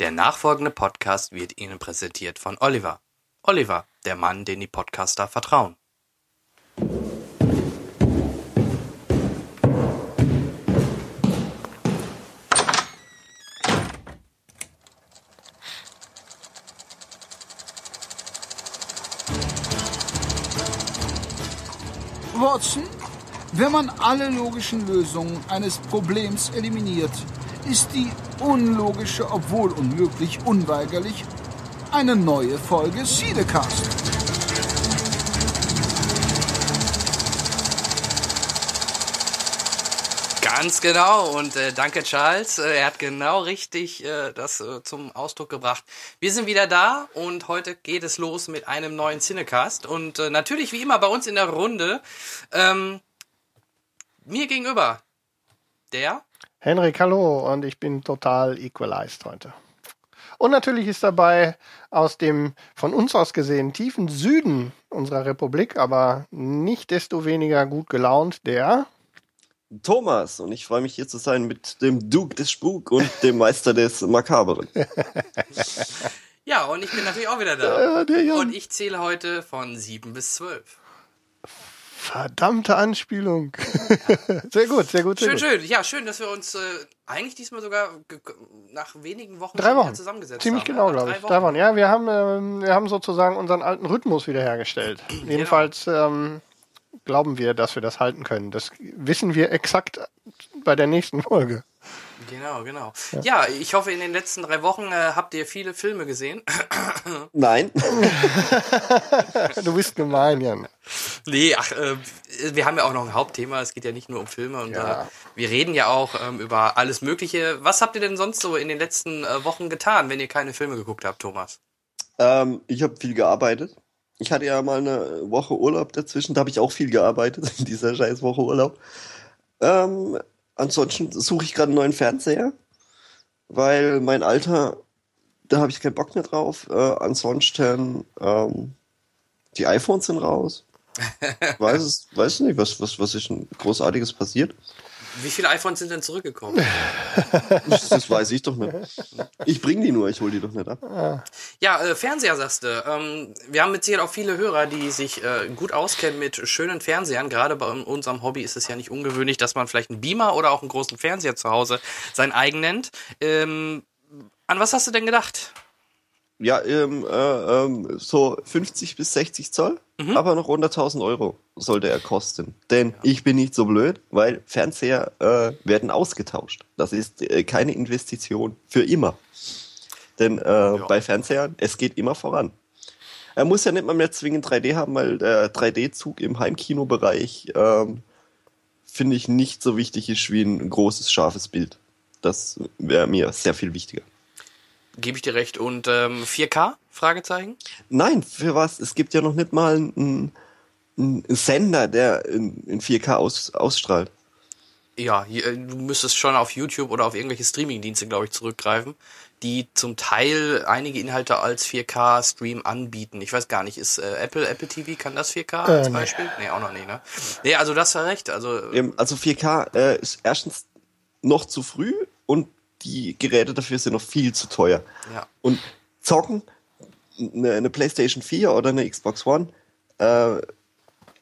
Der nachfolgende Podcast wird Ihnen präsentiert von Oliver. Oliver, der Mann, den die Podcaster vertrauen. Watson, wenn man alle logischen Lösungen eines Problems eliminiert, ist die unlogische, obwohl unmöglich, unweigerlich eine neue Folge Siedecast. Ganz genau und äh, danke Charles, äh, er hat genau richtig äh, das äh, zum Ausdruck gebracht. Wir sind wieder da und heute geht es los mit einem neuen Cinecast und äh, natürlich wie immer bei uns in der Runde ähm, mir gegenüber der Henrik, hallo und ich bin total equalized heute. Und natürlich ist dabei aus dem von uns aus gesehen tiefen Süden unserer Republik, aber nicht desto weniger gut gelaunt, der Thomas und ich freue mich hier zu sein mit dem Duke des Spuk und dem Meister des Makaberen. Ja, und ich bin natürlich auch wieder da. Ja. Und ich zähle heute von sieben bis zwölf. Verdammte Anspielung. sehr gut, sehr gut, sehr Schön, gut. schön. Ja, schön, dass wir uns äh, eigentlich diesmal sogar nach wenigen Wochen Drei Wochen. zusammengesetzt Ziemlich haben. genau, Ja, glaube ich. Wochen. Drei Wochen. Ja, wir haben, ähm, wir haben sozusagen unseren alten Rhythmus wiederhergestellt. Jedenfalls ähm, glauben wir, dass wir das halten können. Das wissen wir exakt bei der nächsten Folge. Genau, genau. Ja. ich hoffe, in den letzten drei Wochen äh, habt ihr viele Filme gesehen. Nein, Du bist gemein, Jan. nee, ach, äh, wir haben ja auch noch ein Hauptthema. Es geht ja nicht nur um Filme und Ja. äh, wir reden ja auch ähm, über alles Mögliche. Was habt ihr denn sonst so in den letzten äh, Wochen getan, wenn ihr keine Filme geguckt habt, Thomas? ähm, ich habe viel gearbeitet. Ich hatte ja mal eine Woche Urlaub dazwischen, da habe ich auch viel gearbeitet in dieser scheiß Woche Urlaub. Ähm, ansonsten suche ich gerade einen neuen Fernseher, weil mein Alter, da habe ich keinen Bock mehr drauf. Äh, ansonsten, ähm, die iPhones sind raus. weiß es, weiß nicht, was, was, was ist denn großartiges passiert? Wie viele iPhones sind denn zurückgekommen? Das, weiß ich doch nicht. Ich bring die nur, ich hol die doch nicht ab. Ja, äh, Fernseher sagst du. Ähm, wir haben mit Sicherheit auch viele Hörer, die sich äh, gut auskennen mit schönen Fernsehern. Gerade bei unserem Hobby ist es ja nicht ungewöhnlich, dass man vielleicht einen Beamer oder auch einen großen Fernseher zu Hause sein eigen nennt. Ähm, an was hast du denn gedacht? Ja, ähm, äh, ähm, so 50 bis 60 Zoll, aber noch unter 1000 Euro sollte er kosten. Denn ich bin nicht so blöd, weil Fernseher äh, werden ausgetauscht. Das ist äh, keine Investition für immer. Denn äh, bei Fernsehern, es geht immer voran. Er muss ja nicht mal mehr zwingend 3D haben, weil der 3D-Zug im Heimkinobereich ähm, finde ich nicht so wichtig ist wie ein großes, scharfes Bild. Das wäre mir sehr viel wichtiger. Gebe ich dir recht. Und ähm, 4K? Fragezeichen? Nein, für was? Es gibt ja noch nicht mal einen, einen Sender, der in, in 4K aus, ausstrahlt. Ja, hier, äh, du müsstest schon auf YouTube oder auf irgendwelche Streamingdienste, glaube ich, zurückgreifen, die zum Teil einige Inhalte als 4K-Stream anbieten. Ich weiß gar nicht, ist äh, Apple, Apple TV, kann das 4K als nee. Beispiel? Nee, auch noch nicht, ne? Nee, also das war recht. Also Also 4K äh, ist erstens noch zu früh und die Geräte dafür sind noch viel zu teuer. Ja. Und zocken, eine, eine PlayStation 4 oder eine Xbox One, äh,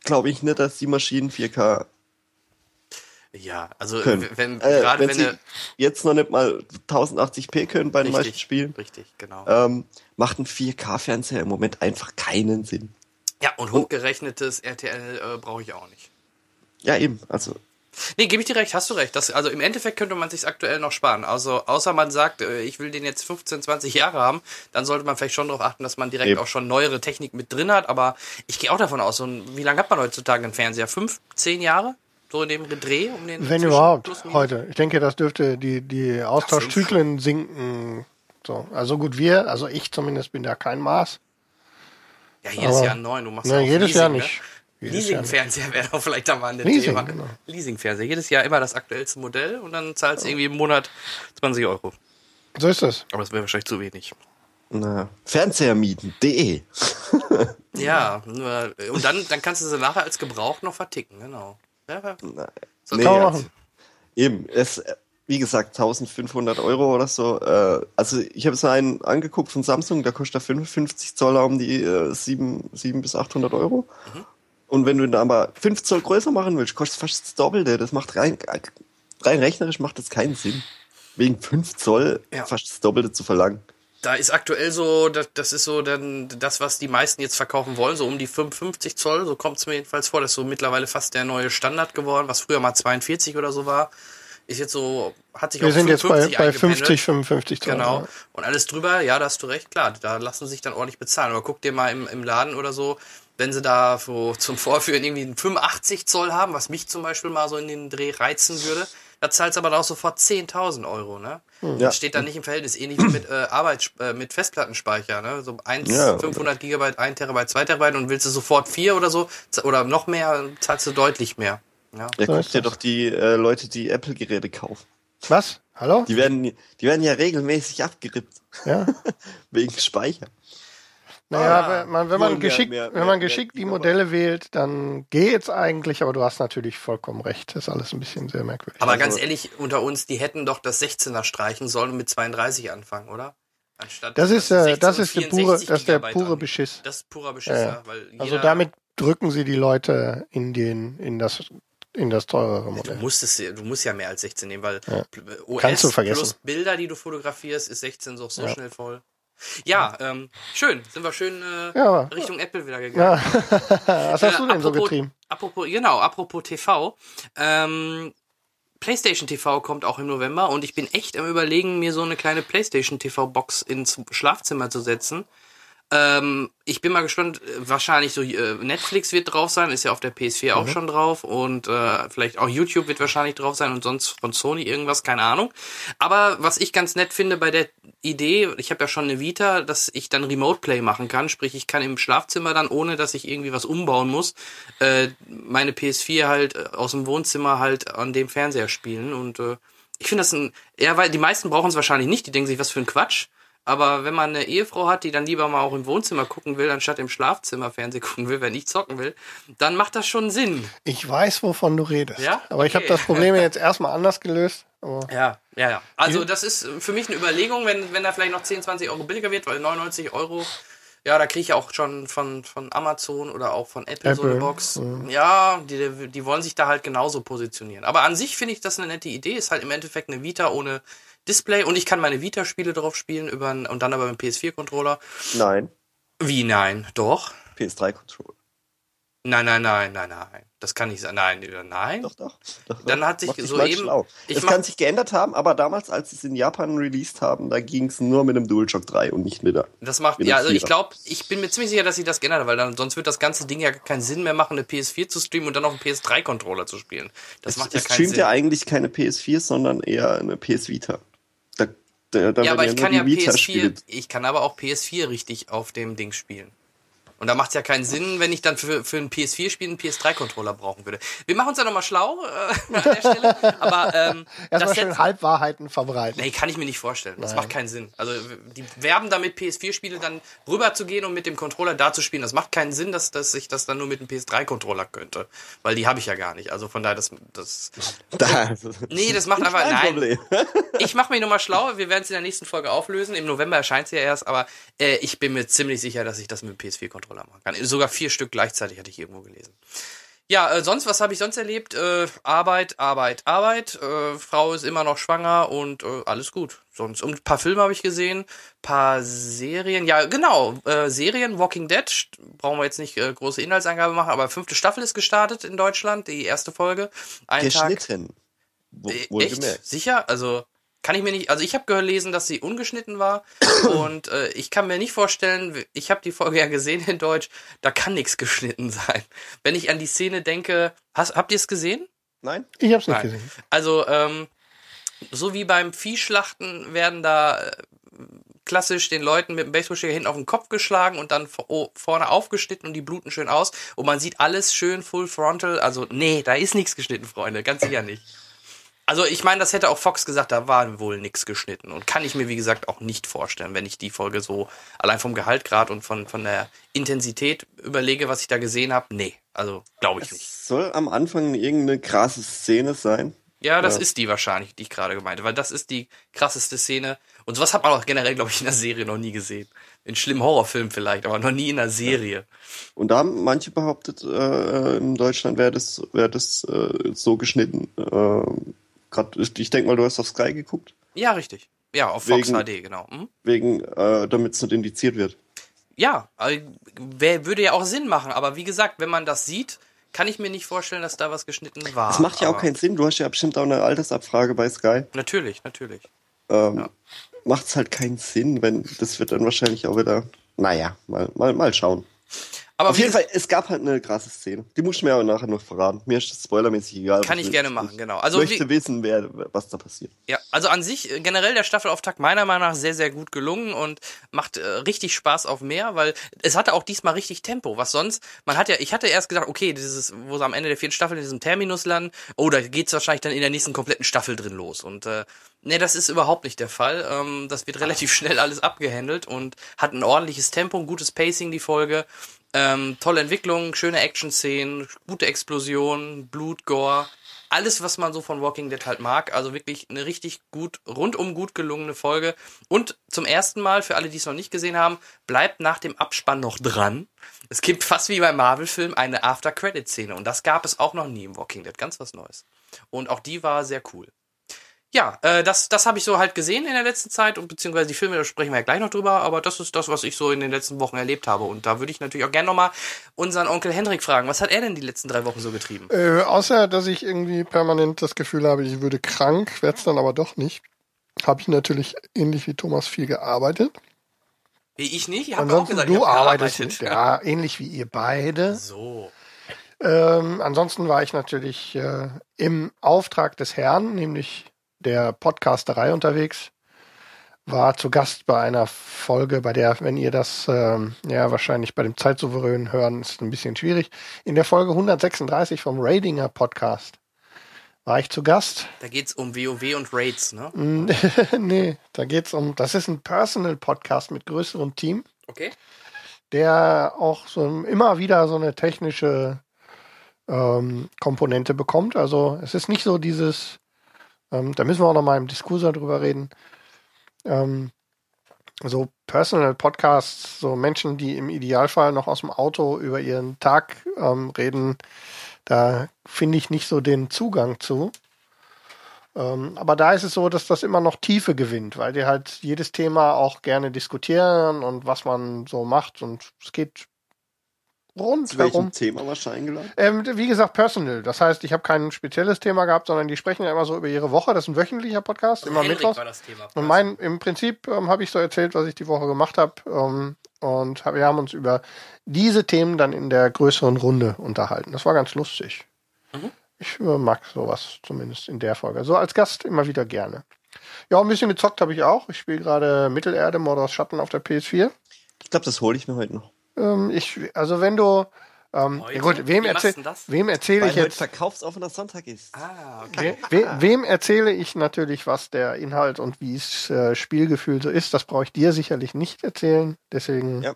glaube ich nicht, dass die Maschinen 4K Ja, also können. wenn äh, gerade wenn wenn, sie jetzt noch nicht mal 1080p können bei den meisten Spielen, richtig, genau. ähm, macht ein 4K-Fernseher im Moment einfach keinen Sinn. ja, und hochgerechnetes RTL äh, brauche ich auch nicht. Ja, eben. Also Nee, gebe ich dir recht, hast du recht. Das, also im Endeffekt könnte man sich aktuell noch sparen. Also außer man sagt, äh, ich will den jetzt 15, 20 Jahre haben, dann sollte man vielleicht schon darauf achten, dass man direkt Eben. auch schon neuere Technik mit drin hat. Aber ich gehe auch davon aus, so wie lange hat man heutzutage einen Fernseher? Fünf, zehn Jahre? So in dem Dreh? Um den Wenn überhaupt, heute. Ich denke, das dürfte die, die Austauschzyklen sinken. So. Also gut, wir, also ich zumindest bin da kein Maß. Ja, jedes aber- Jahr neuen. Du machst Ne, auch jedes Leasing, Jahr Ne? nicht. Jedes Jahr nicht. Leasing-Fernseher wäre doch vielleicht da mal ein Leasing, Thema. genau. Leasing-Fernseher. Jedes Jahr immer das aktuellste Modell und dann zahlst du irgendwie im Monat 20 Euro. So ist das. Aber das wäre wahrscheinlich zu wenig. na, Fernsehermieten.de. Ja, und dann, dann kannst du sie nachher als Gebrauch noch verticken, genau. Ja, ja. So Nee, Kann man also, machen. Eben, es, wie gesagt, 1500 Euro oder so. Äh, also ich habe so einen angeguckt von Samsung, da kostet er 55 Zoll um die äh, 7, 7 bis 800 Euro. Mhm. Und wenn du ihn aber 5 Zoll größer machen willst, kostet fast das Doppelte. Das macht rein, rein rechnerisch macht das keinen Sinn. Wegen 5 Zoll ja. fast das Doppelte zu verlangen. Da ist aktuell so, das, das ist so dann das, was die meisten jetzt verkaufen wollen, so um die 55 Zoll, so kommt es mir jedenfalls vor. Das ist so mittlerweile fast der neue Standard geworden, was früher mal 42 oder so war ist jetzt so, hat sich Wir sind jetzt bei, bei 50, 55 Zoll. Genau. Ja. Und alles drüber, ja, da hast du recht, klar, da lassen sie sich dann ordentlich bezahlen. Aber guck dir mal im, im Laden oder so, wenn sie da so zum Vorführen irgendwie einen 85 Zoll haben, was mich zum Beispiel mal so in den Dreh reizen würde, da zahlst du aber auch sofort 10.000 Euro, ne? Hm. Das steht da nicht im Verhältnis, ähnlich wie mit äh, Arbeit, äh, mit Festplattenspeicher, ne? So 1, ja. 500 Gigabyte, 1 Terabyte, 2 Terabyte und willst du sofort 4 oder so, oder noch mehr, zahlst du deutlich mehr. Ja, ja guck dir doch die äh, Leute, die Apple-Geräte kaufen. Was? Hallo? Die werden, die werden ja regelmäßig abgerippt. Ja. Wegen Speicher. Naja, ah, wenn man, wenn man geschickt, mehr, mehr, wenn man geschickt die Modelle wählt, dann geht's eigentlich, aber du hast natürlich vollkommen recht. Das ist alles ein bisschen sehr merkwürdig. Aber also, ganz ehrlich, unter uns, die hätten doch das 16er streichen sollen und mit 32 anfangen, oder? Anstatt das ist, äh, das ist der pure, das ist der pure Beschiss. Das ist purer Beschiss, ja. ja weil also damit drücken sie die Leute in den, in das in das teurere Modell. Du musst, es, du musst ja mehr als 16 nehmen, weil ja. OS Kannst du vergessen. plus Bilder, die du fotografierst, ist 16 so, so ja. schnell voll. Ja, ähm, schön. Sind wir schön äh, ja. Richtung Apple wieder gegangen. Ja. Was hast äh, du denn apropos, so getrieben? Apropos, genau, apropos TV. Ähm, PlayStation TV kommt auch im November und ich bin echt am überlegen, mir so eine kleine PlayStation TV Box ins Schlafzimmer zu setzen. Ähm, ich bin mal gespannt, wahrscheinlich so äh, Netflix wird drauf sein, ist ja auf der PS4 auch mhm. schon drauf und äh, vielleicht auch YouTube wird wahrscheinlich drauf sein und sonst von Sony irgendwas, keine Ahnung. Aber was ich ganz nett finde bei der Idee, ich habe ja schon eine Vita, dass ich dann Remote Play machen kann, sprich ich kann im Schlafzimmer dann, ohne dass ich irgendwie was umbauen muss, äh, meine PS4 halt äh, aus dem Wohnzimmer halt an dem Fernseher spielen und äh, ich finde das ein, ja, weil die meisten brauchen es wahrscheinlich nicht, die denken sich, was für ein Quatsch. Aber wenn man eine Ehefrau hat, die dann lieber mal auch im Wohnzimmer gucken will, anstatt im Schlafzimmer Fernsehen gucken will, wenn ich zocken will, dann macht das schon Sinn. Ich weiß, wovon du redest. Ja? Aber okay. ich habe das Problem jetzt erstmal anders gelöst. ja, ja, ja. Also das ist für mich eine Überlegung, wenn, wenn da vielleicht noch 10, 20 Euro billiger wird, weil 99 Euro, ja, da kriege ich auch schon von, von Amazon oder auch von Apple, Apple. so eine Box. Mhm. Ja, die, die wollen sich da halt genauso positionieren. Aber an sich finde ich das eine nette Idee. Ist halt im Endeffekt eine Vita ohne Display und ich kann meine Vita-Spiele drauf spielen über und dann aber mit dem PS4-Controller. Nein. Wie nein? Doch. PS3-Controller. Nein, nein, nein, nein, nein. Das kann nicht sein. Nein, nein. Doch, doch. doch dann hat sich soeben. Schlau. Es kann sich geändert haben, aber damals, als sie es in Japan released haben, da ging es nur mit dem DualShock 3 und nicht mit der. Das macht, ja, also ich glaube, ich bin mir ziemlich sicher, dass sie das geändert haben, weil dann, sonst wird das ganze Ding ja keinen Sinn mehr machen, eine PS4 zu streamen und dann auf einen PS3-Controller zu spielen. Das es, macht ja keinen Sinn. Es streamt ja eigentlich keine PS4, sondern eher eine PS Vita. Da, da ja, aber ich kann ja PS4, spielt. ich kann aber auch PS4 richtig auf dem Ding spielen. Und da macht es ja keinen Sinn, wenn ich dann für, für ein PS4-Spiel einen PS3-Controller brauchen würde. Wir machen uns ja nochmal schlau äh, an der Stelle. Aber ähm, erstmal schön Halbwahrheiten verbreiten. Nee, kann ich mir nicht vorstellen. Das Nein. macht keinen Sinn. Also die werben damit PS4-Spiele dann rüber zu gehen und mit dem Controller da zu spielen. Das macht keinen Sinn, dass, dass ich das dann nur mit dem PS3-Controller könnte. Weil die habe ich ja gar nicht. Also von daher, das. das da, nee, das macht einfach. Nein. Problem. ich mache mich nochmal schlau. Wir werden es in der nächsten Folge auflösen. Im November erscheint es ja erst, aber äh, ich bin mir ziemlich sicher, dass ich das mit dem PS4-Controller Controller machen kann. Sogar vier Stück gleichzeitig hatte ich irgendwo gelesen. Ja, äh, sonst, was habe ich sonst erlebt? Äh, Arbeit, Arbeit, Arbeit. Äh, Frau ist immer noch schwanger und äh, alles gut. Sonst, und ein paar Filme habe ich gesehen, paar Serien. Ja, genau, äh, Serien, Walking Dead, brauchen wir jetzt nicht äh, große Inhaltsangabe machen, aber fünfte Staffel ist gestartet in Deutschland, die erste Folge. Ein Geschnitten. Tag. Äh, Echt? Sicher? Also, kann ich mir nicht, also ich habe gelesen, dass sie ungeschnitten war und äh, ich kann mir nicht vorstellen, ich habe die Folge ja gesehen in Deutsch, da kann nichts geschnitten sein. Wenn ich an die Szene denke, hast, habt ihr es gesehen? Nein. Ich habe es nicht Nein. gesehen. Also ähm, so wie beim Viehschlachten werden da äh, klassisch den Leuten mit dem Baseballschläger hinten auf den Kopf geschlagen und dann oh, vorne aufgeschnitten und die bluten schön aus und man sieht alles schön full frontal. Also nee, da ist nichts geschnitten, Freunde, ganz sicher nicht. Also ich meine, das hätte auch Fox gesagt, da war wohl nichts geschnitten und kann ich mir wie gesagt auch nicht vorstellen, wenn ich die Folge so allein vom Gehaltgrad und von von der Intensität überlege, was ich da gesehen habe. Nee, also glaube ich es nicht. Soll am Anfang irgendeine krasse Szene sein, Ja, das Ja. ist die wahrscheinlich, die ich gerade gemeinte, weil das ist die krasseste Szene. Und sowas hat man auch generell, glaube ich, in der Serie noch nie gesehen. In schlimmen Horrorfilmen vielleicht, aber noch nie in der Serie. Und da haben manche behauptet, äh, in Deutschland wäre das, wär das äh, so geschnitten. Äh, grad, ich denke mal, du hast auf Sky geguckt, Ja, richtig. Ja, auf Fox Wegen- HD, genau. Mhm. wegen, äh, damit es nicht indiziert wird. Ja, also, wär, würde ja auch Sinn machen, aber wie gesagt, wenn man das sieht, kann ich mir nicht vorstellen, dass da was geschnitten war. Das macht ja auch keinen Sinn. Du hast ja bestimmt auch eine Altersabfrage bei Sky. Natürlich, natürlich. Ähm, Ja. Macht's halt keinen Sinn, wenn das wird dann wahrscheinlich auch wieder. Naja, mal, mal, mal schauen. Aber Auf jeden Fall, es gab halt eine krasse Szene. Die musst du mir aber nachher noch verraten. Mir ist das spoilermäßig egal. Kann ich will. gerne machen, genau. Also ich möchte wissen, wer, was da passiert. Ja, also an sich äh, generell der Staffelauftakt meiner Meinung nach sehr, sehr gut gelungen und macht äh, richtig Spaß auf mehr, weil es hatte auch diesmal richtig Tempo. Was sonst, man hat ja, ich hatte erst gedacht, okay, dieses, wo sie am Ende der vierten Staffel in diesem Terminus landen, oh, da geht's wahrscheinlich dann in der nächsten kompletten Staffel drin los. Und äh, nee, das ist überhaupt nicht der Fall. Ähm, das wird relativ schnell alles abgehandelt und hat ein ordentliches Tempo, ein gutes Pacing, die Folge. Ähm, tolle Entwicklung, schöne Action-Szenen, gute Explosionen, Blut, Gore, alles, was man so von Walking Dead halt mag. Also wirklich eine richtig gut, rundum gut gelungene Folge. Und zum ersten Mal, für alle, die es noch nicht gesehen haben, bleibt nach dem Abspann noch dran. Es gibt fast wie beim Marvel-Film eine After-Credit-Szene. Und das gab es auch noch nie im Walking Dead. Ganz was Neues. Und auch die war sehr cool. Ja, äh, das, das habe ich so halt gesehen in der letzten Zeit und beziehungsweise die Filme, da sprechen wir ja gleich noch drüber, aber das ist das, was ich so in den letzten Wochen erlebt habe. Und da würde ich natürlich auch gerne nochmal unseren Onkel Hendrik fragen, was hat er denn die letzten drei Wochen so getrieben? Äh, außer, dass ich irgendwie permanent das Gefühl habe, ich würde krank, werde es dann aber doch nicht, habe ich natürlich ähnlich wie Thomas viel gearbeitet. Wie ich nicht? Ich habe auch gesagt, du arbeitest nicht. Ja, ähnlich wie ihr beide. So. Ähm, ansonsten war ich natürlich äh, im Auftrag des Herrn, nämlich der Podcasterei unterwegs, war zu Gast bei einer Folge, bei der, wenn ihr das ähm, ja wahrscheinlich bei dem Zeitsouverän hören, ist ein bisschen schwierig. In der Folge 136 vom Radinger Podcast war ich zu Gast. Da geht's um WoW und Raids, ne? nee, da geht's um, das ist ein Personal Podcast mit größerem Team. Okay. der auch so immer wieder so eine technische ähm, Komponente bekommt. Also es ist nicht so dieses, ähm, da müssen wir auch noch mal im Diskusor drüber reden. Ähm, so Personal Podcasts, so Menschen, die im Idealfall noch aus dem Auto über ihren Tag ähm, reden, da finde ich nicht so den Zugang zu. Ähm, aber da ist es so, dass das immer noch Tiefe gewinnt, weil die halt jedes Thema auch gerne diskutieren und was man so macht und es geht Zu welchem. Thema warst du eingeladen? Ähm, wie gesagt, personal. Das heißt, ich habe kein spezielles Thema gehabt, sondern die sprechen ja immer so über ihre Woche. Das ist ein wöchentlicher Podcast, immer Hendrik mittwochs. war das Thema. Und mein, im Prinzip ähm, habe ich so erzählt, was ich die Woche gemacht habe. Ähm, und hab, wir haben uns über diese Themen dann in der größeren Runde unterhalten. Das war ganz lustig. Mhm. Ich äh, mag sowas zumindest in der Folge. So als Gast immer wieder gerne. Ja, ein bisschen gezockt habe ich auch. Ich spiele gerade Mittelerde, Mordors Schatten auf der PS4. Ich glaube, das hole ich mir heute noch. Ähm, ich, also wenn du, ähm, ja gut, wem, erzähl, wem erzähle ich jetzt? verkaufsoffener Sonntag ist. Ah, okay. We, we, wem erzähle ich natürlich, was der Inhalt und wie es äh, Spielgefühl so ist? Das brauche ich dir sicherlich nicht erzählen. Deswegen, Ja.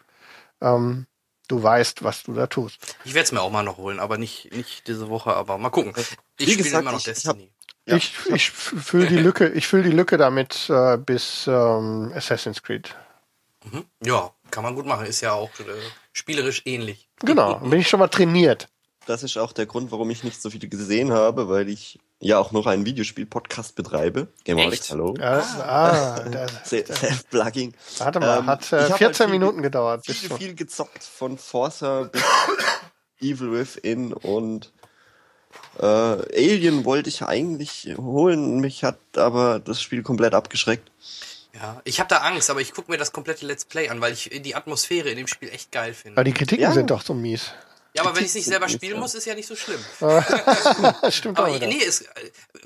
ähm, du weißt, was du da tust. Ich werde es mir auch mal noch holen, aber nicht, nicht diese Woche, aber mal gucken. Ich Wie spiele immer noch ich- ich hab- Destiny. Ja. ich ich fülle die Lücke, ich fülle die Lücke damit äh, bis ähm, Assassin's Creed. Mhm. Ja, kann man gut machen. Ist ja auch äh, spielerisch ähnlich. Genau, bin ich schon mal trainiert. Das ist auch der Grund, warum ich nicht so viele gesehen habe, weil ich ja auch noch einen Videospiel-Podcast betreibe. Echt? hallo. Ja, ah, Se- Self-Plugging. warte mal, Ähm, hat ich äh, hab 14 halt viel- Minuten gedauert. Bis Viel, zu, viel gezockt von Forza bis Evil Within und äh, Alien wollte ich eigentlich holen. Mich hat aber das Spiel komplett abgeschreckt. Ja, ich habe da Angst, aber ich gucke mir das komplette Let's Play an, weil ich die Atmosphäre in dem Spiel echt geil finde. weil die Kritiken Ja. sind doch so mies. Ja, aber wenn ich es nicht selber spielen muss, ist ja nicht so schlimm. Stimmt Aber auch wieder. nee, es, äh,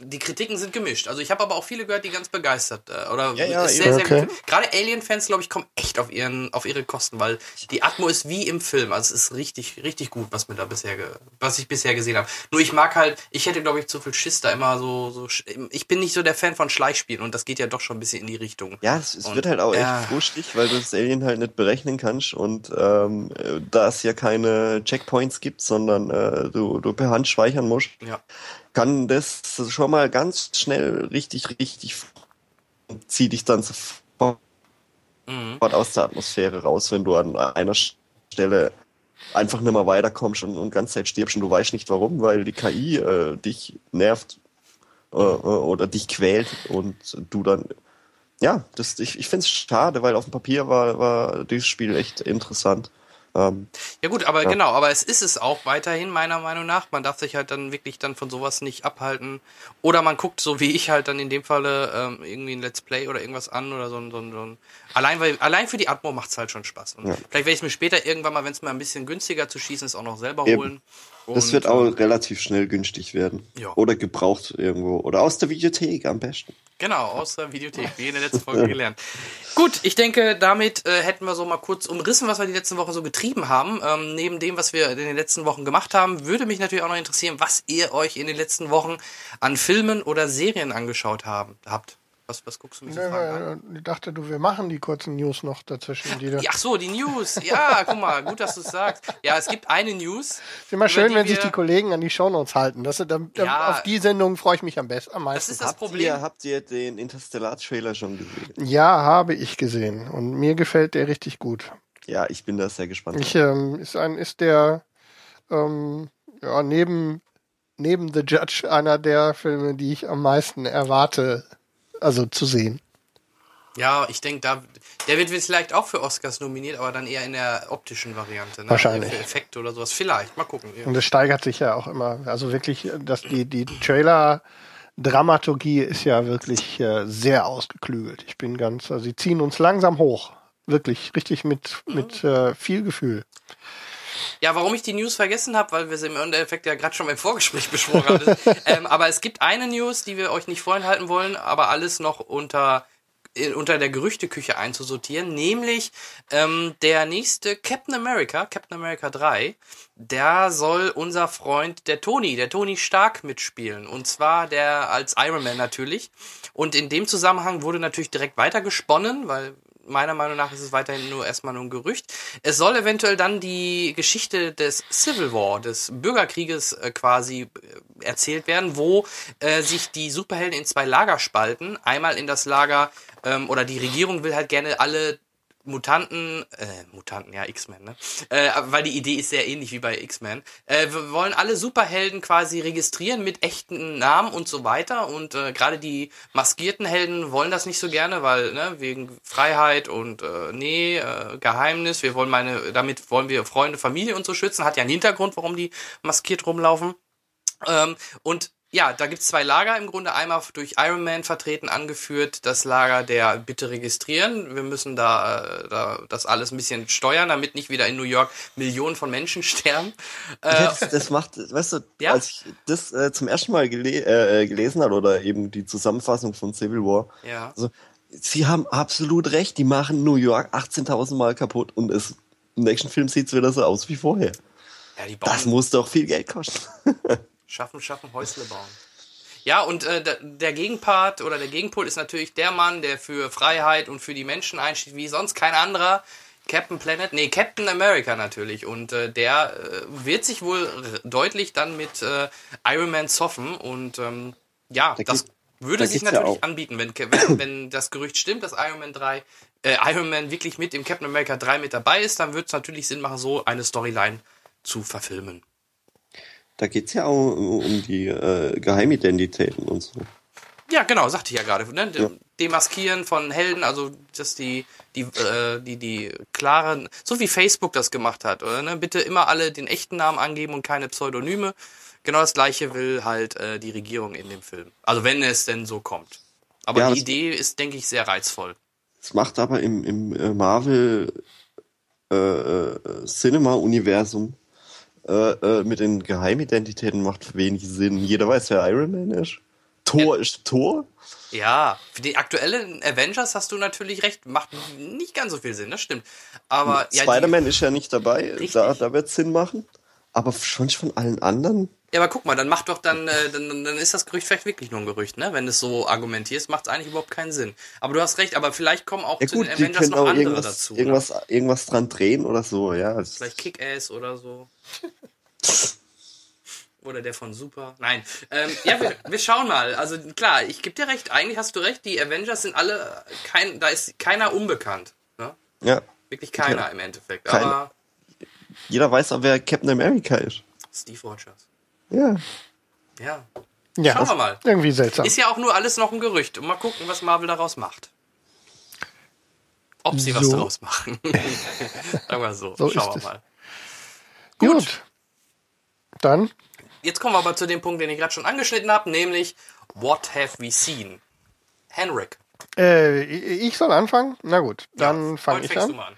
die Kritiken sind gemischt. Also ich habe aber auch viele gehört, die ganz begeistert äh, oder Ja, ja, ist sehr, sehr Okay. gut. Gerade Alien-Fans, glaube ich, kommen echt auf ihren, auf ihre Kosten, weil die Atmo ist wie im Film. Also es ist richtig, richtig gut, was mir da bisher, was ich bisher gesehen habe. Nur ich mag halt, ich hätte glaube ich zu viel Schiss da immer so, so. Ich bin nicht so der Fan von Schleichspielen und das geht ja doch schon ein bisschen in die Richtung. Ja, es, es Und- wird halt auch ja. echt frustig, weil du das Alien halt nicht berechnen kannst und ähm, äh, da es ja keine Checkpoints Bitcoins gibt, sondern äh, du, du per Hand speichern musst, Ja. kann das schon mal ganz schnell richtig, richtig zieh dich dann sofort Mhm. aus der Atmosphäre raus, wenn du an einer Stelle einfach nicht mehr weiterkommst und, und ganz Zeit stirbst und du weißt nicht warum, weil die KI äh, dich nervt äh, äh, oder dich quält und du dann ja, das, ich, ich finde es schade, weil auf dem Papier war, war dieses Spiel echt interessant. Ähm, Ja gut, aber Ja. genau, aber es ist es auch weiterhin meiner Meinung nach. Man darf sich halt dann wirklich dann von sowas nicht abhalten. Oder man guckt, so wie ich halt dann in dem Falle ähm, irgendwie ein Let's Play oder irgendwas an oder so ein, so ein, so ein allein weil allein für die Atmo macht's halt schon Spaß. Und Ja. vielleicht werde ich mir später irgendwann mal, wenn es mal ein bisschen günstiger zu schießen ist, auch noch selber Eben. holen. Das Und, wird auch ähm, relativ schnell günstig werden. Ja. Oder gebraucht irgendwo. Oder aus der Videothek am besten. Genau, aus der Videothek, wie in der letzten Folge gelernt. Gut, ich denke, damit äh, hätten wir so mal kurz umrissen, was wir die letzten Woche so getrieben haben. Ähm, neben dem, was wir in den letzten Wochen gemacht haben, würde mich natürlich auch noch interessieren, was ihr euch in den letzten Wochen an Filmen oder Serien angeschaut haben, habt. Was, was guckst du mich fragen an? Ich dachte, du, wir machen die kurzen News noch dazwischen. Die da. Ach so, die News. Ja, guck mal, gut, dass du es sagst. Ja, es gibt eine News. Ist immer schön, wenn sich die Kollegen an die Shownotes halten. Das, da, da, Ja. Auf die Sendung freue ich mich am besten, am Das meisten. ist das Habt Problem. ihr, habt ihr den Interstellar-Trailer schon gesehen? ja, habe ich gesehen. Und mir gefällt der richtig gut. Ja, ich bin da sehr gespannt. Ich, ähm, ist, ein, ist der ähm, ja, neben, neben The Judge einer der Filme, die ich am meisten erwarte, also zu sehen. Ja, ich denke, da, der wird vielleicht auch für Oscars nominiert, aber dann eher in der optischen Variante. Ne? Wahrscheinlich. Für Effekte oder sowas. Vielleicht, mal gucken. Ja. Und es steigert sich ja auch immer. Also wirklich, dass die, die Trailer-Dramaturgie ist ja wirklich äh, sehr ausgeklügelt. Ich bin ganz, also sie ziehen uns langsam hoch. Wirklich, richtig mit, mit äh, viel Gefühl. Ja, warum ich die News vergessen habe, weil wir sie im Endeffekt ja gerade schon beim Vorgespräch besprochen haben. ähm, aber es gibt eine News, die wir euch nicht vorenthalten wollen, aber alles noch unter in- unter der Gerüchteküche einzusortieren, nämlich ähm, der nächste Captain America, Captain America 3, da soll unser Freund der Tony, der Tony Stark mitspielen. Und zwar der als Iron Man natürlich. Und in dem Zusammenhang wurde natürlich direkt weitergesponnen, weil meiner Meinung nach ist es weiterhin nur erstmal nur ein Gerücht. Es soll eventuell dann die Geschichte des Civil War, des Bürgerkrieges äh, quasi äh, erzählt werden, wo äh, sich die Superhelden in zwei Lager spalten. Einmal in das Lager, ähm, oder die Regierung will halt gerne alle Mutanten, äh, Mutanten, ja, X-Men, ne? Äh, weil die Idee ist sehr ähnlich wie bei X-Men. Äh, wir wollen alle Superhelden quasi registrieren mit echten Namen und so weiter. Und äh, gerade die maskierten Helden wollen das nicht so gerne, weil, ne, wegen Freiheit und äh, nee, äh, Geheimnis, wir wollen meine, damit wollen wir Freunde, Familie und so schützen. Hat ja einen Hintergrund, warum die maskiert rumlaufen. Ähm, und ja, da gibt's zwei Lager im Grunde. Einmal durch Iron Man vertreten, angeführt, das Lager der Bitte registrieren. Wir müssen da, äh, da das alles ein bisschen steuern, damit nicht wieder in New York Millionen von Menschen sterben. Äh, Ja, das, das macht, weißt du, Ja? als ich das äh, zum ersten Mal gele äh, gelesen habe oder eben die Zusammenfassung von Civil War, ja. also, sie haben absolut recht, die machen New York 18.000 Mal kaputt und es, im nächsten Film sieht's wieder so aus wie vorher. ja, Das muss doch viel Geld kosten. schaffen, schaffen, Häusle bauen. Ja, und äh, der, Gegenpart oder der Gegenpol ist natürlich der Mann, der für Freiheit und für die Menschen einsteht, wie sonst kein anderer. Captain Planet, nee, Captain America natürlich. Und äh, der äh, wird sich wohl deutlich dann mit äh, Iron Man zoffen. Und ähm, ja, Da das würde da sich ja natürlich auch. anbieten, wenn, wenn, wenn das Gerücht stimmt, dass Iron Man 3, äh, Iron Man wirklich mit im Captain America 3 mit dabei ist, dann würde es natürlich Sinn machen, so eine Storyline zu verfilmen. Da geht's ja auch um, die äh, Geheimidentitäten und so. Ja, genau, sagte ich ja gerade. Ne? Ja. Demaskieren von Helden, also dass die, die, äh, die, die klaren, so wie Facebook das gemacht hat, oder? Ne? Bitte immer alle den echten Namen angeben und keine Pseudonyme. Genau das gleiche will halt äh, die Regierung in dem Film. Also wenn es denn so kommt. Aber Ja, die Idee ist, denke ich, sehr reizvoll. Es macht aber im, im äh, Marvel äh, äh, Cinema-Universum äh, äh, mit den Geheimidentitäten macht wenig Sinn. Jeder weiß, wer Iron Man ist. Thor ist Thor. Ja, für die aktuellen Avengers hast du natürlich recht, macht nicht ganz so viel Sinn, das stimmt. Aber ja, Spider-Man ist ja nicht dabei, Richtig. da, da wird Sinn machen. Aber schon von allen anderen. Ja, aber guck mal, dann macht doch dann, äh, dann, dann ist das Gerücht vielleicht wirklich nur ein Gerücht, ne? Wenn du es so argumentierst, macht es eigentlich überhaupt keinen Sinn. Aber du hast recht, aber vielleicht kommen auch Ja zu gut, den Avengers noch andere irgendwas, dazu. ne? irgendwas, irgendwas dran drehen oder so, ja. Vielleicht Kick-Ass oder so. Oder der von Super. Nein. Ähm, ja, wir, wir schauen mal. Also klar, ich gebe dir recht. Eigentlich hast du recht. Die Avengers sind alle kein, da ist keiner unbekannt. Ne? Ja. Wirklich keiner Ja. im Endeffekt. Keiner. Aber Jeder weiß auch, wer Captain America ist. Steve Rogers. Ja. Ja. Ja, Schauen wir mal. Irgendwie seltsam. Ist ja auch nur alles noch ein Gerücht. Und mal gucken, was Marvel daraus macht. Ob sie was So. daraus machen. Sagen wir so. So Schauen wir mal. Gut. Dann, Jetzt kommen wir aber zu dem Punkt, den ich gerade schon angeschnitten habe, nämlich What have we seen? Henrik. äh, ich soll anfangen? Na gut, dann ja, fange ich an. Du mal an.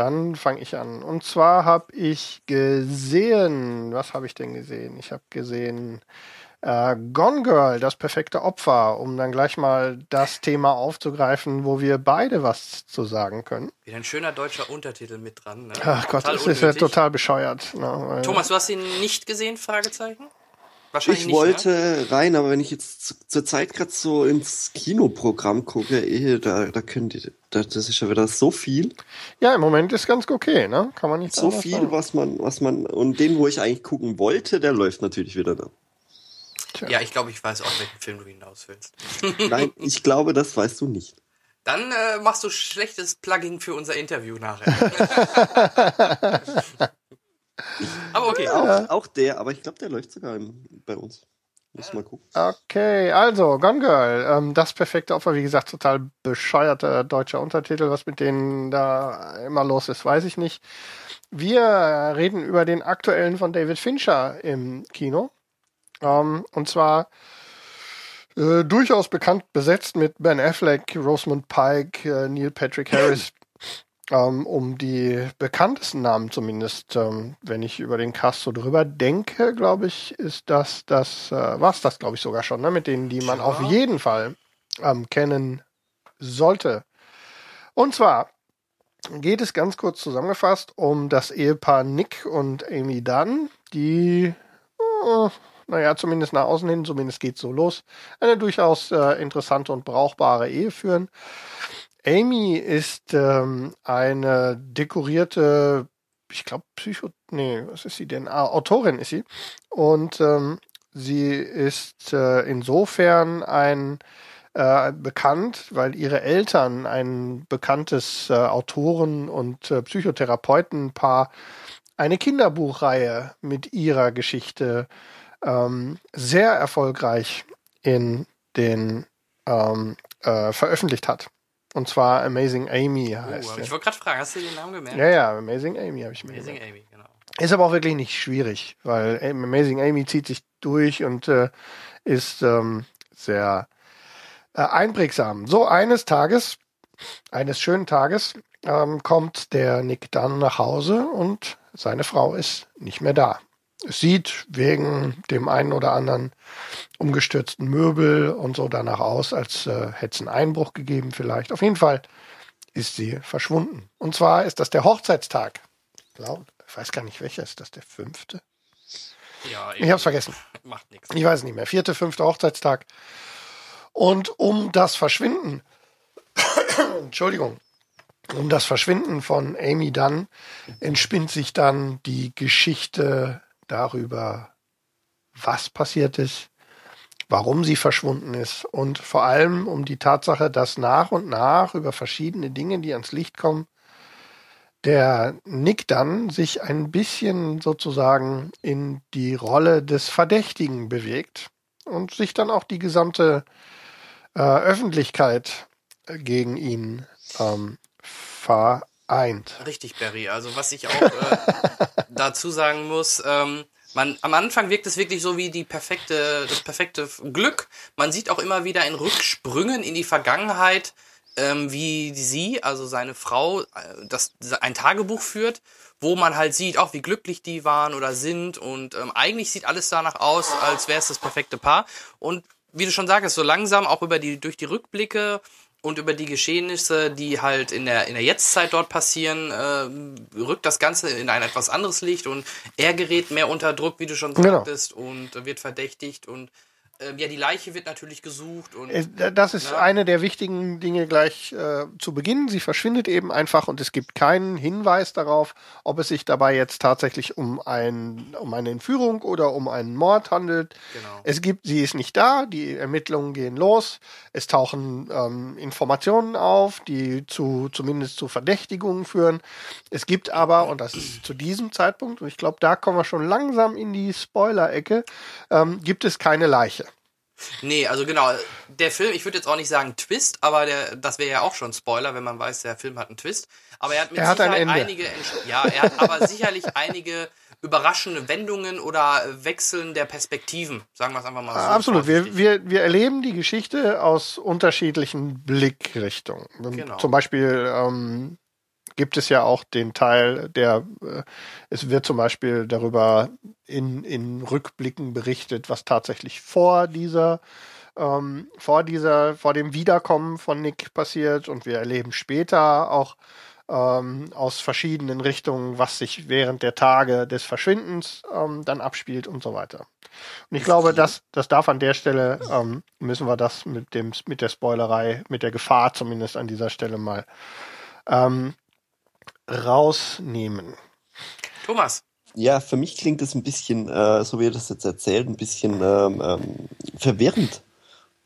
Dann fange ich an. Und zwar habe ich gesehen, was habe ich denn gesehen? Ich habe gesehen äh, Gone Girl, das perfekte Opfer, um dann gleich mal das Thema aufzugreifen, wo wir beide was zu sagen können. Wieder ein schöner deutscher Untertitel mit dran. Ne? Ach Gott, Total das ist ja unnötig. total bescheuert. Ne? Thomas, du hast ihn nicht gesehen? Fragezeichen? Wahrscheinlich Ich nicht. Ne? wollte rein, aber wenn ich jetzt zu, zur Zeit gerade so ins Kinoprogramm gucke, eh, da, da könnt ihr, da, das ist ja wieder so viel, Ja, im Moment ist ganz okay, ne? Kann man nicht so viel, sagen. was man, was man, und den, wo ich eigentlich gucken wollte, der läuft natürlich wieder da. Ja, ich glaube, ich weiß auch, welchen Film du hinaus willst. Nein, ich glaube, das weißt du nicht. Dann äh, machst du schlechtes Plugin für unser Interview nachher. aber okay. Auch, auch der, aber ich glaube, der läuft sogar im, bei uns. Muss mal gucken. Okay, also Gone Girl, ähm, das perfekte Opfer, wie gesagt, total bescheuerter deutscher Untertitel, was mit denen da immer los ist, weiß ich nicht. Wir reden über den aktuellen von David Fincher im Kino. Ähm, und zwar äh, durchaus bekannt besetzt mit Ben Affleck, Rosamund Pike, äh, Neil Patrick Harris, um die bekanntesten Namen zumindest, ähm, wenn ich über den Cast so drüber denke, glaube ich, ist das das, äh, war das, glaube ich, sogar schon, ne? mit denen, die man Ja. auf jeden Fall ähm, kennen sollte. Und zwar geht es ganz kurz zusammengefasst um das Ehepaar Nick und Amy Dunn, die, äh, naja, zumindest nach außen hin, zumindest geht so los, eine durchaus äh, interessante und brauchbare Ehe führen. Amy ist ähm, eine dekorierte, ich glaube, Psycho, nee, was ist sie denn? Ah, Autorin ist sie. Und ähm, sie ist äh, insofern ein äh, bekannt, weil ihre Eltern ein bekanntes äh, Autoren- und äh, Psychotherapeutenpaar eine Kinderbuchreihe mit ihrer Geschichte ähm, sehr erfolgreich in den ähm, äh, veröffentlicht hat. Und zwar Amazing Amy Oh, heißt sie. ich wollte gerade fragen, hast du den Namen gemerkt? Ja, ja, Amazing Amy habe ich mir Amazing gemerkt. Amy, genau. Ist aber auch wirklich nicht schwierig, weil Amazing Amy zieht sich durch und äh, ist ähm, sehr äh, einprägsam. So eines Tages, eines schönen Tages, ähm, kommt der Nick dann nach Hause und seine Frau ist nicht mehr da. Es sieht wegen dem einen oder anderen umgestürzten Möbel und so danach aus, als äh, hätte es einen Einbruch gegeben vielleicht. Auf jeden Fall ist sie verschwunden. Und zwar ist das der Hochzeitstag. Ich glaube, ich weiß gar nicht welcher, ist das der fünfte? Ja, Ich hab's vergessen. Macht nichts. Ich weiß es nicht mehr. Vierte, fünfte Hochzeitstag. Und um das Verschwinden, Entschuldigung, um das Verschwinden von Amy Dunn entspinnt sich dann die Geschichte darüber, was passiert ist, warum sie verschwunden ist und vor allem um die Tatsache, dass nach und nach über verschiedene Dinge, die ans Licht kommen, der Nick dann sich ein bisschen sozusagen in die Rolle des Verdächtigen bewegt und sich dann auch die gesamte äh, Öffentlichkeit äh, gegen ihn ähm, vereint. Richtig, Barry. Also was ich auch äh, dazu sagen muss, ähm, man, am Anfang wirkt es wirklich so wie die perfekte, das perfekte Glück. Man sieht auch immer wieder in Rücksprüngen in die Vergangenheit, ähm, wie sie, also seine Frau, äh, das ein Tagebuch führt, wo man halt sieht, auch wie glücklich die waren oder sind. Und ähm, eigentlich sieht alles danach aus, als wäre es das perfekte Paar. Und wie du schon sagst, so langsam auch über die durch die Rückblicke und über die Geschehnisse, die halt in der, in der Jetztzeit dort passieren, äh, rückt das Ganze in ein etwas anderes Licht und er gerät mehr unter Druck, wie du schon Genau. sagtest, und wird verdächtigt und äh, ja, die Leiche wird natürlich gesucht und Äh, Das ist Ja. eine der wichtigen Dinge gleich äh, zu Beginn. Sie verschwindet eben einfach und es gibt keinen Hinweis darauf, ob es sich dabei jetzt tatsächlich um, ein, um eine Entführung oder um einen Mord handelt. Genau. Es gibt, sie ist nicht da, die Ermittlungen gehen los, es tauchen ähm, Informationen auf, die zu zumindest zu Verdächtigungen führen. Es gibt aber, und das ist zu diesem Zeitpunkt, und ich glaube, da kommen wir schon langsam in die Spoiler-Ecke, ähm, gibt es keine Leiche. Nee, also genau, der Film, ich würde jetzt auch nicht sagen Twist, aber der, das wäre ja auch schon Spoiler, wenn man weiß, der Film hat einen Twist. Aber er hat mit Er hat ein Sicherheit Ende. einige, ja, er hat aber sicherlich einige überraschende Wendungen oder Wechseln der Perspektiven, sagen wir es einfach mal so. Absolut. Wir, wir, wir erleben die Geschichte aus unterschiedlichen Blickrichtungen. Genau. Zum Beispiel ähm, gibt es ja auch den Teil, der äh, es wird zum Beispiel darüber in, in Rückblicken berichtet, was tatsächlich vor dieser ähm, vor dieser, vor dem Wiederkommen von Nick passiert und wir erleben später auch ähm, aus verschiedenen Richtungen, was sich während der Tage des Verschwindens ähm, dann abspielt und so weiter. Und ich glaube, das, das darf an der Stelle, ähm, müssen wir das mit dem, mit der Spoilerei, mit der Gefahr zumindest an dieser Stelle mal ähm, rausnehmen. Thomas, Ja, für mich klingt es ein bisschen, äh, so wie ihr das jetzt erzählt, ein bisschen ähm, ähm, verwirrend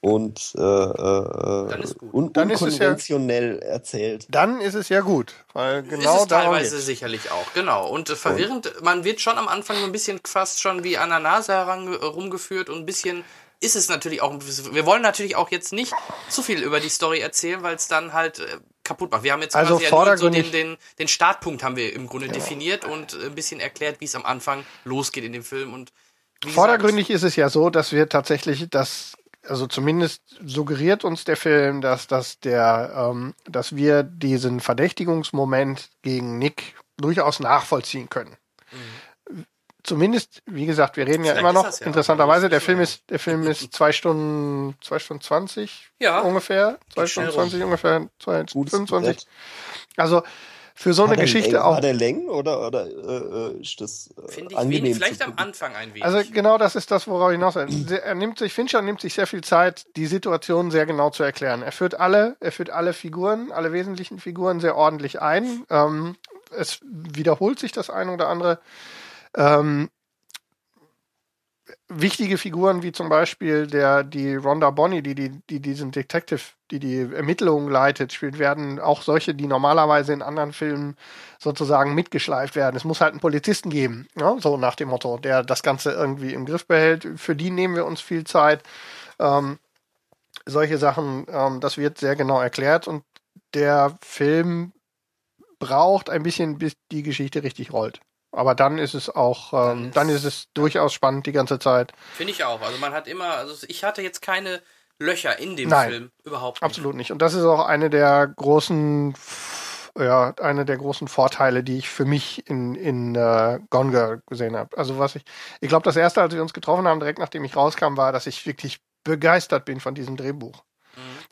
und äh, äh, Dann ist gut. un Dann ist es ja- unkonventionell erzählt. Dann ist es ja gut, weil ist genau es darum teilweise geht's. sicherlich auch, genau. Und äh, verwirrend, man wird schon am Anfang so ein bisschen fast schon wie an der Nase heran, rumgeführt und ein bisschen ist es natürlich auch, wir wollen natürlich auch jetzt nicht zu viel über die Story erzählen, weil es dann halt äh, kaputt macht. Wir haben jetzt Also quasi ja so den, den, den Startpunkt haben wir im Grunde definiert und äh, ein bisschen erklärt, wie es am Anfang losgeht in dem Film und Vordergründig ist es ja so, dass wir tatsächlich das, also zumindest suggeriert uns der Film, dass, dass der, ähm, dass wir diesen Verdächtigungsmoment gegen Nick durchaus nachvollziehen können. Zumindest, wie gesagt, wir reden ja immer noch, ja, interessanterweise, der Film ist, der Film ist zwei Stunden, zwei Stunden zwanzig Ja. ungefähr, zwei Stunden zwanzig ungefähr, zwei, Gutes 25. Brett. Also, für so eine Hat er Geschichte Längen- auch. Hat er Längen oder, oder äh, ist das äh, finde ich angenehm wenig, vielleicht am? Anfang ein wenig. Also genau das ist das, worauf ich hinaus will. Se- Er nimmt sich, Fincher nimmt sich sehr viel Zeit, die Situation sehr genau zu erklären. Er führt alle, er führt alle Figuren, alle wesentlichen Figuren sehr ordentlich ein. Ähm, es wiederholt sich das eine oder andere. Ähm, wichtige Figuren wie zum Beispiel der die Rhonda Bonny, die, die, die diesen Detective, die die Ermittlungen leitet, spielt, werden auch solche, die normalerweise in anderen Filmen sozusagen mitgeschleift werden. Es muss halt einen Polizisten geben, ja, so nach dem Motto, der das Ganze irgendwie im Griff behält. Für die nehmen wir uns viel Zeit. Ähm, solche Sachen, ähm, das wird sehr genau erklärt und der Film braucht ein bisschen, bis die Geschichte richtig rollt. Aber dann ist es auch, ähm, dann ist es durchaus spannend die ganze Zeit. Finde ich auch. Also man hat immer, also ich hatte jetzt keine Löcher in dem Nein. Film. Überhaupt nicht. Absolut nicht. Und das ist auch eine der großen, ja, eine der großen Vorteile, die ich für mich in, in äh, Gone Girl gesehen habe. Also was ich, ich glaube, das erste, als wir uns getroffen haben, direkt nachdem ich rauskam, war, dass ich wirklich begeistert bin von diesem Drehbuch.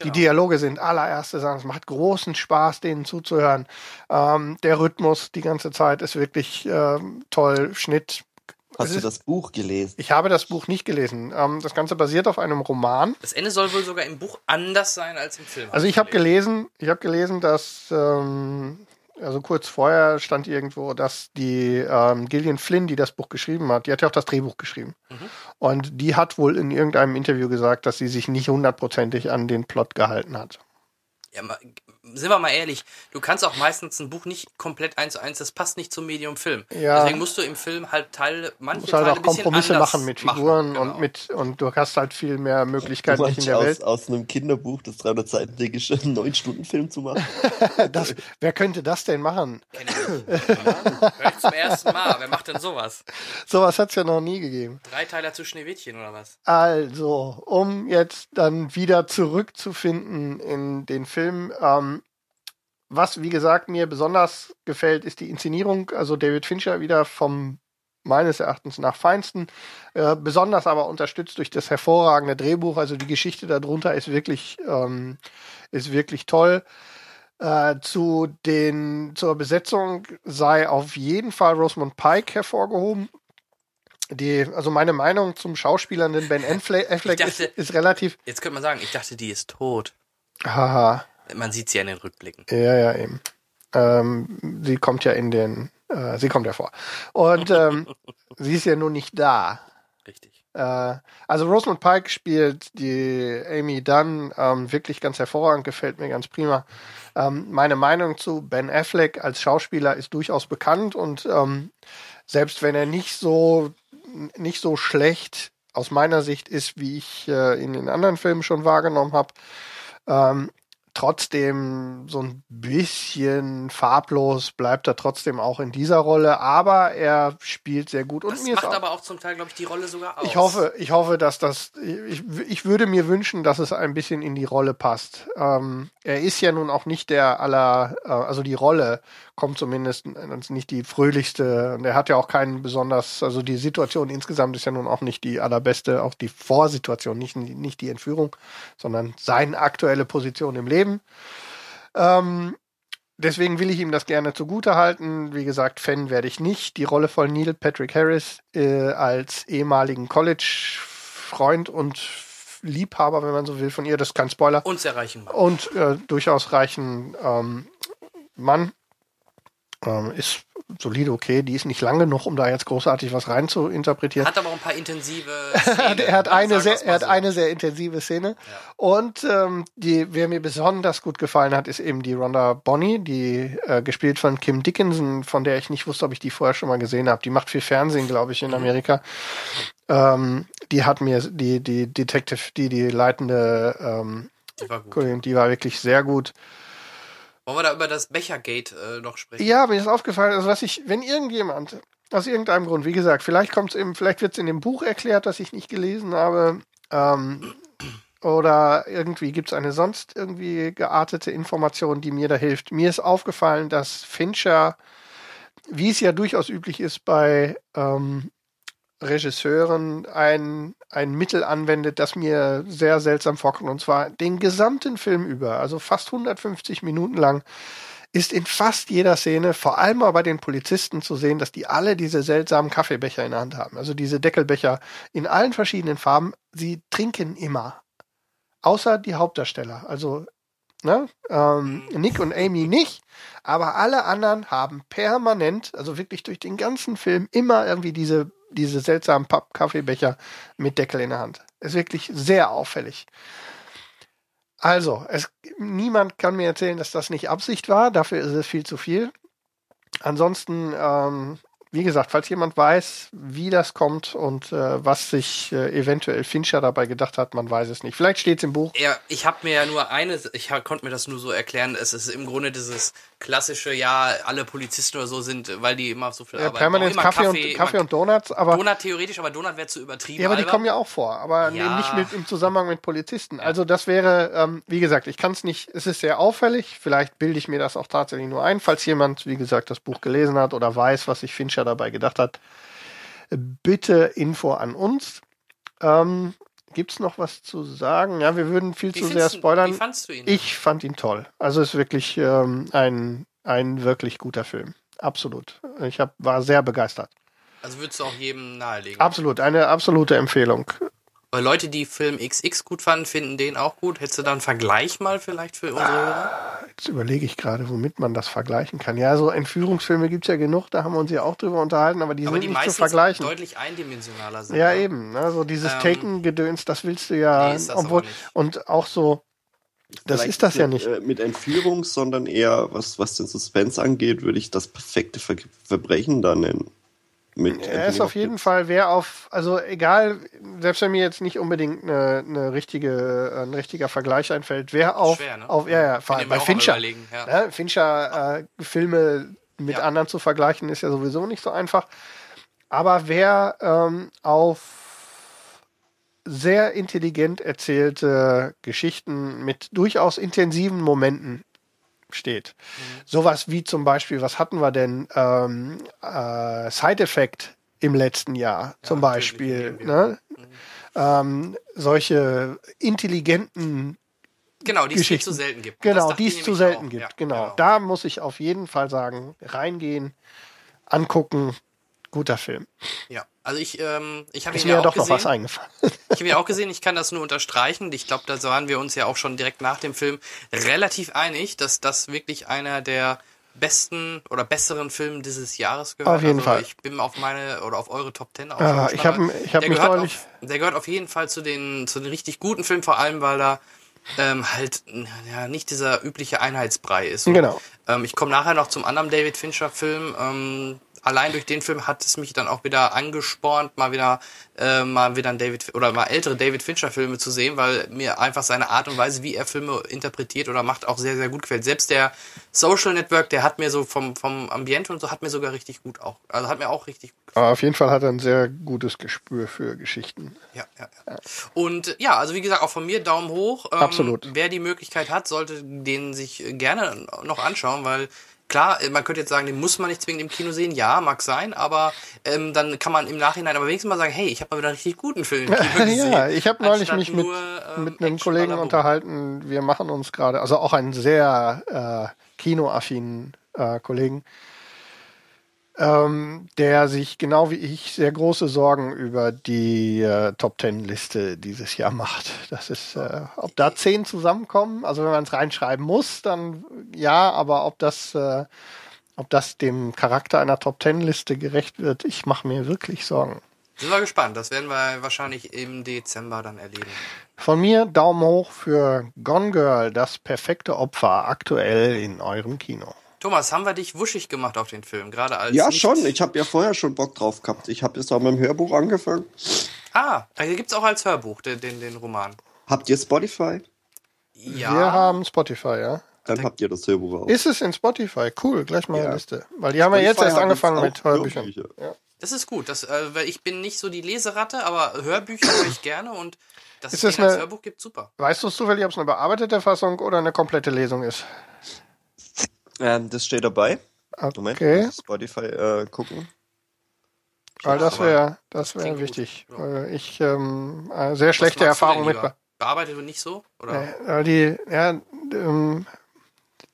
Die genau. Dialoge sind allererste Sache. Es macht großen Spaß, denen zuzuhören. Ähm, der Rhythmus die ganze Zeit ist wirklich ähm, toll. Schnitt. Hast Es du ist- das Buch gelesen? Ich habe das Buch nicht gelesen. Ähm, das Ganze basiert auf einem Roman. Das Ende soll wohl sogar im Buch anders sein als im Film. Also ich habe gelesen. gelesen, ich habe gelesen, dass ähm, also kurz vorher stand irgendwo, dass die ähm, Gillian Flynn, die das Buch geschrieben hat, die hat ja auch das Drehbuch geschrieben. Und die hat wohl in irgendeinem Interview gesagt, dass sie sich nicht hundertprozentig an den Plot gehalten hat. Ja, sind wir mal ehrlich, du kannst auch meistens ein Buch nicht komplett eins zu eins, das passt nicht zum Medium Film. Ja. Deswegen musst du im Film halt Teile, manche Du musst halt Teile auch Kompromisse anders machen mit Figuren genau. und mit und du hast halt viel mehr Möglichkeiten in der aus, Welt. aus einem Kinderbuch, das 300 Seiten dick ist, einen 9-Stunden-Film zu machen? Das, wer könnte das denn machen? Kenn ich. Hör ich zum ersten Mal. Wer macht denn sowas? Sowas hat's ja noch nie gegeben. Dreiteiler zu Schneewittchen oder was? Also, um jetzt dann wieder zurückzufinden in den Film, ähm, was, wie gesagt, mir besonders gefällt, ist die Inszenierung. Also David Fincher wieder vom meines Erachtens nach feinsten. Äh, besonders aber unterstützt durch das hervorragende Drehbuch. Also die Geschichte darunter ist wirklich, ähm, ist wirklich toll. Äh, zu den, zur Besetzung sei auf jeden Fall Rosamund Pike hervorgehoben. Die, also meine Meinung zum Schauspielern den Ben Affleck dachte- ist, ist relativ. Jetzt könnte man sagen, ich dachte, die ist tot. Haha, Man sieht sie ja in den Rückblicken. ja, ja, eben. Ähm, sie kommt ja in den, äh, sie kommt ja vor. Und ähm, sie ist ja nun nicht da. Richtig. Äh, also Rosamund Pike spielt die Amy Dunn ähm, wirklich ganz hervorragend, gefällt mir ganz prima. Ähm, meine Meinung zu Ben Affleck als Schauspieler ist durchaus bekannt und ähm, selbst wenn er nicht so nicht so schlecht aus meiner Sicht ist, wie ich äh, ihn in anderen Filmen schon wahrgenommen habe, ähm, trotzdem so ein bisschen farblos bleibt er trotzdem auch in dieser Rolle, aber er spielt sehr gut und Das mir macht ist auch, aber auch zum Teil, glaube ich, die Rolle sogar aus. ich hoffe, ich hoffe, dass das, ich, ich würde mir wünschen, dass es ein bisschen in die Rolle passt. Ähm, er ist ja nun auch nicht der aller, äh, also die Rolle kommt zumindest nicht die fröhlichste. Und er hat ja auch keinen besonders, also die Situation insgesamt ist ja nun auch nicht die allerbeste, auch die Vorsituation, nicht, nicht die Entführung, sondern seine aktuelle Position im Leben. Ähm, Deswegen will ich ihm das gerne zugute halten. Wie gesagt, Fan werde ich nicht. Die Rolle von Neil Patrick Harris äh, als ehemaligen College-Freund und Liebhaber, wenn man so will, von ihr, das ist kein Spoiler. Und sehr reichen Mann. Und äh, durchaus reichen ähm, Mann. Ähm, ist solide okay. Die ist nicht lang genug, um da jetzt großartig was rein zu interpretieren. Hat aber auch ein paar intensive Szenen. er hat ne? eine sehr, er hat eine sehr intensive Szene. Und ähm, die, wer mir besonders gut gefallen hat, ist eben die Rhonda Bonnie, die äh, gespielt von Kim Dickinson, von der ich nicht wusste, ob ich die vorher schon mal gesehen habe. Die macht viel Fernsehen, glaube ich, in Mhm. Amerika. Ähm, die hat mir die die Detective, die die leitende ähm, Die war gut. Die war wirklich sehr gut. Wollen wir da über das Bechergate äh, noch sprechen? Ja, mir ist aufgefallen, also was ich, wenn irgendjemand aus irgendeinem Grund, wie gesagt, vielleicht kommt es eben, vielleicht wird es in dem Buch erklärt, das ich nicht gelesen habe, ähm, oder irgendwie gibt es eine sonst irgendwie geartete Information, die mir da hilft. Mir ist aufgefallen, dass Fincher, wie es ja durchaus üblich ist bei ähm, Regisseuren, ein, ein Mittel anwendet, das mir sehr seltsam vorkommt. Und zwar den gesamten Film über, also fast 150 Minuten lang, ist in fast jeder Szene, vor allem aber bei den Polizisten zu sehen, dass die alle diese seltsamen Kaffeebecher in der Hand haben. Also diese Deckelbecher in allen verschiedenen Farben. Sie trinken immer. Außer die Hauptdarsteller. Also ne? ähm, Nick und Amy nicht. Aber alle anderen haben permanent, also wirklich durch den ganzen Film, immer irgendwie diese, diese seltsamen Papp-Kaffeebecher mit Deckel in der Hand. Ist wirklich sehr auffällig. Also, es, niemand kann mir erzählen, dass das nicht Absicht war. Dafür ist es viel zu viel. Ansonsten, ähm, wie gesagt, falls jemand weiß, wie das kommt und äh, was sich äh, eventuell Fincher dabei gedacht hat, man weiß es nicht. Vielleicht steht es im Buch. Ja, ich habe mir ja nur eine, ich konnte mir das nur so erklären, es ist im Grunde dieses klassische, ja, alle Polizisten oder so sind, weil die immer so viel Äh, arbeiten. permanent immer Kaffee, und, Kaffee und Donuts, aber Donut theoretisch, aber Donut wäre zu übertrieben. Ja, aber die albern. kommen ja auch vor, aber Ja. nicht mit im Zusammenhang mit Polizisten. Also das wäre, ähm, wie gesagt, ich kann es nicht, es ist sehr auffällig, vielleicht bilde ich mir das auch tatsächlich nur ein, falls jemand, wie gesagt, das Buch gelesen hat oder weiß, was sich Fincher dabei gedacht hat. Bitte Info an uns. Ähm, Gibt es noch was zu sagen? Ja, wir würden viel Wie zu sehr du- spoilern. Wie fandst du ihn? Ich fand ihn toll. Also es ist wirklich ähm, ein, ein wirklich guter Film. Absolut. Ich hab, war sehr begeistert. Also würdest du auch jedem nahelegen. Absolut, eine absolute Empfehlung. Weil Leute, die Film XX gut fanden, finden den auch gut. Hättest du da einen Vergleich mal vielleicht für unsere Hörer? Jetzt überlege ich gerade, womit man das vergleichen kann. Ja, so Entführungsfilme gibt's ja genug, da haben wir uns ja auch drüber unterhalten, aber die Aber sind die nicht zu vergleichen. deutlich eindimensionaler sind. Ja, ne? eben. Ne? So dieses Ähm, Taken-Gedöns, das willst du ja. Nee, ist das obwohl, nicht. und auch so, das Vielleicht ist das ja mit, nicht. Äh, mit Entführung, sondern eher, was, was den Suspense angeht, würde ich das perfekte Ver Verbrechen da nennen. Mit Er ist auf jeden Fall, wer auf, also egal, selbst wenn mir jetzt nicht unbedingt eine, eine richtige, ein richtiger Vergleich einfällt, wer auf, schwer, ne? auf, ja, ja, vor allem bei Fincher, ja. ne? Fincher äh, Filme mit Ja. anderen zu vergleichen, ist ja sowieso nicht so einfach. Aber wer ähm, auf sehr intelligent erzählte Geschichten mit durchaus intensiven Momenten steht. Sowas wie zum Beispiel, was hatten wir denn? Ähm, äh, Side Effect im letzten Jahr zum Ja, Beispiel. natürlich, Ne? Ähm, solche intelligenten Genau, die es zu selten gibt. Genau, die es zu selten auch. gibt. Ja, genau. Da muss ich auf jeden Fall sagen, reingehen, angucken, guter Film. Ja, also ich, ähm, ich habe ihn mir ja ja auch doch noch was gesehen. eingefallen. Ich habe ihn auch gesehen, ich kann das nur unterstreichen. Ich glaube, da waren wir uns ja auch schon direkt nach dem Film relativ einig, dass das wirklich einer der besten oder besseren Filme dieses Jahres gehört. Auf jeden also Fall. Ich bin auf meine oder auf eure Top Ten auch Ah, schon ich hab- aber ich hab der mich gehört neulich- auf, Der gehört auf jeden Fall zu den, zu den richtig guten Filmen, vor allem, weil da ähm, halt ja, nicht dieser übliche Einheitsbrei ist. Und, Genau. Ähm, ich komme nachher noch zum anderen David Fincher-Film. Ähm, allein durch den Film hat es mich dann auch wieder angespornt, mal wieder äh, mal wieder ein David oder mal ältere David Fincher-Filme zu sehen, weil mir einfach seine Art und Weise, wie er Filme interpretiert oder macht, auch sehr, sehr gut gefällt. Selbst der Social Network, der hat mir so vom, vom Ambiente und so, hat mir sogar richtig gut auch, also hat mir auch richtig gut gefallen. Aber auf jeden Fall hat er ein sehr gutes Gespür für Geschichten. Ja, ja, ja. Und ja, also wie gesagt, auch von mir Daumen hoch. Ähm, Absolut. Wer die Möglichkeit hat, sollte den sich gerne noch anschauen, weil klar, man könnte jetzt sagen, den muss man nicht zwingend im Kino sehen. Ja, mag sein, aber ähm, dann kann man im Nachhinein aber wenigstens mal sagen, hey, ich habe mal wieder einen richtig guten Film im Kino gesehen. ja, ich habe neulich mich mit, nur, ähm, mit einem Action Kollegen Ballabum. unterhalten. Wir machen uns gerade, also auch einen sehr äh, kinoaffinen äh, Kollegen, ähm, der sich genau wie ich sehr große Sorgen über die äh, Top Ten Liste dieses Jahr macht. Das ist, äh, ob da zehn zusammenkommen, also wenn man es reinschreiben muss, dann ja, aber ob das, äh, ob das dem Charakter einer Top Ten Liste gerecht wird, ich mache mir wirklich Sorgen. Sind wir gespannt. Das werden wir wahrscheinlich im Dezember dann erleben. Von mir Daumen hoch für Gone Girl, das perfekte Opfer, aktuell in eurem Kino. Thomas, haben wir dich wuschig gemacht auf den Film? Gerade als Ja, nicht- schon. Ich habe ja vorher schon Bock drauf gehabt. Ich habe jetzt auch mit dem Hörbuch angefangen. Ah, da gibt's auch als Hörbuch den, den, den Roman. Habt ihr Spotify? Ja. Wir haben Spotify, ja. Dann habt ihr das Hörbuch auch. Ist es in Spotify? Cool, gleich mal Ja. eine Liste. Weil die haben ja jetzt Spotify erst angefangen jetzt mit Hörbüchern. Hörbücher. Ja. Das ist gut. Das, äh, weil ich bin nicht so die Leseratte, aber Hörbücher höre ich gerne und dass Ist es das eine- Hörbuch gibt, super. Weißt du zufällig, ob es eine bearbeitete Fassung oder eine komplette Lesung ist? Ähm, das steht dabei. Moment, Okay, muss Spotify äh, gucken. weil das aber wäre das klingt wäre gut. wichtig. Ja. Weil Ich ähm, äh, sehr schlechte Erfahrung mit. Bearbeitet und nicht so? Oder? Äh, die, ja, ähm,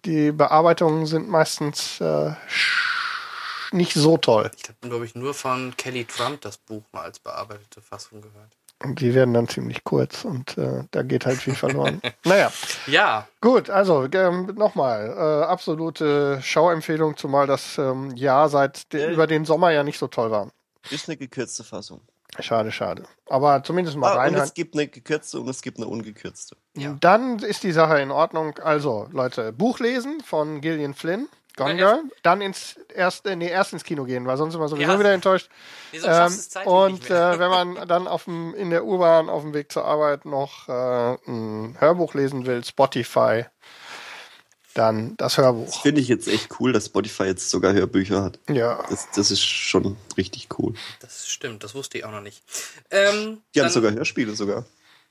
die Bearbeitungen sind meistens äh, nicht so toll. Ich habe, glaube ich, nur von Kelly Trump das Buch mal als bearbeitete Fassung gehört. Und die werden dann ziemlich kurz und äh, da geht halt viel verloren. naja, Ja, gut, also ähm, nochmal, äh, absolute Schauempfehlung, zumal das ähm, Jahr seit de Äh. über den Sommer ja nicht so toll war. Ist eine gekürzte Fassung. Schade, schade. Aber zumindest mal Ah, und reinhören. es gibt eine gekürzte und es gibt eine ungekürzte. Ja. Dann ist die Sache in Ordnung. Also, Leute, Buch lesen von Gillian Flynn, Gone Girl. Dann ins erste, nee, erst ins Kino gehen, weil sonst sind wir sowieso Ja. wieder enttäuscht. nee, Ähm, und äh, wenn man dann auf dem, in der U-Bahn auf dem Weg zur Arbeit noch äh, ein Hörbuch lesen will, Spotify, dann das Hörbuch. Finde ich jetzt echt cool, dass Spotify jetzt sogar Hörbücher hat. Ja. Das, das ist schon richtig cool. Das stimmt, das wusste ich auch noch nicht. Ähm, Die haben sogar Hörspiele sogar.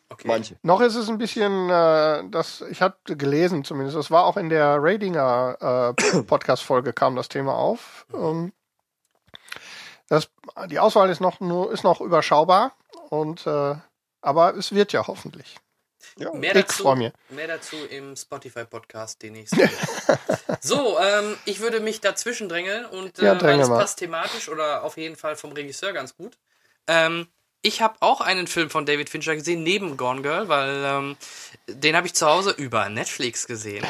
Okay. Manche. Noch ist es ein bisschen, äh, das, ich hatte gelesen zumindest, das war auch in der Radinger äh, Podcast-Folge kam das Thema auf. Ähm, das, die Auswahl ist noch nur, ist noch überschaubar und äh, aber es wird ja hoffentlich. Ja. Mehr Ich dazu, mich. mehr dazu im Spotify-Podcast demnächst. so, ähm, ich würde mich dazwischen drängeln und äh, Ja, mal. passt thematisch oder auf jeden Fall vom Regisseur ganz gut. Ähm, ich habe auch einen Film von David Fincher gesehen, neben Gone Girl, weil ähm, den habe ich zu Hause über Netflix gesehen.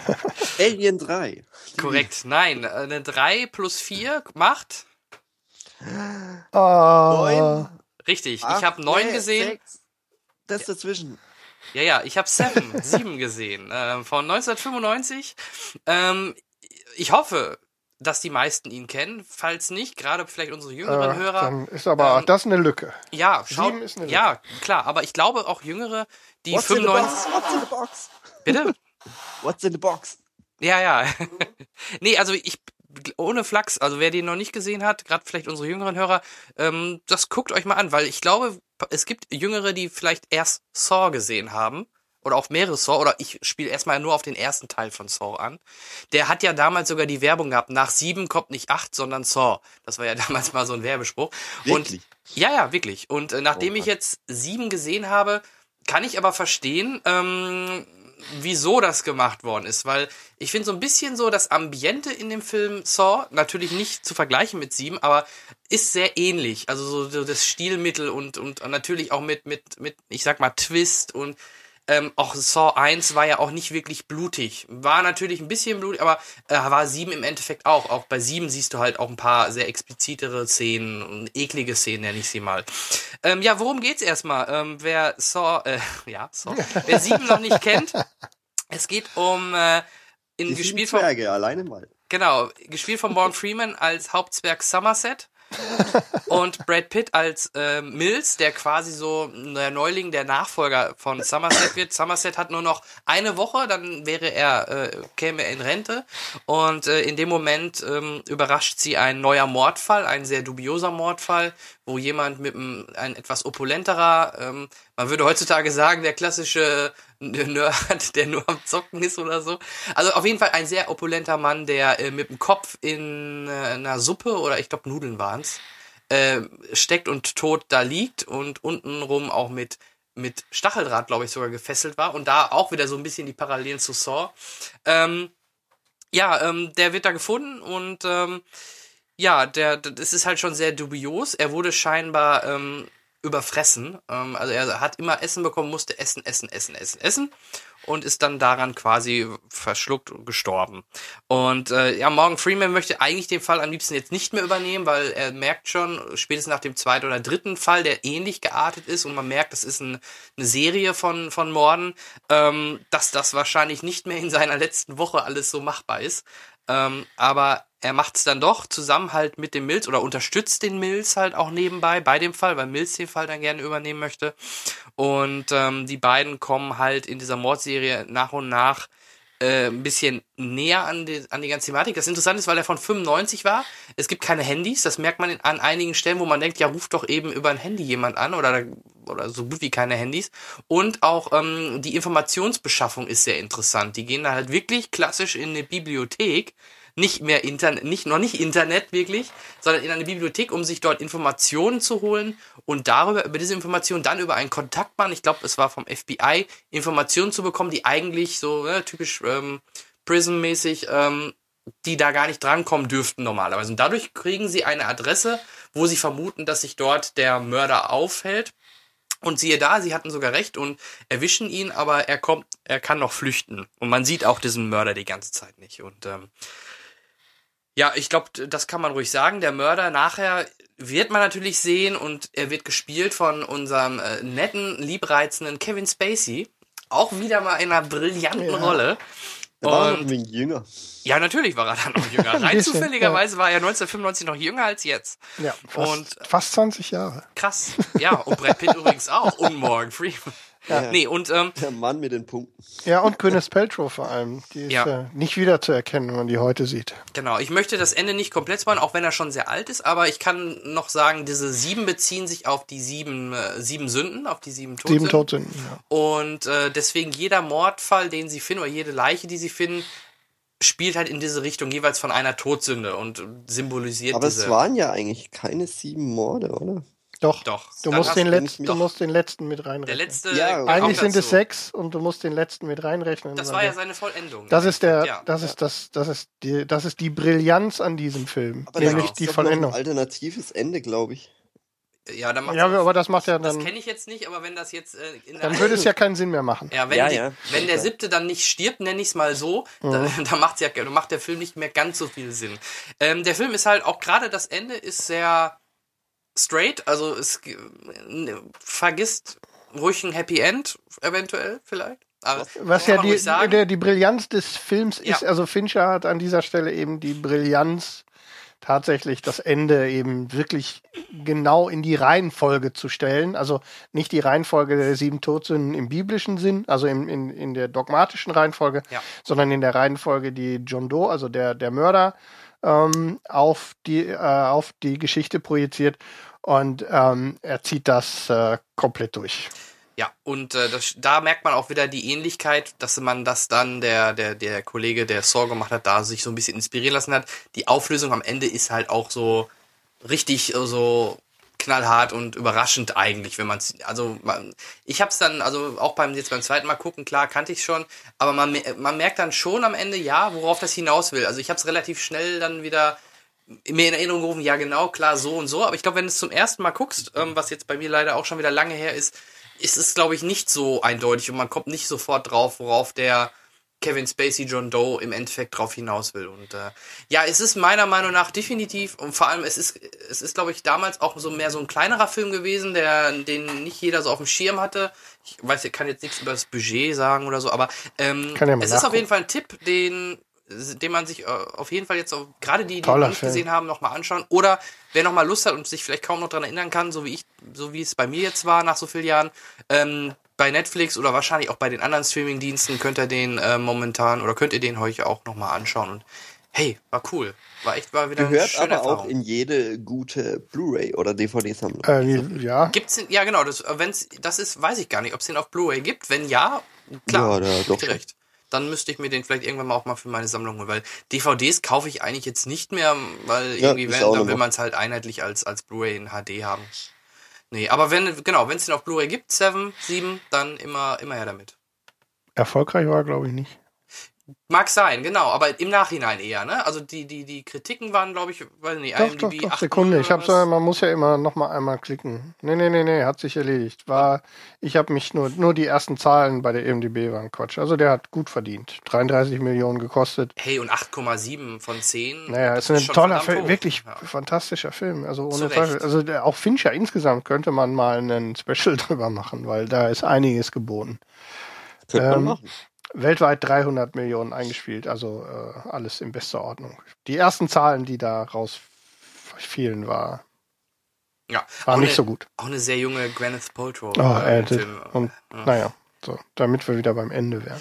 Alien 3. Korrekt, nein, äh, eine 3 plus 4 macht. Ah, Neun. Richtig, Acht, ich habe 9 nee, gesehen. sechs. Das dazwischen. Ja, ja, ich habe Seven, sieben gesehen, ähm, von 1995. Ähm, ich hoffe, dass die meisten ihn kennen. Falls nicht, gerade vielleicht unsere jüngeren äh, Hörer. dann ist aber ähm, das eine Lücke. Ja, sieben ist eine ja, klar, aber ich glaube auch Jüngere, die What's in the 95. box? What's in the box? Bitte? What's in the box? Ja, ja. nee, also ich ohne Flachs, also wer den noch nicht gesehen hat, gerade vielleicht unsere jüngeren Hörer, ähm, das guckt euch mal an, weil ich glaube, es gibt Jüngere, die vielleicht erst Saw gesehen haben oder auf mehrere Saw, oder ich spiele erstmal nur auf den ersten Teil von Saw an. Der hat ja damals sogar die Werbung gehabt, nach sieben kommt nicht acht, sondern Saw. Das war ja damals mal so ein Werbespruch. Wirklich? Und, ja, ja, wirklich. Und äh, nachdem Oh ich jetzt sieben gesehen habe, kann ich aber verstehen, ähm, wieso das gemacht worden ist, weil ich finde so ein bisschen so das Ambiente in dem Film Saw, natürlich nicht zu vergleichen mit sieben, aber ist sehr ähnlich. Also so, so das Stilmittel und, und natürlich auch mit, mit, mit, ich sag mal, Twist und ähm, auch Saw 1 war ja auch nicht wirklich blutig. War natürlich ein bisschen blutig, aber äh, war 7 im Endeffekt auch. Auch bei 7 siehst du halt auch ein paar sehr explizitere Szenen und eklige Szenen, nenne ich sie mal. Ähm, ja, worum geht's erstmal? Ähm, wer Saw, äh, ja, Saw, wer 7 noch nicht kennt, es geht um, äh, in, Die gespielt von, Zwerge, alleine mal. genau, gespielt von Morgan Freeman als Hauptzwerg Somerset und Brad Pitt als äh, Mills, der quasi so der Neuling, der Nachfolger von Somerset wird. Somerset hat nur noch eine Woche, dann wäre er, äh, käme er in Rente und äh, in dem Moment ähm, überrascht sie ein neuer Mordfall, ein sehr dubioser Mordfall, wo jemand mit einem ein etwas opulenterer, ähm, man würde heutzutage sagen, der klassische Nerd, der nur am Zocken ist oder so. Also auf jeden Fall ein sehr opulenter Mann, der äh, mit dem Kopf in äh, einer Suppe oder ich glaube Nudeln waren's äh, steckt und tot da liegt und untenrum auch mit mit Stacheldraht, glaube ich, sogar gefesselt war. Und da auch wieder so ein bisschen die Parallelen zu Saw. Ähm, ja, ähm, der wird da gefunden und ähm, ja, der, das ist halt schon sehr dubios. Er wurde scheinbar ähm, überfressen. Ähm, also er hat immer Essen bekommen, musste essen, essen, essen, essen, essen und ist dann daran quasi verschluckt und gestorben. Und äh, ja, Morgan Freeman möchte eigentlich den Fall am liebsten jetzt nicht mehr übernehmen, weil er merkt schon, spätestens nach dem zweiten oder dritten Fall, der ähnlich geartet ist und man merkt, das ist ein, eine Serie von, von Morden, ähm, dass das wahrscheinlich nicht mehr in seiner letzten Woche alles so machbar ist. Ähm, aber er macht es dann doch zusammen halt mit dem Mills oder unterstützt den Mills halt auch nebenbei bei dem Fall, weil Mills den Fall dann gerne übernehmen möchte. Und ähm, die beiden kommen halt in dieser Mordserie nach und nach äh, ein bisschen näher an die, an die ganze Thematik. Das Interessante ist, weil er von 95 war. Es gibt keine Handys. Das merkt man in, an einigen Stellen, wo man denkt, ja, ruft doch eben über ein Handy jemand an oder, oder so gut wie keine Handys. Und auch ähm, die Informationsbeschaffung ist sehr interessant. Die gehen da halt wirklich klassisch in eine Bibliothek nicht mehr Internet, nicht, noch nicht Internet wirklich, sondern in eine Bibliothek, um sich dort Informationen zu holen und darüber, über diese Informationen dann über einen Kontaktmann, ich glaube, es war vom FBI, Informationen zu bekommen, die eigentlich so ne, typisch ähm, Prism-mäßig, ähm, die da gar nicht drankommen dürften normalerweise. Und dadurch kriegen sie eine Adresse, wo sie vermuten, dass sich dort der Mörder aufhält. Und siehe da, sie hatten sogar recht und erwischen ihn, aber er kommt, er kann noch flüchten. Und man sieht auch diesen Mörder die ganze Zeit nicht. Und ähm, ja, ich glaube, das kann man ruhig sagen. Der Mörder nachher wird man natürlich sehen und er wird gespielt von unserem äh, netten, liebreizenden Kevin Spacey. Auch wieder mal in einer brillanten Ja. Rolle. Der war noch Und ein jünger. ja, natürlich war er dann noch jünger. Ein Rein zufälligerweise war er 1995 noch jünger als jetzt. Ja, fast, Und- fast 20 Jahre. Krass. Ja, und Brad Pitt übrigens auch. Und Morgan Freeman. Ja. Nee, und ähm, Der Mann mit den Punkten. Ja, und Gwyneth Paltrow vor allem. Die ist Ja. äh, nicht wiederzuerkennen, wenn man die heute sieht. Genau, ich möchte das Ende nicht komplett spoilern, auch wenn er schon sehr alt ist, aber ich kann noch sagen, diese sieben beziehen sich auf die sieben, äh, sieben Sünden, auf die sieben Todsünden. Sieben Todsünden. Ja. Und äh, deswegen jeder Mordfall, den sie finden, oder jede Leiche, die sie finden, spielt halt in diese Richtung jeweils von einer Todsünde und symbolisiert Aber diese. es waren ja eigentlich keine sieben Morde, oder? Doch, Doch, du musst, den du letzten, du mit- musst den letzten mit der reinrechnen. letzte. Ja, Eigentlich sind es dazu. sechs und du musst den letzten mit reinrechnen. Das war ja der- seine Vollendung. das ist der, Ja. das ist das, das ist die, das ist die Brillanz an diesem Film, Aber nämlich gibt's die Vollendung. Ein alternatives Ende, glaube ich. Ja, dann macht's Ja, aber das macht ja Das dann, kenne ich jetzt nicht, aber wenn das jetzt äh, in dann der würde es ja keinen Sinn mehr machen. Ja, wenn, Ja, die, ja. wenn der siebte dann nicht stirbt, nenne ich es mal so, dann, dann macht's ja, dann macht der Film nicht mehr ganz so viel Sinn. Ähm, der Film ist halt auch gerade das Ende ist sehr straight, also es vergisst ruhig ein Happy End, eventuell vielleicht. Aber Was ja die, der, die Brillanz des Films ist, Ja. also Fincher hat an dieser Stelle eben die Brillanz, tatsächlich das Ende eben wirklich genau in die Reihenfolge zu stellen. Also nicht die Reihenfolge der sieben Todsünden im biblischen Sinn, also in, in, in der dogmatischen Reihenfolge, Ja. sondern in der Reihenfolge, die John Doe, also der, der Mörder, ähm, auf, die, äh, auf die Geschichte projiziert. Und ähm, er zieht das äh, komplett durch. Ja, und äh, das, da merkt man auch wieder die Ähnlichkeit, dass man das dann, der, der, der Kollege, der Saw gemacht hat, da sich so ein bisschen inspirieren lassen hat. Die Auflösung am Ende ist halt auch so richtig äh, so knallhart und überraschend eigentlich, wenn man also man, ich habe es dann also auch beim jetzt beim zweiten Mal gucken klar kannte ich schon, aber man man merkt dann schon am Ende ja, worauf das hinaus will. Also ich habe es relativ schnell dann wieder mir in Erinnerung gerufen, ja genau, klar so und so, aber ich glaube, wenn du es zum ersten Mal guckst, ähm, was jetzt bei mir leider auch schon wieder lange her ist, ist es, glaube ich, nicht so eindeutig und man kommt nicht sofort drauf, worauf der Kevin Spacey, John Doe im Endeffekt drauf hinaus will. Und äh, ja, es ist meiner Meinung nach definitiv und vor allem es ist, es ist, glaube ich, damals auch so mehr so ein kleinerer Film gewesen, der, den nicht jeder so auf dem Schirm hatte. Ich weiß, ich kann jetzt nichts über das Budget sagen oder so, aber ähm, ja es ist auf nachgucken. jeden Fall ein Tipp, den den man sich äh, auf jeden Fall jetzt auch, gerade die, die Toller nicht Film. gesehen haben, nochmal anschauen. Oder wer nochmal Lust hat und sich vielleicht kaum noch dran erinnern kann, so wie ich, so wie es bei mir jetzt war nach so vielen Jahren, ähm, bei Netflix oder wahrscheinlich auch bei den anderen Streaming-Diensten könnt ihr den äh, momentan oder könnt ihr den euch auch nochmal anschauen. Und hey, war cool. War echt, war wieder eine Gehört schöne aber auch Erfahrung. in jede gute Blu-ray oder DVD-Sammlung. Äh, ja, Gibt's den, ja genau, das, wenn's, das ist, weiß ich gar nicht, ob es den auf Blu-ray gibt. Wenn ja, klar, Ja, da- doch recht. Dann müsste ich mir den vielleicht irgendwann mal auch mal für meine Sammlung holen, weil DVDs kaufe ich eigentlich jetzt nicht mehr, weil Ja, irgendwie, wenn, dann will man es halt einheitlich als, als Blu-ray in HD haben. Nee, aber wenn, genau, wenn es den auf Blu-ray gibt, 7, 7, dann immer, immer her damit. erfolgreich war, glaube ich, nicht. Mag sein, genau, aber im Nachhinein eher, ne? Also die, die, die Kritiken waren, glaube ich, weiß nicht, Doch, doch, IMDb doch, 8 Sekunde. Ich hab's, was? äh, man muss ja immer noch mal einmal klicken. Nee, nee, nee, nee, hat sich erledigt. War, ich habe mich nur, nur die ersten Zahlen bei der EMDB waren Quatsch. Also der hat gut verdient. 33 Millionen gekostet. Hey, und 8,7 von 10. Naja, das ist ein toller Film, wirklich Ja. fantastischer Film. Also ohne Zweifel. Recht. Also der, auch Fincher insgesamt könnte man mal einen Special drüber machen, weil da ist einiges geboten. Könnte man ähm, machen. Weltweit 300 Millionen eingespielt, also äh, alles in bester Ordnung. Die ersten Zahlen, die da rausfielen, war, Ja, waren auch nicht eine, so gut. Auch eine sehr junge Gwyneth Paltrow. Oh, äh, Film. und Ja. naja, so, damit wir wieder beim Ende wären.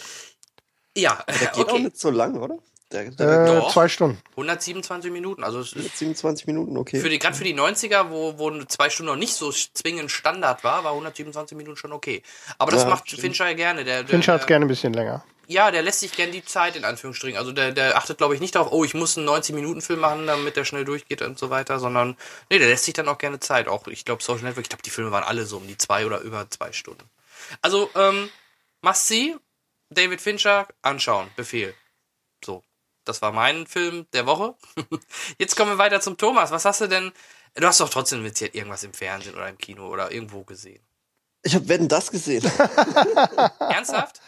Ja, Der geht auch okay. nicht so lang, oder? Der, der Äh, Doch. zwei Stunden. 127 Minuten. Also es ist 27 Minuten, okay. für die, gerade für die 90er, wo, wo zwei Stunden noch nicht so zwingend Standard war, war 127 Minuten schon okay. Aber das Ja, macht stimmt. Fincher ja gerne. Der, der, Fincher hat der, gerne ein bisschen länger. Ja, der lässt sich gerne die Zeit in Anführungsstrichen. Also der, der achtet, glaube ich, nicht darauf, oh, ich muss einen 90-Minuten-Film machen, damit der schnell durchgeht und so weiter, sondern nee, der lässt sich dann auch gerne Zeit. Auch, ich glaube, Social Network, ich glaube, die Filme waren alle so um die zwei oder über zwei Stunden. Also, ähm, must see, David Fincher, anschauen, Befehl. Das war mein Film der Woche. Jetzt kommen wir weiter zum Thomas. Was hast du denn? Du hast doch trotzdem mit dir irgendwas im Fernsehen oder im Kino oder irgendwo gesehen. Ich habe Wetten das gesehen. Ernsthaft?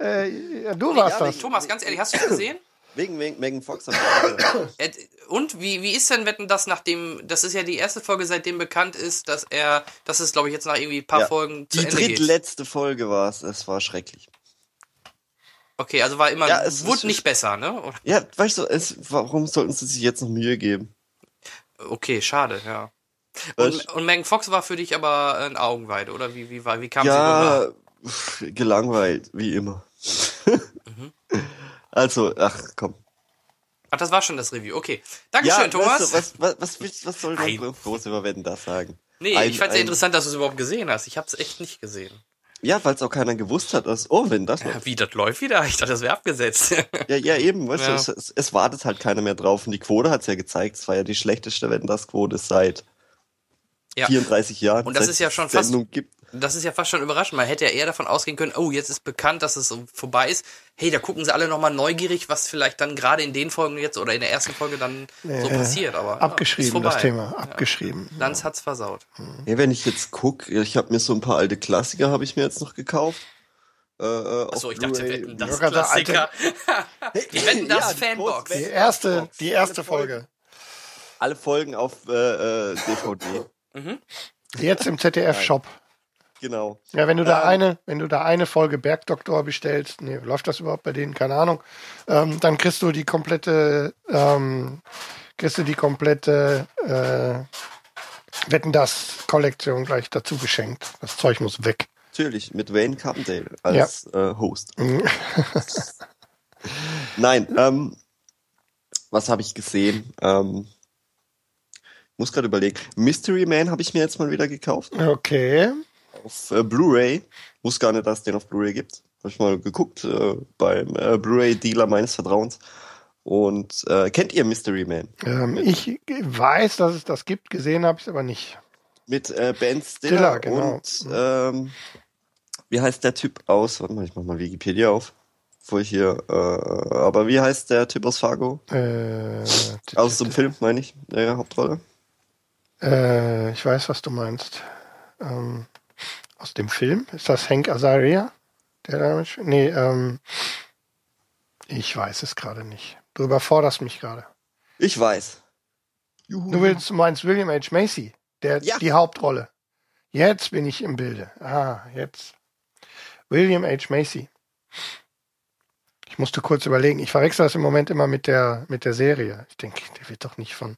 Äh, ja, du warst ja, das. Thomas, ganz ehrlich, hast du es gesehen? wegen, wegen Megan Fox. Und wie, wie ist denn Wetten das nachdem, das ist ja die erste Folge, seitdem bekannt ist, dass er, dass es glaube ich jetzt nach irgendwie ein paar Ja. Folgen zu Die Ende geht. drittletzte Folge war es. Es war schrecklich. Okay, also war immer, Ja, es wurde nicht besser, ne? Oder- Ja, weißt du, es, warum sollten sie sich jetzt noch Mühe geben? Okay, schade, ja. Und, und Megan Fox war für dich aber ein Augenweide, oder wie, wie war, wie kam sie rüber? Ja, gelangweilt, wie immer. Mhm. Also, ach komm. Ach, das war schon das Review. Okay. Dankeschön, Thomas. Weißt du, was, was, was, willst- was soll man groß über Wetten das sagen? nee, Ein- ich fand's ja interessant, dass du es überhaupt gesehen hast. Ich hab's echt nicht gesehen. Ja, weil es auch keiner gewusst hat, dass, oh, wenn das noch. Wie, das läuft wieder? Ich dachte, das wäre abgesetzt. Ja, ja, eben, weißt Ja. du, es, es, es wartet halt keiner mehr drauf. Und die Quote hat's ja gezeigt. Es war ja die schlechteste Wetten das Quote seit ja. 34 Jahren. Und das ist ja es schon fast- Sendung gibt. Das ist ja fast schon überraschend. Man hätte ja eher davon ausgehen können, oh, jetzt ist bekannt, dass es so vorbei ist. Hey, da gucken sie alle nochmal neugierig, was vielleicht dann gerade in den Folgen jetzt oder in der ersten Folge dann so Äh, passiert. Aber ja, ist Abgeschrieben, vorbei. das Thema. Abgeschrieben. Lanz hat's versaut. Ja, wenn ich jetzt guck, ich habe mir so ein paar alte Klassiker habe ich mir jetzt noch gekauft. Äh, äh, Achso, ich dachte, Blu-ray. wetten das Ja, Klassiker. die wetten das Ja, die Fanbox. Die erste, die erste Alle Folgen. Folge. Alle Folgen auf äh, äh, DVD. Jetzt im ZDF-Shop. Genau. Ja, wenn du da Ähm. eine, wenn du da eine Folge Bergdoktor bestellst, nee, läuft das überhaupt bei denen? Keine Ahnung. Ähm, dann kriegst du die komplette, ähm, kriegst du die komplette äh, Wetten das Kollektion gleich dazu geschenkt. Das Zeug muss weg. Natürlich, mit Wayne Carpendale als äh, Host. Nein, ähm, was habe ich gesehen? Ähm, muss gerade überlegen. Mystery Man habe ich mir jetzt mal wieder gekauft. Okay. Auf äh, Blu-ray. Wusste gar nicht, dass es den auf Blu-ray gibt. Habe ich mal geguckt äh, beim äh, Blu-ray-Dealer meines Vertrauens. Und äh, kennt ihr Mystery Man? Ähm, ich weiß, dass es das gibt, gesehen habe ich es aber nicht. Mit äh, Ben Stiller, Stiller, genau. und ähm, wie heißt der Typ aus? Warte mal, ich mach mal Wikipedia auf. Bevor ich hier, äh, aber wie heißt der Typ aus Fargo? Äh, Aus dem Film, meine ich, der Hauptrolle. äh, ich weiß, was du meinst. Ähm, aus dem Film? Ist das Hank Azaria? Der da nee, ähm, ich weiß es gerade nicht. Du überforderst mich gerade. Ich weiß. Juhu. Du willst, meinst William H. Macy, der, Ja. die Hauptrolle. Jetzt bin ich im Bilde. Ah, jetzt. William H. Macy. Ich musste kurz überlegen. Ich verwechsel das im Moment immer mit der, mit der Serie. Ich denke, der wird doch nicht von,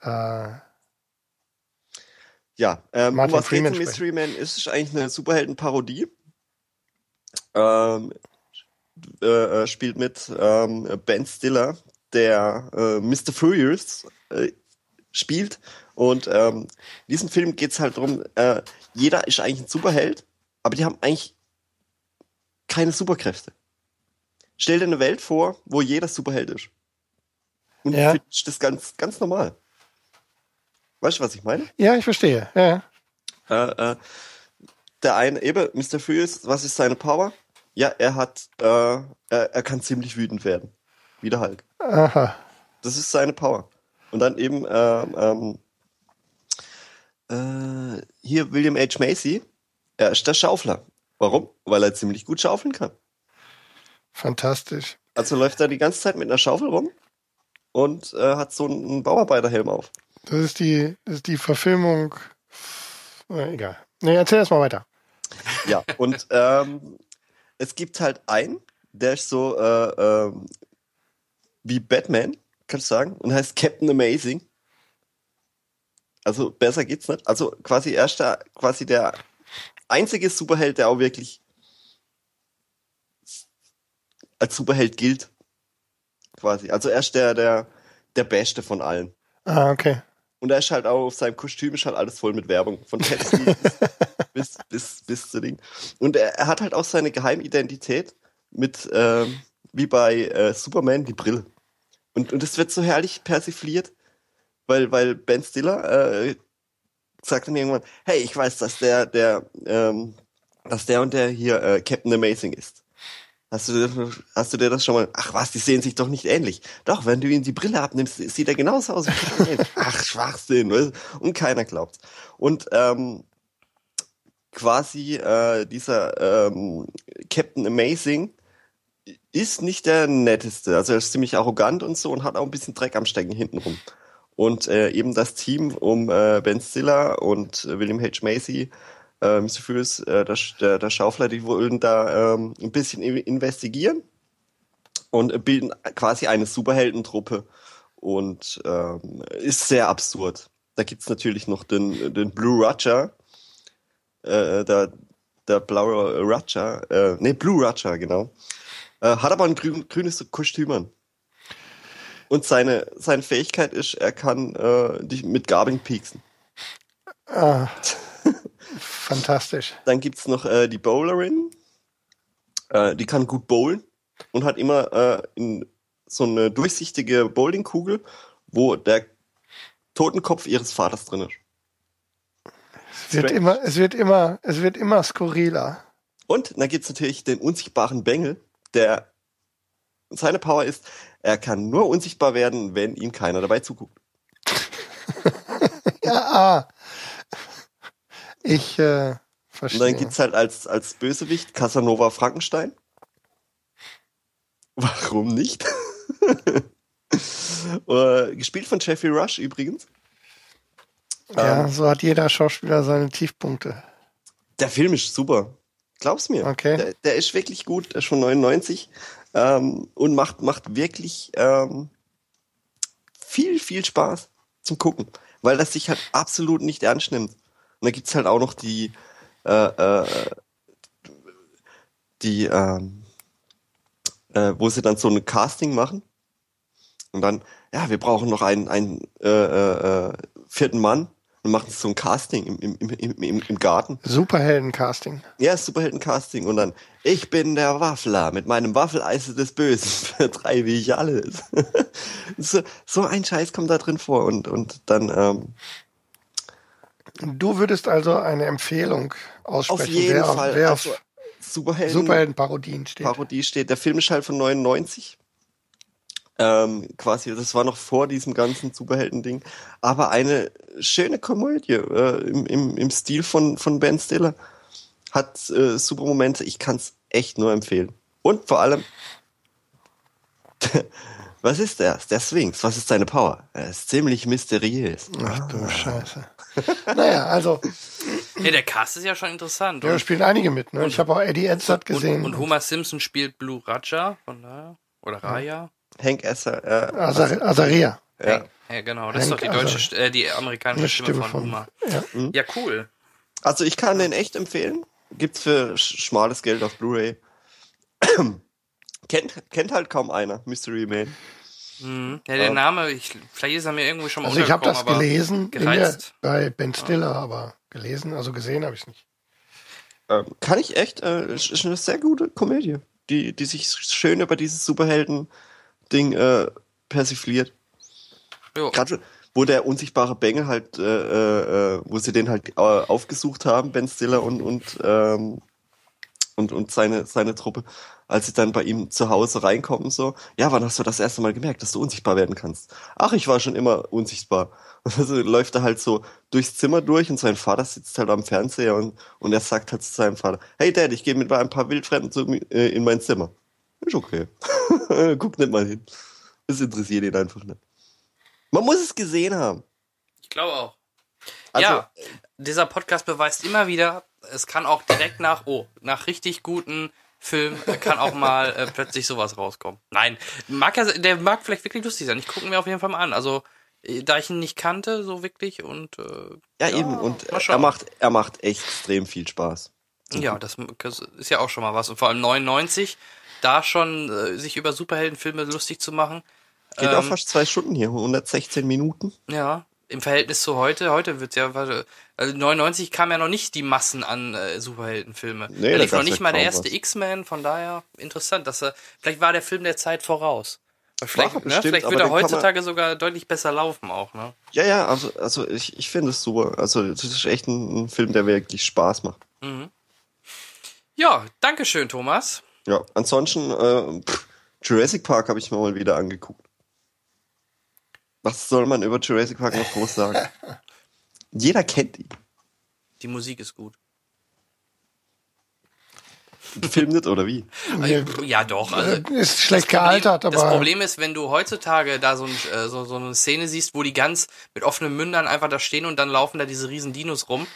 äh, Ja, ähm, um Martin was geht's Freeman in Mystery Man? Es ist eigentlich eine Superheldenparodie. Ähm, äh, äh, spielt mit ähm, Ben Stiller, der äh, Mr. Furious äh, spielt. Und ähm, in diesem Film geht's halt darum, äh, jeder ist eigentlich ein Superheld, aber die haben eigentlich keine Superkräfte. Stell dir eine Welt vor, wo jeder Superheld ist. Und ja. das ist ganz, ganz normal. Weißt du, was ich meine? ja, ich verstehe. Ja. Äh, äh, der eine, eben, Mr. Furious, was ist seine Power? Ja, er hat, äh, er, er kann ziemlich wütend werden. Wie der Hulk. Aha. Das ist seine Power. Und dann eben, ähm, ähm, äh, hier William H. Macy, er ist der Schaufler. Warum? Weil er ziemlich gut schaufeln kann. Fantastisch. Also läuft er die ganze Zeit mit einer Schaufel rum und äh, hat so einen Bauarbeiterhelm auf. Das ist die, das ist die Verfilmung. Na, egal. Nee, erzähl erst mal weiter. Ja, und ähm, es gibt halt einen, der ist so äh, ähm, wie Batman, kannst du sagen, und heißt Captain Amazing. Also besser geht's nicht. Also quasi erster, quasi der einzige Superheld, der auch wirklich als Superheld gilt. Quasi. Also er ist der, der, der Beste von allen. Ah, okay. Und er ist halt auch auf seinem Kostüm ist halt alles voll mit Werbung. Von Pepsi bis, bis, bis, bis zu Ding. Und er, er hat halt auch seine Geheimidentität mit, ähm, wie bei äh, Superman, die Brille. Und, und das wird so herrlich persifliert, weil, weil Ben Stiller äh, sagt dann irgendwann, hey, ich weiß, dass der, der, ähm, dass der und der hier äh, Captain Amazing ist. Hast du, dir- hast du dir das schon mal? Ach was, die sehen sich doch nicht ähnlich. Doch, wenn du ihm die Brille abnimmst, sieht er genauso aus. wie. Ach, Schwachsinn. weißt? Und keiner glaubt. Und ähm, quasi äh, dieser ähm, Captain Amazing ist nicht der netteste. Also er ist ziemlich arrogant und so und hat auch ein bisschen Dreck am Stecken hintenrum. Und äh, eben das Team um äh, Ben Stiller und äh, William H. Macy, äh, Mr. Furious, äh, der, der, der Schaufler, die wollen da ähm, ein bisschen investigieren und bilden quasi eine Superheldentruppe und ähm, ist sehr absurd. Da gibt's natürlich noch den, den Blue Roger, äh, der, der blaue Roger, äh, nee, Blue Roger, genau. Äh, hat aber ein grün, grünes Kostüm an. Und seine, seine Fähigkeit ist, er kann äh, dich mit Gabeln pieksen. Ah, fantastisch. Dann gibt's noch äh, die Bowlerin. Äh, die kann gut bowlen und hat immer äh, in so eine durchsichtige Bowlingkugel, wo der Totenkopf ihres Vaters drin ist. Es wird immer, es wird immer, es wird immer skurriler. Und dann gibt's natürlich den unsichtbaren Bengel, der seine Power ist, er kann nur unsichtbar werden, wenn ihm keiner dabei zuguckt. Ja, ah. Ich äh, Und verstehe. dann gibt's halt als, als Bösewicht Casanova Frankenstein. Warum nicht? Äh, Gespielt von Jeffrey Rush übrigens. ja, ähm, so hat jeder Schauspieler seine Tiefpunkte. Der Film ist super. Glaub's mir. Okay. Der, der ist wirklich gut, der ist schon 99 ähm, und macht, macht wirklich ähm, viel, viel Spaß zum Gucken, weil das sich halt absolut nicht ernst nimmt. Und da gibt's halt auch noch die, äh, äh, die, ähm, äh, wo sie dann so ein Casting machen und dann, ja, wir brauchen noch einen, einen äh, äh, äh, vierten Mann und machen so ein Casting im, im, im, im, im Garten. Superhelden-Casting. Ja, Superhelden-Casting. Und dann, ich bin der Waffler, mit meinem Waffeleis des Bösen vertreibe ich alles. so, so ein Scheiß kommt da drin vor. Und, und dann, ähm, Du würdest also eine Empfehlung aussprechen, auf jeden wer, Fall. wer also, auf Superhelden, Superhelden-Parodien steht. Parodie steht. Der Film ist halt von 99. Ähm, quasi, das war noch vor diesem ganzen Superhelden-Ding. Aber eine schöne Komödie äh, im, im, im Stil von, von Ben Stiller. Hat äh, super Momente. Ich kann es echt nur empfehlen. Und vor allem, was ist der? Der Sphinx. Was ist seine Power? Er ist ziemlich mysteriös. Ach du Scheiße. naja, also, Ja, der Cast ist ja schon interessant. ja, da Und, spielen einige mit. Ne? Ich habe auch Eddie Edzard gesehen. und, und Homer Simpson spielt Blue Raja, von daher. Oder Raya. Hank Esser, äh, Azar Azaria. ja. Ja, genau. Das ist doch Hank die deutsche, äh, die amerikanische Stimme, Stimme von, von. Homer. Ja. Ja, cool. Also ich kann den echt empfehlen. Gibt's für sch- schmales Geld auf Blu-ray. Kennt, kennt halt kaum einer, Mystery Man. Mhm. Ja, der Name, ich, vielleicht ist er mir irgendwie schon mal Also ich habe das gelesen in der, bei Ben Stiller, aber gelesen, also gesehen habe ich es nicht. Ähm, kann ich echt, äh, ist ist eine sehr gute Komödie, die, die sich schön über dieses Superhelden-Ding äh, persifliert. Gerade wo der unsichtbare Bengel halt, äh, äh, äh, wo sie den halt äh, aufgesucht haben, Ben Stiller und und ähm, und und seine seine Truppe, als sie dann bei ihm zu Hause reinkommen so, ja, wann hast du das erste Mal gemerkt, dass du unsichtbar werden kannst? Ach, ich war schon immer unsichtbar. Und also läuft er halt so durchs Zimmer durch und sein Vater sitzt halt am Fernseher und und er sagt halt zu seinem Vater, hey Dad, ich gehe mit ein paar Wildfremden zu, äh, in mein Zimmer. Ist okay. Guck nicht mal hin. Das interessiert ihn einfach nicht. Man muss es gesehen haben. Ich glaube auch. Also, ja, dieser Podcast beweist immer wieder, es kann auch direkt nach, oh, nach richtig guten Film kann auch mal äh, plötzlich sowas rauskommen. Nein, mag ja, der mag vielleicht wirklich lustig sein. Ich gucke ihn mir auf jeden Fall mal an. Also, äh, da ich ihn nicht kannte, so wirklich und äh, Ja, eben. Und er macht, er macht extrem viel Spaß. ja, das ist ja auch schon mal was. Und vor allem 99, da schon äh, sich über Superheldenfilme lustig zu machen. Geht auch Ähm, fast zwei Stunden hier, 116 Minuten. Ja, im Verhältnis zu heute, heute wird's ja, warte, also 99 kam ja noch nicht die Massen an äh, Superheldenfilme. Nee, da lief noch nicht mal der erste. X-Men, von daher interessant, dass er, vielleicht war der Film der Zeit voraus. Vielleicht, ne, bestimmt, vielleicht aber wird er kann man- heutzutage sogar deutlich besser laufen auch, ne? Ja, ja, also, also ich, ich finde es super. Also das ist echt ein, ein Film, der wirklich Spaß macht. Ja, danke schön, Thomas. Ja, ansonsten, äh, Jurassic Park habe ich mir mal wieder angeguckt. Was soll man über Jurassic Park noch groß sagen? Jeder kennt ihn. Die Musik ist gut. Film nicht, oder wie? Nee, Ja, doch. Also, ist schlecht Problem- gealtert, aber Das Problem ist, wenn du heutzutage da so, ein, äh, so, so eine Szene siehst, wo die ganz mit offenen Mündern einfach da stehen und dann laufen da diese riesen Dinos rum.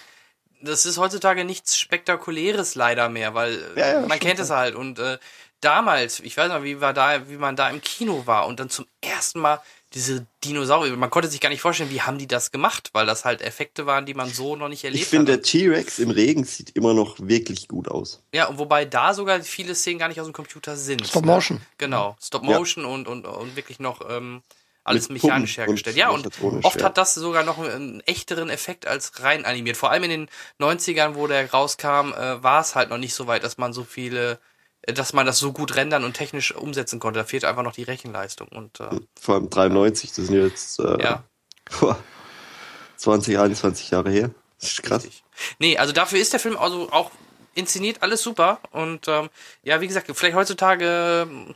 Das ist heutzutage nichts Spektakuläres leider mehr, weil äh, Ja, ja, man kennt es halt. Und äh, damals, ich weiß noch, wie, war da, wie man da im Kino war und dann zum ersten Mal diese Dinosaurier, man konnte sich gar nicht vorstellen, wie haben die das gemacht, weil das halt Effekte waren, die man so noch nicht erlebt Ich finde, hat. der T-Rex im Regen sieht immer noch wirklich gut aus. Ja, und wobei da sogar viele Szenen gar nicht aus dem Computer sind. Stop ne? Motion. Genau, Stop Ja. Motion und, und, und wirklich noch ähm, alles Mit mechanisch Puppen hergestellt. und Ja, und oft ja. hat das sogar noch einen, einen echteren Effekt als rein animiert. Vor allem in den 90ern, wo der rauskam, äh, war es halt noch nicht so weit, dass man so viele, äh, dass man das so gut rendern und technisch umsetzen konnte. Da fehlt einfach noch die Rechenleistung. Und äh, Vor allem 93, das sind jetzt äh, ja, 20, 21 Jahre her. Das ist krass. richtig. Nee, also dafür ist der Film also auch inszeniert alles super. Und ähm, ja, wie gesagt, vielleicht heutzutage. ähm,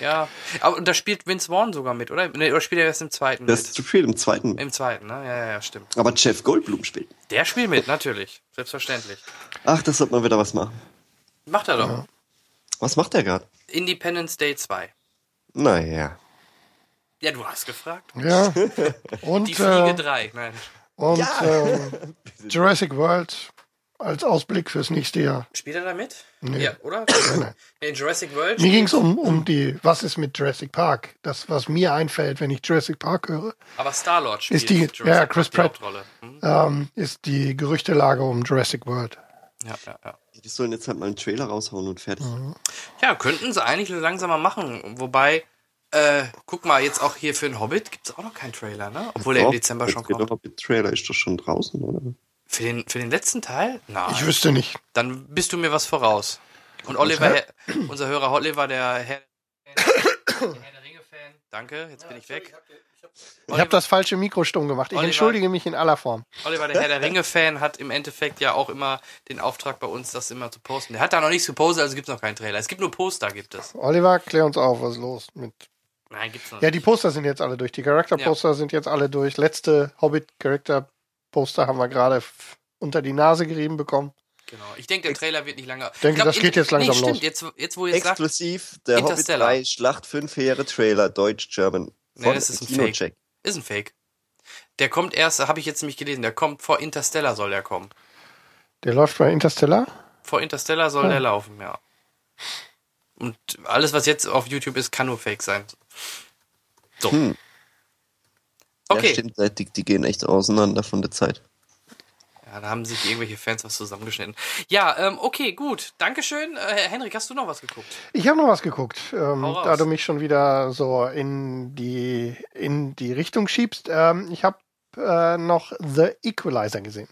Ja, aber und da spielt Vince Vaughn sogar mit, oder? Nee, oder spielt er erst im zweiten Das mit? ist zu viel im zweiten. Im zweiten, ne? Ja, ja, ja, stimmt. Aber Jeff Goldblum spielt. Der spielt mit, natürlich. Selbstverständlich. Ach, das sollte man wieder was machen. Macht er doch. Was macht der gerade? Independence Day 2. Naja. Ja, du hast gefragt. ja. Die Und, Fliege äh, 3. Nein. und ähm, Jurassic World als Ausblick fürs nächste Jahr. Spielt er da mit? Nee. Ja, oder? In Jurassic World? Mir ging es um, um die, was ist mit Jurassic Park? Das, was mir einfällt, wenn ich Jurassic Park höre, Aber Star-Lord spielt Ist die- Jurassic ja, Park Chris die Pratt. Hauptrolle. Hm? ähm, ist die Gerüchtelage um Jurassic World. Ja, ja, ja. Die sollen jetzt halt mal einen Trailer raushauen und fertig. Ja, könnten sie eigentlich langsam mal machen. Wobei, Äh, guck mal, jetzt auch hier für den Hobbit gibt es auch noch keinen Trailer, ne? Obwohl er im Dezember der schon kommt. Hobbit-Trailer ist doch schon draußen, oder? Für den, für den letzten Teil? Nein. Ich wüsste nicht. Dann bist du mir was voraus. Und Oliver, Her- unser Hörer Oliver, der Herr, der Herr der Ringe-Fan. Danke, jetzt bin ich weg. Ich habe das falsche Mikro stumm gemacht. Ich Oliver- entschuldige mich in aller Form. Oliver, der Herr der Ringe-Fan, hat im Endeffekt ja auch immer den Auftrag bei uns, das immer zu posten. Der hat da noch nichts gepostet, also gibt es noch keinen Trailer. Es gibt nur Poster, gibt es. Oliver, klär uns auf, was ist los mit. Nein, gibt's noch Ja, nicht. die Poster sind jetzt alle durch. Die Charakter-Poster sind jetzt alle durch. Letzte Hobbit-Charakter-Poster haben wir gerade unter die Nase gerieben bekommen. Genau. Ich denke, der Trailer wird nicht lange. denke, glaub, das geht jetzt langsam nee, stimmt. los. Jetzt, jetzt, wo ihr es sagt, Exklusiv der Hobbit Interstellar. 3 Schlacht 5 Heere Trailer Deutsch-German. Nee, das ist ein Kinocheck. ist ein Fake. Der kommt erst, habe ich jetzt nämlich gelesen, der kommt vor Interstellar soll der kommen. Der läuft bei Interstellar. Vor Interstellar soll Oh. der laufen, ja. Und alles, was jetzt auf YouTube ist, kann nur Fake sein. So. Hm. Okay. Ja, stimmt, die, die gehen echt auseinander von der Zeit. Ja, da haben sich irgendwelche Fans was zusammengeschnitten. Ja, ähm, okay, gut. Dankeschön. Äh, Henrik, hast du noch was geguckt? Ich habe noch was geguckt, ähm, da du mich schon wieder so in die, in die Richtung schiebst. Ähm, ich habe äh, noch The Equalizer gesehen.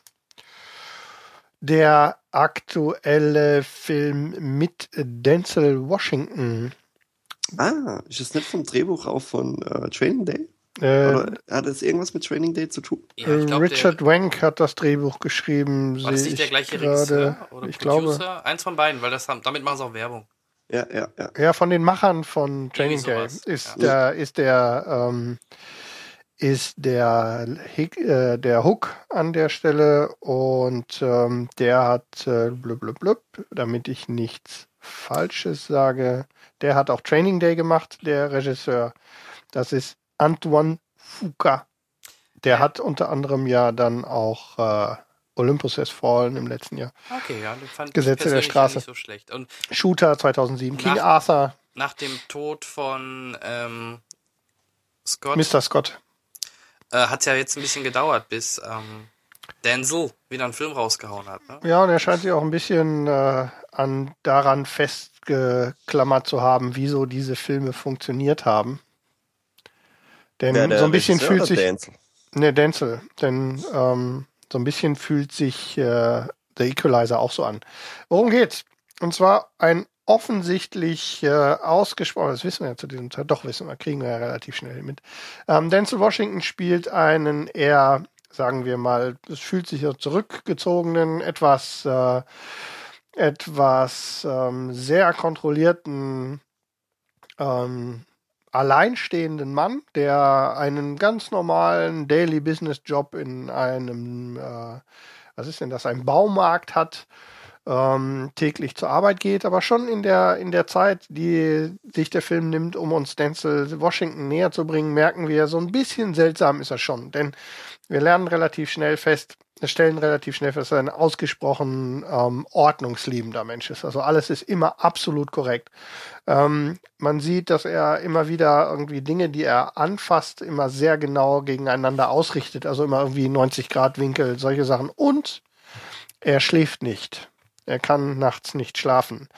Der aktuelle Film mit Denzel Washington. Ah, ist das nicht vom Drehbuch auch von äh, Training Day? Äh, Oder hat das irgendwas mit Training Day zu tun? Ja, ich glaub, Richard der, Wank hat das Drehbuch geschrieben. war das nicht der ich gleiche. Regisseur oder Ich glaube, Producer? Eins von beiden, weil das haben, damit machen sie auch Werbung. Ja, ja, ja. Ja, von den Machern von Training Day ist ja. der, ist der, ähm, ist der, Hick, äh, der Hook an der Stelle und ähm, der hat äh, blub, blub, blub, damit ich nichts Falsches sage, der hat auch Training Day gemacht, der Regisseur. Das ist Antoine Fuqua. Der hat unter anderem ja dann auch äh, Olympus Has Fallen im letzten Jahr. Okay, ja, den fand Gesetze ich der Straße. nicht so schlecht. Und Shooter 2007, King Nach- Arthur, nach dem Tod von ähm, Scott Mr. Scott. äh, hat es ja jetzt ein bisschen gedauert, bis ähm, Denzel wieder einen Film rausgehauen hat. Ne? Ja, und er scheint sich auch ein bisschen äh, an daran festgeklammert zu haben, wieso diese Filme funktioniert haben. Denn der so ein bisschen fühlt sich. Denzel? Ne, Denzel. Denn ähm, so ein bisschen fühlt sich äh, The Equalizer auch so an. Worum geht's? Und zwar ein offensichtlich äh, ausgesprochen, das wissen wir ja zu diesem Zeit, doch wissen wir, kriegen wir ja relativ schnell mit. Ähm, Denzel Washington spielt einen eher, sagen wir mal, es fühlt sich so zurückgezogenen, etwas, äh, etwas ähm, sehr kontrollierten ähm, alleinstehenden Mann, der einen ganz normalen Daily Business Job in einem, äh, was ist denn das, einem Baumarkt hat, ähm, täglich zur Arbeit geht, aber schon in der, in der Zeit, die sich der Film nimmt, um uns Denzel Washington näher zu bringen, merken wir, so ein bisschen seltsam ist er schon. Denn wir lernen relativ schnell fest, stellen relativ schnell fest, dass er ein ausgesprochen ähm, ordnungsliebender Mensch ist. Also alles ist immer absolut korrekt. Ähm, man sieht, dass er immer wieder irgendwie Dinge, die er anfasst, immer sehr genau gegeneinander ausrichtet. Also immer irgendwie 90 Grad Winkel, solche Sachen. Und er schläft nicht. Er kann nachts nicht schlafen.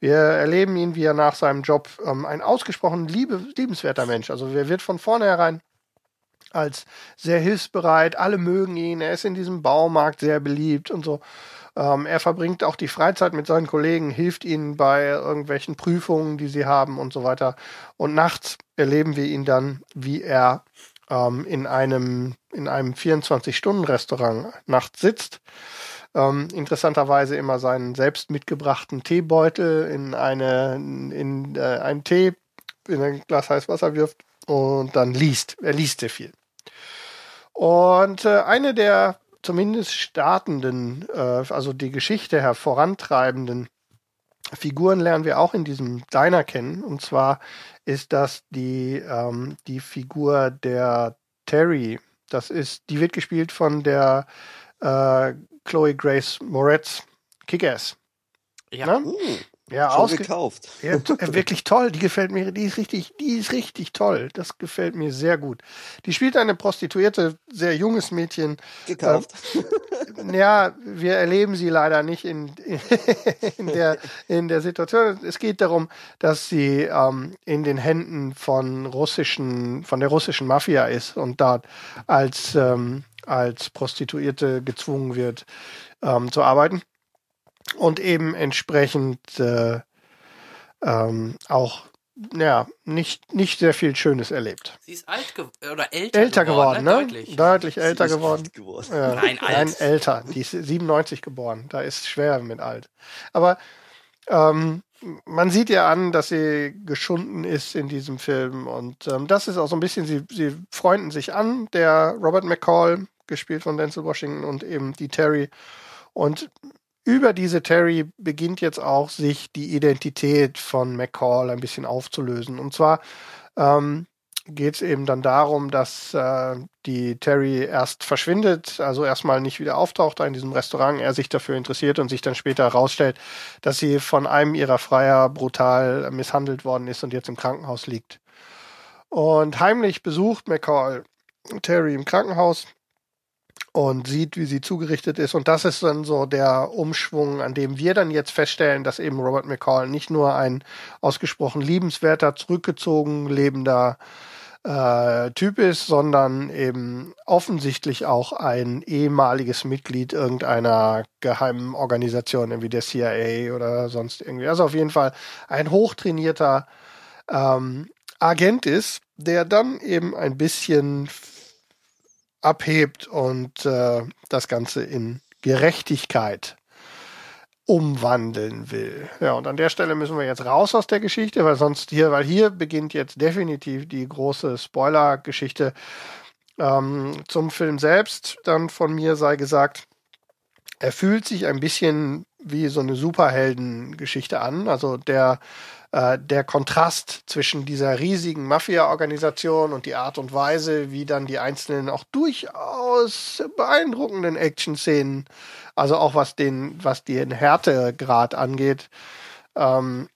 Wir erleben ihn, wie er nach seinem Job ähm, ein ausgesprochen liebe, liebenswerter Mensch. Also er wird von vornherein als sehr hilfsbereit. Alle mögen ihn. Er ist in diesem Baumarkt sehr beliebt und so. Ähm, er verbringt auch die Freizeit mit seinen Kollegen, hilft ihnen bei irgendwelchen Prüfungen, die sie haben und so weiter. Und nachts erleben wir ihn dann, wie er ähm, in einem, in einem 24-Stunden-Restaurant nachts sitzt. Ähm, interessanterweise immer seinen selbst mitgebrachten Teebeutel in eine, in äh, einen Tee, in ein Glas heißes Wasser wirft und dann liest. Er liest sehr viel. Und äh, eine der zumindest startenden, äh, also die Geschichte hervorantreibenden Figuren lernen wir auch in diesem Diner kennen. Und zwar ist das die, ähm, die Figur der Terry. Das ist, die wird gespielt von der äh, Chloe Grace Moretz Kick-Ass. Ja. Ne? Ja, Schon gekauft. ja, äh, wirklich toll. Die gefällt mir, die ist richtig, die ist richtig toll. Das gefällt mir sehr gut. Die spielt eine Prostituierte, sehr junges Mädchen. Gekauft. Ja, wir erleben sie leider nicht in, in, der, in der Situation. Es geht darum, dass sie ähm, in den Händen von russischen, von der russischen Mafia ist und dort als, ähm, als Prostituierte gezwungen wird ähm, zu arbeiten und eben entsprechend äh, ähm, auch ja, nicht, nicht sehr viel Schönes erlebt. Sie ist alt ge oder älter, Älter geworden, ne? Deutlich. Deutlich älter geworden. geworden. Ja, Nein, alt. Nein, älter. Die ist 97 geboren. Da ist schwer mit alt. Aber ähm, man sieht ihr an, dass sie geschunden ist in diesem Film. Und ähm, das ist auch so ein bisschen, sie, sie freunden sich an, der Robert McCall, gespielt von Denzel Washington, und eben die Terry. Und über diese Terry beginnt jetzt auch sich die Identität von McCall ein bisschen aufzulösen. Und zwar ähm, geht es eben dann darum, dass äh, die Terry erst verschwindet, also erstmal nicht wieder auftaucht in diesem Restaurant, er sich dafür interessiert und sich dann später herausstellt, dass sie von einem ihrer Freier brutal misshandelt worden ist und jetzt im Krankenhaus liegt. Und heimlich besucht McCall Terry im Krankenhaus und sieht, wie sie zugerichtet ist. Und das ist dann so der Umschwung, an dem wir dann jetzt feststellen, dass eben Robert McCall nicht nur ein ausgesprochen liebenswerter, zurückgezogen lebender äh, Typ ist, sondern eben offensichtlich auch ein ehemaliges Mitglied irgendeiner geheimen Organisation, irgendwie der CIA oder sonst irgendwie. Also auf jeden Fall ein hochtrainierter ähm, Agent ist, der dann eben ein bisschen abhebt und äh, das Ganze in Gerechtigkeit umwandeln will. Ja, und an der Stelle müssen wir jetzt raus aus der Geschichte, weil sonst hier, weil hier beginnt jetzt definitiv die große Spoiler-Geschichte ähm, zum Film selbst. Dann von mir sei gesagt, er fühlt sich ein bisschen wie so eine Superheldengeschichte an. Also der äh, der Kontrast zwischen dieser riesigen Mafia-Organisation und die Art und Weise, wie dann die einzelnen auch durchaus beeindruckenden Action-Szenen, also auch was den, was den Härtegrad angeht, ähm,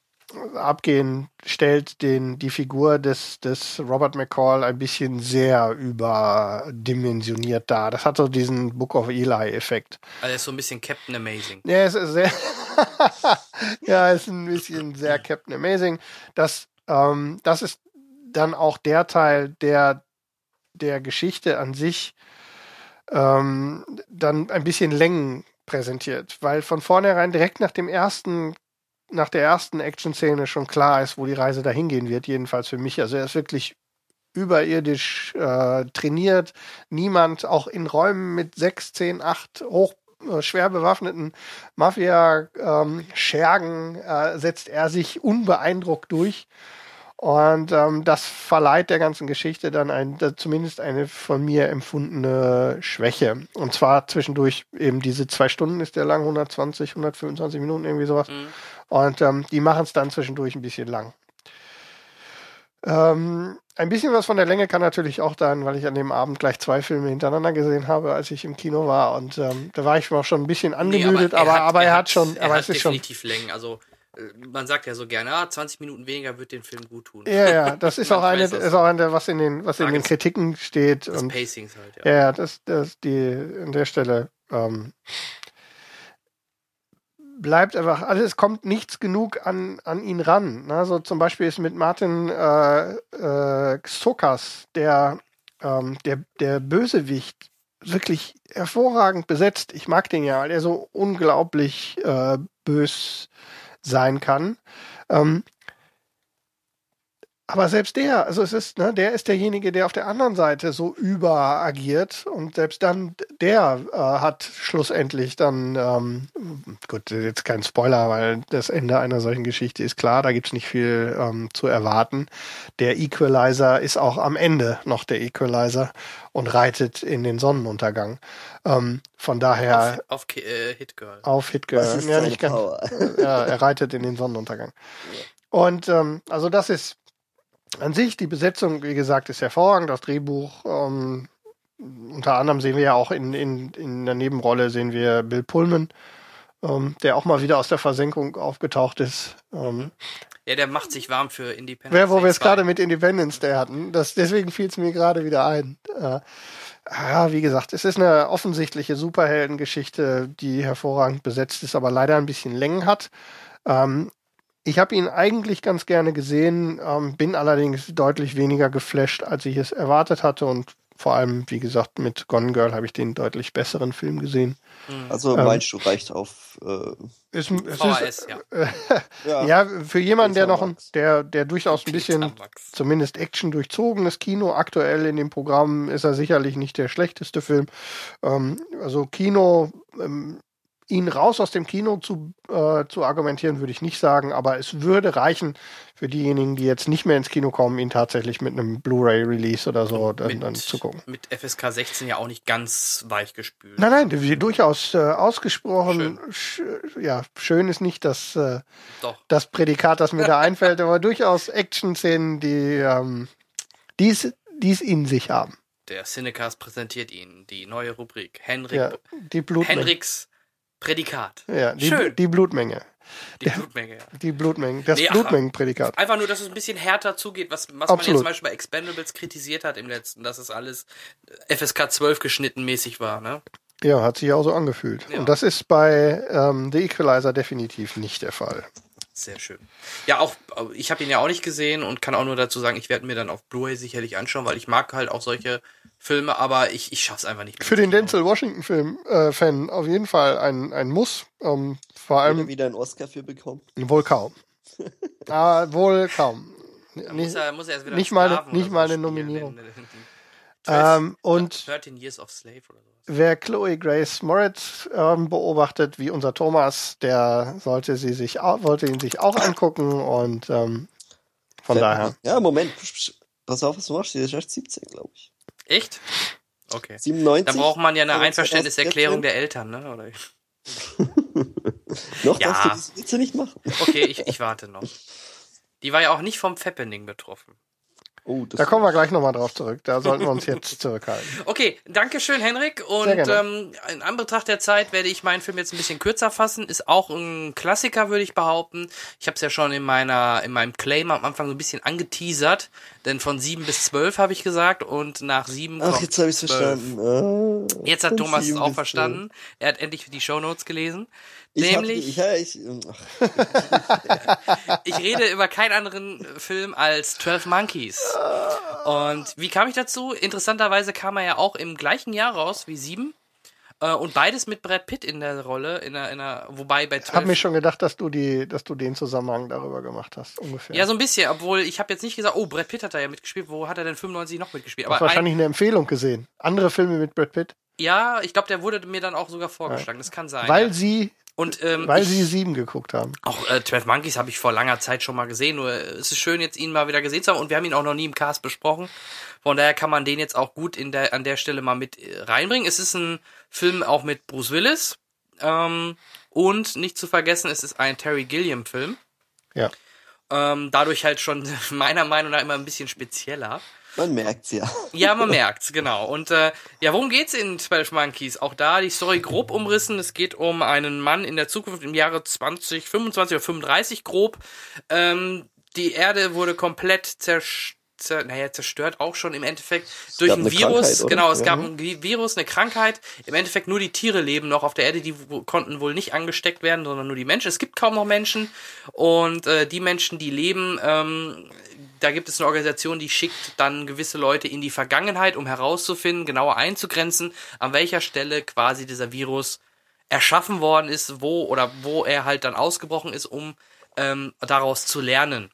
abgehen, stellt den, die Figur des, des Robert McCall ein bisschen sehr überdimensioniert dar. Das hat so diesen Book of Eli-Effekt. Also er ist so ein bisschen Captain Amazing. Ja, es ist sehr. ja, ist ein bisschen sehr Captain Amazing. Das, ähm, das ist dann auch der Teil der, der Geschichte an sich ähm, dann ein bisschen Längen präsentiert, weil von vornherein direkt nach dem ersten nach der ersten Action-Szene schon klar ist, wo die Reise dahin gehen wird, jedenfalls für mich. Also er ist wirklich überirdisch äh, trainiert. Niemand, auch in Räumen mit sechs, zehn, acht hoch schwer bewaffneten Mafia-Schergen ähm, äh, setzt er sich unbeeindruckt durch. Und ähm, das verleiht der ganzen Geschichte dann ein, da zumindest eine von mir empfundene Schwäche. Und zwar zwischendurch eben diese zwei Stunden ist der lang, 120, 125 Minuten, irgendwie sowas. Mhm. Und ähm, die machen es dann zwischendurch ein bisschen lang. Ähm, ein bisschen was von der Länge kann natürlich auch sein, weil ich an dem Abend gleich zwei Filme hintereinander gesehen habe, als ich im Kino war. Und ähm, da war ich auch schon ein bisschen angemüdet, Nee, aber, aber, er, hat, schon, er aber hat es ist schon. definitiv Längen. Also äh, man sagt ja so gerne, ah, 20 Minuten weniger wird den Film gut tun. Ja, ja, das ist auch eine, das. ist auch eine, was in den, was in Frage den Kritiken steht. Das Und Pacings halt, ja. Ja, ja, das, das, die, an der Stelle ähm, bleibt einfach, also es kommt nichts genug an, an ihn ran. Ne? So zum Beispiel ist mit Martin äh, äh, Xokas, der, ähm, der, der Bösewicht, wirklich hervorragend besetzt. Ich mag den ja, weil er so unglaublich äh, bös sein kann. Ähm, aber selbst der, also es ist, ne, der ist derjenige, der auf der anderen Seite so überagiert und selbst dann der äh, hat schlussendlich dann, ähm, gut, jetzt kein Spoiler, weil das Ende einer solchen Geschichte ist klar, da gibt's nicht viel ähm, zu erwarten. Der Equalizer ist auch am Ende noch der Equalizer und reitet in den Sonnenuntergang. Ähm, von daher Auf, auf äh, Hit Girl. auf Hitgirl. Ja, nicht ganz, Power. ja, er reitet in den Sonnenuntergang. Und ähm, also das ist an sich, die Besetzung, wie gesagt, ist hervorragend. Das Drehbuch, ähm, unter anderem sehen wir ja auch in, in, in der Nebenrolle sehen wir Bill Pullman, ähm, der auch mal wieder aus der Versenkung aufgetaucht ist Ähm, Ja, der macht sich warm für Independence wer, wo wir es 2. gerade mit Independence Day hatten, das, deswegen fiel es mir gerade wieder ein. Äh, ja, wie gesagt, es ist eine offensichtliche Superheldengeschichte, die hervorragend besetzt ist, aber leider ein bisschen Längen hat. Ähm, ich habe ihn eigentlich ganz gerne gesehen, ähm, bin allerdings deutlich weniger geflasht, als ich es erwartet hatte und vor allem, wie gesagt, mit Gone Girl habe ich den deutlich besseren Film gesehen. Also Ähm, meinst du, reicht auf äh, Ist, es VHS, ist, ja. ja, für jemanden, der noch, ein- der, der durchaus ein bisschen zumindest Action durchzogenes Kino. Aktuell in dem Programm ist er sicherlich nicht der schlechteste Film. Ähm, also Kino, ähm, ihn raus aus dem Kino zu, äh, zu argumentieren, würde ich nicht sagen, aber es würde reichen für diejenigen, die jetzt nicht mehr ins Kino kommen, ihn tatsächlich mit einem Blu-ray-Release oder so dann, dann zu gucken. mit FSK 16 ja auch nicht ganz weich gespült. Nein, nein, durchaus äh, ausgesprochen. Sch ja, schön ist nicht das, äh, das Prädikat, das mir da einfällt, aber durchaus Action-Szenen, die ähm, dies, dies in sich haben. Der Cinecast präsentiert Ihnen die neue Rubrik Henrik, Ja, die Blutmenge. Henriks Prädikat. Ja, die, Schön. die Blutmenge. Die Blutmenge, ja. Die Blutmenge. Das Nee, Blutmengenprädikat. Einfach nur, dass es ein bisschen härter zugeht, was, was man jetzt zum Beispiel bei Expendables kritisiert hat im letzten, dass es alles FSK 12 geschnitten mäßig war, ne? Ja, hat sich auch so angefühlt. Ja. Und das ist bei ähm, The Equalizer definitiv nicht der Fall. Sehr schön. Ja, auch, ich habe ihn ja auch nicht gesehen und kann auch nur dazu sagen, ich werde mir dann auf Blu-ray sicherlich anschauen, weil ich mag halt auch solche Filme, aber ich, ich schaff's einfach nicht. Für den Denzel Washington-Film äh, Fan auf jeden Fall ein, ein Muss. Ähm, vor er allem wieder einen Oscar für bekommen? wohl kaum. ah, wohl kaum. Nicht, muss er, muss er nicht mal nicht oder mal eine Nominierung. Ähm, und 13 Years of Slave oder sowas. wer Chloe Grace Moritz ähm, beobachtet, wie unser Thomas, der sollte sie sich auch, wollte ihn sich auch angucken und ähm, von mir daher. Ja, Moment. Pass auf, was du machst. Die ist erst 17, glaube ich. Echt? Okay. 97. Dann braucht man ja eine Einverständniserklärung 2014. der Eltern, ne? Oder? Noch Ja. darfst du diese Witze nicht machen. Okay, ich, ich warte noch. Die war ja auch nicht vom Fappening betroffen. Oh, das Da kommen wir gleich nochmal drauf zurück. Da sollten wir uns jetzt zurückhalten. Okay, danke schön, Henrik. Und Sehr gerne. ähm, in Anbetracht der Zeit werde ich meinen Film jetzt ein bisschen kürzer fassen. Ist auch ein Klassiker, würde ich behaupten. Ich habe es ja schon in meiner in meinem Claim am Anfang so ein bisschen angeteasert, denn von sieben bis zwölf habe ich gesagt und nach sieben Ach, kommt jetzt habe ich es 12. verstanden. Ah, Jetzt hat Thomas es auch verstanden. Er hat endlich die Shownotes gelesen. Ich hab, Nämlich, ich, ja, ich, ach, ich rede über keinen anderen Film als 12 Monkeys. Und wie kam ich dazu? Interessanterweise kam er ja auch im gleichen Jahr raus wie sieben. Äh, Und beides mit Brad Pitt in der Rolle, in einer, in einer, wobei bei Ich habe 12 mir schon gedacht, dass du die, dass du den Zusammenhang darüber gemacht hast, ungefähr. Ja, so ein bisschen, obwohl ich habe jetzt nicht gesagt, oh, Brad Pitt hat da ja mitgespielt, wo hat er denn 95 noch mitgespielt? du hast Aber wahrscheinlich eine Empfehlung gesehen. Andere Filme mit Brad Pitt, ein, ja, ich glaube, der wurde mir dann auch sogar vorgeschlagen. Das kann sein. weil ja. sie, Und ähm, weil sie sieben geguckt haben. Auch äh, 12 Monkeys habe ich vor langer Zeit schon mal gesehen, nur äh, es ist schön, jetzt ihn mal wieder gesehen zu haben und wir haben ihn auch noch nie im Cast besprochen. Von daher kann man den jetzt auch gut in der, an der Stelle mal mit äh, reinbringen. Es ist ein Film auch mit Bruce Willis ähm, und nicht zu vergessen, es ist ein Terry Gilliam-Film. Ja. Ähm, dadurch halt schon meiner Meinung nach immer ein bisschen spezieller. Man merkt's ja. Ja, man merkt's, genau. Und äh, ja, worum geht's in 12 Monkeys? Auch da die Story grob umrissen. Es geht um einen Mann in der Zukunft im Jahre 2025 oder 35 grob. Ähm, die Erde wurde komplett zerstört. Naja, zerstört auch schon im Endeffekt durch gab ein Virus. Genau, es Ja. gab ein Vi- Virus, eine Krankheit. Im Endeffekt nur die Tiere leben noch auf der Erde, die konnten wohl nicht angesteckt werden, sondern nur die Menschen. Es gibt kaum noch Menschen. Und äh, die Menschen, die leben, ähm, da gibt es eine Organisation, die schickt dann gewisse Leute in die Vergangenheit, um herauszufinden, genauer einzugrenzen, an welcher Stelle quasi dieser Virus erschaffen worden ist, wo oder wo er halt dann ausgebrochen ist, um ähm, daraus zu lernen.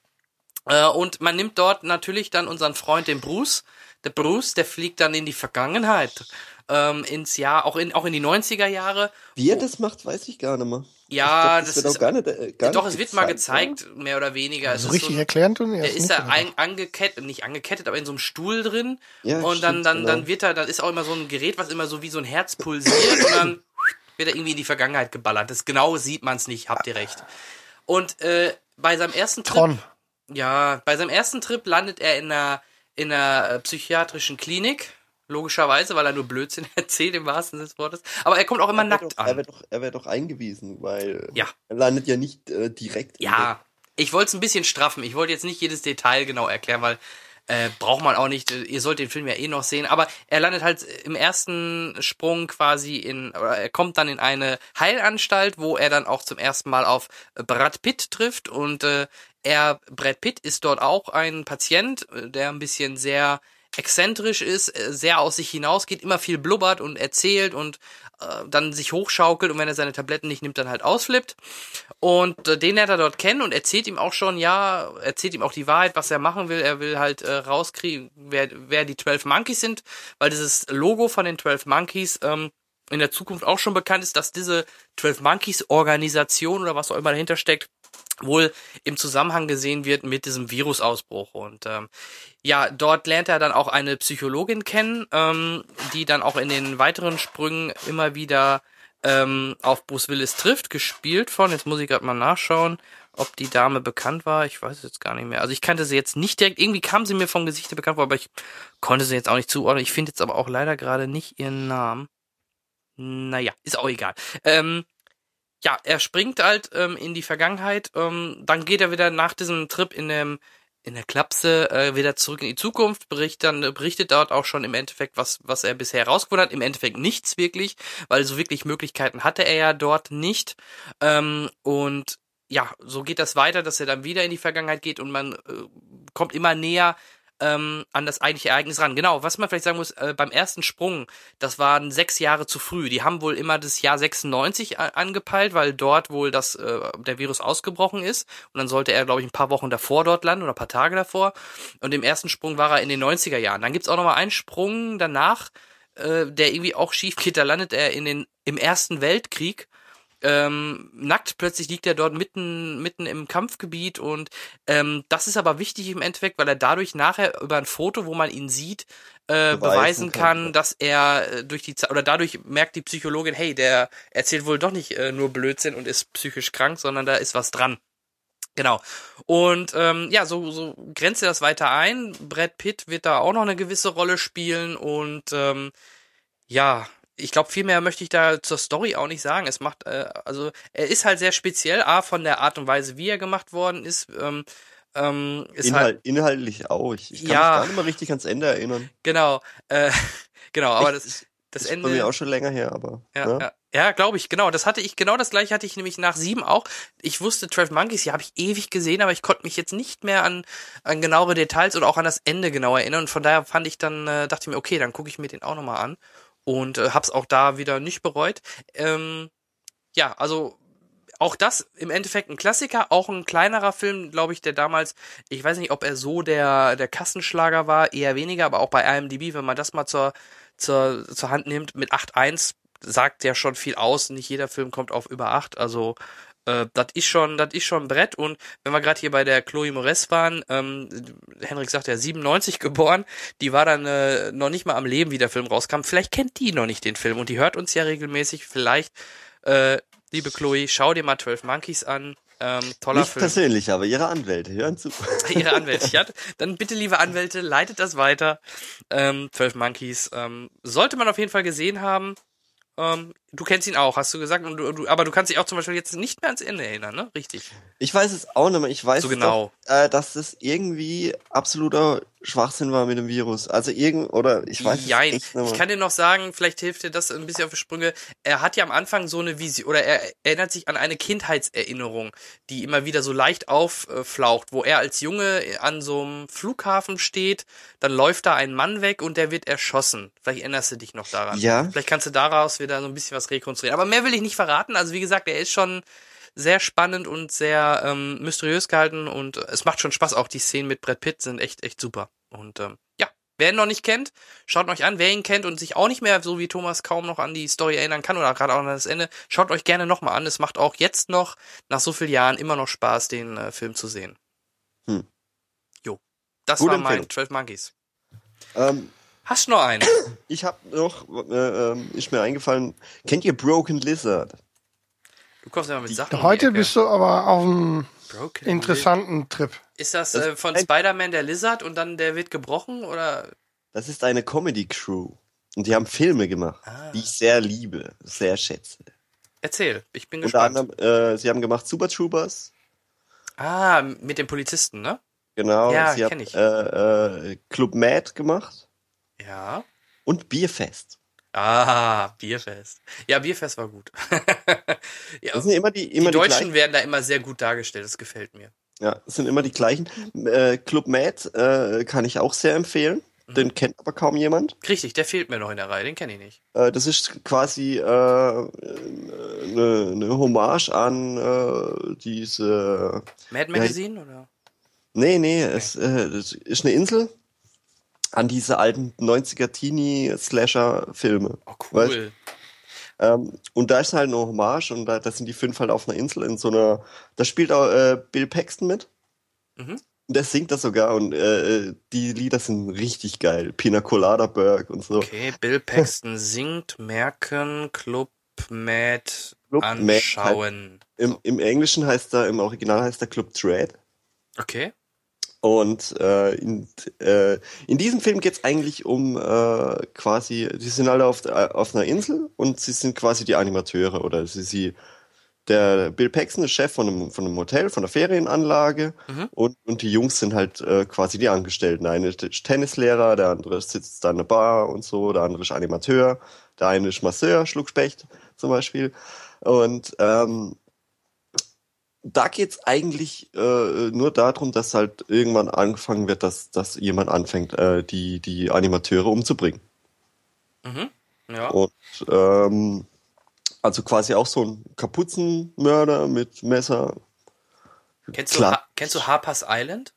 Äh, und man nimmt dort natürlich dann unseren Freund, den Bruce. Der Bruce, der fliegt dann in die Vergangenheit, ähm, ins Jahr, auch in, auch in die 90er Jahre. Wie er das macht, weiß ich gar nicht mehr. Ja, glaub, das wird ist- auch gar nicht, äh, gar Doch, es wird mal gezeigt, gezeigt, mehr oder weniger. Es So ist richtig so, erklären tun? der ist da ein, angekettet, nicht angekettet, aber in so einem Stuhl drin. Ja, und dann, stimmt, dann, genau. dann wird er, dann ist auch immer so ein Gerät, was immer so wie so ein Herz pulsiert und dann wird er irgendwie in die Vergangenheit geballert. Das genau sieht man es nicht, habt ihr recht. Und äh, bei seinem ersten Trip, Tron. ja, bei seinem ersten Trip landet er in einer, in einer psychiatrischen Klinik. Logischerweise, weil er nur Blödsinn erzählt, im wahrsten Sinne des Wortes. Aber er kommt auch immer Er nackt doch, Er an. wird doch, er wird doch eingewiesen, weil Ja. er landet ja nicht äh, direkt. in Ja, Ich wollte es ein bisschen straffen. Ich wollte jetzt nicht jedes Detail genau erklären, weil äh, braucht man auch nicht. Ihr sollt den Film ja eh noch sehen. Aber er landet halt im ersten Sprung quasi in, oder er kommt dann in eine Heilanstalt, wo er dann auch zum ersten Mal auf Brad Pitt trifft und äh, er, Brad Pitt ist dort auch ein Patient, äh, der ein bisschen sehr exzentrisch ist, äh, sehr aus sich hinausgeht, immer viel blubbert und erzählt und äh, dann sich hochschaukelt und wenn er seine Tabletten nicht nimmt, dann halt ausflippt. Und äh, den lernt er dort kennen und erzählt ihm auch schon, ja, erzählt ihm auch die Wahrheit, was er machen will. Er will halt äh, rauskriegen, wer, wer die 12 Monkeys sind, weil dieses Logo von den 12 Monkeys ähm, in der Zukunft auch schon bekannt ist, dass diese 12 Monkeys Organisation oder was auch immer dahinter steckt, wohl im Zusammenhang gesehen wird mit diesem Virusausbruch. Und ähm, ja, dort lernt er dann auch eine Psychologin kennen, ähm, die dann auch in den weiteren Sprüngen immer wieder ähm, auf Bruce Willis trifft, gespielt von, jetzt muss ich gerade mal nachschauen, ob die Dame bekannt war, ich weiß es jetzt gar nicht mehr. Also ich kannte sie jetzt nicht direkt, irgendwie kam sie mir vom Gesicht bekannt vor, aber ich konnte sie jetzt auch nicht zuordnen. Ich finde jetzt aber auch leider gerade nicht ihren Namen. Naja, ist auch egal. Ähm, ja, er springt halt ähm, in die Vergangenheit, ähm, dann geht er wieder nach diesem Trip in dem in der Klapse äh, wieder zurück in die Zukunft, berichtet dann äh, berichtet dort auch schon im Endeffekt, was was er bisher herausgefunden hat. Im Endeffekt nichts wirklich, weil so wirklich Möglichkeiten hatte er ja dort nicht. Ähm, und ja, so geht das weiter, dass er dann wieder in die Vergangenheit geht und man äh, kommt immer näher ähm, an das eigentliche Ereignis ran. Genau, was man vielleicht sagen muss, äh, beim ersten Sprung, das waren sechs Jahre zu früh. Die haben wohl immer das Jahr 96 angepeilt, weil dort wohl das, äh, der Virus ausgebrochen ist. Und dann sollte er, glaube ich, ein paar Wochen davor dort landen oder ein paar Tage davor. Und im ersten Sprung war er in den 90er Jahren. Dann gibt's auch noch mal einen Sprung danach, äh, der irgendwie auch schief geht. Da landet er in den, im Ersten Weltkrieg ähm, nackt, plötzlich liegt er dort mitten, mitten im Kampfgebiet und ähm, das ist aber wichtig im Endeffekt, weil er dadurch nachher über ein Foto, wo man ihn sieht, äh, beweisen, beweisen kann, kann, dass er äh, durch die Zeit, oder dadurch merkt die Psychologin, hey, der erzählt wohl doch nicht äh, nur Blödsinn und ist psychisch krank, sondern da ist was dran. Genau. Und ähm, ja, so, so grenzt er das weiter ein. Brad Pitt wird da auch noch eine gewisse Rolle spielen und ähm, ja, ich glaube, viel mehr möchte ich da zur Story auch nicht sagen. Es macht, äh, also er ist halt sehr speziell, A, von der Art und Weise, wie er gemacht worden ist. Ähm, ähm, ist Inhalt, halt, inhaltlich auch. Ich, ich kann Ja. mich gar nicht mehr richtig ans Ende erinnern. Genau, äh, genau, aber Ich- das, das ist Ende. bei mir auch schon länger her, aber. Ja, ne? ja, ja glaube ich, genau. Das hatte ich, genau das gleiche hatte ich nämlich nach sieben auch. Ich wusste 12 Monkeys, ja, habe ich ewig gesehen, aber ich konnte mich jetzt nicht mehr an, an genauere Details oder auch an das Ende genau erinnern. Und von daher fand ich dann, äh, dachte ich mir, okay, dann gucke ich mir den auch nochmal an. Und äh, hab's auch da wieder nicht bereut. Ähm, ja, also auch das im Endeffekt ein Klassiker, auch ein kleinerer Film, glaube ich, der damals, ich weiß nicht, ob er so der, der Kassenschlager war, eher weniger, aber auch bei IMDb, wenn man das mal zur, zur, zur Hand nimmt, mit 8.1 sagt ja schon viel aus. Nicht jeder Film kommt auf über 8, also äh, das ist schon, das ist schon ein Brett. Und wenn wir gerade hier bei der Chloe Moretz waren, ähm, Henrik sagt ja 97 geboren, die war dann äh, noch nicht mal am Leben, wie der Film rauskam. Vielleicht kennt die noch nicht den Film und die hört uns ja regelmäßig. Vielleicht, äh, liebe Chloe, schau dir mal 12 Monkeys an. Ähm, toller Nicht Film. persönlich, aber ihre Anwälte hören zu. Ihre Anwälte. Ja, dann bitte, liebe Anwälte, leitet das weiter. Ähm, 12 Monkeys. Ähm, sollte man auf jeden Fall gesehen haben. Ähm, du kennst ihn auch, hast du gesagt. Du, du, aber du kannst dich auch zum Beispiel jetzt nicht mehr ans Ende erinnern, ne? Richtig. Ich weiß es auch nicht mehr. Ich weiß So genau. doch, äh, dass das irgendwie absoluter Schwachsinn war mit dem Virus. Also irgend, oder ich weiß Jein. es echt nicht Ich mehr. kann dir noch sagen, vielleicht hilft dir das ein bisschen auf die Sprünge. Er hat ja am Anfang so eine Vision, oder er erinnert sich an eine Kindheitserinnerung, die immer wieder so leicht aufflaucht, wo er als Junge an so einem Flughafen steht, dann läuft da ein Mann weg und der wird erschossen. Vielleicht erinnerst du dich noch daran. Ja. Vielleicht kannst du daraus wieder so ein bisschen was rekonstruieren. Aber mehr will ich nicht verraten. Also wie gesagt, er ist schon sehr spannend und sehr ähm, mysteriös gehalten und es macht schon Spaß. Auch die Szenen mit Brad Pitt sind echt, echt super. Und ähm, ja, wer ihn noch nicht kennt, schaut euch an. Wer ihn kennt und sich auch nicht mehr so wie Thomas kaum noch an die Story erinnern kann oder gerade auch an das Ende, schaut euch gerne nochmal an. Es macht auch jetzt noch, nach so vielen Jahren, immer noch Spaß, den äh, Film zu sehen. Hm. Jo. Das Gute war mein Empfehlung. 12 Monkeys. Ähm, Hast du noch einen? ich habe noch, äh, ähm, ist mir eingefallen, kennt ihr Broken Lizard? Du kommst ja mal mit Sachen. Heute bist du aber auf einem Broken interessanten Trip. Ist das, Das- äh, von Spider-Man der Lizard und dann der wird gebrochen oder? Das ist eine Comedy-Crew. Und die haben Filme gemacht, Ah. die ich sehr liebe, sehr schätze. Erzähl, ich bin Unter gespannt. anderem, äh, sie haben gemacht Super Troopers, Ah, mit dem Polizisten, ne? Genau, Ja, sie hat kenn ich. Äh, äh, Club Mad gemacht Ja. und Bierfest. Ah, Bierfest. Ja, Bierfest war gut. ja, Das sind immer die, immer die die, Deutschen gleichen. werden da immer sehr gut dargestellt, das gefällt mir. Ja, das sind immer die gleichen. Äh, Club Mad äh, kann ich auch sehr empfehlen. Mhm. Den kennt aber kaum jemand. Richtig, der fehlt mir noch in der Reihe, den kenne ich nicht. Äh, das ist quasi äh, eine ne Hommage an äh, diese. Mad Magazine oder? Nee, nee, es äh, das ist eine Insel an diese alten 90er Teenie-Slasher-Filme. Oh, cool. Ähm, und da ist halt eine Hommage und da, sind die fünf halt auf einer Insel in so einer. Da spielt auch äh, Bill Paxton mit. Mhm. Und der singt das sogar und äh, die Lieder sind richtig geil. Pina Colada Berg und so. Okay, Bill Paxton singt, merken, Club Mad Club Mad anschauen. Im, Im Englischen heißt er, im Original heißt er Club Dread. Okay. Und äh, in, äh, in diesem Film geht's eigentlich um äh, quasi, die sind alle auf, auf einer Insel und sie sind quasi die Animateure oder sie, sie der Bill Paxton ist Chef von einem, von einem Hotel, von einer Ferienanlage Mhm. und, und die Jungs sind halt äh, quasi die Angestellten. Der eine ist Tennislehrer, der andere sitzt da in der Bar und so, der andere ist Animateur, der eine ist Masseur, Schluckspecht zum Beispiel. Und ähm, da geht's eigentlich äh, nur darum, dass halt irgendwann angefangen wird, dass, dass jemand anfängt, äh, die, die Animateure umzubringen. Mhm. Ja. Und ähm, also quasi auch so ein Kapuzenmörder mit Messer. Kennst, du ha kennst du Harper's Island?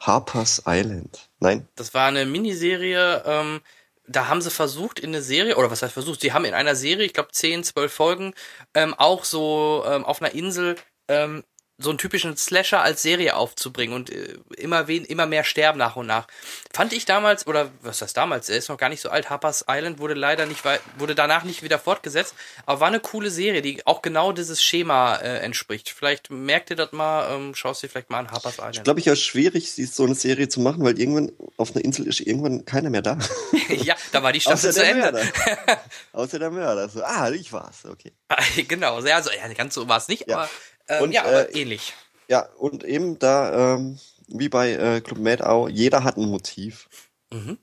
Harper's Island. Nein? Das war eine Miniserie, ähm, da haben sie versucht in eine Serie, oder was heißt versucht, sie haben in einer Serie, ich glaube 10, 12 Folgen, ähm, auch so ähm, auf einer Insel ähm, so einen typischen Slasher als Serie aufzubringen und äh, immer wen, immer mehr sterben nach und nach. Fand ich damals, oder was heißt damals, er ist noch gar nicht so alt, Harper's Island wurde leider nicht wurde danach nicht wieder fortgesetzt, aber war eine coole Serie, die auch genau dieses Schema äh, entspricht. Vielleicht merkt ihr das mal, ähm, schaust dir vielleicht mal an Harper's Island. Ich glaube, ich ja schwierig, so eine Serie zu machen, weil irgendwann auf einer Insel ist irgendwann keiner mehr da. ja, da war die Staffel Außer zu der Ende. Mörder. Außer der Mörder. So, ah, ich war's, okay. genau, also, ja, ganz so war es nicht, Ja. aber, ähm, Und, ja, aber äh, ähnlich. Ja, und eben da, ähm, wie bei äh, Club Mad auch, jeder hat ein Motiv, Mhm.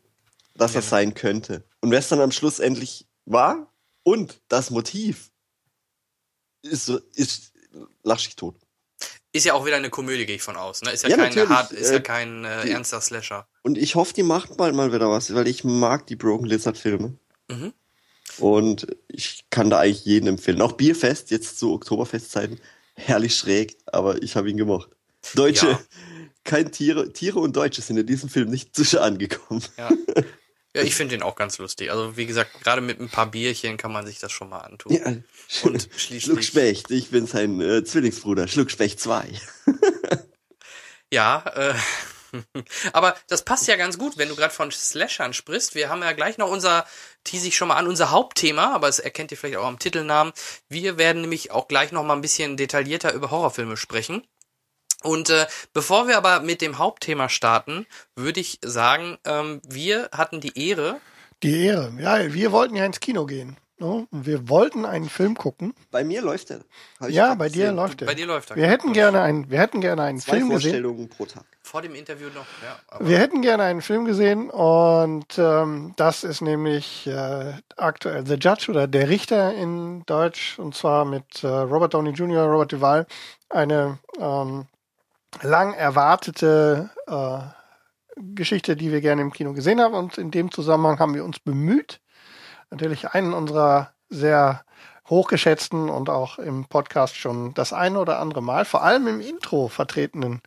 dass das sein könnte. Und wer es dann am Schluss endlich war und das Motiv ist so, ist, lach ich tot. Ist ja auch wieder eine Komödie, gehe ich von aus. Ne? Ist ja, Ja, kein hart, ist ja äh, kein äh, ernster Slasher. Und ich hoffe, die macht bald mal wieder was, weil ich mag die Broken Lizard Filme. Mhm. Und ich kann da eigentlich jeden empfehlen. Auch Bierfest, jetzt zu Oktoberfestzeiten, herrlich schräg, aber ich habe ihn gemocht. Deutsche, Ja. kein Tiere, Tiere und Deutsche sind in diesem Film nicht zu angekommen. Ja. ja, ich finde den auch ganz lustig. Also wie gesagt, gerade mit ein paar Bierchen kann man sich das schon mal antun. Ja. Und schließlich- Schluckspecht, ich bin sein äh, Zwillingsbruder, Schluckspecht 2. Ja, äh, aber das passt ja ganz gut, wenn du gerade von Slashern sprichst. Wir haben ja gleich noch unser, tease ich schon mal an, unser Hauptthema, aber das erkennt ihr vielleicht auch am Titelnamen. Wir werden nämlich auch gleich noch mal ein bisschen detaillierter über Horrorfilme sprechen. Und äh, bevor wir aber mit dem Hauptthema starten, würde ich sagen, ähm, wir hatten die Ehre, Die Ehre. Ja, wir wollten ja ins Kino gehen. Ne? Und wir wollten einen Film gucken. Bei mir läuft er. Ja, bei dir gesehen. läuft er. bei dir läuft er. Wir hätten gerne einen, wir hätten gerne einen Zwei Film gesehen. Vorstellungen pro Tag. Vor dem Interview noch, ja. Aber Wir hätten gerne einen Film gesehen und ähm, das ist nämlich äh, aktuell The Judge oder Der Richter in Deutsch und zwar mit äh, Robert Downey Jr., Robert Duvall. Eine ähm, lang erwartete äh, Geschichte, die wir gerne im Kino gesehen haben und in dem Zusammenhang haben wir uns bemüht, natürlich einen unserer sehr hochgeschätzten und auch im Podcast schon das ein oder andere Mal, vor allem im Intro vertretenen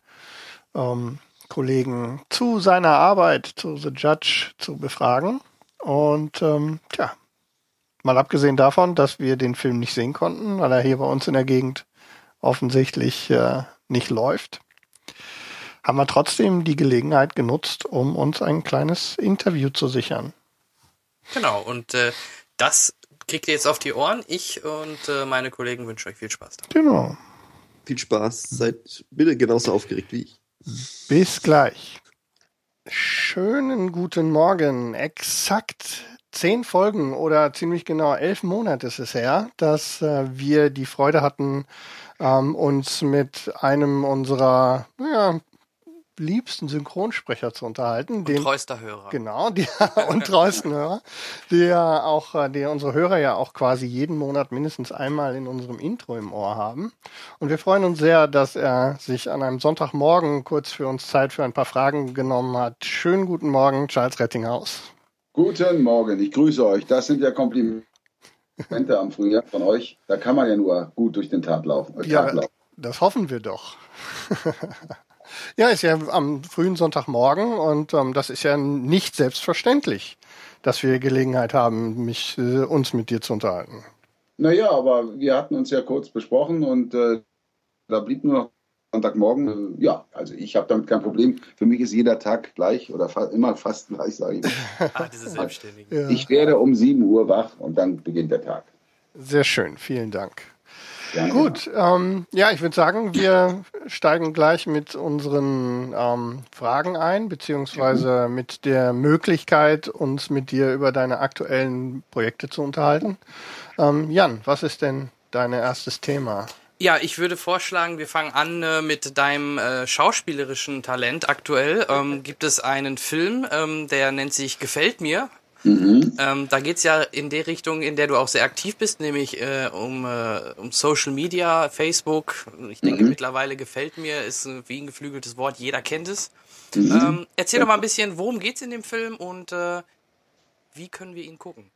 ähm, Kollegen zu seiner Arbeit, zu The Judge zu befragen. Und ähm, tja, mal abgesehen davon, dass wir den Film nicht sehen konnten, weil er hier bei uns in der Gegend offensichtlich äh, nicht läuft, haben wir trotzdem die Gelegenheit genutzt, um uns ein kleines Interview zu sichern. genau, und äh, das kriegt ihr jetzt auf die Ohren. Ich und äh, meine Kollegen wünschen euch viel Spaß damit. Genau. Viel Spaß. Seid bitte genauso aufgeregt wie ich. Bis gleich. Schönen guten Morgen. Exakt zehn Folgen oder ziemlich genau elf Monate ist es her, dass äh, wir die Freude hatten, ähm, uns mit einem unserer ja, liebsten Synchronsprecher zu unterhalten. Und den, treuster Hörer. Genau, die, und treuesten Hörer, der auch, äh, der unsere Hörer ja auch quasi jeden Monat mindestens einmal in unserem Intro im Ohr haben. Und wir freuen uns sehr, dass er sich an einem Sonntagmorgen kurz für uns Zeit für ein paar Fragen genommen hat. Schönen guten Morgen, Charles Rettinghaus. Guten Morgen, ich grüße euch. Das sind ja Komplimente am Frühjahr von euch. Da kann man ja nur gut durch den Tag laufen. Ja, laufen. das hoffen wir doch. Ja, ist ja am frühen Sonntagmorgen und ähm, das ist ja nicht selbstverständlich, dass wir Gelegenheit haben, mich, äh, uns mit dir zu unterhalten. Naja, aber wir hatten uns ja kurz besprochen und äh, da blieb nur noch Sonntagmorgen. Äh, ja, also ich habe damit kein Problem. Für mich ist jeder Tag gleich oder fa immer fast gleich, sage ich. ah, diese Selbstständige. Ja. Ich werde um 7 Uhr wach und dann beginnt der Tag. Sehr schön, vielen Dank. Gerne. Gut, ähm, ja, ich würde sagen, wir steigen gleich mit unseren ähm, Fragen ein, beziehungsweise mit der Möglichkeit, uns mit dir über deine aktuellen Projekte zu unterhalten. Ähm, Jan, was ist denn dein erstes Thema? Ja, ich würde vorschlagen, wir fangen an äh, mit deinem äh, schauspielerischen Talent aktuell. Ähm, gibt es einen Film, ähm, der nennt sich Gefällt mir. Mhm. Ähm, da geht's ja in der Richtung, in der du auch sehr aktiv bist, nämlich äh, um, äh, um Social Media, Facebook. Ich denke, mhm. mittlerweile gefällt mir, ist wie ein geflügeltes Wort, jeder kennt es. Mhm. Ähm, erzähl doch mal ein bisschen, worum geht's in dem Film und äh, wie können wir ihn gucken?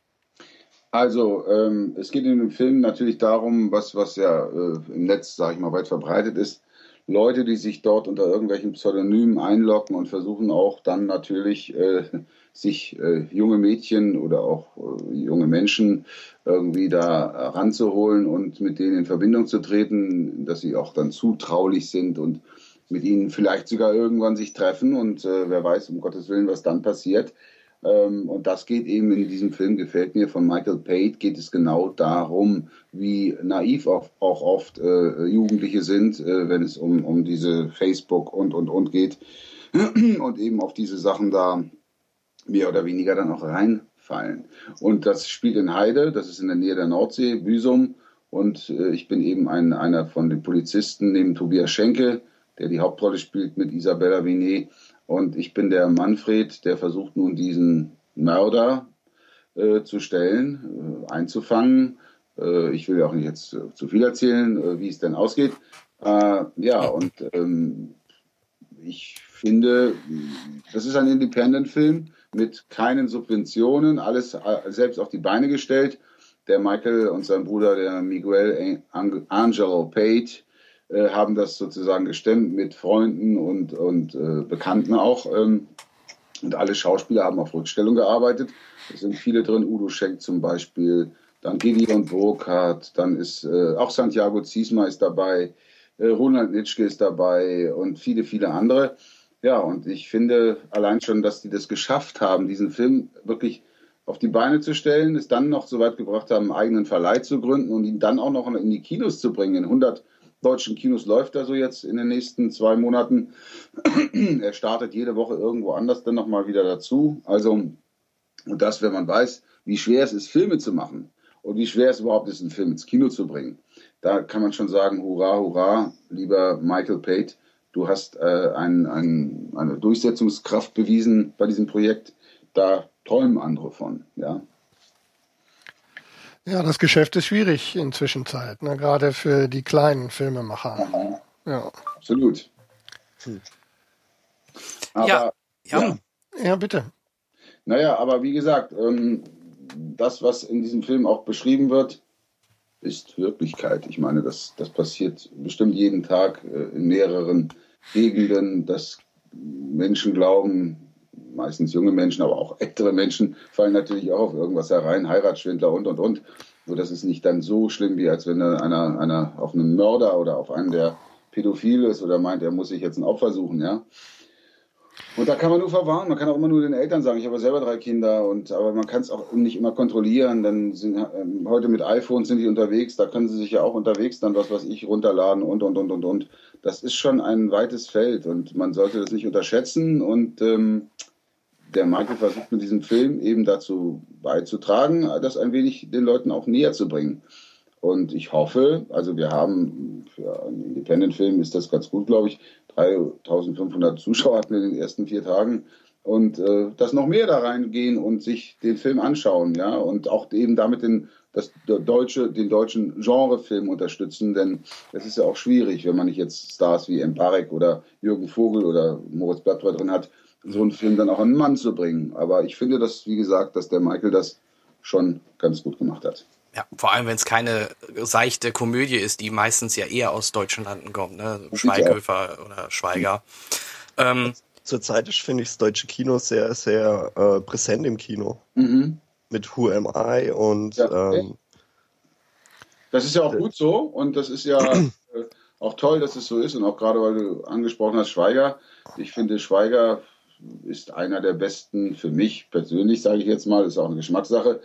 Also, ähm, es geht in dem Film natürlich darum, was, was ja äh, im Netz, sage ich mal, weit verbreitet ist. Leute, die sich dort unter irgendwelchen Pseudonymen einloggen und versuchen auch dann natürlich äh, sich äh, junge Mädchen oder auch äh, junge Menschen irgendwie da ranzuholen und mit denen in Verbindung zu treten, dass sie auch dann zutraulich sind und mit ihnen vielleicht sogar irgendwann sich treffen und äh, wer weiß um Gottes Willen, was dann passiert. Ähm, und das geht eben in diesem Film, gefällt mir, von Michael Pate, geht es genau darum, wie naiv auch, auch oft äh, Jugendliche sind, äh, wenn es um, um diese Facebook und, und, und geht. Und eben auf diese Sachen da mehr oder weniger dann auch reinfallen. Und das spielt in Heide, das ist in der Nähe der Nordsee, Büsum. Und äh, ich bin eben ein, einer von den Polizisten neben Tobias Schenke, der die Hauptrolle spielt mit Isabella Vinet. Und ich bin der Manfred, der versucht nun diesen Mörder äh, zu stellen, äh, einzufangen. Äh, ich will ja auch nicht jetzt äh, zu viel erzählen, äh, wie es denn ausgeht. ja, und ähm, ich finde, das ist ein Independent-Film mit keinen Subventionen, alles äh, selbst auf die Beine gestellt. Der Michael und sein Bruder, der Miguel Angelo Pate, äh, haben das sozusagen gestemmt mit Freunden und, und äh, Bekannten auch. Ähm, und alle Schauspieler haben auf Rückstellung gearbeitet. Es sind viele drin, Udo Schenk zum Beispiel, dann Gideon Burkhardt, dann ist auch Santiago Ziesma ist dabei, Ronald Nitschke ist dabei und viele, viele andere. Ja, und ich finde allein schon, dass die das geschafft haben, diesen Film wirklich auf die Beine zu stellen, es dann noch so weit gebracht haben, einen eigenen Verleih zu gründen und ihn dann auch noch in die Kinos zu bringen. In 100 deutschen Kinos läuft er so jetzt in den nächsten zwei Monaten. er startet jede Woche irgendwo anders dann nochmal wieder dazu. Also, und das, wenn man weiß, wie schwer es ist, Filme zu machen und wie schwer es überhaupt ist, einen Film ins Kino zu bringen, da kann man schon sagen, hurra, hurra, lieber Michael Pate du hast äh, ein, ein, eine Durchsetzungskraft bewiesen bei diesem Projekt. Da träumen andere von, ja. Ja, das Geschäft ist schwierig inzwischen Zeit, ne? gerade für die kleinen Filmemacher. Mhm. Ja. Absolut. Hm. Aber, ja, ja. ja. Ja, bitte. Naja, aber wie gesagt, ähm, das, was in diesem Film auch beschrieben wird, ist Wirklichkeit. Ich meine, das, das passiert bestimmt jeden Tag äh, in mehreren Gegenden, dass Menschen glauben, meistens junge Menschen, aber auch ältere Menschen fallen natürlich auch auf irgendwas herein, Heiratsschwindler und, und, und. So, das ist nicht dann so schlimm, wie als wenn einer, einer auf einen Mörder oder auf einen, der pädophil ist oder meint, er muss sich jetzt ein Opfer suchen, ja. Und da kann man nur verwarnen. Man kann auch immer nur den Eltern sagen, ich habe selber drei Kinder, und, aber man kann es auch nicht immer kontrollieren. Dann sind ähm, heute mit iPhones sind die unterwegs, da können sie sich ja auch unterwegs dann was, was ich runterladen und und und und und. Das ist schon ein weites Feld und man sollte das nicht unterschätzen. Und ähm, der Michael versucht mit diesem Film eben dazu beizutragen, das ein wenig den Leuten auch näher zu bringen. Und ich hoffe, also wir haben für einen Independent-Film ist das ganz gut, glaube ich. 3500 Zuschauer hatten in den ersten vier Tagen. Und äh, dass noch mehr da reingehen und sich den Film anschauen, ja, und auch eben damit den, das deutsche, den deutschen Genrefilm unterstützen, denn es ist ja auch schwierig, wenn man nicht jetzt Stars wie Mbarek oder Jürgen Vogel oder Moritz Blattwer drin hat, so einen Film dann auch an einen Mann zu bringen. Aber ich finde, dass, wie gesagt, dass der Michael das schon ganz gut gemacht hat. Ja, vor allem, wenn es keine seichte Komödie ist, die meistens ja eher aus deutschen Landen kommt, ne? Schweighöfer oder Schweiger. Ähm, Zurzeit finde ich das deutsche Kino sehr, sehr äh, präsent im Kino. Mhm. Mit Who Am I und ja, ähm, das ist ja auch gut so und das ist ja äh, auch toll, dass es so ist und auch gerade, weil du angesprochen hast, Schweiger. Ich finde, Schweiger ist einer der besten, für mich persönlich, sage ich jetzt mal, ist auch eine Geschmackssache,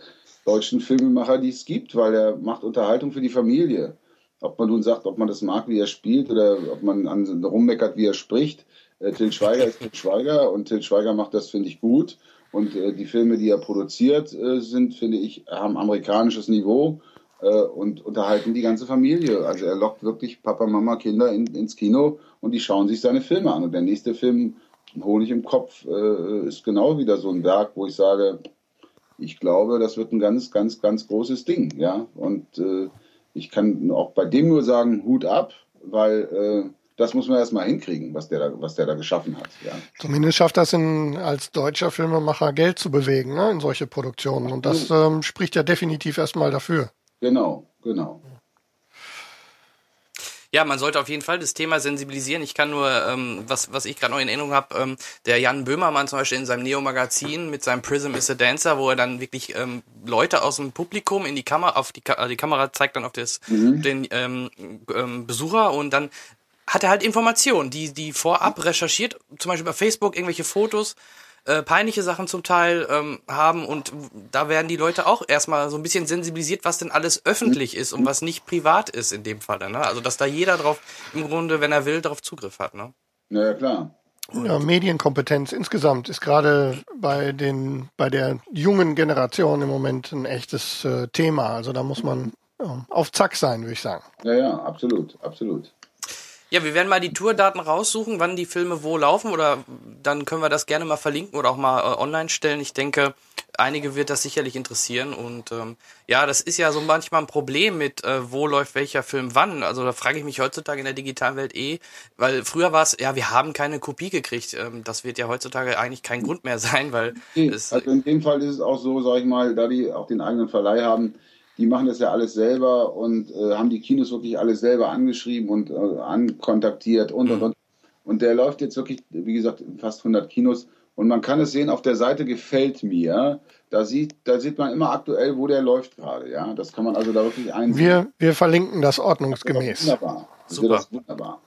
deutschen Filmemacher, die es gibt, weil er macht Unterhaltung für die Familie. Ob man nun sagt, ob man das mag, wie er spielt, oder ob man an, rummeckert, wie er spricht. Äh, Till Schweiger ist Till Schweiger und Till Schweiger macht das, finde ich, gut. Und äh, die Filme, die er produziert, äh, sind, finde ich, haben amerikanisches Niveau äh, und unterhalten die ganze Familie. Also er lockt wirklich Papa, Mama, Kinder in, ins Kino und die schauen sich seine Filme an. Und der nächste Film, Honig im Kopf, äh, ist genau wieder so ein Werk, wo ich sage, ich glaube, das wird ein ganz, ganz, ganz großes Ding. Ja? Und äh, ich kann auch bei dem nur sagen, Hut ab, weil das muss man erstmal hinkriegen, was der da, was der da geschaffen hat. Ja. Zumindest schafft das in, als deutscher Filmemacher Geld zu bewegen, ne, in solche Produktionen. Und das ähm, spricht ja definitiv erstmal dafür. Genau, genau. Ja, man sollte auf jeden Fall das Thema sensibilisieren. Ich kann nur, ähm, was, was ich gerade noch in Erinnerung habe, ähm, der Jan Böhmermann zum Beispiel in seinem Neo-Magazin mit seinem Prism is a Dancer, wo er dann wirklich ähm, Leute aus dem Publikum in die Kamera, auf die, Ka die Kamera zeigt dann auf das, mhm. den ähm, ähm, Besucher und dann hat er halt Informationen, die, die vorab recherchiert, zum Beispiel bei Facebook irgendwelche Fotos, äh, peinliche Sachen zum Teil ähm, haben und da werden die Leute auch erstmal so ein bisschen sensibilisiert, was denn alles öffentlich ist und was nicht privat ist in dem Fall. Ne? Also dass da jeder drauf im Grunde, wenn er will, darauf Zugriff hat. Ne? Ja, klar. Ja, Medienkompetenz insgesamt ist gerade bei den bei der jungen Generation im Moment ein echtes äh, Thema. Also da muss man ja, auf Zack sein, würde ich sagen. Ja, ja, absolut, absolut. Ja, wir werden mal die Tourdaten raussuchen, wann die Filme wo laufen oder dann können wir das gerne mal verlinken oder auch mal äh, online stellen. Ich denke, einige wird das sicherlich interessieren und ähm, ja, das ist ja so manchmal ein Problem mit, äh, wo läuft welcher Film wann. Also da frage ich mich heutzutage in der digitalen Welt eh, weil früher war es, ja, wir haben keine Kopie gekriegt. Ähm, das wird ja heutzutage eigentlich kein Grund mehr sein, weil es, Also in dem Fall ist es auch so, sag ich mal, da die auch den eigenen Verleih haben, die machen das ja alles selber und äh, haben die Kinos wirklich alles selber angeschrieben und äh, ankontaktiert und, und, mhm. und. Und der läuft jetzt wirklich, wie gesagt, in fast 100 Kinos. Und man kann es sehen, auf der Seite gefällt mir. Da sieht, da sieht man immer aktuell, wo der läuft gerade. Ja, das kann man also da wirklich einsehen. Wir, wir verlinken das ordnungsgemäß. Das wunderbar. Das Super. Das wunderbar.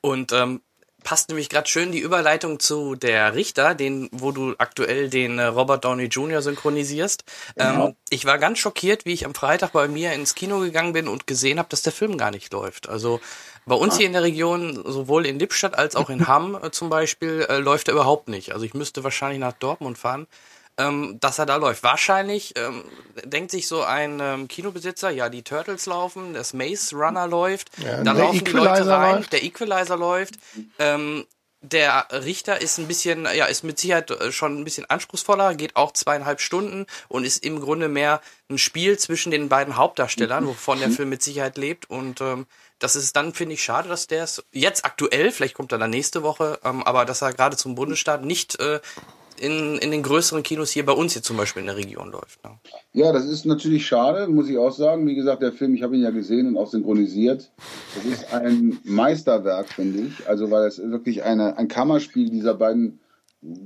Und ähm, passt nämlich gerade schön die Überleitung zu der Richter, den, wo du aktuell den äh, Robert Downey Jr. synchronisierst. Genau. Ähm, ich war ganz schockiert, wie ich am Freitag bei mir ins Kino gegangen bin und gesehen habe, dass der Film gar nicht läuft. Also bei uns ah. hier in der Region, sowohl in Lippstadt als auch in Hamm äh, zum Beispiel, äh, läuft er überhaupt nicht. Also ich müsste wahrscheinlich nach Dortmund fahren ähm, dass er da läuft. Wahrscheinlich ähm, denkt sich so ein ähm, Kinobesitzer, ja, die Turtles laufen, das Maze Runner läuft, ja, da laufen die Leute rein, läuft. der Equalizer läuft. Ähm, der Richter ist ein bisschen, ja, ist mit Sicherheit äh, schon ein bisschen anspruchsvoller, geht auch zweieinhalb Stunden und ist im Grunde mehr ein Spiel zwischen den beiden Hauptdarstellern, wovon der Film mit Sicherheit lebt. Und ähm, das ist dann, finde ich, schade, dass der es jetzt aktuell, vielleicht kommt er dann nächste Woche, ähm, aber dass er gerade zum Bundesstaat nicht äh, in, in den größeren Kinos hier bei uns hier zum Beispiel in der Region läuft. Ne? Ja, das ist natürlich schade, muss ich auch sagen. Wie gesagt, der Film, ich habe ihn ja gesehen und auch synchronisiert. Das ist ein Meisterwerk, finde ich. Also, weil es wirklich eine, ein Kammerspiel dieser beiden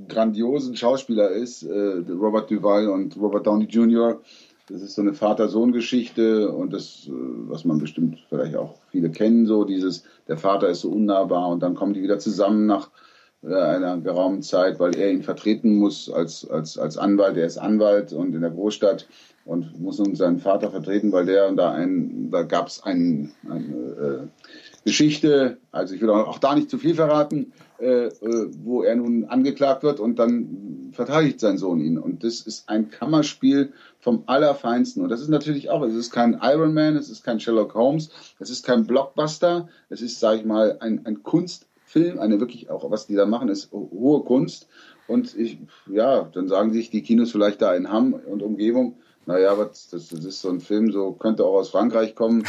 grandiosen Schauspieler ist, äh, Robert Duval und Robert Downey Jr. Das ist so eine Vater-Sohn-Geschichte und das, äh, was man bestimmt vielleicht auch viele kennen, so dieses, der Vater ist so unnahbar und dann kommen die wieder zusammen nach einer geraumen Zeit, weil er ihn vertreten muss als, als, als Anwalt. Er ist Anwalt und in der Großstadt und muss nun seinen Vater vertreten, weil der da ein, da gab es einen, einen Geschichte, also ich will auch da nicht zu viel verraten, äh, äh, wo er nun angeklagt wird und dann verteidigt sein Sohn ihn. Und das ist ein Kammerspiel vom Allerfeinsten. Und das ist natürlich auch, es ist kein Iron Man, es ist kein Sherlock Holmes, es ist kein Blockbuster, es ist, sage ich mal, ein, ein Kunstfilm, eine wirklich auch, was die da machen, ist hohe Kunst. Und ich, ja, dann sagen sich die Kinos vielleicht da in Hamm und Umgebung, naja, was, das, das ist so ein Film, so könnte auch aus Frankreich kommen.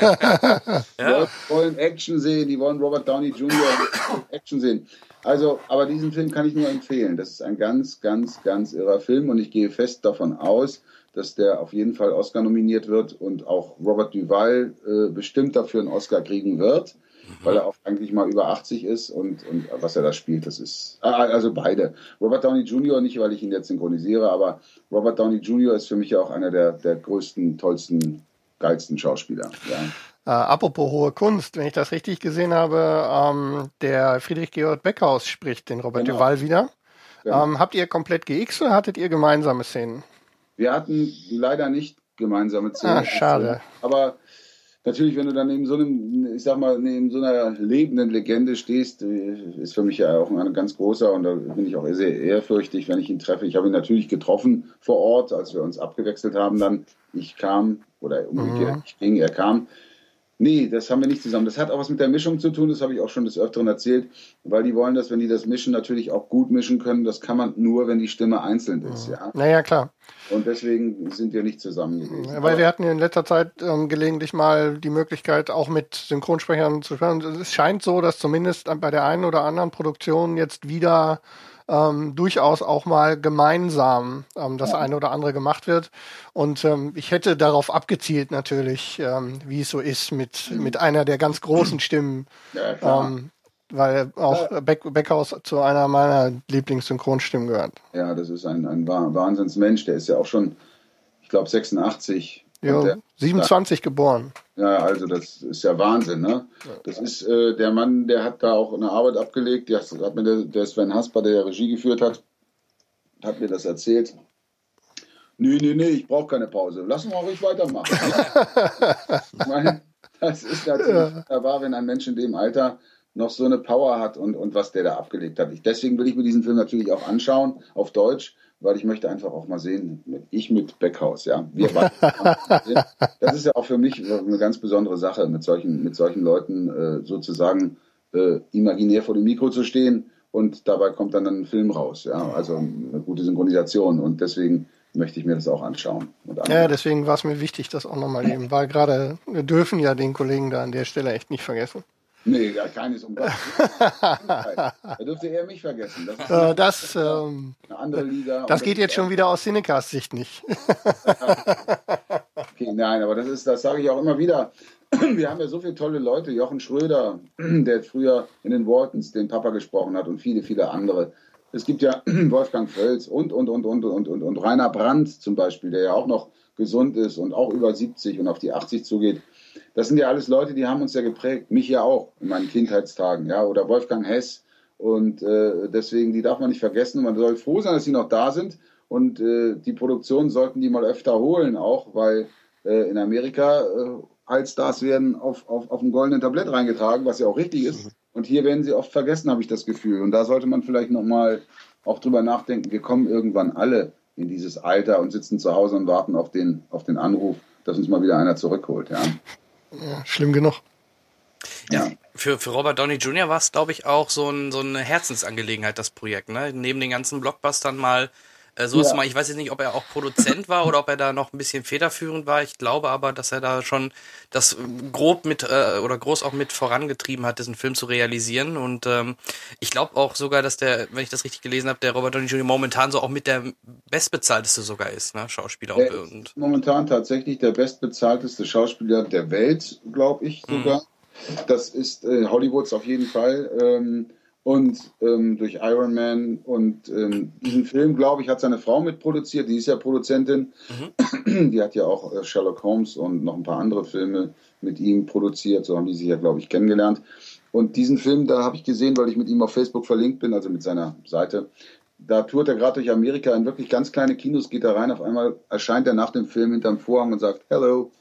ja. Die wollen Action sehen, die wollen Robert Downey Jr. Action sehen. Also, aber diesen Film kann ich nur empfehlen. Das ist ein ganz, ganz, ganz irrer Film und ich gehe fest davon aus, dass der auf jeden Fall Oscar nominiert wird und auch Robert Duval äh, bestimmt dafür einen Oscar kriegen wird weil er auch eigentlich mal über 80 ist und, und was er da spielt, das ist, ah, also beide. Robert Downey Jr. nicht, weil ich ihn jetzt synchronisiere, aber Robert Downey Jr. ist für mich auch einer der, der größten, tollsten, geilsten Schauspieler. Ja. Äh, apropos hohe Kunst, wenn ich das richtig gesehen habe, ähm, der Friedrich Georg Beckhaus spricht den Robert genau. Duval wieder. Genau. Ähm, habt ihr komplett GX oder hattet ihr gemeinsame Szenen? Wir hatten leider nicht gemeinsame ah, Szenen. Ah, schade. Aber natürlich, wenn du dann neben so einem, ich sag mal, neben so einer lebenden Legende stehst, ist für mich ja auch ein ganz großer und da bin ich auch sehr ehrfürchtig, wenn ich ihn treffe. Ich habe ihn natürlich getroffen vor Ort, als wir uns abgewechselt haben dann. Ich kam, oder umgekehrt, mhm. ich ging, er kam. Nee, das haben wir nicht zusammen. Das hat auch was mit der Mischung zu tun, das habe ich auch schon des Öfteren erzählt, weil die wollen, dass wenn die das mischen, natürlich auch gut mischen können. Das kann man nur, wenn die Stimme einzeln ist. Ja? Naja, klar. Und deswegen sind wir nicht zusammen gewesen. Ja, weil wir hatten in letzter Zeit ähm, gelegentlich mal die Möglichkeit, auch mit Synchronsprechern zu sprechen. Es scheint so, dass zumindest bei der einen oder anderen Produktion jetzt wieder ähm, durchaus auch mal gemeinsam ähm, das ja. eine oder andere gemacht wird. Und ähm, ich hätte darauf abgezielt natürlich, ähm, wie es so ist mit, mhm. mit einer der ganz großen Stimmen. Ja, ähm, weil auch. Beck, Beckhaus zu einer meiner Lieblingssynchonstimmen gehört. Ja, das ist ein, ein Wahnsinnsmensch. Der ist ja auch schon, ich glaube, 86. Ja, 27 ja, geboren. Ja, also das ist ja Wahnsinn, ne? Das ist äh, der Mann, der hat da auch eine Arbeit abgelegt. Die hat, mir der, der Sven Hasper, der ja Regie geführt hat, hat mir das erzählt. Nee, nee, nee, ich brauche keine Pause. Lass mal ruhig weitermachen. ich meine, das ist natürlich ja. wunderbar, wenn ein Mensch in dem Alter noch so eine Power hat und, und was der da abgelegt hat. Ich, deswegen will ich mir diesen Film natürlich auch anschauen, auf Deutsch, weil ich möchte einfach auch mal sehen, ich mit Beckhaus, ja. Wir das ist ja auch für mich eine ganz besondere Sache, mit solchen, mit solchen Leuten äh, sozusagen äh, imaginär vor dem Mikro zu stehen und dabei kommt dann ein Film raus, ja. Also eine gute Synchronisation und deswegen möchte ich mir das auch anschauen. ja, deswegen war es mir wichtig, das auch nochmal eben, weil gerade wir dürfen ja den Kollegen da an der Stelle echt nicht vergessen. Nee, ja, keines um Da dürfte er mich vergessen. Das, äh, das ähm, eine andere Liga. Das geht jetzt schon wieder aus Cinecast Sicht nicht. okay, nein, aber das ist, das sage ich auch immer wieder. Wir haben ja so viele tolle Leute. Jochen Schröder, der früher in den Waltons den Papa gesprochen hat und viele, viele andere. Es gibt ja Wolfgang Völz und, und, und, und, und, und, und Rainer Brandt zum Beispiel, der ja auch noch gesund ist und auch über 70 und auf die 80 zugeht. Das sind ja alles Leute, die haben uns ja geprägt, mich ja auch in meinen Kindheitstagen, ja, oder Wolfgang Hess. Und äh, deswegen, die darf man nicht vergessen. Man soll froh sein, dass sie noch da sind. Und äh, die Produktion sollten die mal öfter holen, auch weil äh, in Amerika äh, Allstars werden auf, auf, auf dem goldenen Tablett reingetragen, was ja auch richtig ist. Und hier werden sie oft vergessen, habe ich das Gefühl. Und da sollte man vielleicht nochmal auch drüber nachdenken. Wir kommen irgendwann alle in dieses Alter und sitzen zu Hause und warten auf den, auf den Anruf, dass uns mal wieder einer zurückholt. Ja. Ja, schlimm genug. Ja. Für, für Robert Downey Jr. war es, glaube ich, auch so, ein, so eine Herzensangelegenheit, das Projekt. Ne? Neben den ganzen Blockbustern mal äh, so ja. mal, ich weiß jetzt nicht, ob er auch Produzent war oder ob er da noch ein bisschen federführend war. Ich glaube aber, dass er da schon das grob mit äh, oder groß auch mit vorangetrieben hat, diesen Film zu realisieren. Und ähm, ich glaube auch sogar, dass der, wenn ich das richtig gelesen habe, der Robert Downey Jr. momentan so auch mit der bestbezahlteste sogar ist, ne? Schauspieler und, und momentan tatsächlich der bestbezahlteste Schauspieler der Welt, glaube ich sogar. Mhm. Das ist äh, Hollywoods auf jeden Fall. Ähm, und ähm, durch Iron Man und ähm, diesen Film, glaube ich, hat seine Frau mitproduziert. Die ist ja Produzentin. Mhm. Die hat ja auch äh, Sherlock Holmes und noch ein paar andere Filme mit ihm produziert. So haben die sich ja, glaube ich, kennengelernt. Und diesen Film, da habe ich gesehen, weil ich mit ihm auf Facebook verlinkt bin, also mit seiner Seite. Da tourt er gerade durch Amerika in wirklich ganz kleine Kinos, geht da rein. Auf einmal erscheint er nach dem Film hinterm Vorhang und sagt Hello.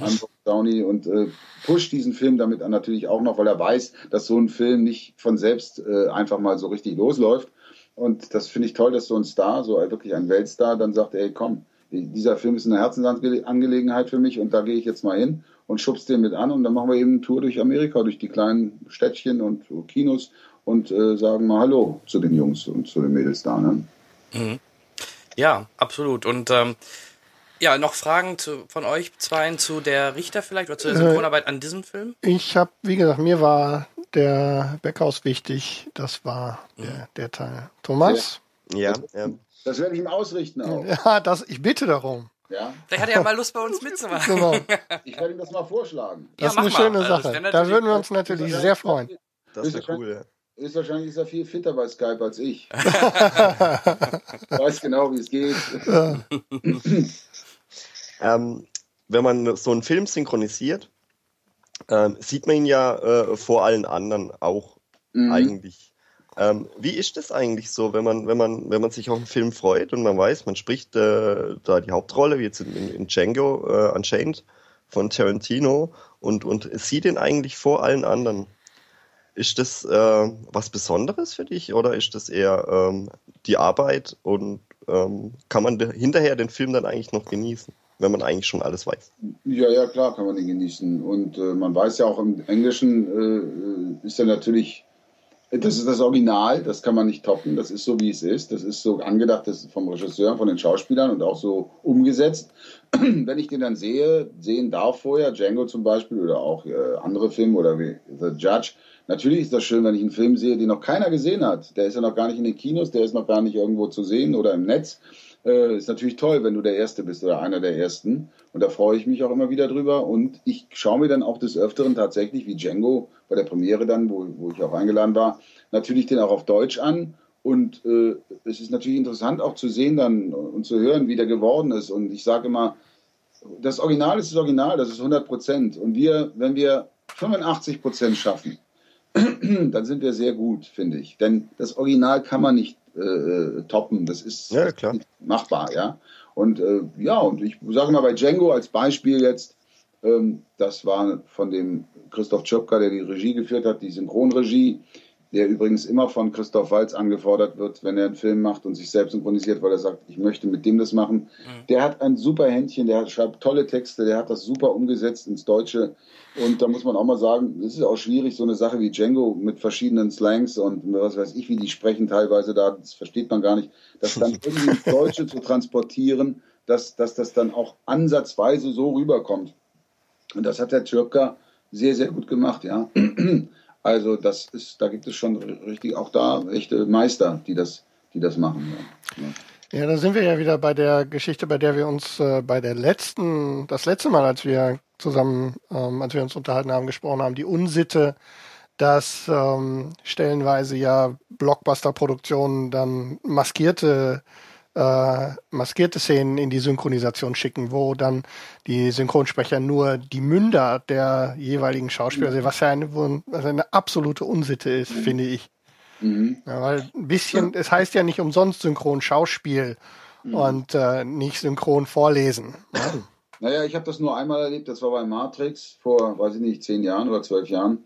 An Downey und äh, pusht diesen Film damit an natürlich auch noch, weil er weiß, dass so ein Film nicht von selbst äh, einfach mal so richtig losläuft. Und das finde ich toll, dass so ein Star, so wirklich ein Weltstar, dann sagt, ey, komm, dieser Film ist eine Herzensangelegenheit für mich und da gehe ich jetzt mal hin und schubst den mit an und dann machen wir eben eine Tour durch Amerika, durch die kleinen Städtchen und Kinos und äh, sagen mal Hallo zu den Jungs und zu den Mädels da. Ne? Mhm. Ja, absolut. Und ähm, ja, noch Fragen zu, von euch zweien zu der Richter vielleicht oder zu der Synchronarbeit äh, an diesem Film? Ich habe, wie gesagt, mir war der Backhaus wichtig. Das war mhm. der, der, Teil. Thomas? Ja, ja. Das werde ich ihm ausrichten auch. Ja, das, ich bitte darum. Ja. Vielleicht hat er ja mal Lust, bei uns mitzumachen. Genau. Ich werde ihm das mal vorschlagen. Das ja, ist eine schöne mal. Sache. Also, da würden wir uns natürlich sehr freuen. Das wäre cool, ja. Ist wahrscheinlich ist er viel fitter bei Skype als ich. weiß genau, wie es geht. ähm, wenn man so einen Film synchronisiert, ähm, sieht man ihn ja äh, vor allen anderen auch mhm. eigentlich. Ähm, wie ist das eigentlich so, wenn man, wenn man, wenn man sich auf einen Film freut und man weiß, man spricht äh, da die Hauptrolle, wie jetzt in, in Django äh, Unchained von Tarantino und, und sieht ihn eigentlich vor allen anderen? Ist das äh, was Besonderes für dich oder ist das eher ähm, die Arbeit und ähm, kann man hinterher den Film dann eigentlich noch genießen, wenn man eigentlich schon alles weiß? Ja, ja, klar kann man den genießen. Und äh, man weiß ja auch im Englischen äh, ist er natürlich, das ist das Original, das kann man nicht toppen, das ist so wie es ist, das ist so angedacht das ist vom Regisseur, von den Schauspielern und auch so umgesetzt. wenn ich den dann sehe, sehen darf vorher, Django zum Beispiel oder auch äh, andere Filme oder wie The Judge, Natürlich ist das schön, wenn ich einen Film sehe, den noch keiner gesehen hat. Der ist ja noch gar nicht in den Kinos, der ist noch gar nicht irgendwo zu sehen oder im Netz. Äh, ist natürlich toll, wenn du der Erste bist oder einer der Ersten. Und da freue ich mich auch immer wieder drüber. Und ich schaue mir dann auch des Öfteren tatsächlich, wie Django bei der Premiere dann, wo, wo ich auch eingeladen war, natürlich den auch auf Deutsch an. Und äh, es ist natürlich interessant auch zu sehen dann und zu hören, wie der geworden ist. Und ich sage immer, das Original ist das Original, das ist 100 Prozent. Und wir, wenn wir 85 Prozent schaffen, dann sind wir sehr gut, finde ich. Denn das Original kann man nicht äh, toppen. Das ist ja, machbar, ja. Und äh, ja, und ich sage mal bei Django als Beispiel jetzt, ähm, das war von dem Christoph Tschöpka, der die Regie geführt hat, die Synchronregie der übrigens immer von Christoph Walz angefordert wird, wenn er einen Film macht und sich selbst synchronisiert, weil er sagt, ich möchte mit dem das machen. Mhm. Der hat ein super Händchen, der schreibt tolle Texte, der hat das super umgesetzt ins Deutsche. Und da muss man auch mal sagen, es ist auch schwierig, so eine Sache wie Django mit verschiedenen Slangs und was weiß ich, wie die sprechen teilweise da, das versteht man gar nicht, das dann irgendwie ins Deutsche zu transportieren, dass, dass das dann auch ansatzweise so rüberkommt. Und das hat der Türker sehr, sehr gut gemacht, ja. Also das ist, da gibt es schon richtig auch da echte Meister, die das, die das machen. Ja. ja, da sind wir ja wieder bei der Geschichte, bei der wir uns äh, bei der letzten, das letzte Mal, als wir zusammen, ähm, als wir uns unterhalten haben, gesprochen haben, die Unsitte, dass ähm, stellenweise ja Blockbuster-Produktionen dann maskierte äh, maskierte Szenen in die Synchronisation schicken, wo dann die Synchronsprecher nur die Münder der jeweiligen Schauspieler sehen, was ja eine, was eine absolute Unsitte ist, mhm. finde ich. Mhm. Ja, weil ein bisschen, es heißt ja nicht umsonst synchron Schauspiel mhm. und äh, nicht synchron vorlesen. Ja? Naja, ich habe das nur einmal erlebt, das war bei Matrix vor, weiß ich nicht, zehn Jahren oder zwölf Jahren.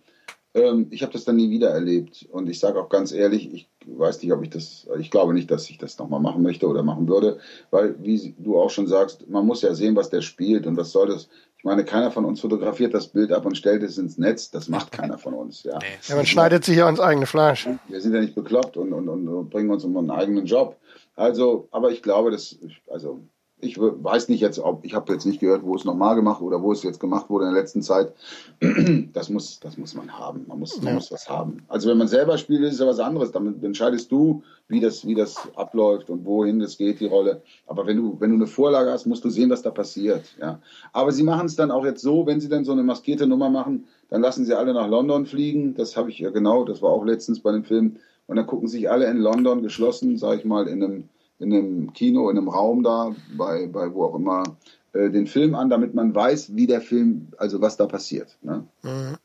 Ähm, ich habe das dann nie wieder erlebt. Und ich sage auch ganz ehrlich, ich weiß nicht, ob ich das, ich glaube nicht, dass ich das nochmal machen möchte oder machen würde, weil, wie du auch schon sagst, man muss ja sehen, was der spielt und was soll das. Ich meine, keiner von uns fotografiert das Bild ab und stellt es ins Netz. Das macht keiner von uns. Ja, ja man schneidet sich ja ins eigene Fleisch. Wir sind ja nicht bekloppt und, und, und bringen uns um einen eigenen Job. Also, aber ich glaube, dass, also ich weiß nicht jetzt, ob ich habe jetzt nicht gehört, wo es nochmal gemacht oder wo es jetzt gemacht wurde in der letzten Zeit. Das muss, das muss man haben. Man muss, man muss was haben. Also wenn man selber spielt, ist es ja was anderes. Damit entscheidest du, wie das, wie das abläuft und wohin es geht, die Rolle. Aber wenn du, wenn du eine Vorlage hast, musst du sehen, was da passiert. Ja. Aber sie machen es dann auch jetzt so, wenn sie dann so eine maskierte Nummer machen, dann lassen sie alle nach London fliegen. Das habe ich ja genau, das war auch letztens bei dem Film. Und dann gucken sich alle in London geschlossen, sage ich mal, in einem in einem Kino, in einem Raum da, bei, bei wo auch immer, äh, den Film an, damit man weiß, wie der Film, also was da passiert. Ne? Mhm.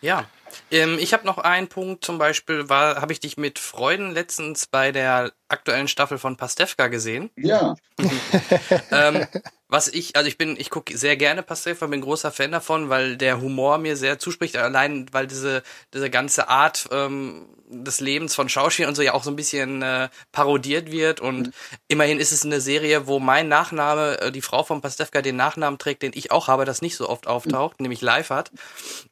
Ja, ähm, ich habe noch einen Punkt, zum Beispiel war, habe ich dich mit Freuden letztens bei der aktuellen Staffel von Pastewka gesehen. Ja. ähm, Was ich, also ich bin, ich gucke sehr gerne Pastewka, bin großer Fan davon, weil der Humor mir sehr zuspricht, allein weil diese, diese ganze Art ähm, des Lebens von Schauspielern und so ja auch so ein bisschen äh, parodiert wird und mhm. immerhin ist es eine Serie, wo mein Nachname, äh, die Frau von Pastewka den Nachnamen trägt, den ich auch habe, das nicht so oft auftaucht, mhm. nämlich live hat.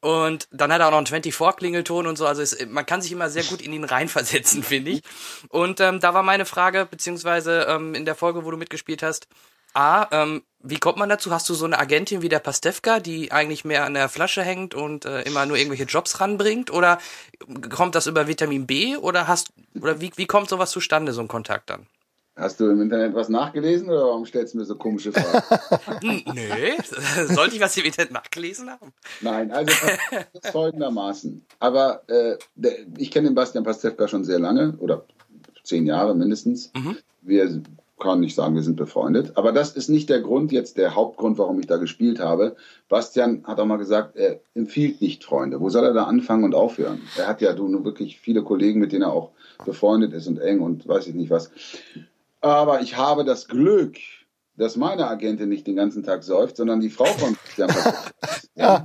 Und dann hat er auch noch einen 24-Klingelton und so, also es, man kann sich immer sehr gut in ihn reinversetzen, finde ich. Und ähm, da war meine Frage, beziehungsweise ähm, in der Folge, wo du mitgespielt hast, A, ähm, wie kommt man dazu? Hast du so eine Agentin wie der Pastewka, die eigentlich mehr an der Flasche hängt und äh, immer nur irgendwelche Jobs ranbringt? Oder kommt das über Vitamin B? Oder hast oder wie, wie kommt sowas zustande, so ein Kontakt dann? Hast du im Internet was nachgelesen oder warum stellst du mir so komische Fragen? Nö, sollte ich was im Internet nachgelesen haben? Nein, also folgendermaßen. Aber äh, der, ich kenne den Bastian Pastewka schon sehr lange oder zehn Jahre mindestens. Mhm. Wir kann nicht sagen, wir sind befreundet. Aber das ist nicht der Grund, jetzt der Hauptgrund, warum ich da gespielt habe. Bastian hat auch mal gesagt, er empfiehlt nicht Freunde. Wo soll er da anfangen und aufhören? Er hat ja nur wirklich viele Kollegen, mit denen er auch befreundet ist und eng und weiß ich nicht was. Aber ich habe das Glück, dass meine Agentin nicht den ganzen Tag säuft, sondern die Frau von Bastian ja.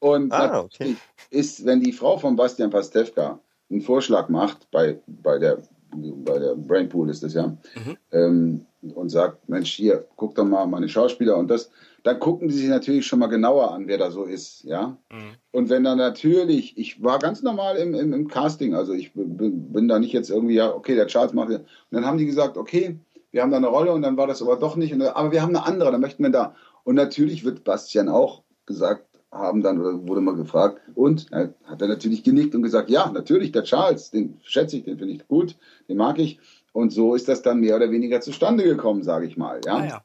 Und ah, okay. ist, wenn die Frau von Bastian Pastewka einen Vorschlag macht bei, bei der bei der Brainpool ist das ja, mhm. ähm, und sagt, Mensch, hier, guck doch mal meine Schauspieler und das, dann gucken die sich natürlich schon mal genauer an, wer da so ist, ja. Mhm. Und wenn dann natürlich, ich war ganz normal im, im, im Casting, also ich bin, bin, da nicht jetzt irgendwie, ja, okay, der Charles macht, und dann haben die gesagt, okay, wir haben da eine Rolle und dann war das aber doch nicht, und, aber wir haben eine andere, dann möchten wir da. Und natürlich wird Bastian auch gesagt, haben dann, oder wurde mal gefragt, und er hat er natürlich genickt und gesagt, ja, natürlich, der Charles, den schätze ich, den finde ich gut, den mag ich. Und so ist das dann mehr oder weniger zustande gekommen, sage ich mal. Ja? Ah, ja.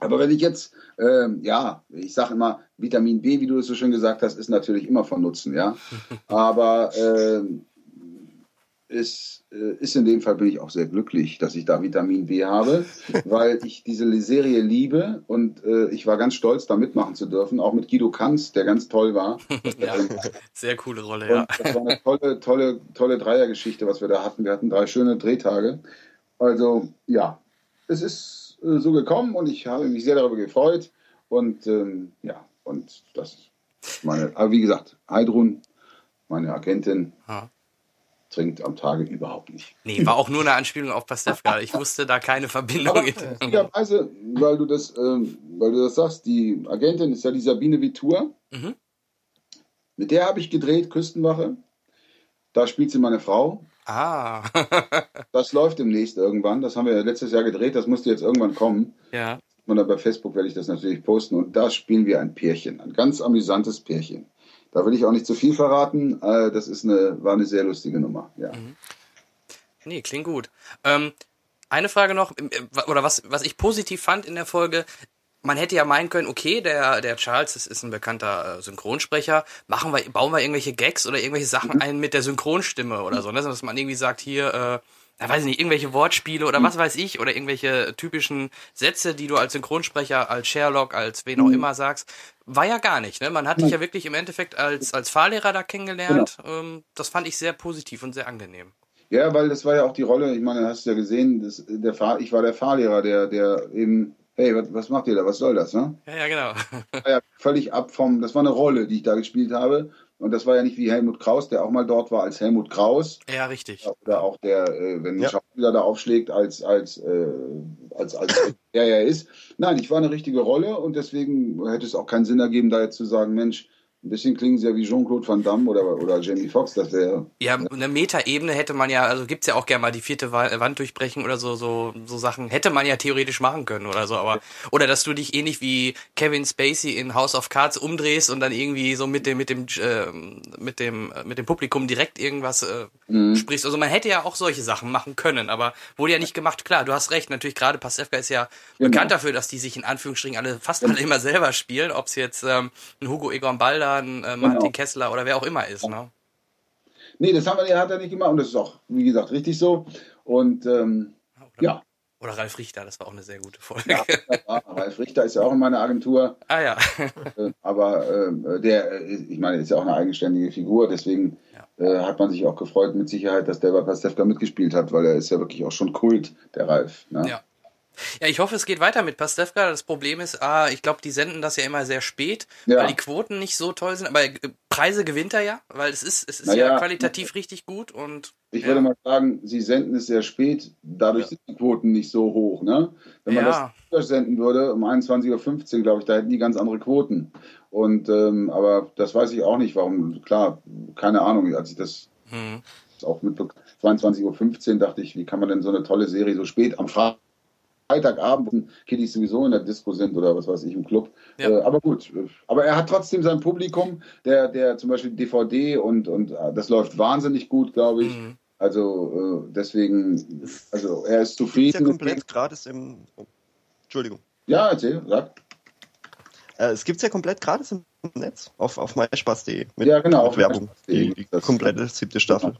Aber wenn ich jetzt, ähm, ja, ich sage immer, Vitamin B, wie du es so schön gesagt hast, ist natürlich immer von Nutzen, ja. Aber ähm, ist, äh, ist in dem Fall bin ich auch sehr glücklich, dass ich da Vitamin B habe, weil ich diese Serie liebe und äh, ich war ganz stolz, da mitmachen zu dürfen, auch mit Guido Kanz, der ganz toll war. ja, sehr coole Rolle, ja. Und das war eine tolle, tolle, tolle Dreiergeschichte, was wir da hatten. Wir hatten drei schöne Drehtage. Also ja, es ist äh, so gekommen und ich habe mich sehr darüber gefreut und ähm, ja, und das meine, aber wie gesagt, Heidrun, meine Agentin, ha trinkt am Tage überhaupt nicht. Nee, war auch nur eine Anspielung auf Pastewka. Ich wusste da keine Verbindung. Aber, weil du das, ähm, weil du das sagst, die Agentin ist ja die Sabine Vitur. Mhm. Mit der habe ich gedreht, Küstenwache. Da spielt sie meine Frau. Ah. das läuft demnächst irgendwann. Das haben wir letztes Jahr gedreht. Das musste jetzt irgendwann kommen. Ja. Und bei Facebook werde ich das natürlich posten. Und da spielen wir ein Pärchen. Ein ganz amüsantes Pärchen. Da will ich auch nicht zu viel verraten. Äh, das ist eine, war eine sehr lustige Nummer. Ja. Mhm. Nee, klingt gut. Ähm, eine Frage noch, oder was, was ich positiv fand in der Folge, man hätte ja meinen können, okay, der, der Charles, das ist ein bekannter äh, Synchronsprecher, machen wir, bauen wir irgendwelche Gags oder irgendwelche Sachen mhm. ein mit der Synchronstimme oder so, ne? dass man irgendwie sagt, hier, äh, ja, weiß ich nicht, irgendwelche Wortspiele oder mhm. was weiß ich, oder irgendwelche typischen Sätze, die du als Synchronsprecher, als Sherlock, als wen auch mhm. immer sagst, war ja gar nicht. Ne? Man hat dich ja wirklich im Endeffekt als, als Fahrlehrer da kennengelernt. Genau. Ähm, das fand ich sehr positiv und sehr angenehm. Ja, weil das war ja auch die Rolle, ich meine, hast du ja gesehen, das, der Fahr ich war der Fahrlehrer, der, der eben, hey, was, was macht ihr da, was soll das, ne? Ja, ja, genau. ja, völlig ab vom, das war eine Rolle, die ich da gespielt habe. Und das war ja nicht wie Helmut Kraus, der auch mal dort war als Helmut Kraus. Ja, richtig. Oder auch der, äh, wenn ein ja. Schauspieler da aufschlägt, als, als, äh, als, als der er ist. Nein, ich war eine richtige Rolle und deswegen hätte es auch keinen Sinn ergeben, da jetzt zu sagen, Mensch, ein bisschen klingen sie ja wie Jean-Claude Van Damme oder, oder Jamie Foxx, das wäre. Ja, eine Metaebene hätte man ja, also gibt's ja auch gerne mal die vierte Wand durchbrechen oder so, so, so Sachen. Hätte man ja theoretisch machen können oder so, aber, oder dass du dich ähnlich wie Kevin Spacey in House of Cards umdrehst und dann irgendwie so mit dem, mit dem, äh, mit dem, mit dem Publikum direkt irgendwas äh, mhm. sprichst. Also man hätte ja auch solche Sachen machen können, aber wurde ja nicht gemacht. Klar, du hast recht, natürlich gerade Pasewka ist ja genau. bekannt dafür, dass die sich in Anführungsstrichen alle, fast alle immer selber spielen, ob's jetzt ähm, ein Hugo Egon Balder Laden, äh, Martin genau. Kessler oder wer auch immer ist. Ne? Nee, das haben wir, hat er nicht gemacht und das ist auch, wie gesagt, richtig so. Und ähm, oder, ja. Oder Ralf Richter, das war auch eine sehr gute Folge. Ja, Ralf Richter ist ja auch in meiner Agentur. Ah ja. Äh, aber äh, der, ich meine, ist ja auch eine eigenständige Figur, deswegen ja. äh, hat man sich auch gefreut mit Sicherheit, dass der bei Pastewka mitgespielt hat, weil er ist ja wirklich auch schon Kult, der Ralf. Ne? Ja. Ja, ich hoffe, es geht weiter mit Pastewka. Das Problem ist, ah, ich glaube, die senden das ja immer sehr spät, Ja. weil die Quoten nicht so toll sind. Aber äh, Preise gewinnt er ja, weil es ist, es ist Na ja qualitativ richtig gut und Ich ja. würde mal sagen, sie senden es sehr spät, dadurch Ja. sind die Quoten nicht so hoch. Ne? Wenn man das senden würde, um 21.15 Uhr, glaube ich, da hätten die ganz andere Quoten. Und ähm, aber das weiß ich auch nicht, warum. Klar, keine Ahnung, als ich das hm. auch mit 22.15 Uhr dachte ich, wie kann man denn so eine tolle Serie so spät am Fre- Freitagabend, Kiddies sowieso in der Disco sind oder was weiß ich im Club. Ja. Äh, aber gut, aber er hat trotzdem sein Publikum, der, der zum Beispiel DVD und, und äh, das läuft wahnsinnig gut, glaube ich. Mhm. Also äh, deswegen, also er ist Ist ja zufrieden. komplett gratis im. Oh, Entschuldigung. Ja, erzähl, sag. Äh, es gibt's ja komplett gratis im Netz auf, auf myspaß.de mit, Ja, genau, mit auf Werbung. Die, die komplette siebte Staffel. Genau.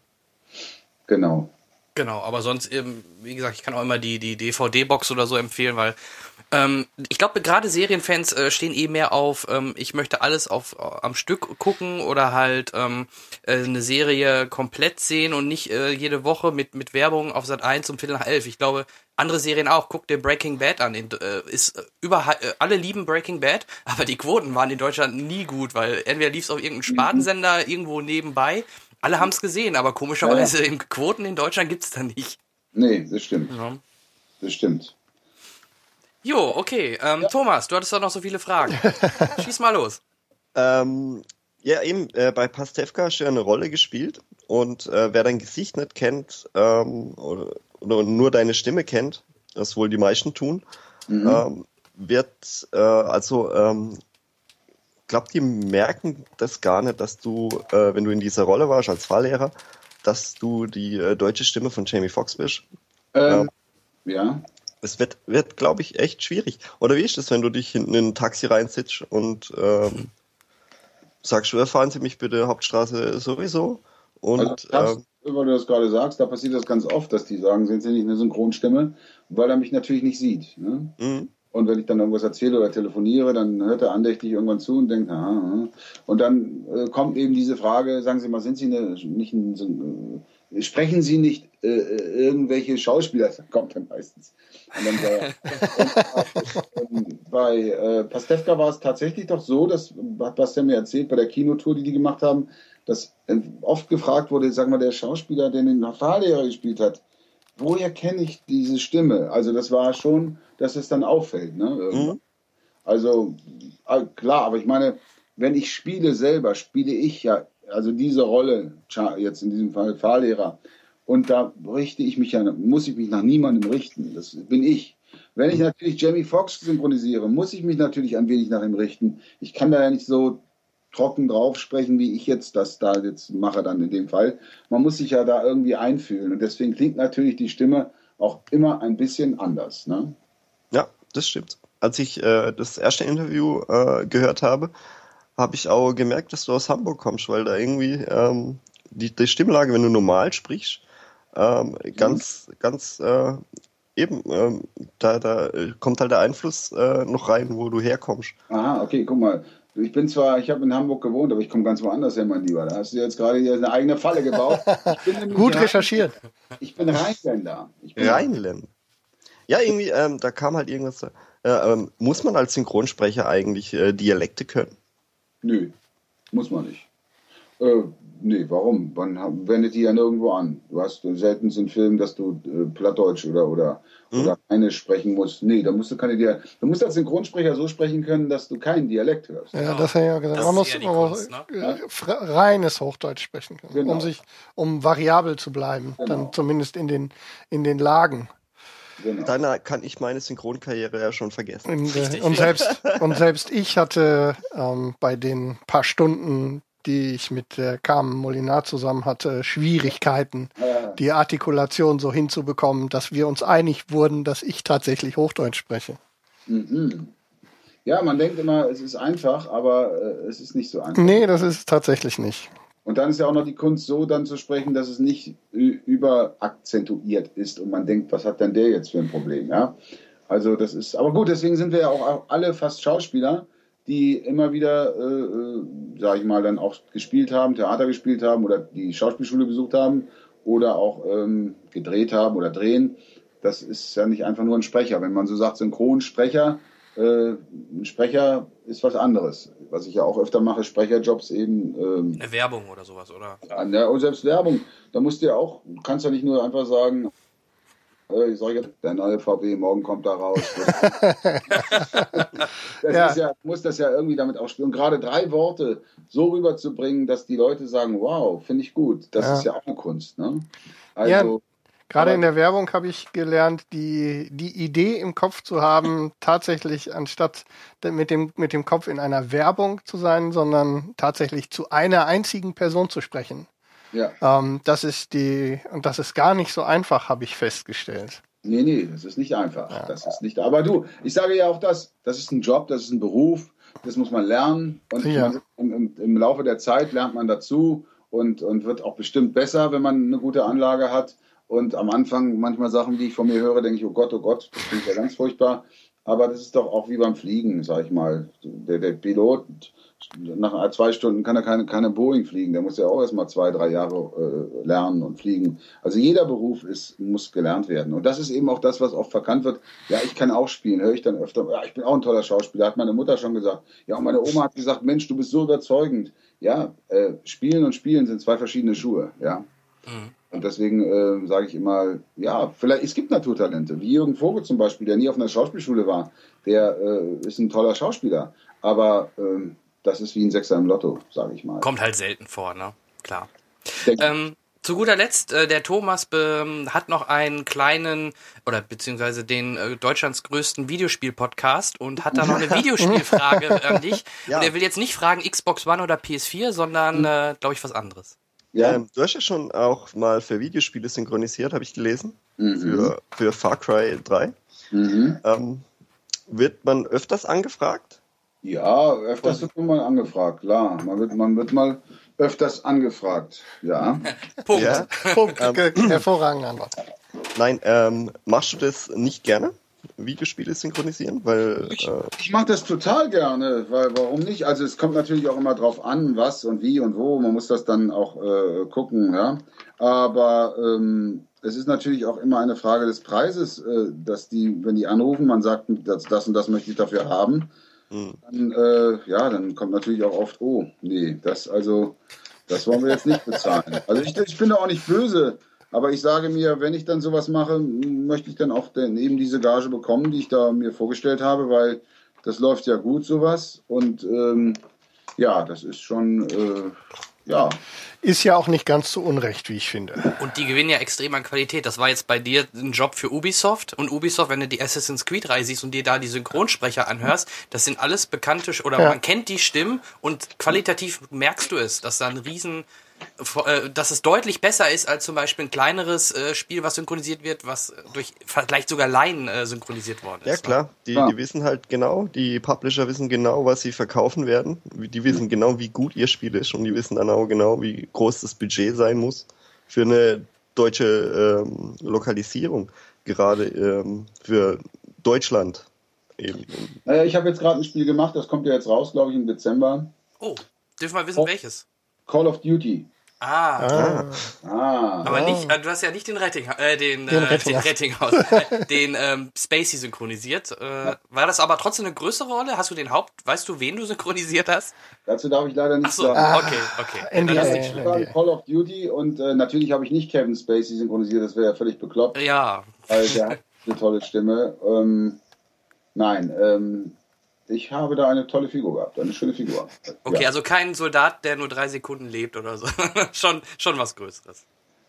Genau, aber sonst eben, wie gesagt, ich kann auch immer die, die DVD-Box oder so empfehlen, weil ähm, ich glaube, gerade Serienfans äh, stehen eh mehr auf, ähm, ich möchte alles auf äh, am Stück gucken oder halt ähm, äh, eine Serie komplett sehen und nicht äh, jede Woche mit, mit Werbung auf Sat 1 um Viertel nach elf. Ich glaube, andere Serien auch. Guck dir Breaking Bad an. In, äh, ist äh, überall, äh, alle lieben Breaking Bad, aber die Quoten waren in Deutschland nie gut, weil entweder lief es auf irgendeinem Spartensender irgendwo nebenbei. Alle haben es gesehen, aber komischerweise im Quoten in Deutschland gibt's da nicht. Nee, das stimmt. Ja. Das stimmt. Jo, okay. Ähm, Thomas, du hattest doch noch so viele Fragen. Schieß mal los. Ähm, ja, eben, äh, bei Pastewka hast du ja eine Rolle gespielt und äh, wer dein Gesicht nicht kennt ähm, oder, oder nur deine Stimme kennt, das wohl die meisten tun, ähm, wird äh, also ähm, glaubt die merken das gar nicht, dass du, äh, wenn du in dieser Rolle warst als Fahrlehrer, dass du die äh, deutsche Stimme von Jamie Foxx bist. Ähm, ja. Es wird, wird glaube ich, echt schwierig. Oder wie ist das, wenn du dich hinten in ein Taxi reinsitzt und ähm, sagst, fahren Sie mich bitte Hauptstraße sowieso? Und Also, das, ähm, weil du das gerade sagst, da passiert das ganz oft, dass die sagen, sind sie nicht eine Synchronstimme, weil er mich natürlich nicht sieht. Ne? mh, Und wenn ich dann irgendwas erzähle oder telefoniere, dann hört er andächtig irgendwann zu und denkt, aha, aha. und dann äh, kommt eben diese Frage, sagen Sie mal, sind Sie eine, nicht ein, so ein, äh, sprechen Sie nicht äh, äh, irgendwelche Schauspieler? Das kommt dann meistens. Und dann bei, und bei äh, Pastewka war es tatsächlich doch so, dass, hat Bastian mir erzählt, bei der Kinotour, die die gemacht haben, dass äh, oft gefragt wurde, sag mal, der Schauspieler, der den Fahrlehrer gespielt hat, woher kenne ich diese Stimme? Also das war schon, dass es dann auffällt. Ne? Mhm. Also äh, klar, aber ich meine, wenn ich spiele selber, spiele ich ja, also diese Rolle, jetzt in diesem Fall Fahrlehrer, und da richte ich mich ja, muss ich mich nach niemandem richten. Das bin ich. Wenn ich natürlich Jamie Foxx synchronisiere, muss ich mich natürlich ein wenig nach ihm richten. Ich kann da ja nicht so trocken drauf sprechen, wie ich jetzt das da jetzt mache dann in dem Fall. Man muss sich ja da irgendwie einfühlen und deswegen klingt natürlich die Stimme auch immer ein bisschen anders. Ne? ja, das stimmt. Als ich äh, das erste Interview äh, gehört habe, habe ich auch gemerkt, dass du aus Hamburg kommst, weil da irgendwie ähm, die, die Stimmlage, wenn du normal sprichst, ähm, ganz, ganz äh, eben, ähm, da, da äh, kommt halt der Einfluss äh, noch rein, wo du herkommst. Aha, okay, guck mal. Ich bin zwar, ich habe in Hamburg gewohnt, aber ich komme ganz woanders her, mein Lieber. Da hast du jetzt gerade hier eine eigene Falle gebaut. Ich bin nämlich Gut recherchiert. Ich bin Rheinländer. Ich bin Rheinland. Ja, irgendwie, ähm, da kam halt irgendwas. Äh, ähm, muss man als Synchronsprecher eigentlich äh, Dialekte können? Nö, muss man nicht. Äh, nee, warum? Man wendet die ja nirgendwo an. Du hast selten so einen Film, dass du äh, Plattdeutsch oder, oder, Mhm. oder Rheinisch sprechen musst. Nee, da musst du keine Dialekte. Du musst als Synchronsprecher so sprechen können, dass du keinen Dialekt hörst. Ja, das hat er ja gesagt. Das Man muss, muss Kunst, äh, fra- reines Hochdeutsch sprechen können, Genau. um sich, um variabel zu bleiben, Genau. dann zumindest in den, in den Lagen. Genau. Dann äh, kann ich meine Synchronkarriere ja schon vergessen. Und, äh, und, selbst, und selbst ich hatte ähm, bei den paar Stunden, die ich mit der Carmen Molinar zusammen hatte, Schwierigkeiten, Ja. die Artikulation so hinzubekommen, dass wir uns einig wurden, dass ich tatsächlich Hochdeutsch spreche. Mhm. Ja, man denkt immer, es ist einfach, aber äh, es ist nicht so einfach. Nee, das ist tatsächlich nicht. Und dann ist ja auch noch die Kunst, so dann zu sprechen, dass es nicht überakzentuiert ist und man denkt, was hat denn der jetzt für ein Problem, ja? Also das ist, aber gut, deswegen sind wir ja auch alle fast Schauspieler, die immer wieder, äh, äh, sag ich mal, dann auch gespielt haben, Theater gespielt haben oder die Schauspielschule besucht haben oder auch ähm, gedreht haben oder drehen. das ist ja nicht einfach nur ein Sprecher. Wenn man so sagt, Synchronsprecher, äh, ein Sprecher ist was anderes. Was ich ja auch öfter mache, Sprecherjobs eben. Ähm, Eine Werbung oder sowas, oder? ja, und selbst Werbung, da musst du ja auch, du kannst ja nicht nur einfach sagen, ich sage der neue VW, morgen kommt da raus. das Ja. ist ja, muss das ja irgendwie damit auch spielen. Und gerade drei Worte so rüberzubringen, dass die Leute sagen, wow, finde ich gut. Das Ja. ist ja auch eine Kunst. Ne? Also, Gerade in der Werbung habe ich gelernt, die, die Idee im Kopf zu haben, tatsächlich anstatt mit dem, mit dem Kopf in einer Werbung zu sein, sondern tatsächlich zu einer einzigen Person zu sprechen. Ja. Ähm, das ist die, und das ist gar nicht so einfach, habe ich festgestellt. Nee, nee, das ist nicht einfach. Das ist nicht, aber du, ich sage ja auch das, das ist ein Job, das ist ein Beruf, das muss man lernen und Ja. im, im, im Laufe der Zeit lernt man dazu und, und wird auch bestimmt besser, wenn man eine gute Anlage hat. Und am Anfang manchmal Sachen, die ich von mir höre, denke ich, oh Gott, oh Gott, das klingt ja ganz furchtbar. Aber das ist doch auch wie beim Fliegen, sag ich mal. Der, der Pilot, nach zwei Stunden kann er keine, keine Boeing fliegen. Der muss ja auch erst mal zwei, drei Jahre äh, lernen und fliegen. Also jeder Beruf ist, muss gelernt werden. Und das ist eben auch das, was oft verkannt wird. Ja, ich kann auch spielen, höre ich dann öfter. Ja, ich bin auch ein toller Schauspieler, hat meine Mutter schon gesagt. Ja, und meine Oma hat gesagt, Mensch, du bist so überzeugend. Ja, äh, spielen und spielen sind zwei verschiedene Schuhe. Ja. Und deswegen äh, sage ich immer, ja, vielleicht, es gibt Naturtalente, wie Jürgen Vogel zum Beispiel, der nie auf einer Schauspielschule war, der äh, ist ein toller Schauspieler, aber ähm, das ist wie ein Sechser im Lotto, sage ich mal. Kommt halt selten vor, ne? Klar. Ähm, zu guter Letzt, äh, der Thomas be- hat noch einen kleinen, oder beziehungsweise den äh, Deutschlands größten Videospiel-Podcast und hat da noch eine Videospielfrage an dich. Ja. Und er will jetzt nicht fragen Xbox One oder PS4, sondern, äh, glaube ich, was anderes. ja, Ähm, du hast ja schon auch mal für Videospiele synchronisiert, habe ich gelesen. Mhm. Für, für Far Cry 3. mhm. Ähm, wird man öfters angefragt? Ja, öfters wird man mal angefragt, klar. Man wird, man wird mal öfters angefragt, ja. Punkt. Ja. Punkt. Ge- Hervorragende Antwort. Nein, ähm, machst du das nicht gerne? Videospiele synchronisieren? Weil Ich, äh, ich mache das total gerne, weil warum nicht? Also es kommt natürlich auch immer drauf an, was und wie und wo. Man muss das dann auch äh, gucken, ja. Aber ähm, es ist natürlich auch immer eine Frage des Preises, äh, dass die, wenn die anrufen, man sagt, das, das und das möchte ich dafür haben, hm. dann äh, ja, dann kommt natürlich auch oft, oh, nee, das also, das wollen wir jetzt nicht bezahlen. Also ich, ich bin da auch nicht böse. Aber ich sage mir, wenn ich dann sowas mache, möchte ich dann auch dann eben diese Gage bekommen, die ich da mir vorgestellt habe, weil das läuft ja gut, sowas. Und ähm, ja, das ist schon, äh, ja, Ist ja auch nicht ganz so unrecht, wie ich finde. Und die gewinnen ja extrem an Qualität. Das war jetzt bei dir ein Job für Ubisoft. Und Ubisoft, wenn du die Assassin's Creed Reihe siehst und dir da die Synchronsprecher anhörst, das sind alles bekannte, oder Ja. man kennt die Stimmen und qualitativ merkst du es, dass da ein riesen, dass es deutlich besser ist als zum Beispiel ein kleineres äh, Spiel, was synchronisiert wird, was durch vielleicht sogar Laien äh, synchronisiert worden ist. ja klar, die, Ja. die wissen halt genau, die Publisher wissen genau, was sie verkaufen werden. Die wissen genau, wie gut ihr Spiel ist und die wissen dann auch genau, wie groß das Budget sein muss für eine deutsche ähm, Lokalisierung. Gerade ähm, für Deutschland eben. naja, ich habe jetzt gerade ein Spiel gemacht, das kommt ja jetzt raus, glaube ich, im Dezember. Oh, dürfen wir wissen, Oh. welches? Call of Duty. Ah, Ah, Ah, aber nicht, äh, du hast ja nicht den Retting, äh, den, Den äh, Rettinghaus. den Rettinghaus, äh, den ähm, Spacey synchronisiert. Äh, war das aber trotzdem eine größere Rolle? Hast du den Haupt, weißt du, wen du synchronisiert hast? dazu darf ich leider nicht Ach so, sagen. okay, okay. Ja, NDA. dann ist nicht Ich schlimm. war Call of Duty und äh, natürlich habe ich nicht Kevin Spacey synchronisiert, das wäre ja völlig bekloppt. Ja, weil der hat eine tolle Stimme. Ähm, nein, ähm, ich habe da eine tolle Figur gehabt, eine schöne Figur. okay, ja. also kein Soldat, der nur drei Sekunden lebt oder so. schon, schon was Größeres.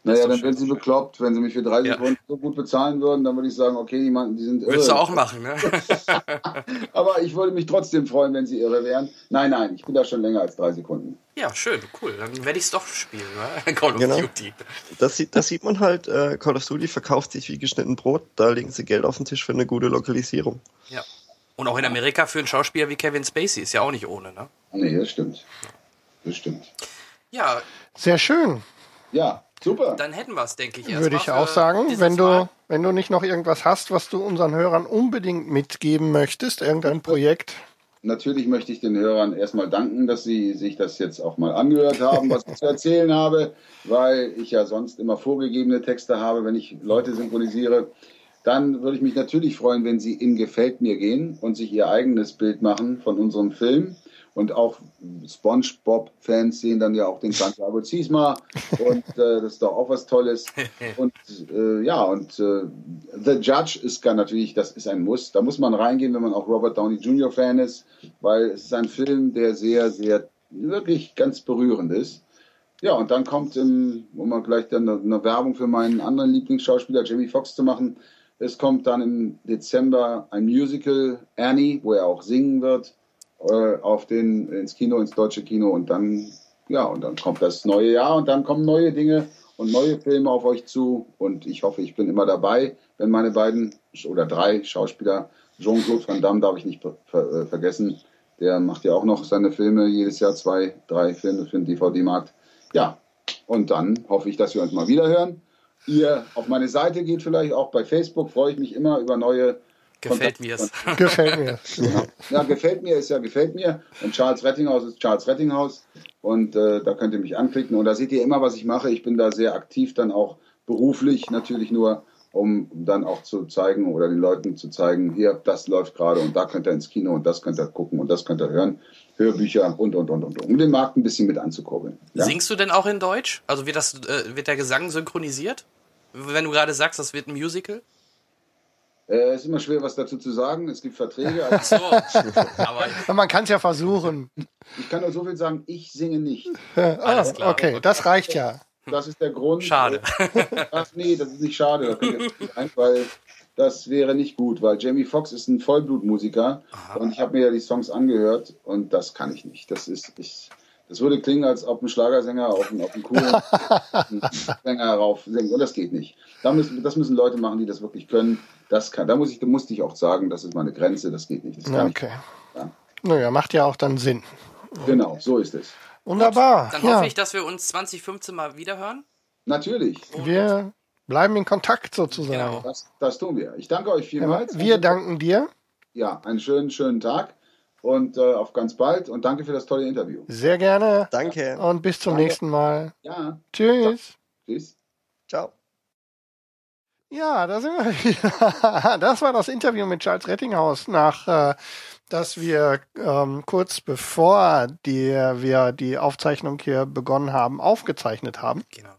Naja, dann wären sie bekloppt, wenn sie mich für drei Ja. Sekunden so gut bezahlen würden, dann würde ich sagen, okay, die, man, die sind irre. Würdest du auch machen, ne? Aber ich würde mich trotzdem freuen, wenn sie irre wären. Nein, nein, ich bin da schon länger als drei Sekunden. ja, schön, cool. Dann werde ich es doch spielen, ne? Call of Genau. Duty. Das sieht, das sieht man halt, äh, Call of Duty verkauft sich wie geschnitten Brot, da legen sie Geld auf den Tisch für eine gute Lokalisierung. Ja. Und auch in Amerika für einen Schauspieler wie Kevin Spacey ist ja auch nicht ohne, ne? Nee, das stimmt. Das stimmt. Ja, sehr schön, Ja, super. dann hätten wir es, denke ich. erstmal würde ich auch sagen. Wenn du, Mal. wenn du nicht noch irgendwas hast, was du unseren Hörern unbedingt mitgeben möchtest, irgendein Projekt. Natürlich möchte ich den Hörern erstmal danken, dass sie sich das jetzt auch mal angehört haben, was ich zu erzählen habe, weil ich ja sonst immer vorgegebene Texte habe, wenn ich Leute synchronisiere. Dann würde ich mich natürlich freuen, wenn Sie in Gefällt mir gehen und sich Ihr eigenes Bild machen von unserem Film. Und auch SpongeBob-Fans sehen dann ja auch den Santiago Ziesma und äh, das ist doch auch was Tolles. Und äh, ja, und äh, The Judge ist gar natürlich, das ist ein Muss. Da muss man reingehen, wenn man auch Robert Downey Jr. Fan ist, weil es ist ein Film, der sehr, sehr wirklich ganz berührend ist. Ja, und dann kommt, im, um mal gleich dann eine Werbung für meinen anderen Lieblingsschauspieler Jamie Foxx zu machen, es kommt dann im Dezember ein Musical, Annie, wo er auch singen wird äh, auf den, ins Kino, ins deutsche Kino und dann, ja, und dann kommt das neue Jahr und dann kommen neue Dinge und neue Filme auf euch zu und ich hoffe, ich bin immer dabei, wenn meine beiden oder drei Schauspieler, Jean-Claude Van Damme darf ich nicht ver äh, vergessen, der macht ja auch noch seine Filme, jedes Jahr zwei, drei Filme für den DVD-Markt. Ja, und dann hoffe ich, dass wir uns mal wieder hören. Ihr auf meine Seite geht vielleicht, auch bei Facebook freue ich mich immer über neue Gefällt mir es. Gefällt mir. Genau. Ja, gefällt mir ist ja gefällt mir. Und Charles Rettinghaus ist Charles Rettinghaus. Und äh, da könnt ihr mich anklicken. Und da seht ihr immer, was ich mache. Ich bin da sehr aktiv, dann auch beruflich natürlich nur, um dann auch zu zeigen oder den Leuten zu zeigen, hier, das läuft gerade und da könnt ihr ins Kino und das könnt ihr gucken und das könnt ihr hören. Hörbücher und, und, und, und, um den Markt ein bisschen mit anzukurbeln. Ja? Singst du denn auch in Deutsch? Also wird, das, äh, wird der Gesang synchronisiert? Wenn du gerade sagst, das wird ein Musical? Äh, ist immer schwer, was dazu zu sagen. Es gibt Verträge. Ach so. Aber Man kann es ja versuchen. Ich kann nur so viel sagen, ich singe nicht. Alles klar. Okay, das reicht ja. Das ist der Grund. Schade. Ach nee, das ist nicht schade. Da ein, weil das wäre nicht gut, weil Jamie Foxx ist ein Vollblutmusiker und ich habe mir ja die Songs angehört und das kann ich nicht. Das ist ich, das würde klingen, als ob ein Schlagersänger auf einen, auf einen coolen Sänger herauf singt und das geht nicht. Da müssen, das müssen Leute machen, die das wirklich können. Das kann, da muss ich, da musste ich auch sagen, das ist meine Grenze, das geht nicht. Das kann Okay. ich, ja. Naja, macht ja auch dann Sinn. Genau, so ist es. Wunderbar. Dann ja, hoffe ich, dass wir uns 2015 mal wiederhören. Natürlich, wir bleiben in Kontakt sozusagen. Genau. das, das tun wir. Ich danke euch vielmals. Wir danken dir. Ja, einen schönen, schönen Tag und äh, auf ganz bald und danke für das tolle Interview. Sehr gerne. Danke. Und bis zum Danke. nächsten Mal. Ja, Tschüss. tschüss. Ciao. Ja, da sind wir wieder. Das war das Interview mit Charles Rettinghaus, nach äh, dass wir ähm, kurz bevor die, wir die Aufzeichnung hier begonnen haben, aufgezeichnet haben. Genau.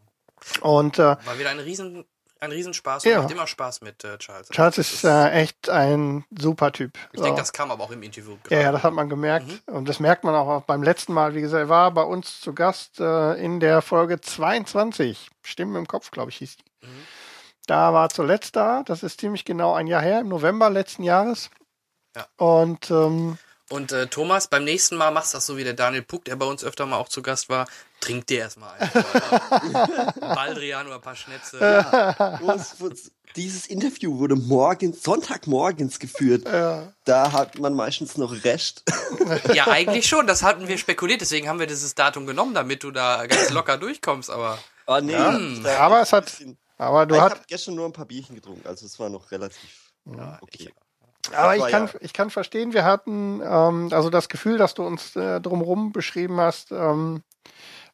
Und äh, War wieder ein riesen, ein Riesenspaß und Ja. macht immer Spaß mit äh, Charles. Charles Das ist äh, echt ein super Typ. ich So. denke, das kam aber auch im Interview. Ja, ja, das hat man gemerkt. Mhm. Und das merkt man auch beim letzten Mal. Wie gesagt, er war bei uns zu Gast äh, in der Folge 22. Stimmen im Kopf, glaube ich, hieß die. Mhm. Da war er zuletzt da. Das ist ziemlich genau ein Jahr her, im November letzten Jahres. Ja. Und ähm, Und äh, Thomas, beim nächsten Mal machst du das so wie der Daniel Puck, der bei uns öfter mal auch zu Gast war. Trink dir erstmal einen. Baldrian oder ein paar Schnäpse. Bloß, Dieses Interview wurde morgens, Sonntagmorgens geführt. äh, Da hat man meistens noch Rest. Ja, eigentlich schon. Das hatten wir spekuliert. Deswegen haben wir dieses Datum genommen, damit du da ganz locker durchkommst. Aber Ah, nee. da- aber es hat, aber du ich hast, habe gestern nur ein paar Bierchen getrunken, also es war noch relativ okay. Aber ich kann, ja- ich kann verstehen, wir hatten, ähm, also das Gefühl, das du uns äh, drumherum beschrieben hast, ähm,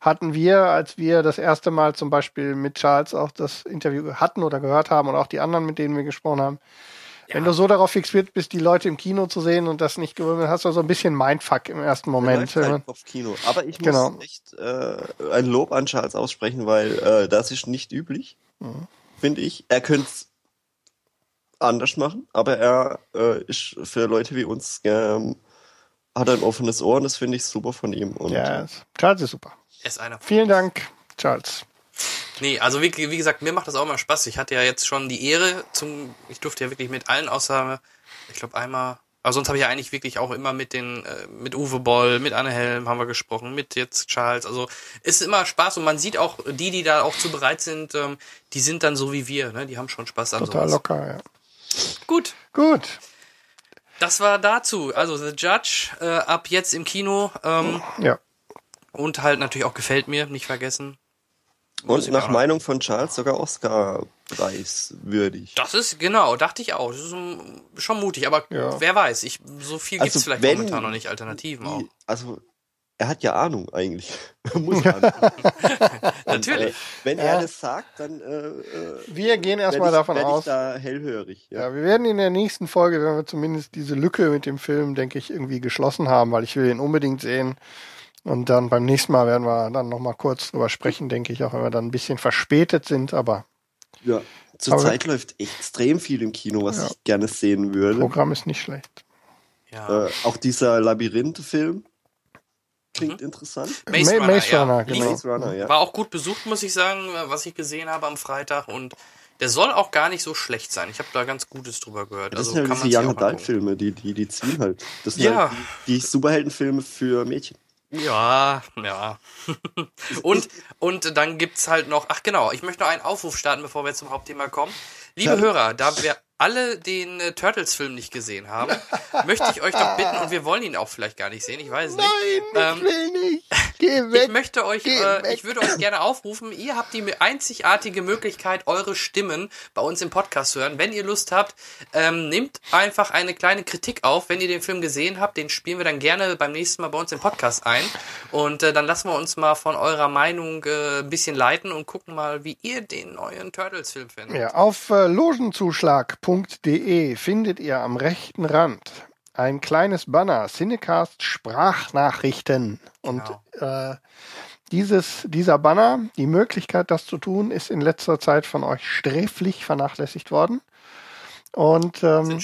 hatten wir, als wir das erste Mal zum Beispiel mit Charles auch das Interview hatten oder gehört haben und auch die anderen, mit denen wir gesprochen haben. Wenn du so darauf fixiert bist, die Leute im Kino zu sehen und das nicht gewöhnt, hast du so ein bisschen Mindfuck im ersten Moment. Halt aufs Kino. Aber ich muss Genau. echt äh, ein Lob an Charles aussprechen, weil äh, das ist nicht üblich, Mhm. finde ich. Er könnte es anders machen, aber er äh, ist für Leute wie uns ähm, hat ein offenes Ohr und das finde ich super von ihm. Und Ja, Charles ist super. er ist einer. Vielen Dank, Charles. Nee, also wie, wie gesagt, mir macht das auch immer Spaß. Ich hatte ja jetzt schon die Ehre zum, ich durfte ja wirklich mit allen außer, ich glaube einmal, aber sonst habe ich ja eigentlich wirklich auch immer mit den, äh, mit Uwe Boll, mit Anne Helm haben wir gesprochen, mit jetzt Charles. Also ist immer Spaß und man sieht auch, die, die da auch zu bereit sind, ähm, die sind dann so wie wir, ne? Die haben schon Spaß an Total sowas. locker, ja. Gut, Gut. das war dazu. Also The Judge äh, ab jetzt im Kino ähm, Ja. und halt natürlich auch gefällt mir, nicht vergessen. Und nach Meinung von Charles sogar Oscar-Preis würdig. Das ist, genau, dachte ich auch. Das ist schon mutig, aber Ja. wer weiß, ich, so viel gibt's Also vielleicht wenn momentan noch nicht, Alternativen auch. Also er hat ja Ahnung eigentlich. Muss Ahnung. Natürlich. Äh, wenn Ja. er das sagt, dann äh, äh, Wir gehen erstmal ich, davon werd aus. ich da hellhörig. Ja. Ja, wir werden in der nächsten Folge, wenn wir zumindest diese Lücke mit dem Film, denke ich, irgendwie geschlossen haben, weil ich will ihn unbedingt sehen. Und dann beim nächsten Mal werden wir dann nochmal kurz drüber sprechen, denke ich, auch wenn wir dann ein bisschen verspätet sind, aber Ja. Zurzeit läuft extrem viel im Kino, was Ja. ich gerne sehen würde. Programm ist nicht schlecht. Ja. Äh, auch dieser Labyrinth-Film Mhm. klingt interessant. Maze Ma- Runner, Maze ja. Runner, Lief- genau. Maze Runner, ja. War auch gut besucht, muss ich sagen, was ich gesehen habe am Freitag. Und der soll auch gar nicht so schlecht sein. Ich habe da ganz Gutes drüber gehört. Das Also sind kann diese Young Adult Filme, die, die, die ziehen halt. Das sind Ja. halt die, die Superheldenfilme für Mädchen. Ja, ja. und, und dann gibt's halt noch, ach genau, ich möchte noch einen Aufruf starten, bevor wir zum Hauptthema kommen. Liebe. Hörer, da wir alle den äh, Turtles-Film nicht gesehen haben, möchte ich euch doch bitten, und wir wollen ihn auch vielleicht gar nicht sehen, ich weiß es nicht. Nein, ich Ähm, will nicht. Geh weg. Ich möchte euch, äh, ich würde euch gerne aufrufen, ihr habt die einzigartige Möglichkeit, eure Stimmen bei uns im Podcast zu hören. Wenn ihr Lust habt, ähm, nehmt einfach eine kleine Kritik auf. Wenn ihr den Film gesehen habt, den spielen wir dann gerne beim nächsten Mal bei uns im Podcast ein. Und äh, dann lassen wir uns mal von eurer Meinung äh, ein bisschen leiten und gucken mal, wie ihr den neuen Turtles-Film findet. Ja, auf äh, logenzuschlag.de findet ihr am rechten Rand ein kleines Banner, Cinecast Sprachnachrichten. Und äh, dieses, dieser Banner, die Möglichkeit, das zu tun, ist in letzter Zeit von euch sträflich vernachlässigt worden. Und ähm.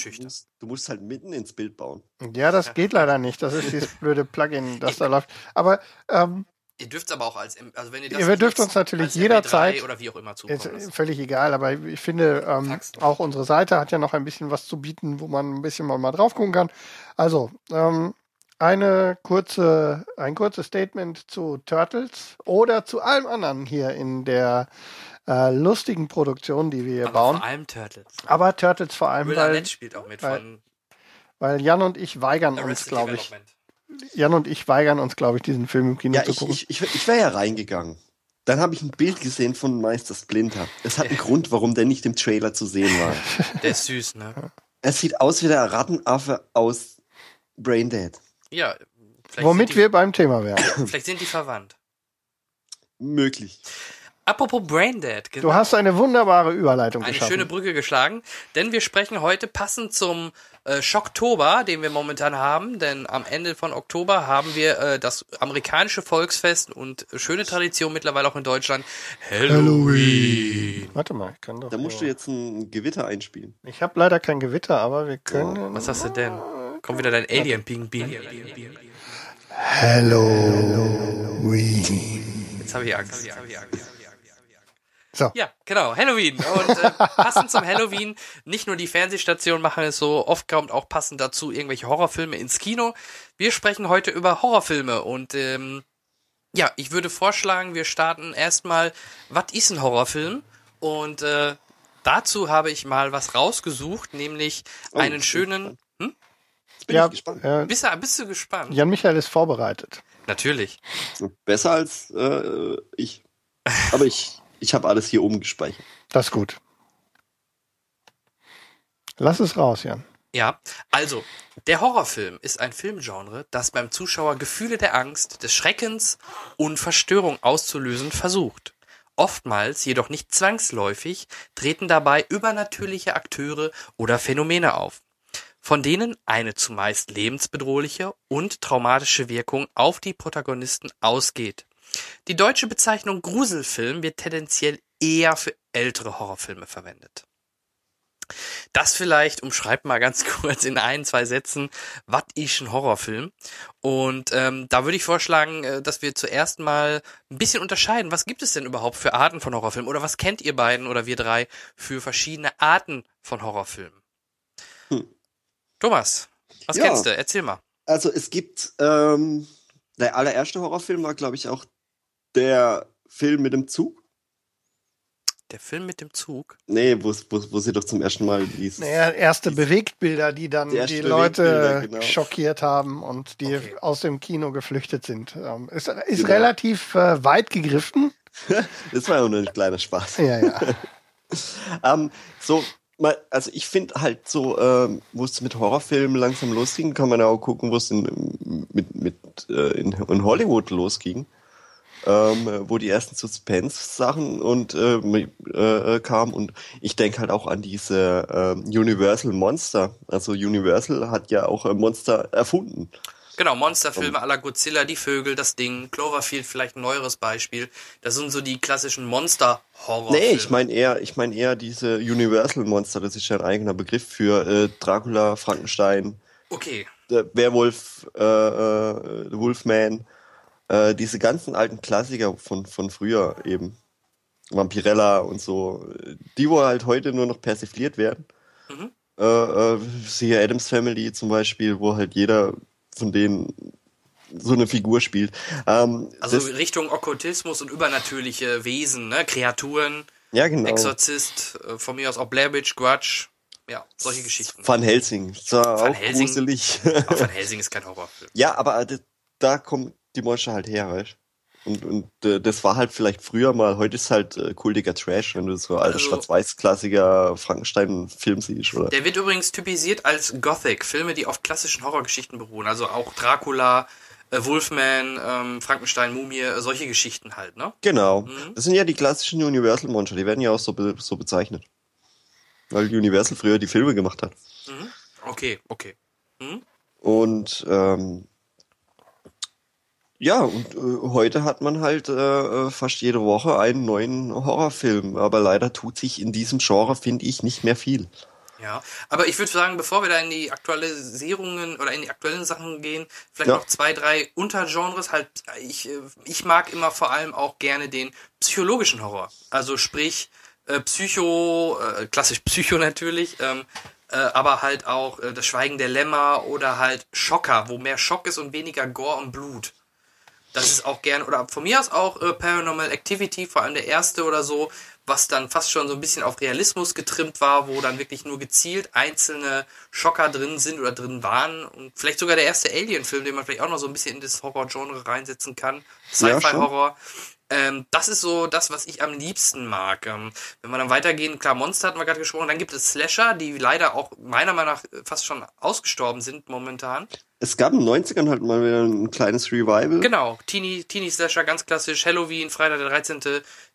Du musst halt mitten ins Bild bauen. ja, das geht leider nicht. Das ist dieses blöde Plugin, das da läuft. Aber ähm, Ihr dürft aber auch als, also wenn ihr das Ihr dürft uns natürlich jederzeit- MP3 oder wie auch immer zukommen lassen. völlig egal, aber ich finde, ähm, auch unsere Seite hat ja noch ein bisschen was zu bieten, wo man ein bisschen mal, mal drauf gucken kann. Also, ähm, eine kurze, ein kurzes Statement zu Turtles oder zu allem anderen hier in der äh, lustigen Produktion, die wir hier Aber bauen. vor allem Turtles. Aber Turtles vor allem, Will weil, spielt auch mit weil- von weil Jan und ich weigern uns, glaube ich. Jan und ich weigern uns, glaube ich, diesen Film im Kino Ja, zu ich, gucken. ich, ich, ich wäre ja reingegangen. Dann habe ich ein Bild gesehen von Meister Splinter. Es hat einen Grund, warum der nicht im Trailer zu sehen war. Der ist süß, ne? Er sieht aus wie der Rattenaffe aus Braindead. Ja. Vielleicht Womit die, wir beim Thema wären. Vielleicht sind die verwandt. Möglich. Apropos Braindead, genau. Du hast eine wunderbare Überleitung eine geschaffen. schöne Brücke geschlagen, denn wir sprechen heute passend zum äh, Schocktober, den wir momentan haben, denn am Ende von Oktober haben wir äh, das amerikanische Volksfest und schöne Tradition mittlerweile auch in Deutschland, Halloween. Warte mal, ich kann doch. Da musst du jetzt ein Gewitter einspielen. Ich habe leider kein Gewitter, aber wir können. Was hast du denn? Kommt wieder dein Alien Ping Ping. Halloween. Jetzt habe ich Angst. So. Ja, genau, Halloween. Und äh, passend zum Halloween, nicht nur die Fernsehstationen machen es so, oft kommt auch passend dazu irgendwelche Horrorfilme ins Kino. Wir sprechen heute über Horrorfilme und ähm, ja, ich würde vorschlagen, wir starten erstmal, was ist ein Horrorfilm? Und äh, dazu habe ich mal was rausgesucht, nämlich Oh, einen schönen. Hm? Jetzt bin Ja, ich gespannt. äh, Bist, du, bist du gespannt? Jan Michael ist vorbereitet. Natürlich. Besser als äh, ich. Aber ich, ich habe alles hier oben gespeichert. Das ist gut. Lass es raus, Jan. Ja, also, der Horrorfilm ist ein Filmgenre, das beim Zuschauer Gefühle der Angst, des Schreckens und Verstörung auszulösen versucht. Oftmals, jedoch nicht zwangsläufig, treten dabei übernatürliche Akteure oder Phänomene auf, von denen eine zumeist lebensbedrohliche und traumatische Wirkung auf die Protagonisten ausgeht. Die deutsche Bezeichnung Gruselfilm wird tendenziell eher für ältere Horrorfilme verwendet. Das vielleicht umschreibt mal ganz kurz in ein, zwei Sätzen, was ist ein Horrorfilm? Und ähm, da würde ich vorschlagen, äh, dass wir zuerst mal ein bisschen unterscheiden, was gibt es denn überhaupt für Arten von Horrorfilmen? Oder was kennt ihr beiden oder wir drei für verschiedene Arten von Horrorfilmen? Hm. Thomas, was Ja. kennst du? Erzähl mal. Also es gibt, ähm, der allererste Horrorfilm war, glaube ich, auch der Film mit dem Zug. Der Film mit dem Zug. Nee, wo, wo, wo sie doch zum ersten Mal dieses... Naja, erste Bewegtbilder, die dann Die die, Leute genau. schockiert haben und die Okay. aus dem Kino geflüchtet sind. Ähm, ist ist Genau. relativ äh, weit gegriffen. Das war ja nur ein kleiner Spaß. Ja, ja. Ähm, so, mal, also ich finde halt so, ähm, wo es mit Horrorfilmen langsam losging, kann man ja auch gucken, wo es in- mit, mit äh, in, in Hollywood losging, ähm, wo die ersten Suspense-Sachen und äh, äh, kamen. Und ich denke halt auch an diese äh, Universal Monster. Also Universal hat ja auch äh, Monster erfunden. Genau, Monsterfilme la Godzilla, die Vögel, das Ding, Cloverfield vielleicht ein neueres Beispiel. Das sind so die klassischen monster horror Nee, ich meine eher, ich meine eher diese Universal Monster, das ist ja ein eigener Begriff für äh, Dracula, Frankenstein, Okay. der Werwolf, äh, äh, Wolfman, äh, diese ganzen alten Klassiker von, von früher eben. Vampirella und so, die wo halt heute nur noch persifliert werden. Mhm. Äh, äh, siehe Adams Family zum Beispiel, wo halt jeder von denen so eine Figur spielt. Ähm, Also das, Richtung Okkultismus und übernatürliche Wesen, ne? Kreaturen, ja, genau. Exorzist, äh, von mir aus auch Blair Witch, Grudge. Ja, solche Geschichten. Van Helsing. Zwar Van auch Helsing. gruselig. Aber Van Helsing ist kein Horrorfilm. ja, aber da, da kommen die Monster halt her, weißt Und, und äh, das war halt vielleicht früher mal, heute ist halt äh, kultiger Trash, wenn du so alte Also- Schwarz-Weiß-Klassiker Frankenstein-Film siehst, oder? Der wird übrigens typisiert als Gothic, Filme, die auf klassischen Horrorgeschichten beruhen. Also auch Dracula, äh, Wolfman, ähm, Frankenstein, Mumie, äh, solche Geschichten halt, ne? Genau. Mhm. Das sind ja die klassischen Universal-Monster, die werden ja auch so, be so bezeichnet. Weil Universal früher die Filme gemacht hat. Mhm. Okay, okay. Mhm. Und ähm, ja, und äh, heute hat man halt äh, fast jede Woche einen neuen Horrorfilm. Aber leider tut sich in diesem Genre, finde ich, nicht mehr viel. Ja, aber ich würde sagen, bevor wir da in die Aktualisierungen oder in die aktuellen Sachen gehen, vielleicht Ja. noch zwei, drei Untergenres. Halt, ich, äh, ich mag immer vor allem auch gerne den psychologischen Horror. Also sprich, äh, Psycho, äh, klassisch Psycho natürlich, ähm, äh, aber halt auch äh, das Schweigen der Lämmer oder halt Schocker, wo mehr Schock ist und weniger Gore und Blut. Das ist auch gerne, oder von mir aus auch äh, Paranormal Activity, vor allem der erste oder so, was dann fast schon so ein bisschen auf Realismus getrimmt war, wo dann wirklich nur gezielt einzelne Schocker drin sind oder drin waren. Und vielleicht sogar der erste Alien-Film, den man vielleicht auch noch so ein bisschen in das Horror-Genre reinsetzen kann. Ja, Sci-Fi-Horror. Ähm, das ist so das, was ich am liebsten mag. Ähm, wenn wir dann weitergehen, klar, Monster hatten wir gerade gesprochen, dann gibt es Slasher, die leider auch meiner Meinung nach fast schon ausgestorben sind momentan. Es gab in den 90ern halt mal wieder ein kleines Revival. Genau, Teenie Slasher, ganz klassisch, Halloween, Freitag der 13.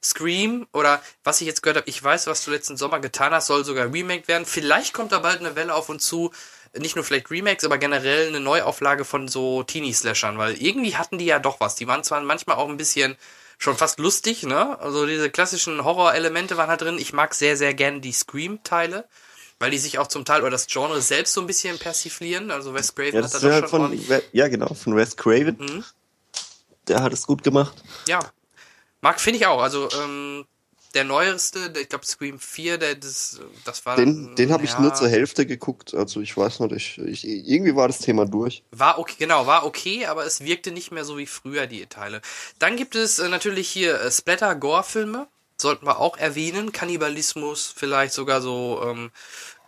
Scream oder was ich jetzt gehört habe, ich weiß, was du letzten Sommer getan hast, soll sogar remake werden. Vielleicht kommt da bald eine Welle auf uns zu, nicht nur vielleicht Remakes, aber generell eine Neuauflage von so Teenie Slashern, weil irgendwie hatten die ja doch was. Die waren zwar manchmal auch ein bisschen schon fast lustig, ne? Also diese klassischen Horror-Elemente waren halt drin. Ich mag sehr, sehr gerne die Scream-Teile. Weil die sich auch zum Teil oder das Genre selbst so ein bisschen persiflieren. Also Wes Craven Ja, hat das da doch halt schon von, ja, genau, von Wes Craven. Mhm. Der hat es gut gemacht. Ja. Mag finde ich auch. Also, ähm, der neueste, ich glaube Scream 4, der, das, das war. Den, den habe ich ja, nur zur Hälfte geguckt. Also ich weiß nicht, ich, ich, irgendwie war das Thema durch. War okay, genau, war okay, aber es wirkte nicht mehr so wie früher, die Teile. Dann gibt es äh, natürlich hier äh, Splatter-Gore-Filme. Sollten wir auch erwähnen. Kannibalismus, vielleicht sogar so ähm,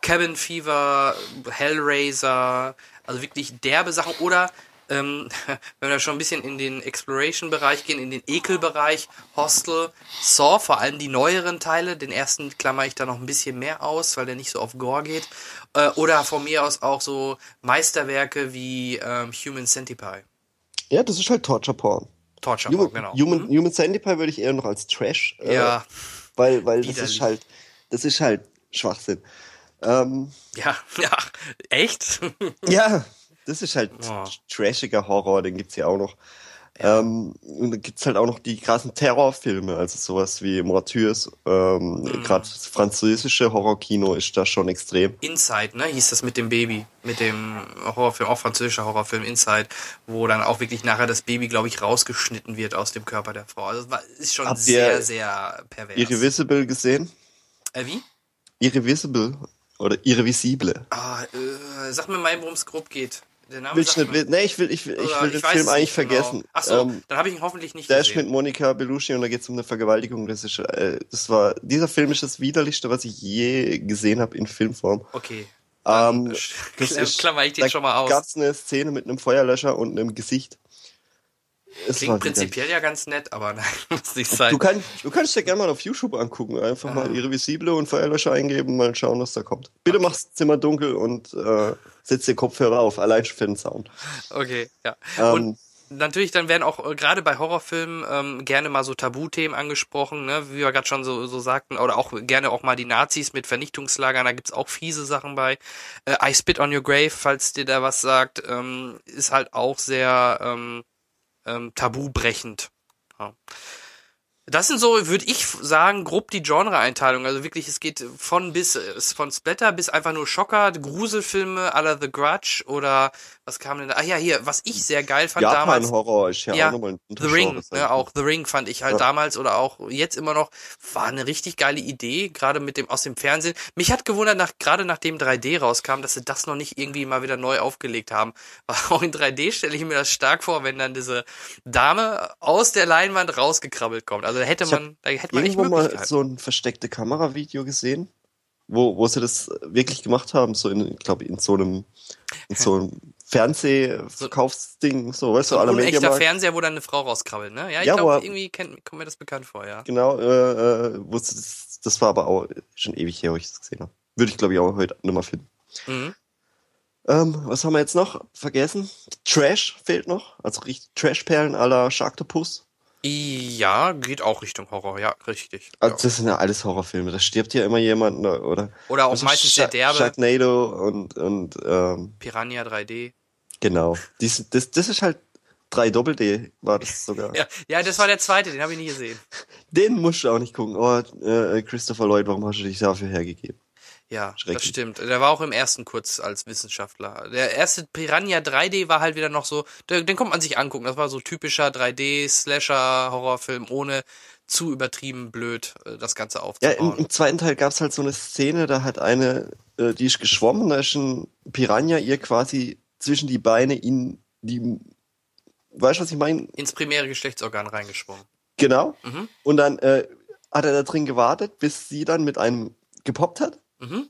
Cabin Fever, Hellraiser, also wirklich derbe Sachen. Oder ähm, wenn wir schon ein bisschen in den Exploration-Bereich gehen, in den Ekelbereich, Hostel, Saw, vor allem die neueren Teile. Den ersten klammer ich da noch ein bisschen mehr aus, weil der nicht so auf Gore geht. Äh, oder von mir aus auch so Meisterwerke wie ähm, Human Centipede. Ja, das ist halt Torture Porn. Torture Human, genau. Human, Mhm. Human Centipede würde ich eher noch als Trash. Äh, Ja, Weil, weil das ist halt, das ist halt Schwachsinn. Ähm, ja, ja. Echt? ja, das ist halt Oh. trashiger Horror, den gibt's ja auch noch. Ähm, und dann gibt's halt auch noch die krassen Terrorfilme, also sowas wie Mortures. Ähm, Mhm. Gerade das französische Horrorkino ist da schon extrem. Inside, ne, hieß das mit dem Baby, mit dem Horrorfilm, auch französischer Horrorfilm Inside, wo dann auch wirklich nachher das Baby, glaube ich, rausgeschnitten wird aus dem Körper der Frau. Also ist schon Habt sehr, sehr pervers. Irrevisible gesehen? äh, wie? Irrevisible oder Irrevisible. Ah, äh, sag mir mal, worum es grob geht. Der Name Will mir- nee, ich will, ich will, ich will den Film es eigentlich genau. vergessen. Ach so, Ähm, dann habe ich ihn hoffentlich nicht Der ist mit gesehen. Monika Belushi und da geht es um eine Vergewaltigung. Das ist, äh, das war, dieser Film ist das widerlichste, was ich je gesehen habe in Filmform. Okay. Ähm, das ist, klammer ich den da schon mal aus. gab's eine Szene mit einem Feuerlöscher und einem Gesicht. Es Klingt prinzipiell ja ganz nett, aber nein, muss nicht sein. Du, kann, du kannst dir gerne mal auf YouTube angucken. Einfach Ah. mal Irrevisible und Feuerlöscher eingeben, mal schauen, was da kommt. Bitte mach's Zimmer dunkel und äh, setz dir Kopfhörer auf, allein für den Sound. Okay, ja. Ähm, Und natürlich, dann werden auch äh, gerade bei Horrorfilmen ähm, gerne mal so Tabuthemen angesprochen, ne? wie wir gerade schon so, so sagten, oder auch gerne auch mal die Nazis mit Vernichtungslagern, da gibt's auch fiese Sachen bei. Äh, I Spit on Your Grave, falls dir da was sagt, ähm, ist halt auch sehr ähm, ähm, tabubrechend. Ja. Das sind so, würde ich sagen, grob die Genre-Einteilung. Also wirklich, es geht von bis, von Splatter bis einfach nur Schocker, Gruselfilme à la The Grudge oder was kam denn da? Ah ja, hier, was ich sehr geil fand Japan damals. Horror ist ja, Ja, auch nochmal ein The Ring, ne, auch The Ring fand ich halt Ja. damals oder auch jetzt immer noch, war eine richtig geile Idee, gerade mit dem aus dem Fernsehen. Mich hat gewundert, nach, gerade nachdem 3D rauskam, dass sie das noch nicht irgendwie mal wieder neu aufgelegt haben. Auch in 3D stelle ich mir das stark vor, wenn dann diese Dame aus der Leinwand rausgekrabbelt kommt. Also da hätte man, da hätte man irgendwo mal so ein versteckte Kameravideo gesehen, wo, wo sie das wirklich gemacht haben, so in, ich glaube, in so einem, in so einem Fernsehverkaufsding, so, weißt so du, ein aller unechter Mediamarkt. Fernseher, wo dann eine Frau rauskrabbelt, ne? Ja, ich Ja, glaube, irgendwie kennt, kommt mir das bekannt vor, ja. Genau, äh, äh, das, das war aber auch schon ewig her, wo ich das gesehen habe. Würde ich, glaube ich, auch heute nicht mehr finden. Mhm. Ähm, was haben wir jetzt noch vergessen? Trash fehlt noch, also richtig Trashperlen la Sharktopus. Ja, geht auch Richtung Horror, ja, richtig. Also das sind ja alles Horrorfilme, da stirbt ja immer jemand, ne, oder? Oder auch Also meistens Sha- der Derbe, Sharknado und, und ähm, Piranha 3D. Genau. Dies, das, das ist halt 3 Doppel-D, war das sogar. Ja, ja, das war der zweite, den habe ich nie gesehen. Den musst du auch nicht gucken. Oh, äh, Christopher Lloyd, warum hast du dich dafür hergegeben? Ja, das stimmt. Der war auch im ersten kurz als Wissenschaftler. Der erste Piranha 3D war halt wieder noch so, den, den kommt man sich angucken. Das war so typischer 3D-Slasher-Horrorfilm, ohne zu übertrieben blöd äh, das Ganze Ja, aufzubauen. im, im zweiten Teil gab's halt so eine Szene, da hat eine, äh, die ist geschwommen, da ist ein Piranha ihr quasi zwischen die Beine in die, weißt du, was ich meine? Ins primäre Geschlechtsorgan reingesprungen. Genau. Mhm. Und dann äh, hat er da drin gewartet, bis sie dann mit einem gepoppt hat. Mhm.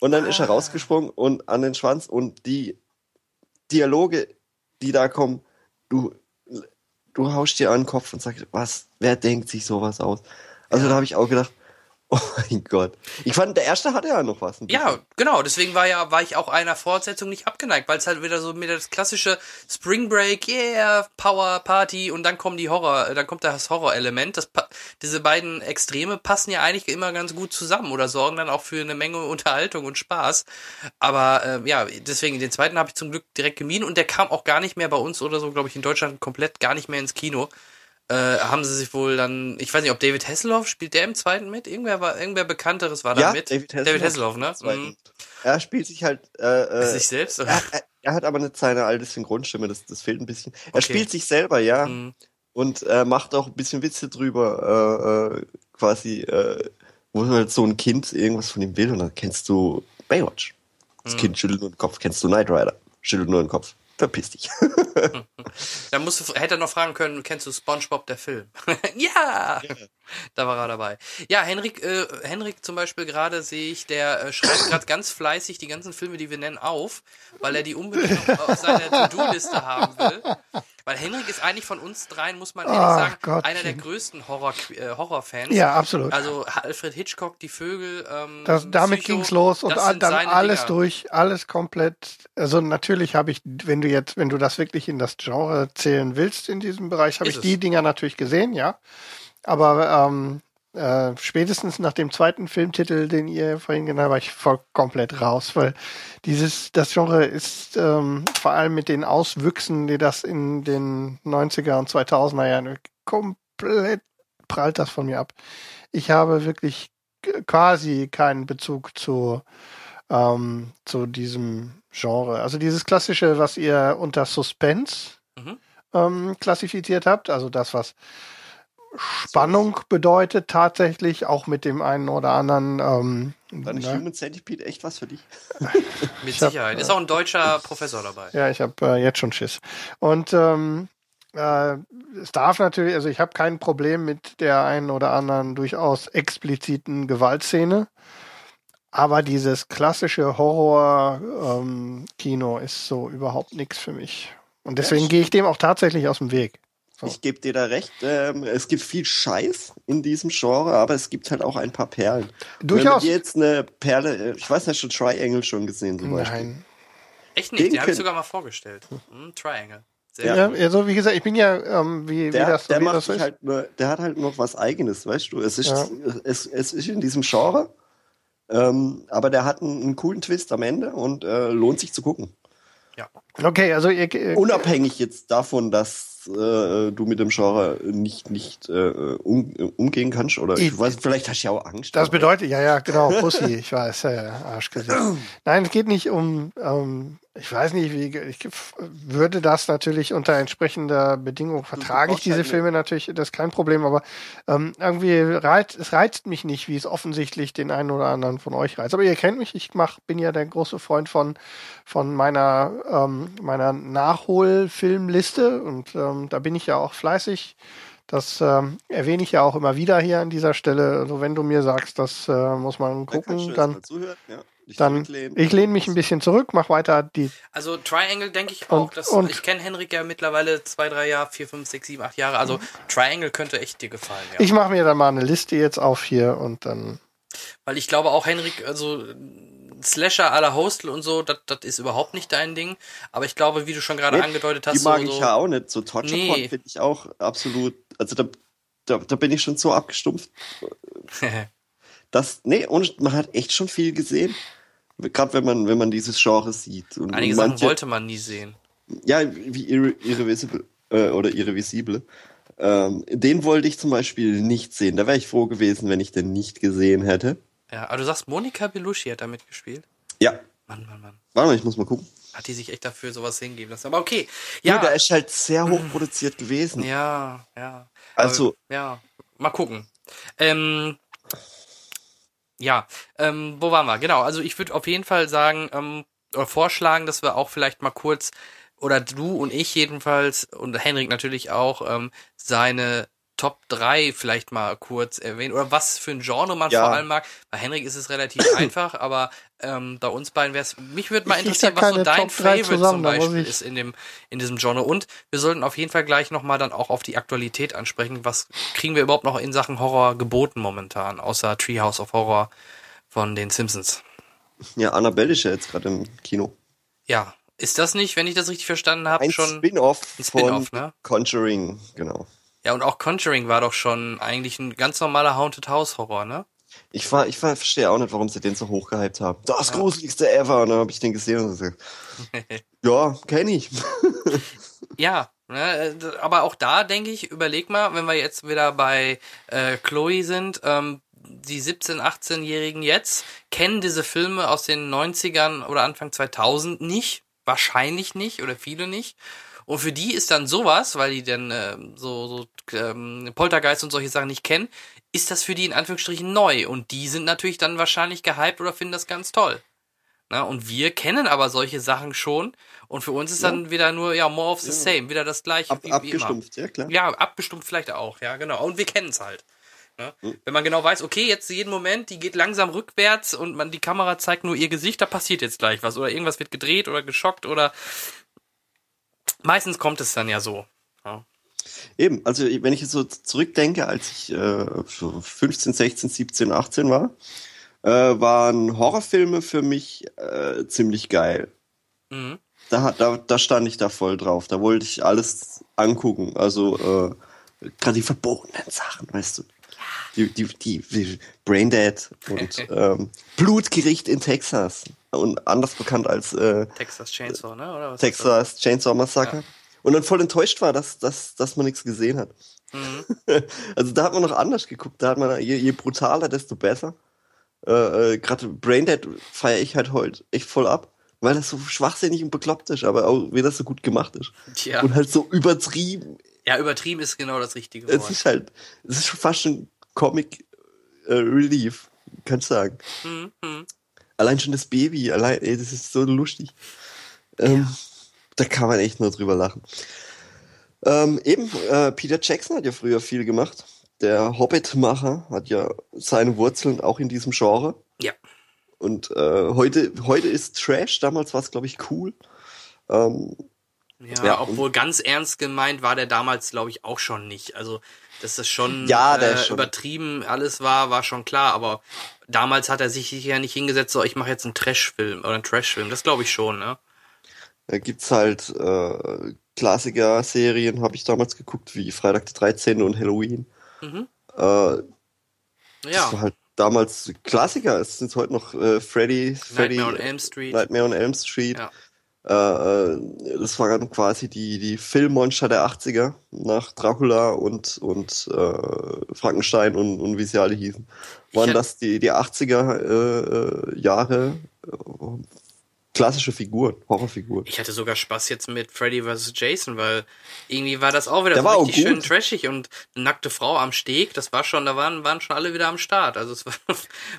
Und dann ist er Ah. rausgesprungen und an den Schwanz und die Dialoge, die da kommen, du, du haust dir an den Kopf und sagst, was, wer denkt sich sowas aus? Also Ja. da habe ich auch gedacht, oh mein Gott. Ich fand, der erste hatte ja noch was. Ja, genau. Deswegen war ja, war ich auch einer Fortsetzung nicht abgeneigt, weil es halt wieder so mit das klassische Spring Break, yeah, Power Party und dann kommen die Horror, äh, dann kommt das Horrorelement. Das, diese beiden Extreme passen ja eigentlich immer ganz gut zusammen oder sorgen dann auch für eine Menge Unterhaltung und Spaß. Aber äh, ja, deswegen den zweiten habe ich zum Glück direkt gemieden und der kam auch gar nicht mehr bei uns oder so, glaube ich, in Deutschland komplett gar nicht mehr ins Kino. Äh, haben sie sich wohl dann, ich weiß nicht, ob David Hasselhoff spielt der im zweiten mit? Irgendwer war, irgendwer Bekannteres war da Ja, mit. David David Hasselhoff. Hasselhoff, ne? Mhm. Er spielt sich halt, äh, äh, Sich selbst? er, er, er hat aber nicht seine alte Synchronstimme, das, das fehlt ein bisschen. Er Okay. spielt sich selber, ja. Mhm. Und äh, macht auch ein bisschen Witze drüber, äh, äh, quasi, äh, wo halt so ein Kind irgendwas von ihm will und dann kennst du Baywatch. Das Mhm. Kind schüttelt nur den Kopf, kennst du Knight Rider, schüttelt nur den Kopf. Verpiss dich. Da musst du, hätte er noch fragen können, kennst du SpongeBob der Film? ja! Da war er dabei. Ja, Henrik, äh, Henrik zum Beispiel gerade sehe ich, der äh, schreibt gerade ganz fleißig die ganzen Filme, die wir nennen, auf, weil er die unbedingt auf seiner To-Do-Liste haben will. Weil Henrik ist eigentlich von uns dreien, muss man ehrlich Ach, sagen, Gottchen. einer der größten Horror, äh, Horrorfans. Ja, absolut. Also Alfred Hitchcock, die Vögel. Ähm, Das, damit Psycho, ging's los und dann alles Dinger. durch, alles komplett. Also natürlich habe ich, wenn du jetzt, wenn du das wirklich in das Genre zählen willst in diesem Bereich, habe ich es. die Dinger natürlich gesehen, ja. Aber ähm, äh, spätestens nach dem zweiten Filmtitel, den ihr vorhin genannt habt, war ich voll komplett raus, weil dieses, das Genre ist ähm, vor allem mit den Auswüchsen, die das in den 90er und 2000er Jahren komplett prallt das von mir ab. Ich habe wirklich quasi keinen Bezug zu, ähm, zu diesem Genre. Also dieses klassische, was ihr unter Suspense Mhm. ähm, klassifiziert habt, also das, was Spannung bedeutet, tatsächlich auch mit dem einen oder anderen. Ähm, Dann ist ne? Human Centipede echt was für dich. Mit hab, Sicherheit. äh, Ist auch ein deutscher Professor dabei. Ja, ich habe äh, jetzt schon Schiss. Und ähm, äh, es darf natürlich, also ich habe kein Problem mit der einen oder anderen durchaus expliziten Gewaltszene. Aber dieses klassische Horror-Kino ist so überhaupt nichts für mich. Und deswegen gehe ich dem auch tatsächlich aus dem Weg. So. Ich gebe dir da recht. Ähm, es gibt viel Scheiß in diesem Genre, aber es gibt halt auch ein paar Perlen. Durchaus. Wenn wir jetzt eine Perle, äh, ich weiß nicht, schon Triangle schon gesehen zum Beispiel. Nein. Echt nicht, Den den habe ich sogar mal vorgestellt. Hm, Triangle. Sehr Ja, gut. also wie gesagt, ich bin ja, ähm, wie, wie Der, das, der, wie macht das sich ist. halt nur, der hat halt noch was Eigenes, weißt du? Es ist, Ja. es, es ist in diesem Genre, ähm, aber der hat einen, einen coolen Twist am Ende und äh, lohnt sich zu gucken. Okay, also ihr, ihr Unabhängig jetzt davon, dass äh, du mit dem Genre nicht, nicht äh, um, umgehen kannst oder ich Ich- weiß, vielleicht hast du ja auch Angst. Das bedeutet, ja, ja, genau, Pussy, ich weiß, ja, ja, Arschgesicht. Nein, es geht nicht um, ähm, ich weiß nicht, wie, ich würde das natürlich unter entsprechender Bedingung vertrage ich diese Filme natürlich, das ist kein Problem, aber ähm, irgendwie reizt, es reizt mich nicht, wie es offensichtlich den einen oder anderen von euch reizt. Aber ihr kennt mich, ich mach, bin ja der große Freund von, von meiner, ähm, meiner Nachholfilmliste und ähm, da bin ich ja auch fleißig. Das ähm, erwähne ich ja auch immer wieder hier an dieser Stelle. Also wenn du mir sagst, das äh, muss man gucken, dann, zuhören, ja, dich dann zurücklehnen. ich lehne mich ein bisschen zurück, mach weiter die. Also Triangle denke ich auch. Und- dass, und- ich kenne Henrik ja mittlerweile zwei, drei Jahre, vier, fünf, sechs, sieben, acht Jahre. Also Triangle könnte echt dir gefallen, ja. Ich mache mir dann mal eine Liste jetzt auf hier und dann. Weil ich glaube auch, Henrik, also Slasher à la Hostel und so, das ist überhaupt nicht dein Ding. Aber ich glaube, wie du schon gerade Nee, angedeutet Die hast, mag so, ich ja auch nicht. So Torture Nee. Finde ich auch absolut. Also da, da, da bin ich schon so abgestumpft. Das, nee, und man hat echt schon viel gesehen. Gerade wenn man, wenn man dieses Genre sieht. Und einige Sachen manche- wollte man nie sehen. Ja, wie Irre, Irrevisible äh, oder Irrevisible. Ähm, den wollte ich zum Beispiel nicht sehen. Da wäre ich froh gewesen, wenn ich den nicht gesehen hätte. Ja, aber du sagst, Monika Belushi hat da mitgespielt. Ja. Mann, Mann, Mann. Warte mal, ich muss mal gucken. Hat die sich echt dafür sowas hingeben lassen. Aber okay. Ja, Ja, der ist halt sehr hoch produziert gewesen. ja, ja. Also, Aber, ja, mal gucken. Ähm, ja, ähm, wo waren wir? Genau, also ich würde auf jeden Fall sagen, ähm, vorschlagen, dass wir auch vielleicht mal kurz, oder du und ich jedenfalls, und Henrik natürlich auch, ähm, seine Top 3 vielleicht mal kurz erwähnen. Oder was für ein Genre man Ja. vor allem mag. Bei Henrik ist es relativ einfach, aber ähm, bei uns beiden wäre es. Mich würde mal interessieren, was so dein Top 3 Favorite zusammen, zum Beispiel ist in dem, in diesem Genre. Und wir sollten auf jeden Fall gleich nochmal dann auch auf die Aktualität ansprechen. Was kriegen wir überhaupt noch in Sachen Horror geboten momentan, außer Treehouse of Horror von den Simpsons? ja, Annabelle ist ja jetzt gerade im Kino. Ja. Ist das nicht, wenn ich das richtig verstanden habe, schon. Spin-off ein Spin-off, ne? Conjuring, genau. Ja, und auch Conjuring war doch schon eigentlich ein ganz normaler Haunted House Horror, ne? Ich, war, ich war, verstehe auch nicht, warum sie den so hochgehypt haben. Das gruseligste ever. Und dann habe ich den gesehen und gesagt, ja, kenne ich. Ja, ne, aber auch da denke ich, überleg mal, wenn wir jetzt wieder bei äh, Chloe sind, ähm, die 17-, 18-Jährigen jetzt kennen diese Filme aus den 90ern oder Anfang 2000 nicht, wahrscheinlich nicht oder viele nicht. Und für die ist dann sowas, weil die dann ähm, so, so ähm, Poltergeist und solche Sachen nicht kennen, ist das für die in Anführungsstrichen neu. Und die sind natürlich dann wahrscheinlich gehypt oder finden das ganz toll. Na, und wir kennen aber solche Sachen schon. Und für uns ist dann wieder nur, ja, more of the same, wieder das gleiche Ab, wie, wie immer. abgestumpft, ja klar. Ja, abgestumpft vielleicht auch, ja, genau. Und wir kennen es halt. Ne? Wenn man genau weiß, okay, jetzt jeden Moment, die geht langsam rückwärts und man die Kamera zeigt nur ihr Gesicht, da passiert jetzt gleich was. Oder irgendwas wird gedreht oder geschockt oder meistens kommt es dann ja so. Ja. Eben, also wenn ich jetzt so zurückdenke, als ich äh, so 15, 16, 17, 18 war, äh, waren Horrorfilme für mich äh, ziemlich geil. Mhm. Da, da, da stand ich da voll drauf. Da wollte ich alles angucken. Also äh, gerade die verbotenen Sachen, weißt du. Die, die, die, Braindead und ähm, Blutgericht in Texas. Und anders bekannt als äh, Texas Chainsaw, ne? Oder was Texas Chainsaw Massacre. Und dann voll enttäuscht war, dass, dass, dass man nichts gesehen hat. Mhm. also da hat man noch anders geguckt. Da hat man, je, je brutaler, desto besser. Äh, äh, Gerade Braindead feiere ich halt heute echt voll ab, weil das so schwachsinnig und bekloppt ist, aber auch wie das so gut gemacht ist. Ja. Und halt so übertrieben. ja, übertrieben ist genau das richtige Es Wort. ist halt, es ist schon fast schon Comic äh, Relief, kannst du sagen. Mhm. Allein schon das Baby, allein, ey, das ist so lustig. Ähm, Da kann man echt nur drüber lachen. Ähm, eben, äh, Peter Jackson hat ja früher viel gemacht. Der Hobbit-Macher hat ja seine Wurzeln auch in diesem Genre. Ja. Und äh, heute, heute ist Trash, damals war es, glaube ich, cool. Ähm, Ja, Ja, obwohl ganz ernst gemeint war der damals, glaube ich, auch schon nicht. Also, dass das schon, Ja, äh, schon- übertrieben alles war, war schon klar. Aber damals hat er sich ja nicht hingesetzt, so, ich mache jetzt einen Trash-Film oder einen Trash-Film. Das glaube ich schon, ne? da gibt's halt äh, Klassiker-Serien habe ich damals geguckt, wie Freitag der 13. und Halloween. Mhm. Äh, Das Ja. war halt damals Klassiker. Es sind heute noch äh, Freddy, Freddy, Nightmare on Elm Street. Nightmare on Elm Street. Ja. Äh, äh, das war dann quasi die, die Filmmonster der 80er nach Dracula und, und äh, Frankenstein und, und wie sie alle hießen. Waren das die, die 80er äh, äh, Jahre klassische Figuren, Horrorfiguren. Ich hatte sogar Spaß jetzt mit Freddy vs. Jason, weil irgendwie war das auch wieder Der so war richtig schön trashig und eine nackte Frau am Steg, das war schon, da waren, waren schon alle wieder am Start. Also es war, Der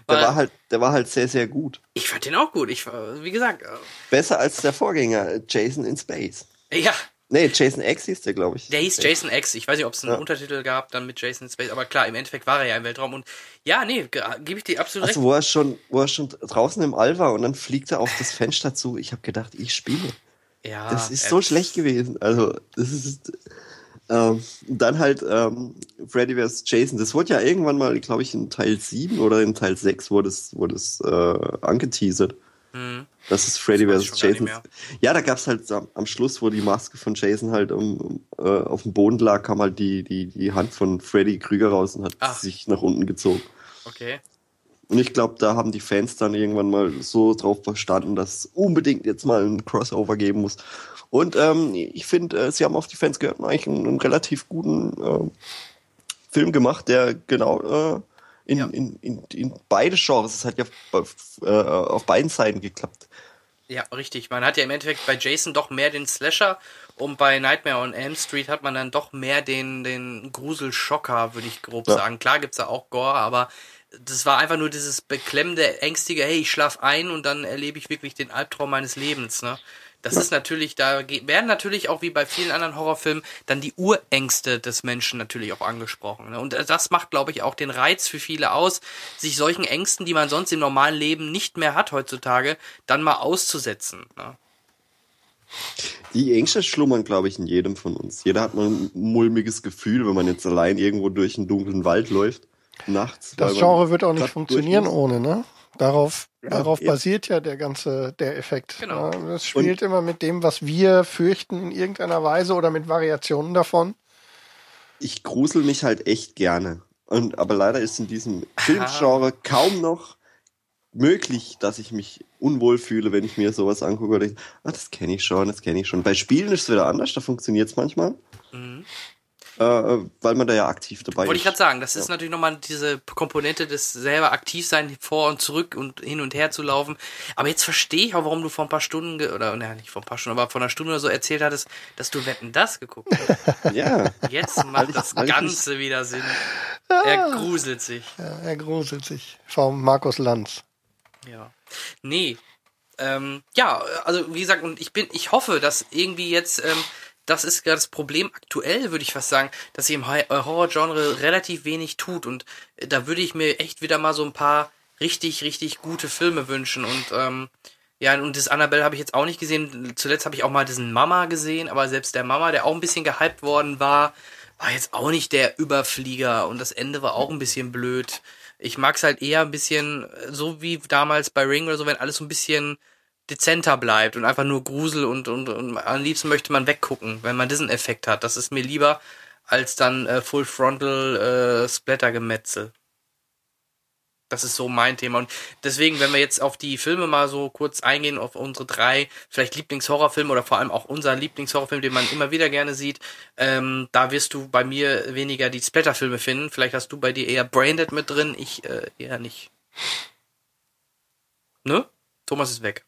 war war halt, der war halt sehr, sehr gut. ich fand den auch gut. Ich war, wie gesagt, Besser als der Vorgänger, äh, Jason in Space. äh, ja, Nee, Jason X hieß der, glaube ich. der hieß Jason X. Ich weiß nicht, ob es einen Ja. Untertitel gab, dann mit Jason Space, aber klar, im Endeffekt war er ja im Weltraum und ja, nee, ge- gebe ich dir absolut Also recht. wo er schon, wo er schon draußen im All war und dann fliegt er auf das Fenster zu. Ich habe gedacht, ich spiele. Ja, Das ist äh, so schlecht gewesen. Also das ist ähm, dann halt ähm, Freddy vs. Jason. Das wurde ja irgendwann mal, glaube ich, in Teil 7 oder in Teil 6 wurde es, wurde es äh, angeteasert. Hm. Das ist Freddy Das vs. Jason. Ja, da gab's halt am, am Schluss, wo die Maske von Jason halt um, um, äh, auf dem Boden lag, kam halt die, die, die Hand von Freddy Krüger raus und hat Ach. sich nach unten gezogen. Okay. Und ich glaube, da haben die Fans dann irgendwann mal so drauf verstanden, dass es unbedingt jetzt mal ein Crossover geben muss. Und ähm, ich finde, äh, sie haben auf die Fans gehört und eigentlich einen, einen relativ guten äh, Film gemacht, der genau äh, in, Ja. in, in, in beide Genres, es hat ja auf, äh, auf beiden Seiten geklappt. Ja, richtig. Man hat ja im Endeffekt bei Jason doch mehr den Slasher und bei Nightmare on Elm Street hat man dann doch mehr den, den Gruselschocker, würde ich grob Ja. sagen. Klar gibt's da auch Gore, aber das war einfach nur dieses beklemmende, ängstige, hey, ich schlaf ein und dann erlebe ich wirklich den Albtraum meines Lebens, ne? Das ist natürlich, da werden natürlich auch wie bei vielen anderen Horrorfilmen dann die Urängste des Menschen natürlich auch angesprochen. Ne? Und das macht, glaube ich, auch den Reiz für viele aus, sich solchen Ängsten, die man sonst im normalen Leben nicht mehr hat heutzutage, dann mal auszusetzen. Ne? Die Ängste schlummern, glaube ich, in jedem von uns. Jeder hat mal ein mulmiges Gefühl, wenn man jetzt allein irgendwo durch einen dunklen Wald läuft, nachts. Das Genre wird auch nicht funktionieren ohne, ne? Darauf, Ja, darauf eben. basiert ja der ganze, der Effekt. Genau. Ja, das spielt immer mit dem, was wir fürchten in irgendeiner Weise oder mit Variationen davon. ich grusel mich halt echt gerne. Und, aber leider ist in diesem Filmgenre kaum noch möglich, dass ich mich unwohl fühle, wenn ich mir sowas angucke. Oder ich, ah, das kenne ich schon, das kenne ich schon. Bei Spielen ist es wieder anders, da funktioniert es manchmal. Mhm. Äh, weil man da ja aktiv dabei Wollte ich ist. gerade sagen, das ist natürlich nochmal diese Komponente des selber aktiv sein, vor und zurück und hin und her zu laufen. Aber jetzt verstehe ich auch, warum du vor ein paar Stunden, oder naja, nicht vor ein paar Stunden, aber vor einer Stunde oder so erzählt hattest, dass du Wetten das geguckt hast. Ja, Jetzt macht ich- das weil ich Ganze wieder Sinn. Er gruselt sich. Ja, er gruselt sich. Vom Markus Lanz. Ja. Nee. Ähm, ja, also wie gesagt, und ich bin, ich hoffe, dass irgendwie jetzt, ähm, das ist gerade das Problem aktuell, würde ich fast sagen, dass sich im äh, Horror-Genre relativ wenig tut und äh, da würde ich mir echt wieder mal so ein paar richtig, richtig gute Filme wünschen und ähm, ja, und das Annabelle habe ich jetzt auch nicht gesehen. Zuletzt habe ich auch mal diesen Mama gesehen, aber selbst der Mama, der auch ein bisschen gehypt worden war, war jetzt auch nicht der Überflieger und das Ende war auch ein bisschen blöd. Ich mag es halt eher ein bisschen, äh, so wie damals bei Ring oder so, wenn alles so ein bisschen dezenter bleibt und einfach nur Grusel und, und, und am liebsten möchte man weggucken, wenn man diesen Effekt hat. Das ist mir lieber als dann äh, Full Frontal äh, Splatter-Gemetzel. Das ist so mein Thema. Und deswegen, wenn wir jetzt auf die Filme mal so kurz eingehen, auf unsere drei vielleicht Lieblingshorrorfilme oder vor allem auch unser Lieblingshorrorfilm, den man immer wieder gerne sieht, ähm, da wirst du bei mir weniger die Splatter-Filme finden. Vielleicht hast du bei dir eher Braindead mit drin, ich äh, eher nicht. Ne? Thomas ist weg.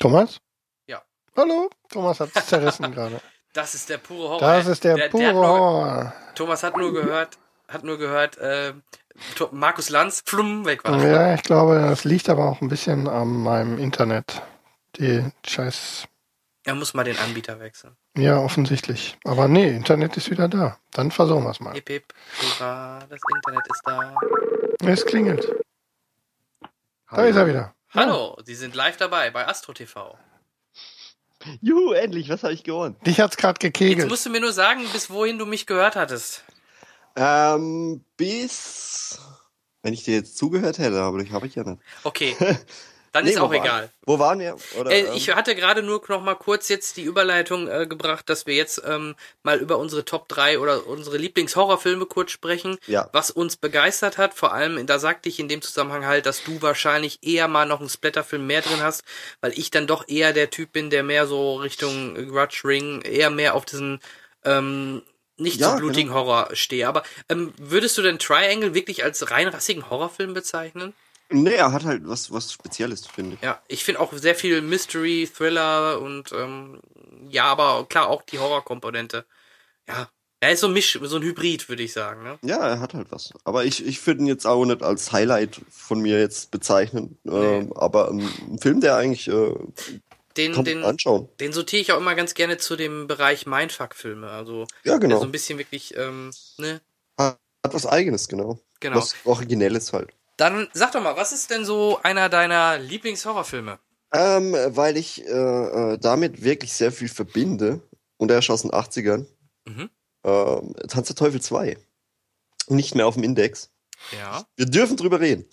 Thomas? Ja. Hallo? Thomas hat es zerrissen gerade. Das ist der pure Horror. Das ist der, pure hat nur, Horror. Thomas hat nur gehört, hat nur gehört, äh, Markus Lanz, plumm, weg war. Ja, ich glaube, das liegt aber auch ein bisschen an meinem Internet. Die scheiß. Er muss mal den Anbieter wechseln. Ja, offensichtlich. Aber nee, Internet ist wieder da. Dann versuchen wir es mal. Hip, hip, hurra, das Internet ist da. Es klingelt. Da ist er wieder. Hallo, Sie sind live dabei bei Astro TV. Juhu, endlich, was habe ich gewonnen? Dich hat's gerade Jetzt gekegelt. musst du mir nur sagen, bis wohin du mich gehört hattest. Ähm, bis, wenn ich dir jetzt zugehört hätte, aber das habe ich ja nicht. Okay, Dann Nee, ist auch waren- egal. Wo waren wir? Oder, Äh, ähm, ich hatte gerade nur noch mal kurz jetzt die Überleitung äh, gebracht, dass wir jetzt ähm, mal über unsere Top 3 oder unsere Lieblingshorrorfilme kurz sprechen, Ja. was uns begeistert hat. Vor allem, da sagte ich in dem Zusammenhang halt, dass du wahrscheinlich eher mal noch einen Splatterfilm mehr drin hast, weil ich dann doch eher der Typ bin, der mehr so Richtung Grudge Ring, eher mehr auf diesen ähm, nicht Ja, so blutigen Horror stehe. Aber ähm, würdest du denn Triangle wirklich als rein rassigen Horrorfilm bezeichnen? Nee, er hat halt was, was Spezielles, finde ich. Ja, ich finde auch sehr viel Mystery, Thriller und ähm, ja, aber klar auch die Horrorkomponente. Ja, er ist so ein Misch, so ein Hybrid, würde ich sagen. Ne? Ja, er hat halt was. Aber ich, ich würde ihn jetzt auch nicht als Highlight von mir jetzt bezeichnen. Ähm, aber ein, Film, der eigentlich äh, Den, den, anschauen. den sortiere ich auch immer ganz gerne zu dem Bereich Mindfuck-Filme. Also Ja, genau. so ein bisschen wirklich, ähm, ne, Hat, hat was Eigenes, genau. genau. Was Originelles halt. Dann sag doch mal, was ist denn so einer deiner Lieblingshorrorfilme? Ähm, weil ich äh, äh, damit wirklich sehr viel verbinde. Und er ist aus den 80ern. Mhm. Ähm, Tanz der Teufel 2. Nicht mehr auf dem Index. Ja, Wir dürfen drüber reden.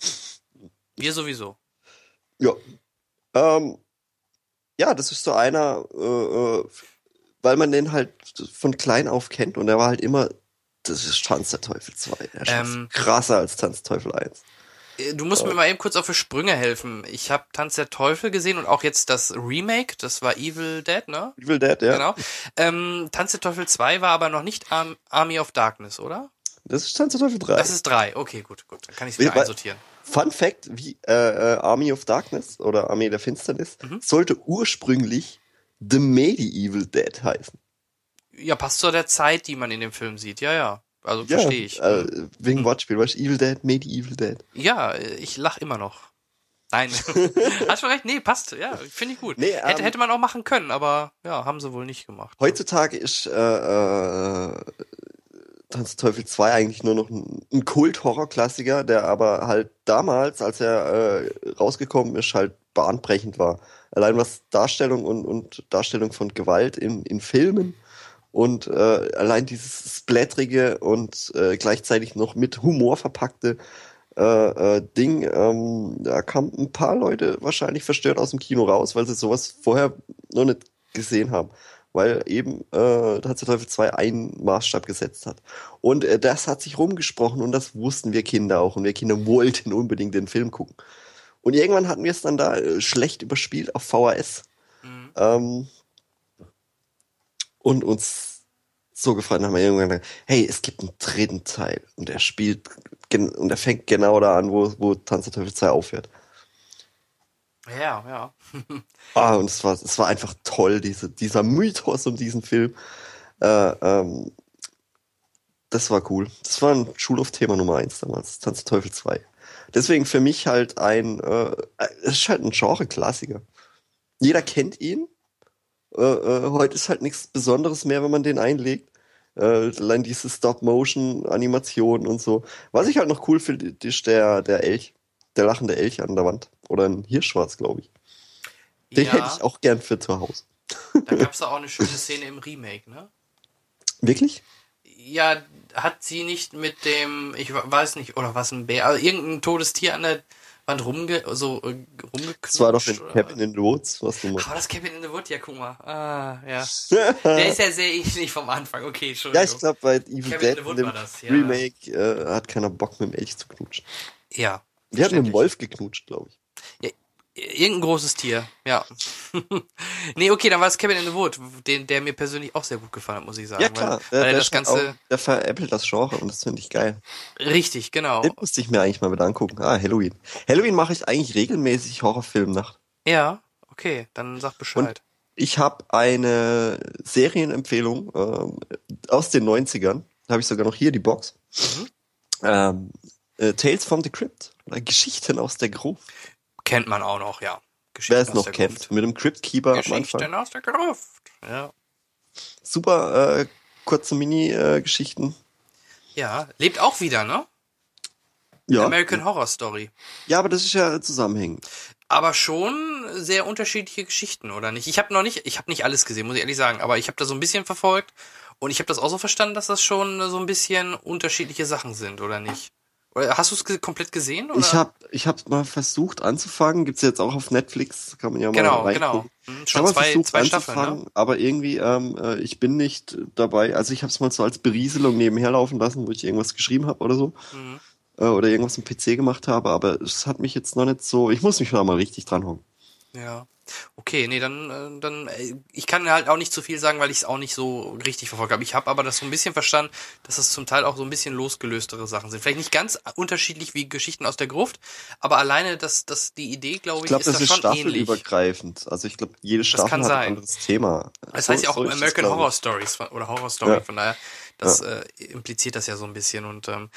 wir sowieso. Ja. Ähm, ja, das ist so einer, äh, äh, weil man den halt von klein auf kennt und er war halt immer, das ist Tanz der Teufel 2. Er ist Ähm. krasser als Tanz der Teufel 1. Äh, Du musst mir mal eben kurz auf die Sprünge helfen. Ich habe Tanz der Teufel gesehen und auch jetzt das Remake, das war Evil Dead, ne? Evil Dead, ja. Genau. Ähm, Tanz der Teufel 2 war aber noch nicht Arm Army of Darkness, oder? Das ist Tanz der Teufel 3. Das ist 3. Okay, gut, gut. Dann kann ich es wieder einsortieren. Fun Fact, wie äh, äh, Army of Darkness oder Armee der Finsternis Mhm. sollte ursprünglich The Medieval Dead heißen. Ja, passt zu der Zeit, die man in dem Film sieht. Ja, ja. Also verstehe ich. Äh, wegen Hm. Wortspiel, weißt du, Evil Dead, Medieval Dead. Ja, ich lach immer noch. Nein. Hast schon recht? Nee, passt. Ja, finde ich gut. Nee, hätte, ähm, hätte man auch machen können, aber ja, haben sie wohl nicht gemacht. Heutzutage ist äh, äh, Tanz Teufel 2 eigentlich nur noch ein, ein Kult-Horror-Klassiker, der aber halt damals, als er äh, rausgekommen ist, halt bahnbrechend war. Allein was Darstellung und, und Darstellung von Gewalt in, in Filmen und äh, allein dieses splatterige und äh, gleichzeitig noch mit Humor verpackte äh, äh, Ding, ähm, da kamen ein paar Leute wahrscheinlich verstört aus dem Kino raus, weil sie sowas vorher noch nicht gesehen haben. Weil eben äh, Tanz der Teufel 2 einen Maßstab gesetzt hat. Und äh, das hat sich rumgesprochen und das wussten wir Kinder auch. Und wir Kinder wollten unbedingt den Film gucken. Und irgendwann hatten wir es dann da äh, schlecht überspielt auf VHS. Mhm. Ähm, und uns so gefreut haben wir irgendwann gesagt, hey, es gibt einen dritten Teil und er spielt und er fängt genau da an, wo, wo Tanz der Teufel 2 aufhört. Ja, ja. Ah, und es war, es war einfach toll, diese, dieser Mythos um diesen Film. Äh, ähm, das war cool. Das war ein Schulhof-Thema Nummer eins damals, Tanz der Teufel 2. Deswegen für mich halt ein, äh, es ist halt ein Genre-Klassiker. Jeder kennt ihn. Äh, äh, heute ist halt nichts Besonderes mehr, wenn man den einlegt. Äh, allein diese Stop-Motion-Animation und so. Was ich halt noch cool finde, ist der, der Elch. Der lachende Elch an der Wand. Oder ein Hirschschwarz, glaube ich. Den ja, hätte ich auch gern für zu Hause. da gab es auch eine schöne Szene im Remake, ne? Wirklich? Ja, hat sie nicht mit dem, ich weiß nicht, oder was ein Bär, also irgendein totes Tier an der Wand rumge, so äh, rumgeknutscht? Das war doch in Cabin in the Woods, was du Ach, meinst. war das Cabin in the Wood? Ja, guck mal. Ah, ja. Der ist ja sehr ähnlich vom Anfang. Okay, Entschuldigung. Ja, ich glaube, bei Evil Cabin in Dead the in Wood dem war das, ja. Remake äh, hat keiner Bock mit dem Elch zu knutschen. Ja. Wir hatten mit dem Wolf geknutscht, glaube ich. Irgendein großes Tier, ja. nee, okay, dann war es Cabin in the Wood, den, der mir persönlich auch sehr gut gefallen hat, muss ich sagen. Ja, klar. Weil, weil er der, das Ganze. auch, der veräppelt das Genre und das finde ich geil. Richtig, genau. Den musste ich mir eigentlich mal wieder angucken. Ah, Halloween. Halloween mache ich eigentlich regelmäßig Horrorfilmnacht. Ja, okay, dann sag Bescheid. Ich habe eine Serienempfehlung ähm, aus den 90ern. Da habe ich sogar noch hier die Box. Mhm. Ähm, äh, Tales from the Crypt. Oder Geschichten aus der Gruft. Kennt man auch noch, ja. Wer es noch kennt. Gruft. Mit dem Crypt Keeper am Anfang. Geschichten aus der Gruft. Ja. Super äh, kurze Mini-Geschichten. Ja, lebt auch wieder, ne? ja. American Horror Story. ja, aber das ist ja zusammenhängend. Aber schon sehr unterschiedliche Geschichten, oder nicht? Ich habe noch nicht, ich habe nicht alles gesehen, muss ich ehrlich sagen, aber ich habe da so ein bisschen verfolgt und ich habe das auch so verstanden, dass das schon so ein bisschen unterschiedliche Sachen sind, oder nicht? Oder hast du es komplett gesehen? Oder? Ich habe ich hab mal versucht anzufangen, gibt's jetzt auch auf Netflix, kann man ja mal genau, genau. Hm, Schon zwei, versucht zwei Staffeln, ne? aber irgendwie, ähm, äh, ich bin nicht dabei. Also ich habe es mal so als Berieselung nebenher laufen lassen, wo ich irgendwas geschrieben habe oder so. Mhm. Äh, oder irgendwas am PC gemacht habe, aber es hat mich jetzt noch nicht so. Ich muss mich da mal richtig dran hocken. Ja. Okay, nee, dann, äh, dann, äh, ich kann halt auch nicht zu viel sagen, weil ich es auch nicht so richtig verfolgt habe. Ich habe aber das so ein bisschen verstanden, dass das zum Teil auch so ein bisschen losgelöstere Sachen sind. Vielleicht nicht ganz unterschiedlich wie Geschichten aus der Gruft, aber alleine, dass, dass die Idee, glaube Ich ich, glaube, ist das da ist schon ähnlich. staffelübergreifend. Also ich glaube, jede Staffel kann hat sein. ein anderes Thema. Es So- heißt ja auch so das, American glaub. Horror Stories oder Horror Story, Ja. von daher, das Äh, impliziert das ja so ein bisschen und ähm,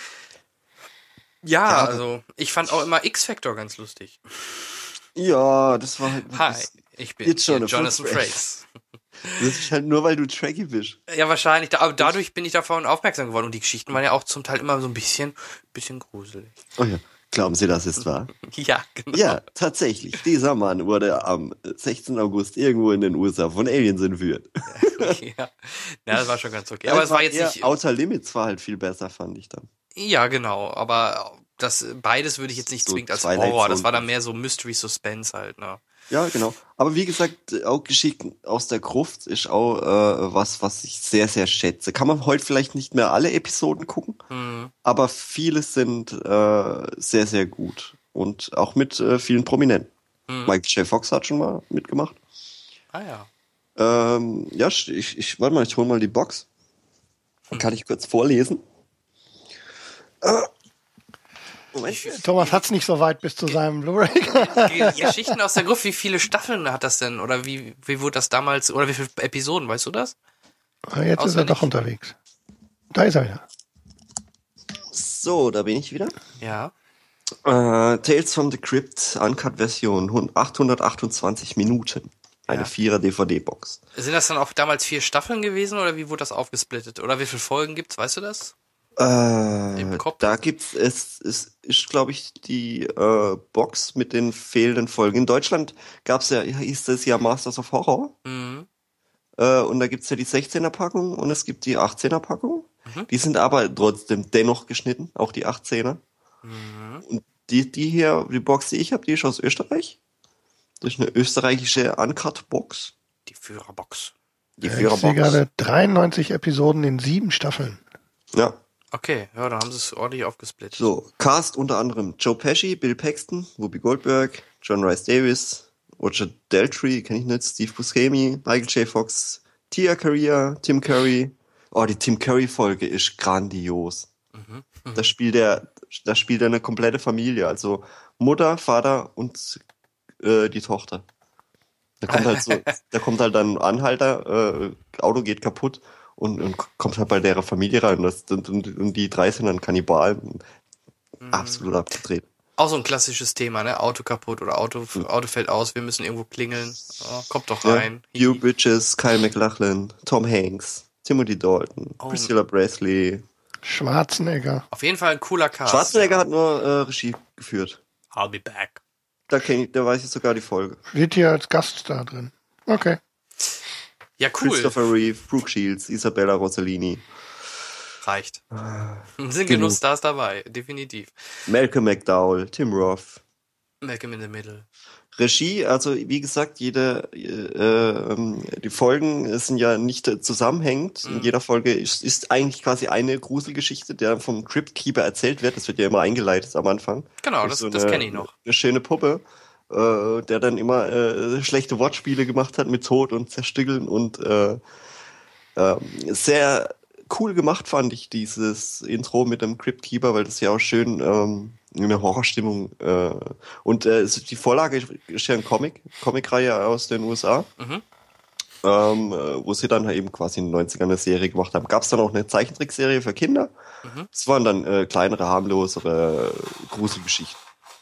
ja, Ja, also ich fand auch immer X-Factor ganz lustig. Ja, das war halt. Hi, ich bin Jetzt schon Jonathan Frakes. das ist halt nur, weil du tracky bist. Ja, wahrscheinlich. Da, aber dadurch bin ich davon aufmerksam geworden. Und die Geschichten waren ja auch zum Teil immer so ein bisschen, bisschen gruselig. Oh ja. Glauben Sie, das ist wahr? Ja, genau. Ja, tatsächlich. Dieser Mann wurde am 16. August irgendwo in den USA von Aliens entführt. ja. ja, das war schon ganz okay. Aber es war jetzt nicht. Outer Limits war halt viel besser, fand ich dann. Ja, genau. Aber das beides würde ich jetzt nicht So zwingend als Horror. Das war dann mehr so Mystery Suspense halt, ne? Ja, genau. Aber wie gesagt, auch Geschichten aus der Gruft ist auch äh, was, was ich sehr, sehr schätze. Kann man heute vielleicht nicht mehr alle Episoden gucken, Hm. aber viele sind äh, sehr, sehr gut. Und auch mit äh, vielen Prominenten. Hm. Michael J. Fox hat schon mal mitgemacht. Ah ja. Ähm, ja, ich, ich warte mal, ich hole mal die Box. Dann kann ich kurz vorlesen. Moment. Thomas hat's nicht so weit bis zu seinem Blu-ray. Die Geschichten aus der Gruft, wie viele Staffeln hat das denn? Oder wie, wie wurde das damals, oder wie viele Episoden, weißt du das? Ah, Jetzt ist er Auswendig. doch unterwegs. Da ist er wieder. So, da bin ich wieder. Ja. Äh, Tales from the Crypt, Uncut-Version, hund- 828 Minuten. Eine Ja. Vierer DVD-Box. Sind das dann auch damals vier Staffeln gewesen oder wie wurde das aufgesplittet? Oder wie viele Folgen gibt's, weißt du das? Äh, Im Kopf? da gibt's es, es ist, glaube ich, die äh, Box mit den fehlenden Folgen. In Deutschland gab's ja, hieß das ja Masters of Horror. Mhm. Äh, und da gibt's ja die 16er-Packung und es gibt die 18er-Packung. Mhm. Die sind aber trotzdem dennoch geschnitten, auch die 18er. Mhm. Und die, die hier, die Box, die ich habe, die ist aus Österreich. Das ist eine österreichische Uncut-Box. Die Führerbox. Die Ich sehe gerade 93 Episoden in sieben Staffeln. Ja. Okay, ja, dann haben sie es ordentlich aufgesplittet. So, Cast unter anderem Joe Pesci, Bill Paxton, Whoopi Goldberg, John Rice Davis, Roger Deltry, kenne ich nicht, Steve Buscemi, Michael J. Fox, Tia Carrere, Tim Curry. Oh, die Tim Curry-Folge ist grandios. Da spielt er, da spielt er eine komplette Familie, also Mutter, Vater und äh, die Tochter. Da kommt halt so, da kommt halt dann ein Anhalter, äh, Auto geht kaputt und, und kommt halt bei der Familie rein. Das, und, und, und die drei sind dann Kannibalen. Absolut abgedreht. Auch so ein klassisches Thema, ne? Auto kaputt oder Auto, Auto fällt aus, wir müssen irgendwo klingeln. Oh, kommt doch Ja. rein. Hugh Bridges, Kyle MacLachlan, Tom Hanks, Timothy Dalton, Oh. Priscilla Presley. Schwarzenegger. Auf jeden Fall ein cooler Cast. Schwarzenegger hat nur äh, Regie geführt. I'll be back. Da, ich, da weiß ich sogar die Folge. Steht hier als Gast da drin. Okay. Ja, cool. Christopher Reeve, Brooke Shields, Isabella Rossellini, Reicht. Sind Genug. Stars dabei, definitiv. Malcolm McDowell, Tim Roth. Malcolm in the Middle. Regie, also wie gesagt, jede, äh, ähm, die Folgen sind ja nicht äh, zusammenhängend. In jeder Folge ist, ist eigentlich quasi eine Gruselgeschichte, der vom Crypt Keeper erzählt wird. Das wird ja immer eingeleitet am Anfang. Genau, das, das eine- kenne ich noch. Eine schöne Puppe, äh, der dann immer äh, schlechte Wortspiele gemacht hat mit Tod und Zerstückeln und äh, ähm, sehr cool gemacht fand ich dieses Intro mit dem Crypt Keeper, weil das ja auch schön ähm, in eine Horrorstimmung äh, und äh, es- die Vorlage ist- ja ein Comic, Comicreihe aus den USA. Mhm. Ähm, äh, wo sie dann halt eben quasi in den 90ern eine Serie gemacht haben. Gab es dann auch eine Zeichentrickserie für Kinder. Mhm. Das waren dann äh, kleinere, harmlosere Gruselgeschichten.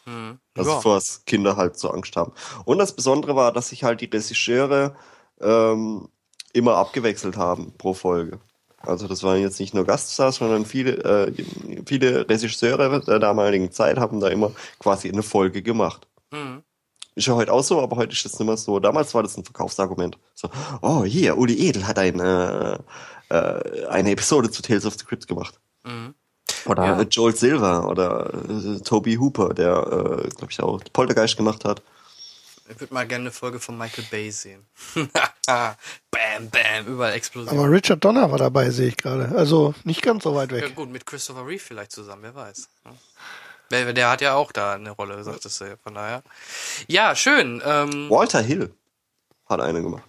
Mhm. Also ja. vor was Kinder halt so Angst haben. Und das Besondere war, dass sich halt die Regisseure ähm, immer abgewechselt haben pro Folge. Also das waren jetzt nicht nur Gaststars, sondern viele, äh, viele Regisseure der damaligen Zeit haben da immer quasi eine Folge gemacht. Mhm. Ist ja heute auch so, aber heute ist das nicht mehr so. Damals war das ein Verkaufsargument. So, oh hier, Uli Edel hat ein, äh, äh, eine Episode zu Tales of the Crypt gemacht. Mhm. Oder Ja. Joel Silver oder äh, Toby Hooper, der, äh, glaube ich, auch Poltergeist gemacht hat. Ich würde mal gerne eine Folge von Michael Bay sehen. bam, bam, überall Explosion. Aber Richard Donner war dabei, sehe ich gerade. Also nicht ganz so weit ja weg. gut, mit Christopher Reeve vielleicht zusammen, wer weiß. Ja. Der, der hat ja auch da eine Rolle, sagtest du ja, von daher. Ja, schön. Ähm, Walter Hill hat eine gemacht.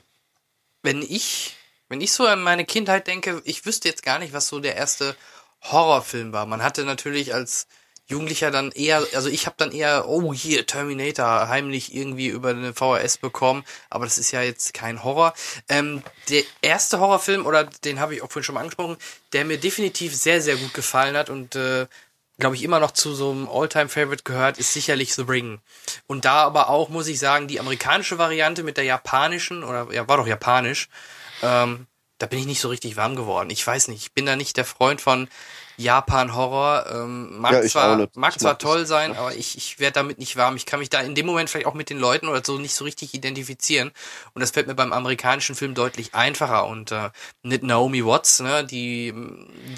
wenn ich, wenn ich so an meine Kindheit denke, ich wüsste jetzt gar nicht, was so der erste Horrorfilm war. Man hatte natürlich als Jugendlicher dann eher, also ich habe dann eher, oh hier, Terminator, heimlich irgendwie über eine VHS bekommen, aber das ist ja jetzt kein Horror. Ähm, der erste Horrorfilm, oder den habe ich auch vorhin schon mal angesprochen, der mir definitiv sehr, sehr gut gefallen hat und äh, glaube ich, immer noch zu so einem All-Time-Favorite gehört, ist sicherlich The Ring. Und da aber auch, muss ich sagen, die amerikanische Variante mit der japanischen, oder ja, war doch japanisch, ähm, da bin ich nicht so richtig warm geworden. Ich weiß nicht, ich bin da nicht der Freund von Japan-Horror. Ähm, mag Ja, zwar, mag zwar toll sein, aber ich, ich werde damit nicht warm. Ich kann mich da in dem Moment vielleicht auch mit den Leuten oder so nicht so richtig identifizieren. Und das fällt mir beim amerikanischen Film deutlich einfacher. Und äh, mit Naomi Watts, ne, die,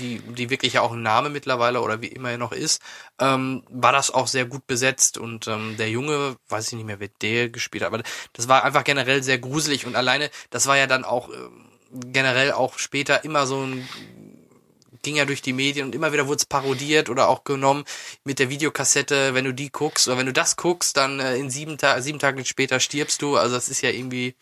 die, die wirklich ja auch ein Name mittlerweile oder wie immer er noch ist, ähm, war das auch sehr gut besetzt. Und ähm, der Junge, weiß ich nicht mehr, wer der gespielt hat, aber das war einfach generell sehr gruselig. Und alleine, das war ja dann auch ähm, generell auch später immer so ein ging ja durch die Medien und immer wieder wurde es parodiert oder auch genommen mit der Videokassette, wenn du die guckst oder wenn du das guckst, dann äh, in sieben, Ta sieben Tage später stirbst du. Also das ist ja irgendwie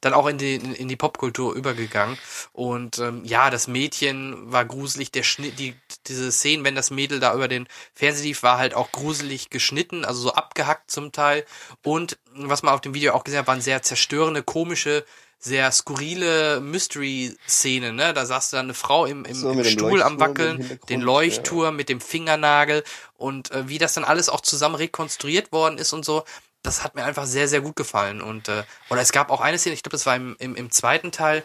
dann auch in die, in die Popkultur übergegangen. Und ähm, ja, das Mädchen war gruselig, der Schnitt, die, diese Szenen, wenn das Mädel da über den Fernseher lief, war halt auch gruselig geschnitten, also so abgehackt zum Teil. Und was man auf dem Video auch gesehen hat, waren sehr zerstörende, komische, sehr skurrile Mystery-Szenen, ne? Da saß dann eine Frau im, im, So, im Stuhl am Leuchtturm Wackeln, den Leuchtturm mit dem Fingernagel und äh, wie das dann alles auch zusammen rekonstruiert worden ist und so, das hat mir einfach sehr, sehr gut gefallen. Und äh, oder es gab auch eine Szene, ich glaube, das war im, im, im zweiten Teil,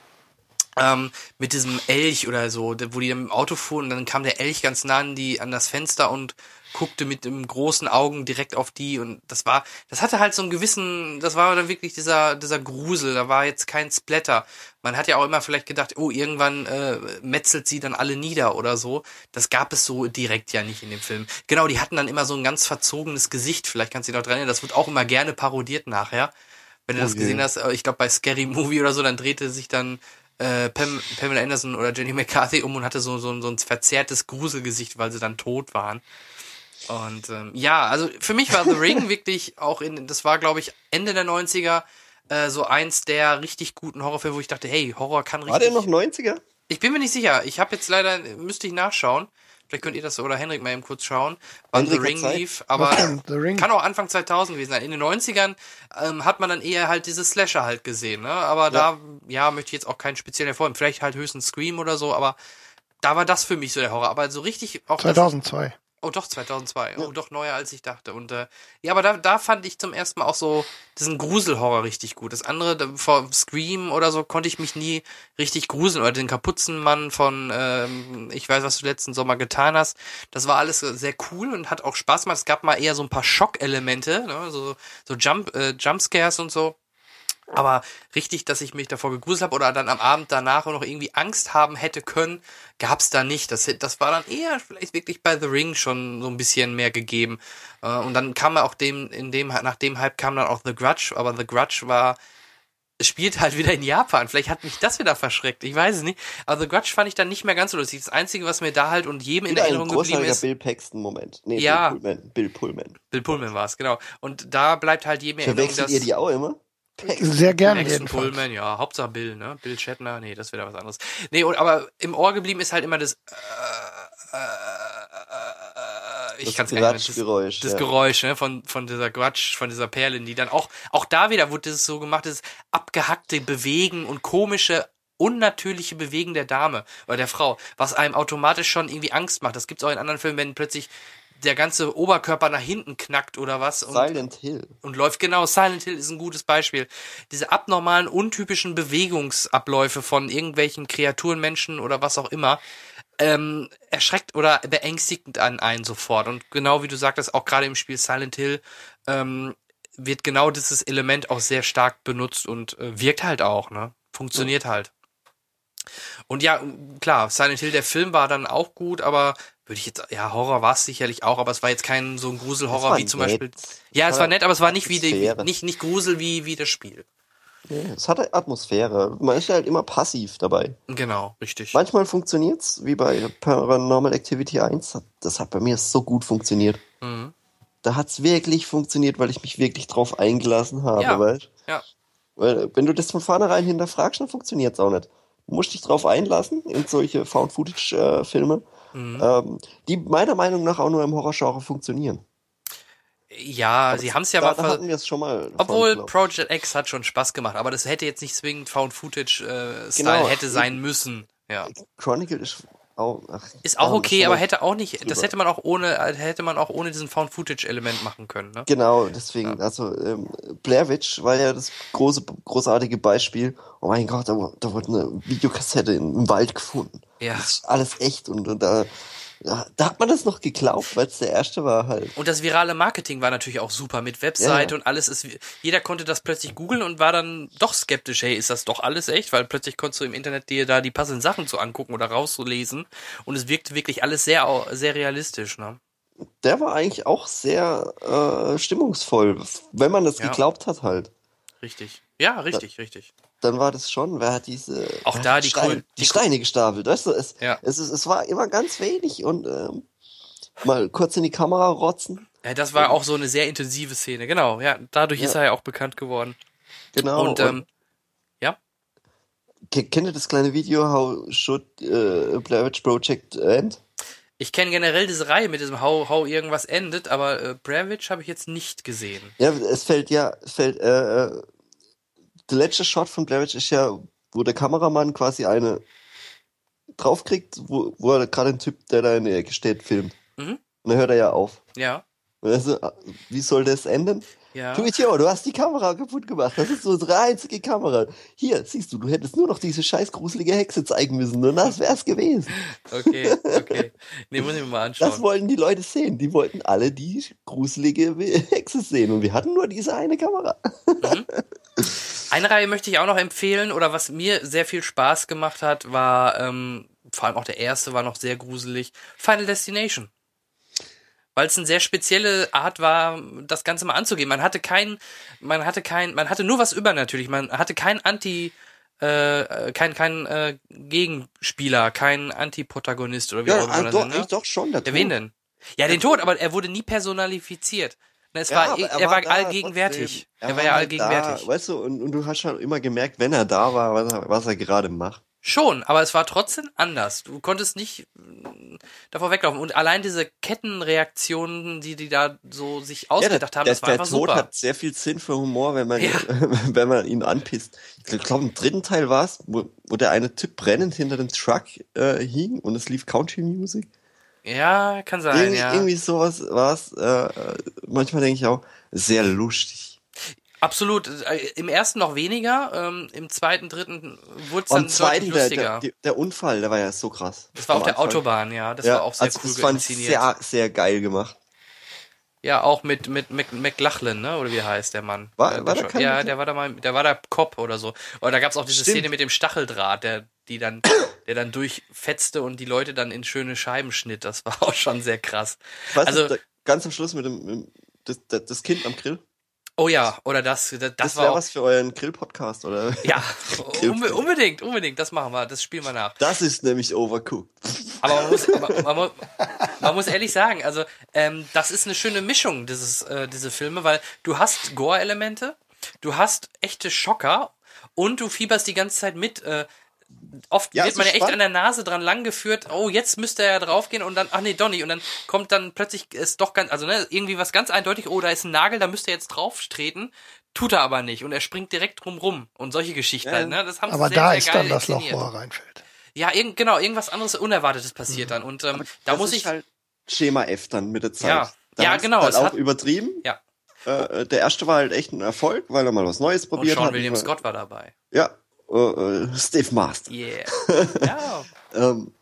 ähm, mit diesem Elch oder so, wo die dann im Auto fuhren und dann kam der Elch ganz nah an die an das Fenster und guckte mit dem großen Augen direkt auf die und das war, das hatte halt so einen gewissen, das war dann wirklich dieser dieser Grusel, da war jetzt kein Splatter. Man hat ja auch immer vielleicht gedacht, oh, irgendwann äh, metzelt sie dann alle nieder oder so. Das gab es so direkt ja nicht in dem Film. Genau, die hatten dann immer so ein ganz verzogenes Gesicht, vielleicht kannst du dich noch dran erinnern, das wird auch immer gerne parodiert nachher. Wenn du Oh das je. gesehen hast, äh, ich glaube bei Scary Movie oder so, dann drehte sich dann äh, Pam, Pamela Anderson oder Jenny McCarthy um und hatte so, so, so ein verzerrtes Gruselgesicht, weil sie dann tot waren. Und ähm, ja, also für mich war The Ring wirklich auch in, das war glaube ich Ende der 90er äh, so eins der richtig guten Horrorfilme, wo ich dachte, hey, Horror kann richtig. War der noch 90er? Ich bin mir nicht sicher. Ich habe jetzt leider, müsste ich nachschauen. Vielleicht könnt ihr das oder Henrik mal eben kurz schauen, wann The Ring Zeit. lief. Aber Ring? kann auch Anfang 2000 gewesen sein. In den 90ern ähm, hat man dann eher halt diese Slasher halt gesehen. Ne? Aber da, ja, möchte ich jetzt auch keinen speziellen hervorheben. Vielleicht halt höchstens Scream oder so, aber da war das für mich so der Horror. Aber so richtig auch das, 2002. Oh, doch, 2002. Oh, doch neuer als ich dachte. Und äh, ja, aber da, da fand ich zum ersten Mal auch so diesen Gruselhorror richtig gut. Das andere, da- vor Scream oder so, konnte ich mich nie richtig gruseln. Oder den Kapuzenmann von ähm, Ich weiß, was du letzten Sommer getan hast. Das war alles sehr cool und hat auch Spaß gemacht. Es gab mal eher so ein paar Schockelemente, ne? so, so Jump, äh, Jumpscares und so. Aber richtig, dass ich mich davor gegruselt habe oder dann am Abend danach noch irgendwie Angst haben hätte können, gab's da nicht. Das, das war dann eher vielleicht wirklich bei The Ring schon so ein bisschen mehr gegeben. Äh, Und dann kam auch dem, in dem, nach dem Hype kam dann auch The Grudge, aber The Grudge war, es spielt halt wieder in Japan. Vielleicht hat mich das wieder verschreckt. Ich weiß es nicht. Aber The Grudge fand ich dann nicht mehr ganz so lustig. Das Einzige, was mir da halt und jedem in Erinnerung geblieben ist, Bill Paxton-Moment. Nee, Ja. Bill Pullman. Bill Pullman. Bill Pullman war es, genau. Und da bleibt halt jedem in Erinnerung, Verwechselt ihr die auch immer? Sehr gerne jedenfalls. Pullman, ja, Hauptsache Bill, ne? Bill Shatner, nee, das wäre was anderes. Nee, und, aber im Ohr geblieben ist halt immer das äh, äh, äh, ich Das kann's gar nicht das, Gratschgeräusch, das ja. Geräusch, ne, von von dieser Quatsch, von dieser Perlin, die dann auch auch da wieder wurde es so gemacht, das abgehackte Bewegen und komische unnatürliche Bewegen der Dame oder der Frau, was einem automatisch schon irgendwie Angst macht. Das gibt's auch in anderen Filmen, wenn plötzlich der ganze Oberkörper nach hinten knackt oder was und Silent Hill. und läuft genau. Silent Hill ist ein gutes Beispiel. Diese abnormalen, untypischen Bewegungsabläufe von irgendwelchen Kreaturen, Menschen oder was auch immer, ähm, erschreckt oder beängstigend an einen sofort. Und genau wie du sagtest, auch gerade im Spiel Silent Hill ähm, wird genau dieses Element auch sehr stark benutzt und äh, wirkt halt auch, ne? Funktioniert halt. Und ja, klar, Silent Hill, der Film war dann auch gut, aber würde ich jetzt, ja, Horror war es sicherlich auch, aber es war jetzt kein so ein Gruselhorror wie zum nett. Beispiel. Ja, es war nett, aber es war nicht wie die, nicht, nicht Grusel wie, wie das Spiel. Es hatte Atmosphäre. Man ist halt immer passiv dabei. Genau, richtig. Manchmal funktioniert's, wie bei Paranormal Activity 1. Das hat bei mir so gut funktioniert. Mhm. Da hat's wirklich funktioniert, weil ich mich wirklich drauf eingelassen habe, Ja. weißt Ja. Weil, wenn du das von vornherein hinterfragst, dann funktioniert's auch nicht. Musst dich drauf einlassen in solche Found-Footage-Filme, Mhm. ähm, die meiner Meinung nach auch nur im Horrorgenre funktionieren. Ja, sie haben es ja da, mal hatten wir es schon mal. Obwohl. Project X hat schon Spaß gemacht, aber das hätte jetzt nicht zwingend Found Footage äh, Style Genau. hätte sein müssen. Ja. Chronicle ist auch, ach, Ist auch okay, aber hätte auch nicht, das drüber. hätte man auch ohne, hätte man auch ohne diesen Found Footage Element machen können, ne? Genau, deswegen, also ähm, Blair Witch war ja das große, großartige Beispiel. Oh mein Gott, da, da wurde eine Videokassette im, im Wald gefunden. Ja. Das ist alles echt und, und da, da, da hat man das noch geglaubt, weil es der erste war halt. Und das virale Marketing war natürlich auch super mit Webseite Ja, und alles ist, jeder konnte das plötzlich googeln und war dann doch skeptisch, hey, ist das doch alles echt? Weil plötzlich konntest du im Internet dir da die passenden Sachen zu angucken oder rauszulesen und es wirkte wirklich alles sehr, sehr realistisch, ne? Der war eigentlich auch sehr äh, stimmungsvoll, wenn man das Ja. geglaubt hat halt. Richtig. Ja, richtig, richtig. Dann war das schon, wer hat diese Auch da die Steine, Kul- die Steine gestapelt, weißt du, es, Ja. es, ist, es war immer ganz wenig und ähm, mal kurz in die Kamera rotzen. Ja, das war auch so eine sehr intensive Szene, genau. Ja, dadurch ist Ja. er ja auch bekannt geworden. Genau. und ähm, ja, Ke- Kennt ihr das kleine Video, How Should äh, Blair Witch Project End? ich kenne generell diese Reihe mit diesem How, how irgendwas endet, aber äh, Bravich habe ich jetzt nicht gesehen. Ja, es fällt ja, es fällt, äh, äh, der letzte Shot von Blair Witch ist ja, wo der Kameramann quasi eine draufkriegt, wo, wo er gerade ein Typ, der da in der Ecke steht, filmt. Mhm. Und dann hört er ja auf. Ja, Und so, ah, wie soll das enden? ja. Du Idiot, du hast die Kamera kaputt gemacht. Das ist unsere einzige Kamera. Hier, siehst du, du hättest nur noch diese scheiß gruselige Hexe zeigen müssen und das wär's gewesen. Okay, okay. Nee, muss ich mir mal Das anschauen. wollten die Leute sehen. Die wollten alle die gruselige Hexe sehen. Und wir hatten nur diese eine Kamera. Eine Reihe möchte ich auch noch empfehlen, oder was mir sehr viel Spaß gemacht hat, war, ähm, vor allem auch der erste war noch sehr gruselig, Final Destination. Weil es eine sehr spezielle Art war, das Ganze mal anzugehen. Man hatte kein, man hatte kein, man hatte nur was übernatürlich. Man hatte kein Anti, äh, kein, kein äh, Gegenspieler, kein Antiprotagonist oder wie auch immer. ah, das doch, nennt, ne? doch schon. Der Der Tod. wen denn? Ja, den Tod, aber er wurde nie personalifiziert. Es Ja, war, aber er, er war da allgegenwärtig. trotzdem. Er, war ja halt allgegenwärtig. Da, weißt du, und, und du hast schon immer gemerkt, wenn er da war, was er, was er gerade macht. Schon, aber es war trotzdem anders. Du konntest nicht mm, davor weglaufen. Und allein diese Kettenreaktionen, die die da so sich ausgedacht haben, der, das war der einfach Tod super. hat sehr viel Sinn für Humor, wenn man, Ja. wenn man ihn anpisst. Ich glaube, im dritten Teil war es, wo, wo der eine Typ brennend hinter dem Truck äh, hing und es lief Country Music. Ja, kann sein, irgendwie, ja. irgendwie sowas war es. Äh, manchmal denke ich auch, sehr lustig. Absolut. Äh, Im ersten noch weniger, ähm, im zweiten, dritten wurde es dann zweiten, der, lustiger. der, der Unfall, der war ja so krass. das war auf der. Autobahn, ja. Das ja, war auch sehr also cool das fand sehr, sehr geil gemacht. Ja, auch mit, mit Mac, McLachlan, ne? Oder wie heißt der Mann? War- der, war der ja, der war da mal, der war da Cop oder so. Oder da gab's auch diese Stimmt. Szene mit dem Stacheldraht, der, die dann, der dann durchfetzte und die Leute dann in schöne Scheiben schnitt. Das war auch schon sehr krass. Weißt Also- du, da- ganz am Schluss mit dem, mit, das, das, das Kind am Grill. Oh ja, oder das, das, das, wäre was für euren Grill-Podcast, oder? ja, unbe unbedingt, unbedingt, das machen wir, das spielen wir nach. Das ist nämlich Overcooked. Aber man muss, man, man, muss- man muss ehrlich sagen, also ähm, das ist eine schöne Mischung, dieses, äh, diese Filme, weil du hast Gore-Elemente, du hast echte Schocker und du fieberst die ganze Zeit mit. Äh, oft Ja, wird man ja ist echt an spannend. der Nase dran langgeführt, oh, jetzt müsste er ja draufgehen und dann, ach nee, Donny, und dann kommt dann plötzlich ist doch ganz, also ne, irgendwie was ganz eindeutig, oh, da ist ein Nagel, da müsste er jetzt drauftreten. Tut er aber nicht und er springt direkt drum rum und solche Geschichten Ja. halt, ne? Das haben sie Aber sehr, da sehr ist geil dann das Loch, wo er reinfällt. Ja, irgend, genau, irgendwas anderes Unerwartetes passiert dann. Und ähm, da das muss ist ich. halt Schema F dann mit der Zeit. Ja. Da Ja, genau, Halt es auch hat- übertrieben. Ja. Äh, der erste war halt echt ein Erfolg, weil er mal was Neues Und probiert Sean hat. William Scott war dabei. Ja. Äh, äh, Steve Master. Yeah. ja. Ähm,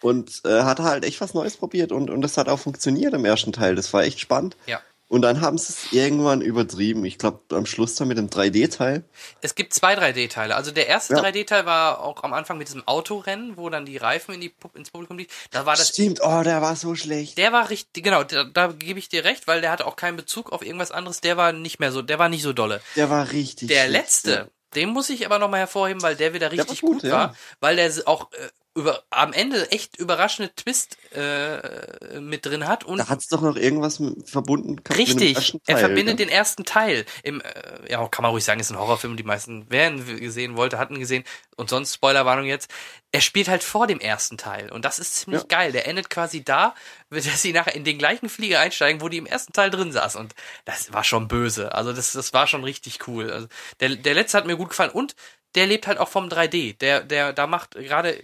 und äh, hat halt echt was Neues probiert und, und das hat auch funktioniert im ersten Teil. Das war echt spannend. Ja. Und dann haben sie es irgendwann übertrieben. Ich glaube, am Schluss dann mit dem 3D-Teil. Es gibt zwei 3D-Teile. Also der erste Ja. 3D-Teil war auch am Anfang mit diesem Autorennen, wo dann die Reifen in die, ins Publikum liegen. Da war das Stimmt, oh, der war so schlecht. Der war richtig, genau, da, da gebe ich dir recht, weil der hatte auch keinen Bezug auf irgendwas anderes. Der war nicht mehr so, der war nicht so dolle. Der war richtig Der schlecht, letzte, ja. Den muss ich aber nochmal hervorheben, weil der wieder richtig war gut, gut, war, ja. weil der auch äh, über, am Ende echt überraschende Twist äh, mit drin hat und Da hat's doch noch irgendwas mit- verbunden Richtig, er verbindet ne? den ersten Teil. Im, äh, ja, kann man ruhig sagen, ist ein Horrorfilm. Die meisten werden gesehen wollte, hatten gesehen. Und sonst Spoilerwarnung jetzt. Er spielt halt vor dem ersten Teil. Und das ist ziemlich Ja. geil. Der endet quasi da, dass sie nachher in den gleichen Flieger einsteigen, wo die im ersten Teil drin saß. Und das war schon böse. Also das, das war schon richtig cool. Also der, der letzte hat mir gut gefallen. Und der lebt halt auch vom 3D. Der, der, da macht gerade,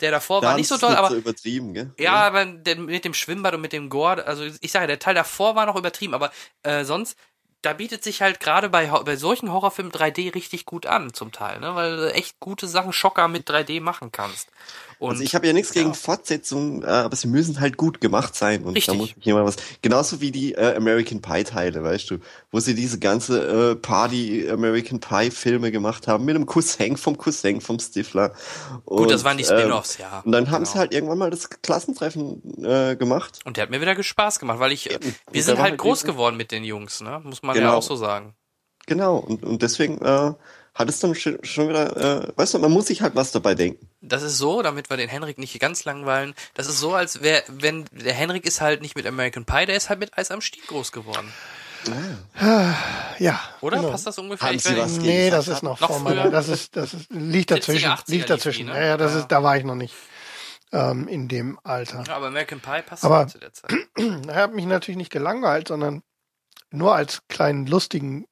der davor Da war nicht so doll, aber so übertrieben, gell? ja, aber mit dem Schwimmbad und mit dem Gore, also ich sage, der Teil davor war noch übertrieben, aber äh, sonst, da bietet sich halt gerade bei, bei solchen Horrorfilmen 3D richtig gut an, zum Teil, ne? weil du echt gute Sachen Schocker mit 3D machen kannst. Und Also ich habe ja nichts gegen ja. Fortsetzungen, äh, aber sie müssen halt gut gemacht sein. Und Richtig. da muss ich was. Genauso wie die äh, American Pie Teile, weißt du, wo sie diese ganze äh, Party American Pie Filme gemacht haben mit einem Cousin vom Cousin vom Stifler. gut, Und, das waren die ähm, Spin-offs, ja. Und dann haben genau. sie halt irgendwann mal das Klassentreffen äh, gemacht. Und der hat mir wieder Spaß gemacht, weil ich, Eben. wir Und sind halt groß geworden mit den Jungs, ne? Muss man ja Genau. auch so sagen. Genau. Und, und deswegen äh, hat es dann schon schon wieder, äh, weißt du, man muss sich halt was dabei denken. Das ist so, damit wir den Henrik nicht ganz langweilen, das ist so, als wäre, wenn, der Henrik ist halt nicht mit American Pie, der ist halt mit Eis am Stiel groß geworden. Ja. Oder? genau. Passt das ungefähr? Haben Sie was Nee, das ist noch, Noch vor früher? meiner, das ist, das ist, liegt 70er, dazwischen, 80er liegt dazwischen. ne? Ja, ja, das Ja. ist, da war ich noch nicht, ähm, in dem Alter. Ja, aber American Pie passt Aber- halt zu der Zeit. Er hat mich natürlich nicht gelangweilt, sondern nur als kleinen lustigen,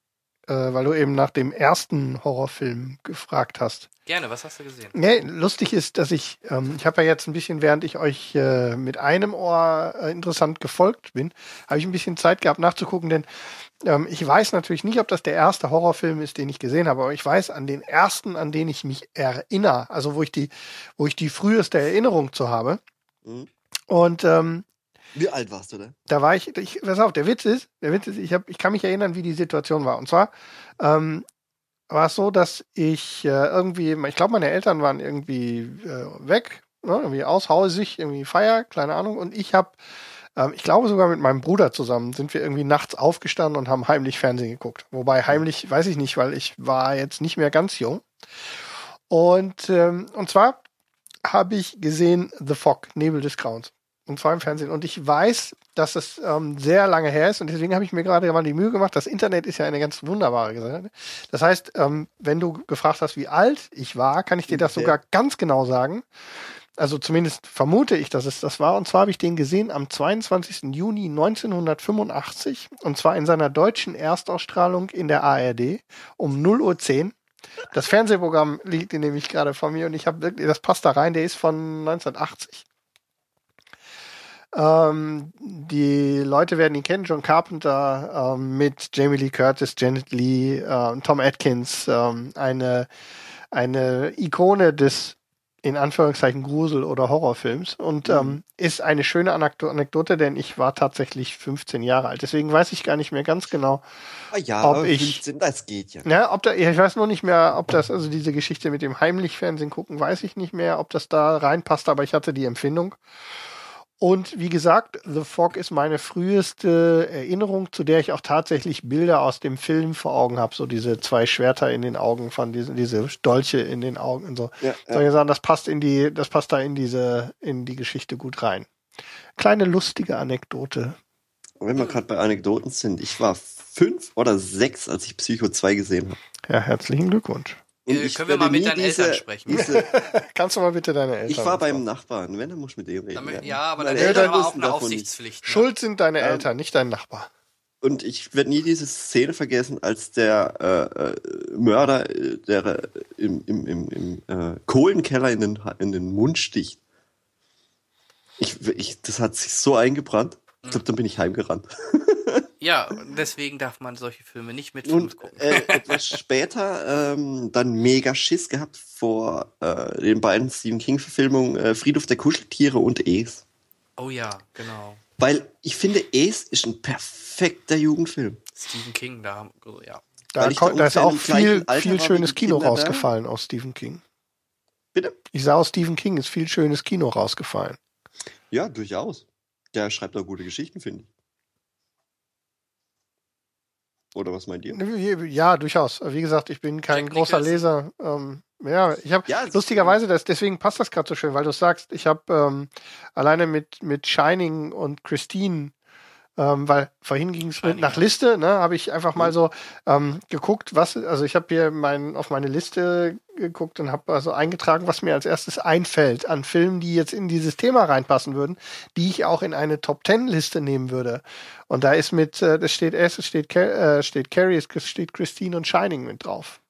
weil du eben nach dem ersten Horrorfilm gefragt hast. Gerne, was hast du gesehen? Nee, lustig ist, dass ich, ähm, ich habe ja jetzt ein bisschen, während ich euch äh, mit einem Ohr äh, interessant gefolgt bin, habe ich ein bisschen Zeit gehabt nachzugucken, denn ähm, ich weiß natürlich nicht, ob das der erste Horrorfilm ist, den ich gesehen habe, aber ich weiß an den ersten, an den ich mich erinnere, also wo ich die, wo ich die früheste Erinnerung zu habe. Mhm. Und ähm, Wie alt warst du denn? da war ich, ich pass auf, der Witz ist, der Witz ist, ich hab, ich kann mich erinnern, wie die Situation war. Und zwar ähm, war es so, dass ich äh, irgendwie, ich glaube, meine Eltern waren irgendwie äh, weg, ne, irgendwie aushausig, irgendwie Feier, keine Ahnung. Und ich habe, ähm, ich glaube sogar mit meinem Bruder zusammen, sind wir irgendwie nachts aufgestanden und haben heimlich Fernsehen geguckt. Wobei heimlich, weiß ich nicht, weil ich war jetzt nicht mehr ganz jung. Und ähm, und zwar habe ich gesehen The Fog, Nebel des Grauens. Und zwar im Fernsehen. Und ich weiß, dass es ähm, sehr lange her ist. Und deswegen habe ich mir gerade mal die Mühe gemacht. Das Internet ist ja eine ganz wunderbare Sache. Das heißt, ähm, wenn du gefragt hast, wie alt ich war, kann ich dir das sogar ganz genau sagen. Also zumindest vermute ich, dass es das war. Und zwar habe ich den gesehen am 22. Juni 1985. Und zwar in seiner deutschen Erstausstrahlung in der ARD um 0.10 Uhr. Das Fernsehprogramm liegt nämlich gerade vor mir und ich habe wirklich, das passt da rein, der ist von 1980. Ähm, die Leute werden ihn kennen, John Carpenter ähm, mit Jamie Lee Curtis, Janet Lee, ähm, Tom Atkins, ähm, eine, eine Ikone des in Anführungszeichen Grusel- oder Horrorfilms und ähm, ist eine schöne Anekdo Anekdote, denn ich war tatsächlich 15 Jahre alt. Deswegen weiß ich gar nicht mehr ganz genau, Ah ja, Ob ich- 15, das geht ja. ja, ob da, ich weiß nur nicht mehr, ob das, also diese Geschichte mit dem heimlich Fernsehen gucken, weiß ich nicht mehr, ob das da reinpasst, aber ich hatte die Empfindung. Und wie gesagt, The Fog ist meine früheste Erinnerung, zu der ich auch tatsächlich Bilder aus dem Film vor Augen habe. So diese zwei Schwerter in den Augen von diesen, diese Dolche in den Augen und so. Ja, Soll ich sagen, das passt in die, das passt da in diese, in die Geschichte gut rein. Kleine lustige Anekdote. Wenn wir gerade bei Anekdoten sind, ich war fünf oder sechs, als ich Psycho 2 gesehen habe. Ja, herzlichen Glückwunsch. Und Äh, ich können wir mal mit deinen Eltern sprechen? Diese, Kannst du mal bitte deine Eltern? ich war beim? Nachbarn, wenn, dann muss ich mit dem reden. Damit, ja, aber deine Eltern haben auch eine. Aufsichtspflicht. Ne? Schuld sind deine Ähm, Eltern, nicht dein Nachbar. Und ich werde nie diese Szene vergessen, als der äh, äh, Mörder, äh, der äh, im, im, im, im äh, Kohlenkeller in den, in den Mund sticht. Ich, ich, das hat sich so eingebrannt. Ich glaube, dann bin ich heimgerannt. Ja, deswegen darf man solche Filme nicht mit fünf gucken. äh, etwas später ähm, dann mega Schiss gehabt vor äh, den beiden Stephen King-Verfilmungen äh, Friedhof der Kuscheltiere und Es. Oh ja, genau. Weil ich finde, Ace ist ein perfekter Jugendfilm. Stephen King, da haben, ja. Da, kon- da ist auch viel, viel schönes Kino Kinder da. rausgefallen aus Stephen King. Bitte? Ich sah aus Stephen King ist viel schönes Kino rausgefallen. Ja, durchaus. Der schreibt auch gute Geschichten, finde ich. Oder was meint ihr? Ja, durchaus. Wie gesagt, ich bin kein Jack großer. Leser. Ähm, ja, ich habe Ja, lustigerweise, das, deswegen passt das gerade so schön, weil du sagst, ich habe ähm, alleine mit mit Shining und Christine, ähm, weil vorhin ging es nach. Liste, ne, habe ich einfach mal so ähm, geguckt, was, also ich habe hier mein, auf meine Liste geguckt und habe also eingetragen, was mir als erstes einfällt an Filmen, die jetzt in dieses Thema reinpassen würden, die ich auch in eine Top Ten Liste nehmen würde. Und da ist mit, äh, das steht S, es steht, äh, steht Carrie, es steht Christine und Shining mit drauf.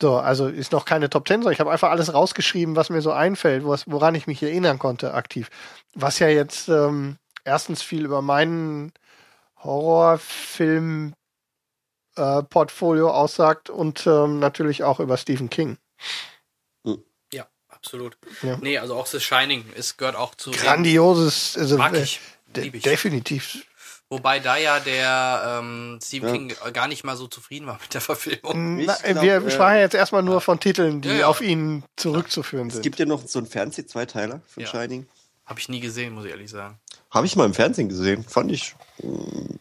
So, also ist noch keine Top Ten, sondern ich habe einfach alles rausgeschrieben, was mir so einfällt, woran ich mich erinnern konnte, aktiv. Was ja jetzt ähm, erstens viel über meinen Horrorfilm äh, Portfolio aussagt und ähm, natürlich auch über Stephen King. Ja, absolut. Ja. Nee, also auch The Shining, es gehört auch zu. Grandioses, also Mag äh, ich. de- definitiv. Wobei da ja der ähm, Stephen Ja. King gar nicht mal so zufrieden war mit der Verfilmung. Na, glaub, wir äh, sprachen jetzt erstmal nur von Titeln, die Ja, ja. auf ihn zurückzuführen Es sind. gibt ja noch so einen Fernseh-Zweiteiler von Ja. Shining. Habe ich nie gesehen, muss ich ehrlich sagen. Habe ich mal im Fernsehen gesehen. Fand ich mm,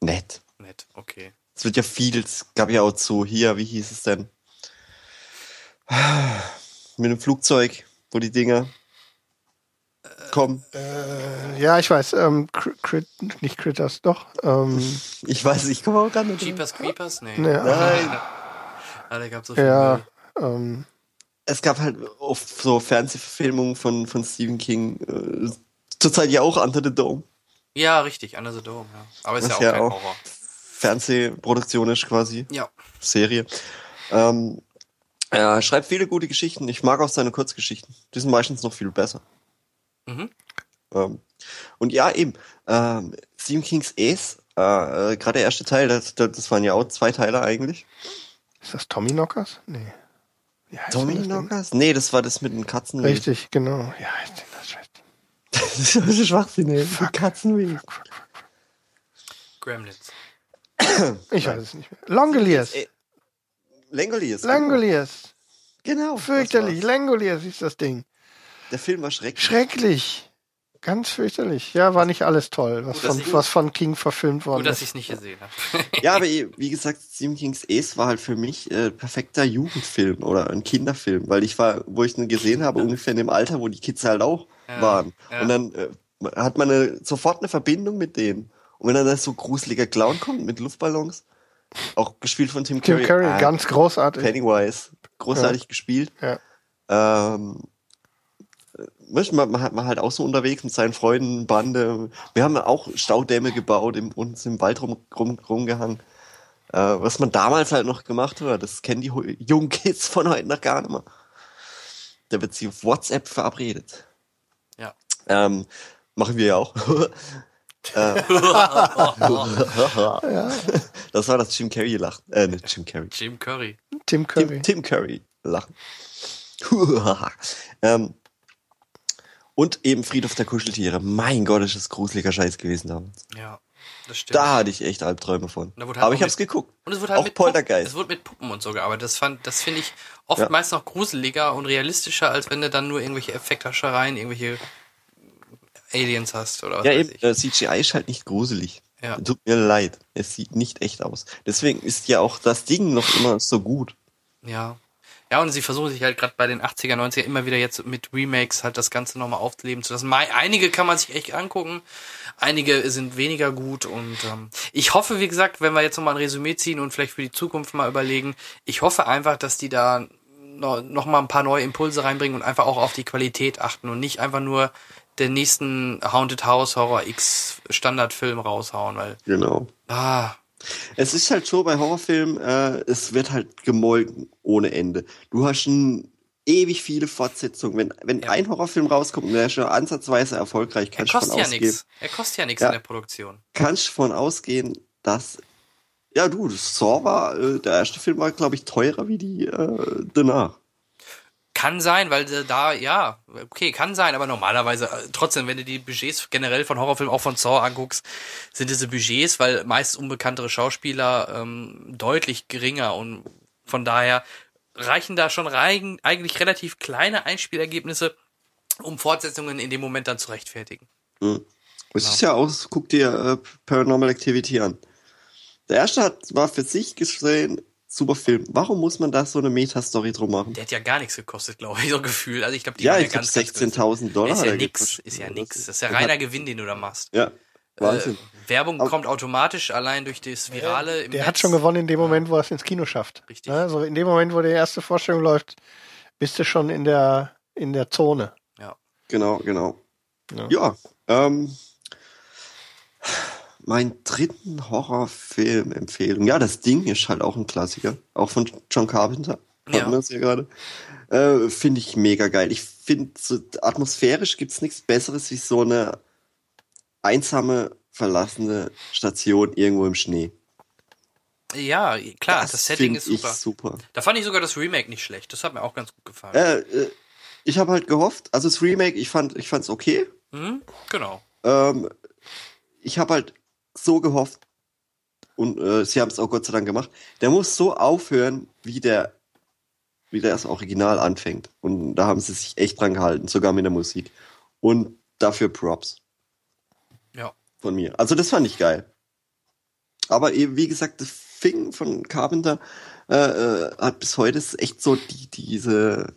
nett. Nett, okay. Es wird ja viel, es gab ja auch so hier, wie hieß es denn? Mit dem Flugzeug, wo die Dinger kommen. Äh, ja, ich weiß, ähm, Cri- Crit, nicht Critters, doch. Ähm, Ich weiß, ich komme auch gar nicht. Jeepers Creepers? Nee. ne, Nein. Ah, da gab so viel ja, ähm, Es gab halt oft so Fernsehverfilmungen von, von Stephen King. Äh, zurzeit ja auch Under the Dome. Ja, richtig, Under the Dome, ja. Aber ist Was ja auch ja kein auch- Horror. Fernsehproduktion ist quasi. Ja. Serie. Ähm, er schreibt viele gute Geschichten. Ich mag auch seine Kurzgeschichten. Die sind meistens noch viel besser. Mhm. Ähm, und ja, eben, ähm, Stephen King's Ace, äh, äh, gerade der erste Teil, das, das das waren ja auch zwei Teile eigentlich. ist das Tommy Knockers? Nee. Wie heißt? Knockers? Nee, das war das mit den Katzen. Richtig, genau. Ja, heißt denn das Scheiß- das ist so Schwachsinn, ey. Mit Katzenweh. Gremlins. Ich weiß es nicht mehr. Langoliers. Äh, Langoliers. Langoliers. Genau. Fürchterlich. Langoliers ist das Ding. Der Film war schrecklich. Schrecklich. Ganz fürchterlich. Ja, war nicht alles toll, was, Gut, von, ich- was von King verfilmt worden Gut, dass ist. ich es nicht gesehen habe. Ja, aber wie gesagt, Stephen King's Ace war halt für mich äh, perfekter Jugendfilm oder ein Kinderfilm, weil ich war, wo ich ihn gesehen habe, ungefähr in dem Alter, wo die Kids halt auch Ja, waren. ja. Und dann äh, hat man eine, sofort eine Verbindung mit denen. Und wenn dann da so gruseliger Clown kommt mit Luftballons, auch gespielt von Tim Tim Curry, Curry, ah, ganz großartig. Pennywise, großartig gespielt. Ja. Ähm, weißt man, man, hat, man halt auch so unterwegs mit seinen Freunden, Bande. Wir haben auch Staudämme gebaut, im, uns im Wald rum, rum, rumgehangen. Äh, was man damals halt noch gemacht hat, das kennen die jungen Kids von heute noch gar nicht mehr. Da wird sie auf WhatsApp verabredet. Ja. Ähm, machen wir ja auch. äh, Das war das Jim Carrey lachen. Äh, nicht Jim Carrey. Jim Curry. Tim Curry. Tim, Tim Curry lachen. ähm, und eben Friedhof der Kuscheltiere. Mein Gott, ist das gruseliger Scheiß gewesen damals. Ja, das stimmt. Da hatte ich echt Albträume von. Halt Aber ich hab's mit- geguckt. Und es wurde halt auch mit Puppen, Poltergeist. es wurde mit Puppen und so gearbeitet. Das fand, das finde ich oft Ja. meist noch gruseliger und realistischer, als wenn du dann nur irgendwelche Effekthaschereien, irgendwelche Aliens hast oder was Ja, eben, ich. äh, CGI ist halt nicht gruselig. Ja. Tut mir leid. Es sieht nicht echt aus. Deswegen ist ja auch das Ding noch immer so gut. Ja. Ja, und sie versuchen sich halt gerade bei den 80er, 90er immer wieder jetzt mit Remakes halt das Ganze nochmal aufleben zu lassen. Einige kann man sich echt angucken, einige sind weniger gut und ähm, ich hoffe, wie gesagt, wenn wir jetzt nochmal ein Resümee ziehen und vielleicht für die Zukunft mal überlegen, ich hoffe einfach, dass die da noch, noch mal ein paar neue Impulse reinbringen und einfach auch auf die Qualität achten und nicht einfach nur den nächsten Haunted House Horror X Standardfilm raushauen, weil Genau. ah, Es ist halt so bei Horrorfilmen, äh, es wird halt gemolken ohne Ende. Du hast schon ewig viele Fortsetzungen. Wenn, wenn Ja. ein Horrorfilm rauskommt und der ist schon ansatzweise erfolgreich, er kannst du kostet von ja ausgehen, nichts. Er kostet ja nichts Ja. in der Produktion. kannst von ausgehen, dass ja du, Saw war, äh, der erste Film war, glaube ich, teurer wie die äh, danach. Kann sein, weil äh, da, ja, okay, kann sein, aber normalerweise, äh, trotzdem, wenn du die Budgets generell von Horrorfilmen, auch von Saw anguckst, sind diese Budgets, weil meist unbekanntere Schauspieler ähm, deutlich geringer und von daher reichen da schon rein, eigentlich relativ kleine Einspielergebnisse, um Fortsetzungen in dem Moment dann zu rechtfertigen. Mhm. Es ist ja aus, guck dir äh, Paranormal Activity an. Der erste hat, war für sich gesehen super Film. Warum muss man da so eine Meta-Story drum machen? Der hat ja gar nichts gekostet, glaube ich, so gefühlt. Also ich glaube, die ja, ich glaube ganz, ganz günstig. 16.000 Dollar. Ist ja nix, ist ja nix. Das ist ja reiner Gewinn, den du da machst. Ja, Wahnsinn. Äh, Werbung kommt automatisch allein durch das Virale im Der Netz. hat schon gewonnen in dem Moment, wo er es ins Kino schafft. Richtig. Ne? Also in dem Moment, wo die erste Vorstellung läuft, bist du schon in der, in der Zone. Genau, genau. Ja. Ja, ähm, mein dritten Horrorfilm-Empfehlung. Ja, das Ding ist halt auch ein Klassiker. Auch von John Carpenter. Ja. Hatten wir es ja gerade. Äh, finde ich mega geil. Ich finde, so atmosphärisch gibt's nichts Besseres wie so eine einsame, verlassene Station irgendwo im Schnee. Ja, klar, das, Setting find ist super. Super. Da fand ich sogar das Remake nicht schlecht. Das hat mir auch ganz gut gefallen. Äh, äh, ich habe halt gehofft, also das Remake, ich fand, ich fand's okay. Mhm, genau. Ähm, ich habe halt so gehofft, und äh, sie haben es auch Gott sei Dank gemacht, der muss so aufhören, wie der, wie der das Original anfängt. Und da haben sie sich echt dran gehalten, sogar mit der Musik. Und dafür Props Ja. von mir. Also das fand ich geil. Aber eben, wie gesagt, das Fing von Carpenter äh, äh, hat bis heute ist echt so die, diese,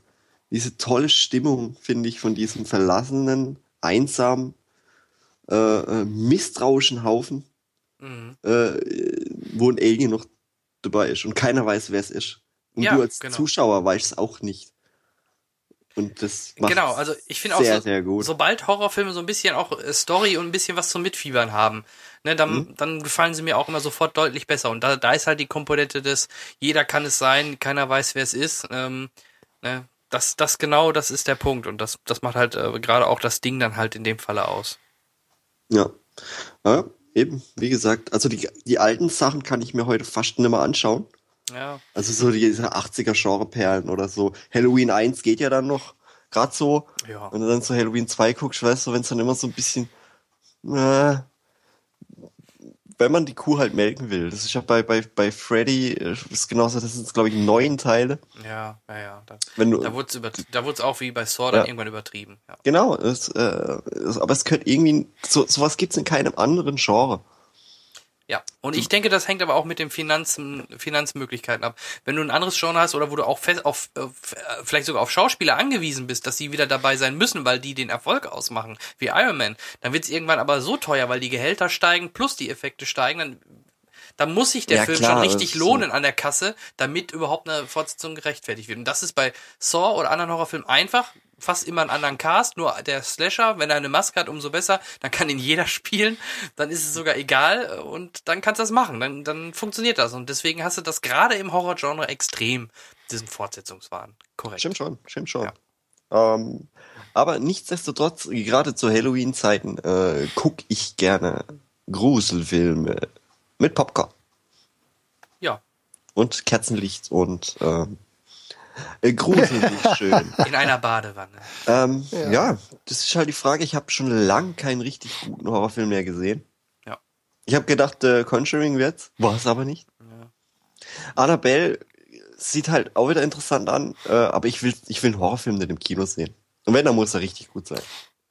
diese tolle Stimmung, finde ich, von diesem verlassenen, einsamen, äh, äh, misstrauischen Haufen, Mhm. äh, wo ein Alien noch dabei ist und keiner weiß, wer es ist. Und Ja, du als genau. Zuschauer weißt es auch nicht. Und das macht Genau, also ich finde auch sehr, so, sehr gut. sobald Horrorfilme so ein bisschen auch äh, Story und ein bisschen was zum Mitfiebern haben, ne, dann, Mhm. dann gefallen sie mir auch immer sofort deutlich besser. Und da, da ist halt die Komponente des, jeder kann es sein, keiner weiß, wer es ist. Ähm, ne, das, das genau, das ist der Punkt. Und das, das macht halt äh, gerade auch das Ding dann halt in dem Falle aus. Ja. ja. Eben, wie gesagt, also die, die alten Sachen kann ich mir heute fast nicht mehr anschauen. Ja, Also so diese 80er Genre-Perlen oder so. Halloween 1 geht ja dann noch gerade so. ja. Wenn du dann zu Halloween 2 guckst, weißt du, wenn es dann immer so ein bisschen, äh, wenn man die Kuh halt melken will. Das ist ja bei, bei, bei Freddy, äh, ist genauso, das sind, glaube ich, neun Teile. Ja, ja, ja. Da, Wenn du, da wurde es auch wie bei Saw dann Ja. irgendwann übertrieben. Ja. genau, es, äh, es, aber es könnte irgendwie, so, sowas gibt's in keinem anderen Genre. Ja, und ich denke, das hängt aber auch mit den Finanzen, Finanzmöglichkeiten ab. Wenn du ein anderes Genre hast oder wo du auch fest auf, äh, vielleicht sogar auf Schauspieler angewiesen bist, dass sie wieder dabei sein müssen, weil die den Erfolg ausmachen, wie Iron Man, dann wird es irgendwann aber so teuer, weil die Gehälter steigen plus die Effekte steigen, dann, dann muss sich der Ja, Film klar, schon richtig lohnen an der Kasse, damit überhaupt eine Fortsetzung gerechtfertigt wird. Und das ist bei Saw oder anderen Horrorfilmen einfach, fast immer einen anderen Cast, nur der Slasher, wenn er eine Maske hat, umso besser, dann kann ihn jeder spielen, dann ist es sogar egal und dann kannst du das machen, dann, dann funktioniert das und deswegen hast du das gerade im Horrorgenre extrem, diesen Fortsetzungswahn. Korrekt. Stimmt schon, stimmt schon. Ähm, aber nichtsdestotrotz, gerade zu Halloween-Zeiten, äh, gucke ich gerne Gruselfilme mit Popcorn Ja, und Kerzenlicht und ähm, äh, gruselig schön. in einer Badewanne. ähm, Ja. ja. das ist halt die Frage. Ich habe schon lang keinen richtig guten Horrorfilm mehr gesehen. Ja. Ich habe gedacht, äh, Conjuring wird's, war es aber nicht. Annabelle sieht halt auch wieder interessant an, äh, aber ich will, ich will einen Horrorfilm nicht im Kino sehen. Und wenn, dann muss er richtig gut sein.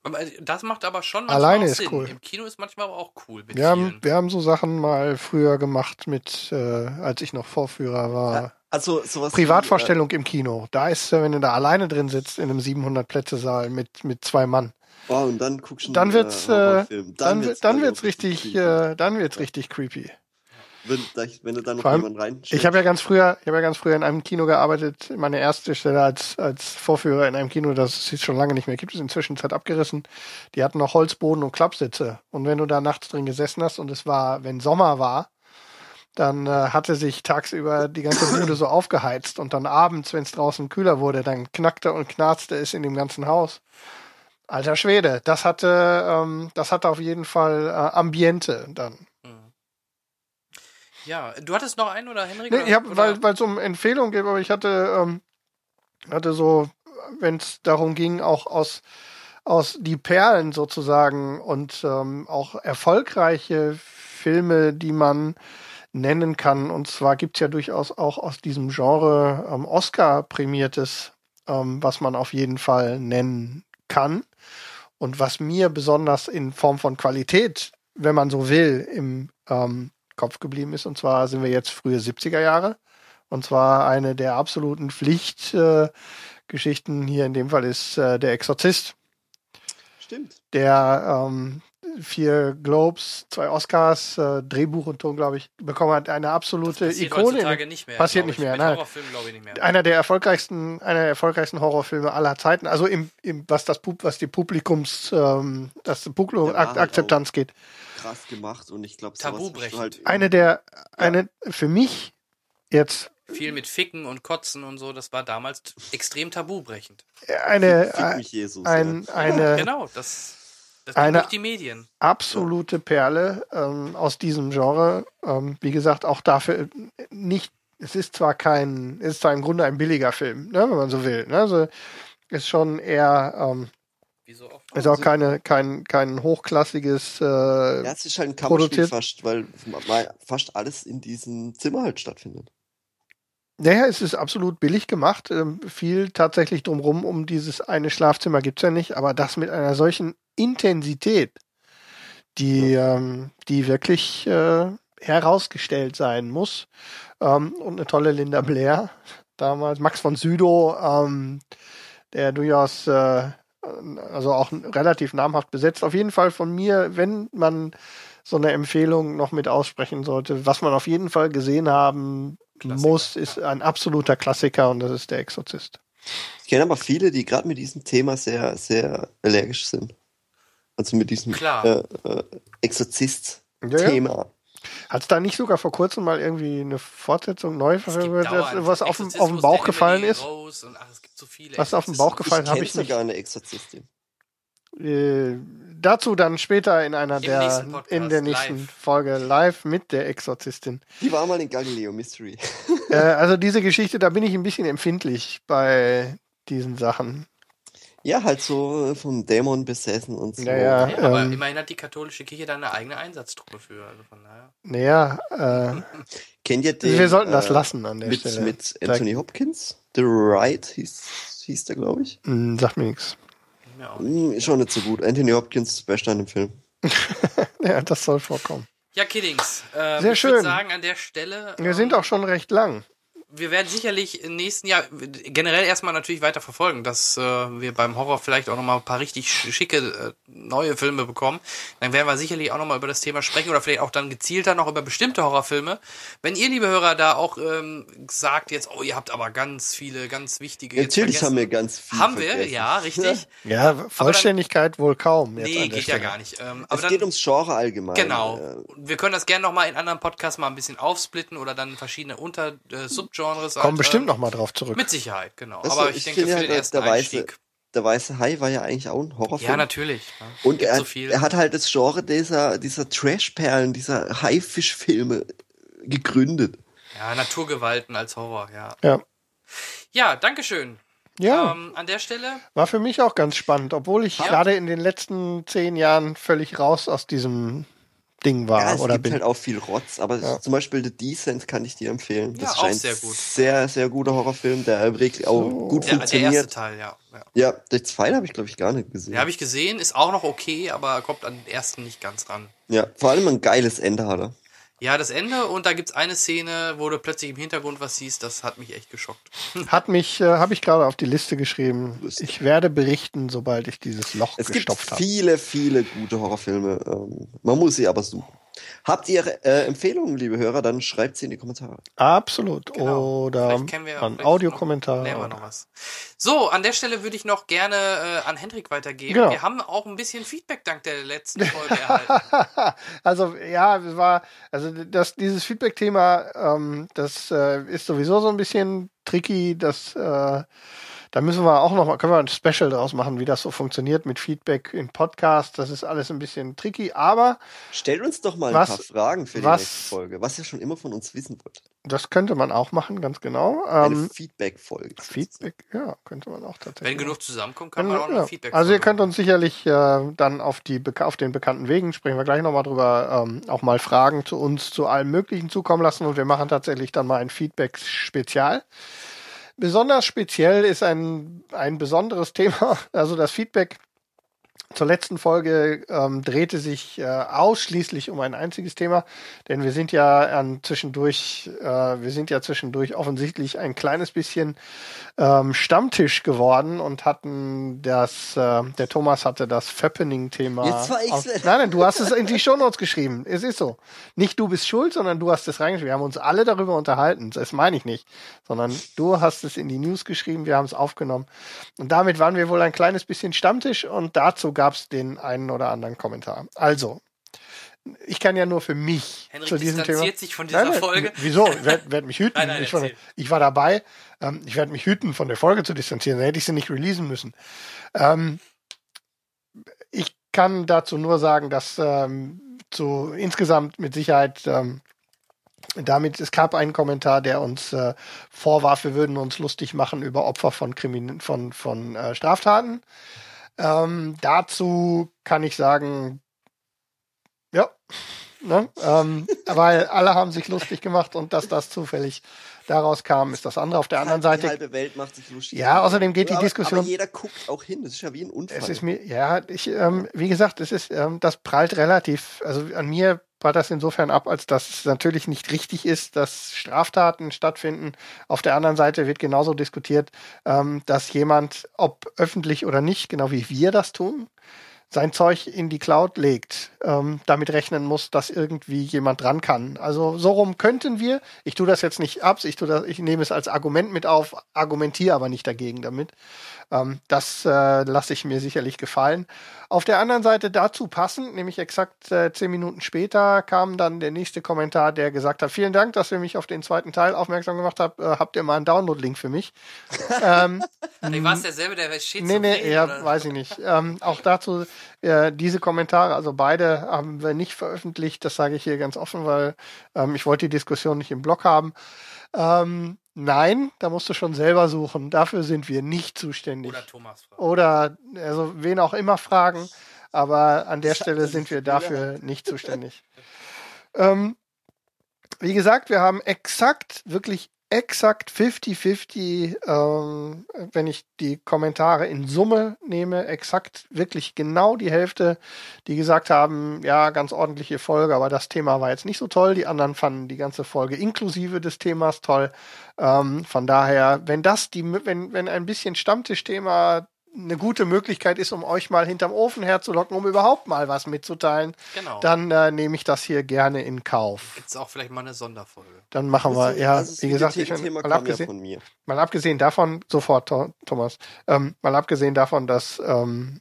Aber das macht aber schon manchmal Alleine auch ist Sinn. cool. Im Kino ist manchmal aber auch cool. Wir haben, wir haben so Sachen mal früher gemacht mit, äh, als ich noch Vorführer war. Also sowas Privatvorstellung im Kino. Da ist, äh, wenn du da alleine drin sitzt in einem 700-Plätze-Saal mit, mit zwei Mann. Wie, äh, oh, und dann guckst du Dann einen, wird's, äh, Horrorfilm. dann, wird's dann bei wird's richtig, äh, dann wird's richtig creepy. Wenn, wenn du da noch Vor allem, jemand rein Ich habe ja ganz früher, ich habe ja ganz früher in einem Kino gearbeitet. Meine erste Stelle als als Vorführer in einem Kino, das es schon lange nicht mehr gibt, ist inzwischen Zeit abgerissen. Die hatten noch Holzboden und Klappsitze. Und wenn du da nachts drin gesessen hast und es war, wenn Sommer war, dann äh, hatte sich tagsüber die ganze Bude so aufgeheizt und dann abends, wenn es draußen kühler wurde, dann knackte und knarzte es in dem ganzen Haus. Alter Schwede, das hatte, ähm, das hatte auf jeden Fall äh, Ambiente dann. Ja, du hattest noch einen oder Henrik? Nee, ich hab, oder? weil weil es um Empfehlungen geht, aber ich hatte ähm, hatte so wenn es darum ging, auch aus, aus die Perlen sozusagen und ähm, auch erfolgreiche Filme, die man nennen kann. Und zwar gibt's ja durchaus auch aus diesem Genre ähm, Oscar-prämiertes, ähm, was man auf jeden Fall nennen kann. Und was mir besonders in Form von Qualität, wenn man so will, im ähm, Kopf geblieben ist. Und zwar sind wir jetzt frühe 70er Jahre. Und zwar eine der absoluten Pflichtgeschichten äh, hier in dem Fall ist äh, der Exorzist. Stimmt. Der ähm, vier Globes, zwei Oscars, äh, Drehbuch und Ton, glaube ich, bekommen hat. Eine absolute Passiert Ikone. heutzutage nicht mehr. Passiert nicht ich. mehr, nein. Nicht mehr. Einer der erfolgreichsten, einer der erfolgreichsten Horrorfilme aller Zeiten. Also im, im was das Pub- was die Publikums, ähm, das Publikum halt Akzeptanz geht. Krass gemacht und ich glaube, Tabubrechend. Halt Eine der, eine für mich jetzt Viel mit Ficken und Kotzen und so, das war damals extrem tabubrechend. eine Fick mich Jesus. ein, ja. eine Genau, das, das Eine- durch die Medien. absolute Perle ähm, aus diesem Genre. Ähm, wie gesagt, auch dafür nicht. Es ist zwar kein, es ist zwar im Grunde ein billiger Film, ne, wenn man so will. Ne? Also ist schon eher, ähm, so oft. ist auch keine, kein, kein hochklassiges. Äh, Ja, es ist halt ein Kammerspiel fast, weil weil fast alles in diesem Zimmer halt stattfindet. Naja, es ist absolut billig gemacht. Ähm, viel tatsächlich drumrum um dieses eine Schlafzimmer gibt's ja nicht, aber das mit einer solchen Intensität, die, ähm, die wirklich äh, herausgestellt sein muss. Ähm, und eine tolle Linda Blair damals, Max von Südow, ähm, der durchaus äh, also auch relativ namhaft besetzt. Auf jeden Fall von mir, wenn man so eine Empfehlung noch mit aussprechen sollte, was man auf jeden Fall gesehen haben Klassiker, muss, ist ein absoluter Klassiker und das ist der Exorzist. Ich kenne aber viele, die gerade mit diesem Thema sehr, sehr allergisch sind. Also mit diesem äh, äh, Exorzist-Thema. Hat es da nicht sogar vor kurzem mal irgendwie eine Fortsetzung, dauernd was auf, dem- auf den Bauch gefallen ist? Und, ach, es gibt so viele Was auf den. Bauch gefallen habe ich nicht. sogar eine Exorzistin. Äh, dazu dann später in einer Im der nächsten Podcast, in der nächsten live. Folge live mit der Exorzistin. Die war mal in Galileo Mystery. äh, also diese Geschichte, da bin ich ein bisschen empfindlich bei diesen Sachen. Ja, halt so vom Dämon besessen und so. Ja, ja. Ja, aber ähm, immerhin hat die katholische Kirche da eine eigene Einsatztruppe für. Also von daher. Naja, äh, Kennt ihr den? wir sollten das äh, lassen an der mit, Stelle. mit Anthony Hopkins? The Right hieß, hieß der, glaube ich. Hm, sagt mir nichts. Hm, ist schon nicht so gut. Anthony Hopkins, das Beste an dem Film. Ja, das soll vorkommen. ja Kiddings. Ähm, Sehr ich schön. würde sagen, an der Stelle. Wir ähm, sind auch schon recht lang. Wir werden sicherlich im nächsten Jahr generell erstmal natürlich weiter verfolgen, dass äh, wir beim Horror vielleicht auch nochmal ein paar richtig schicke äh, neue Filme bekommen. Dann werden wir sicherlich auch nochmal über das Thema sprechen oder vielleicht auch dann gezielter noch über bestimmte Horrorfilme. Wenn ihr, liebe Hörer, da auch ähm, sagt jetzt, oh, ihr habt aber ganz viele, ganz wichtige jetzt Natürlich haben wir ganz viel. Haben wir, vergessen. ja, richtig. Ja, Vollständigkeit wohl kaum. Jetzt Nee, geht ja Stelle. gar nicht. Ähm, aber Es dann, geht ums Genre allgemein. Genau. Äh, Wir können das gerne nochmal in anderen Podcasts mal ein bisschen aufsplitten oder dann verschiedene Unter äh, Subgenres. Kommen halt, bestimmt ähm, noch mal drauf zurück. Mit Sicherheit, genau. weißt Aber du, ich, denke, für ja, den der- ersten der weiße, Einstieg. der weiße Hai war ja eigentlich auch ein Horrorfilm. Ja, natürlich. ne? Und er, so viel. er hat halt das Genre dieser, dieser Trash-Perlen, dieser Haifisch-Filme gegründet. Ja, Naturgewalten als Horror, ja. Ja. Ja, Dankeschön. Ja, Ähm, an der Stelle, war für mich auch ganz spannend, obwohl ich Ja. gerade in den letzten zehn Jahren völlig raus aus diesem Ding war ja, es oder gibt bin. halt auch viel Rotz, aber Ja. zum Beispiel The Descent kann ich dir empfehlen. Das Ja, ist auch ein sehr gut. sehr, sehr guter Horrorfilm, der wirklich auch So. gut der, der erste funktioniert. Teil, ja. ja. Ja, den zweiten habe ich, glaube ich, gar nicht gesehen. Den habe ich gesehen, ist auch noch okay, aber kommt an den ersten nicht ganz ran. ja, vor allem ein geiles Ende hat er. Ja, das Ende und da gibt's eine Szene, wo du plötzlich im Hintergrund was siehst, das hat mich echt geschockt. Hat mich, äh, habe ich gerade auf die Liste geschrieben. Ich werde berichten, sobald ich dieses Loch Es gibt gestopft habe. viele, viele gute Horrorfilme. Ähm, man muss sie aber suchen. Habt ihr äh, Empfehlungen, liebe Hörer, dann schreibt sie in die Kommentare. Absolut. Genau. Oder vielleicht Audiokommentar. noch- noch was. So, an der Stelle würde ich noch gerne äh, an Hendrik weitergeben. Genau. Wir haben auch ein bisschen Feedback dank der letzten Folge erhalten. also ja, es war, also das, dieses Feedback-Thema, ähm, das äh, ist sowieso so ein bisschen tricky. Das, äh, Da müssen wir auch noch mal, können wir ein Special draus machen, wie das so funktioniert mit Feedback im Podcast. Das ist alles ein bisschen tricky, aber Stellt uns doch mal Was- ein paar Fragen für die was- nächste Folge, was ihr schon immer von uns wissen wollt. das könnte man auch machen, ganz genau. Eine Ähm, Feedback-Folge. Feedback, ja, könnte man auch tatsächlich. Wenn genug zusammenkommt, kann man wir- auch noch ja. Feedback Also ihr könnt uns sicherlich äh, dann auf, die, auf den bekannten Wegen, sprechen wir gleich nochmal drüber, ähm, auch mal Fragen zu uns, zu allem Möglichen zukommen lassen und wir machen tatsächlich dann mal ein Feedback-Spezial. Besonders speziell ist ein, ein besonderes Thema, also das Feedback zur letzten Folge ähm, drehte sich äh, ausschließlich um ein einziges Thema, denn wir sind ja an zwischendurch, äh, wir sind ja zwischendurch offensichtlich ein kleines bisschen ähm, Stammtisch geworden und hatten das, äh, der Thomas hatte das Fappening-Thema. Jetzt war ich's auf- wieder. Nein, nein, du hast es in die Shownotes geschrieben. Es ist so. Nicht du bist schuld, sondern du hast es reingeschrieben. Wir haben uns alle darüber unterhalten. Das meine ich nicht. Sondern du hast es in die News geschrieben, wir haben es aufgenommen. Und damit waren wir wohl ein kleines bisschen Stammtisch und dazu gab es den einen oder anderen Kommentar. Also, ich kann ja nur für mich Henrik zu diesem Thema. sich von dieser Nein, nein, Folge. Wieso? Ich werde werd mich hüten. Nein, ich, war, ich war dabei. Ähm, ich werde mich hüten, von der Folge zu distanzieren. Dann hätte ich sie nicht releasen müssen. Ähm, ich kann dazu nur sagen, dass ähm, zu insgesamt mit Sicherheit ähm, damit, es gab einen Kommentar, der uns äh, vorwarf, wir würden uns lustig machen über Opfer von Krimin von, von äh, Straftaten. Ähm, dazu kann ich sagen, ja, ne? ähm, weil alle haben sich lustig gemacht und dass das zufällig daraus kam, ist das andere. Auf der anderen Die Seite, halbe Welt macht sich lustig. Ja, außerdem geht die aber, Diskussion- Aber jeder guckt auch hin. Das ist ja wie ein Unfall. es ist mir, ja, ich, ähm, wie gesagt, es ist, ähm, das prallt relativ, also an mir prallt das insofern ab, als dass es natürlich nicht richtig ist, dass Straftaten stattfinden. Auf der anderen Seite wird genauso diskutiert, ähm, dass jemand, ob öffentlich oder nicht, genau wie wir das tun, sein Zeug in die Cloud legt, ähm, damit rechnen muss, dass irgendwie jemand dran kann. Also so rum könnten wir. Ich tue das jetzt nicht ab, ich, tue das, ich nehme es als Argument mit auf, argumentiere aber nicht dagegen damit. Ähm, das äh, lasse ich mir sicherlich gefallen. Auf der anderen Seite dazu passend, nämlich exakt äh, zehn Minuten später, kam dann der nächste Kommentar, der gesagt hat, vielen Dank, dass ihr mich auf den zweiten Teil aufmerksam gemacht habt. Äh, habt ihr mal einen Download-Link für mich? ähm, Nee, war es derselbe, der steht Nee, nee, ja, weiß ich nicht. Ähm, auch dazu äh, diese Kommentare, also beide haben wir nicht veröffentlicht, das sage ich hier ganz offen, weil ähm, ich wollte die Diskussion nicht im Blog haben. Ähm, nein, da musst du schon selber suchen. Dafür sind wir nicht zuständig. Oder Thomas fragt. Oder also wen auch immer fragen, aber an der Stelle sind wir dafür nicht zuständig. ähm, wie gesagt, wir haben exakt, wirklich exakt 50-50, ähm, wenn ich die Kommentare in Summe nehme, exakt wirklich genau die Hälfte, die gesagt haben, ja, ganz ordentliche Folge, aber das Thema war jetzt nicht so toll. Die anderen fanden die ganze Folge inklusive des Themas toll. Ähm, von daher, wenn das die, wenn, wenn ein bisschen Stammtischthema eine gute Möglichkeit ist, um euch mal hinterm Ofen herzulocken, um überhaupt mal was mitzuteilen, Genau. dann äh, nehme ich das hier gerne in Kauf. Gibt's auch vielleicht mal eine Sonderfolge. Dann machen wir, Also, ja, also wie gesagt, ich, mal, ja abgesehen, von mir. mal abgesehen davon, sofort, Tho- Thomas, ähm, mal abgesehen davon, dass, ähm,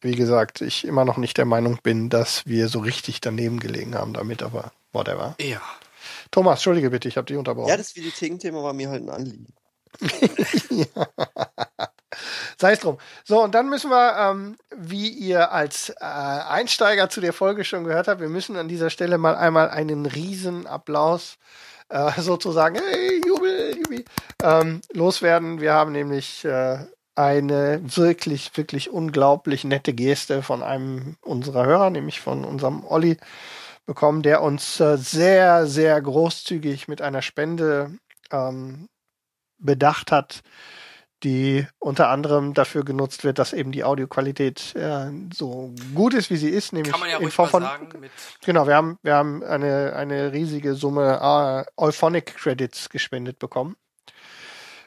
wie gesagt, ich immer noch nicht der Meinung bin, dass wir so richtig daneben gelegen haben damit, aber whatever. Ja. Thomas, entschuldige bitte, ich habe dich unterbrochen. Ja, das Videotheken-Thema war mir halt ein Anliegen. Sei es drum. So, und dann müssen wir, ähm, wie ihr als äh, Einsteiger zu der Folge schon gehört habt, wir müssen an dieser Stelle mal einmal einen riesen Applaus äh, sozusagen, hey, Jubel, Jubel, ähm, loswerden. Wir haben nämlich äh, eine wirklich, wirklich unglaublich nette Geste von einem unserer Hörer, nämlich von unserem Olli, bekommen, der uns äh, sehr, sehr großzügig mit einer Spende ähm, bedacht hat, die unter anderem dafür genutzt wird, dass eben die Audioqualität äh, so gut ist, wie sie ist, nämlich Kann man ja in Form von sagen. Mit genau, wir haben wir haben eine eine riesige Summe äh, Euphonic Credits gespendet bekommen.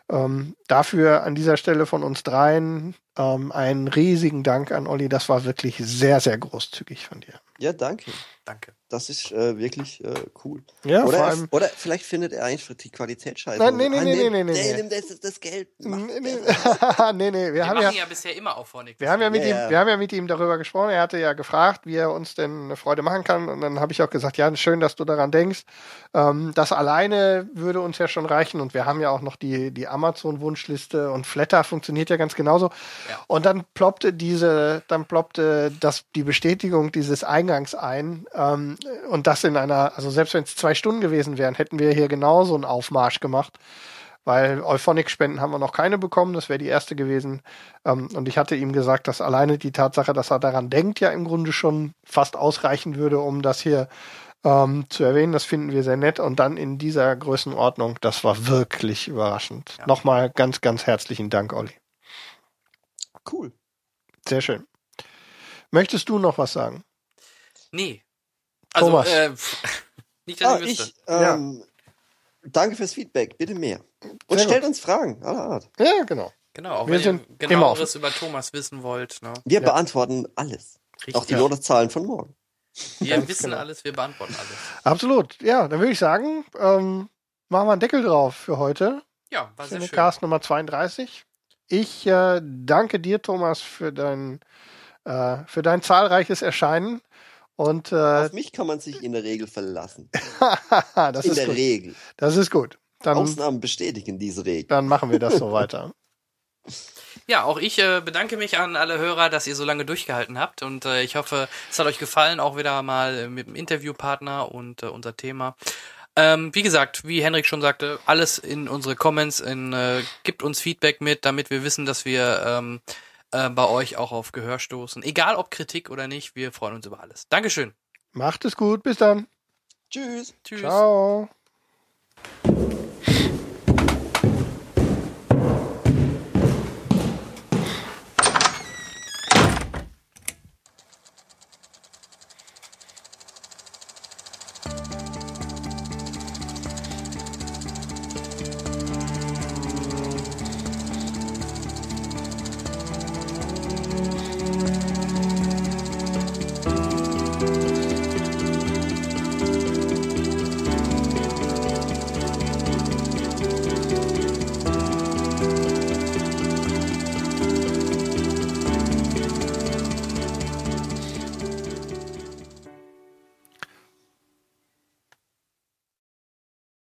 Ähm, dafür an dieser Stelle von uns dreien ähm, einen riesigen Dank an Olli. Das war wirklich sehr sehr großzügig von dir. Ja, danke. Danke. Das ist äh, wirklich äh, cool. Ja, oder, vor er- allem. oder vielleicht findet er eigentlich die Qualität scheiße. Nein, nee, nee, Ah, nee, nimm- nee, nee, nee. nimm das, das Geld. Nee, nee, nee, nee, wir Wir haben machen ja, ja, bisher immer auf Phonic. wir haben ja mit Ja, ihm, ja. wir haben ja mit ihm darüber gesprochen. Er hatte ja gefragt, wie er uns denn eine Freude machen kann. Und dann habe ich auch gesagt, ja, schön, dass du daran denkst. Ähm, das alleine würde uns ja schon reichen. Und wir haben ja auch noch die, die Amazon-Wunschliste und Flatter funktioniert ja ganz genauso. Ja. Und dann ploppte diese, dann ploppte das, die Bestätigung dieses Eingangs ein. Ähm, und das in einer, also selbst wenn es zwei Stunden gewesen wären, hätten wir hier genauso einen Aufmarsch gemacht. Weil Euphonic-Spenden haben wir noch keine bekommen, das wäre die erste gewesen. Ähm, und ich hatte ihm gesagt, dass alleine die Tatsache, dass er daran denkt, ja im Grunde schon fast ausreichen würde, um das hier ähm, zu erwähnen. Das finden wir sehr nett. Und dann in dieser Größenordnung, das war wirklich überraschend. Ja. Nochmal ganz, ganz herzlichen Dank, Olli. Cool. Sehr schön. Möchtest du noch was sagen? Nee. Also, Thomas. äh, pff, nicht, dass Ah, ich wüsste. ich, ähm, danke fürs Feedback. Bitte mehr. Und Sehr stellt gut. uns Fragen aller Art. Ja, genau. Genau, auch Wir wenn sind ihr genaueres über Thomas wissen wollt. Ne? Wir Ja. beantworten alles. Richtig. Auch die Lottozahlen von morgen. Wir Ganz wissen genau. alles, wir beantworten alles. Absolut. Ja, dann würde ich sagen, ähm, machen wir einen Deckel drauf für heute. Ja, war sehr schön. Cinecast Nummer 32. Ich äh, danke dir, Thomas, für dein, äh, für dein zahlreiches Erscheinen. Und äh, Auf mich kann man sich in der Regel verlassen. das, in ist der gut. Regel. das ist gut. Dann, Ausnahmen bestätigen diese Regel. dann machen wir das so weiter. Ja, auch ich äh, bedanke mich an alle Hörer, dass ihr so lange durchgehalten habt und äh, ich hoffe, es hat euch gefallen, auch wieder mal äh, mit dem Interviewpartner und äh, unser Thema. Ähm, wie gesagt, wie Henrik schon sagte, alles in unsere Comments, in, äh, gibt uns Feedback mit, damit wir wissen, dass wir ähm, äh, bei euch auch auf Gehör stoßen. Egal ob Kritik oder nicht, wir freuen uns über alles. Dankeschön. Macht es gut. Bis dann. Tschüss. Tschüss. Ciao.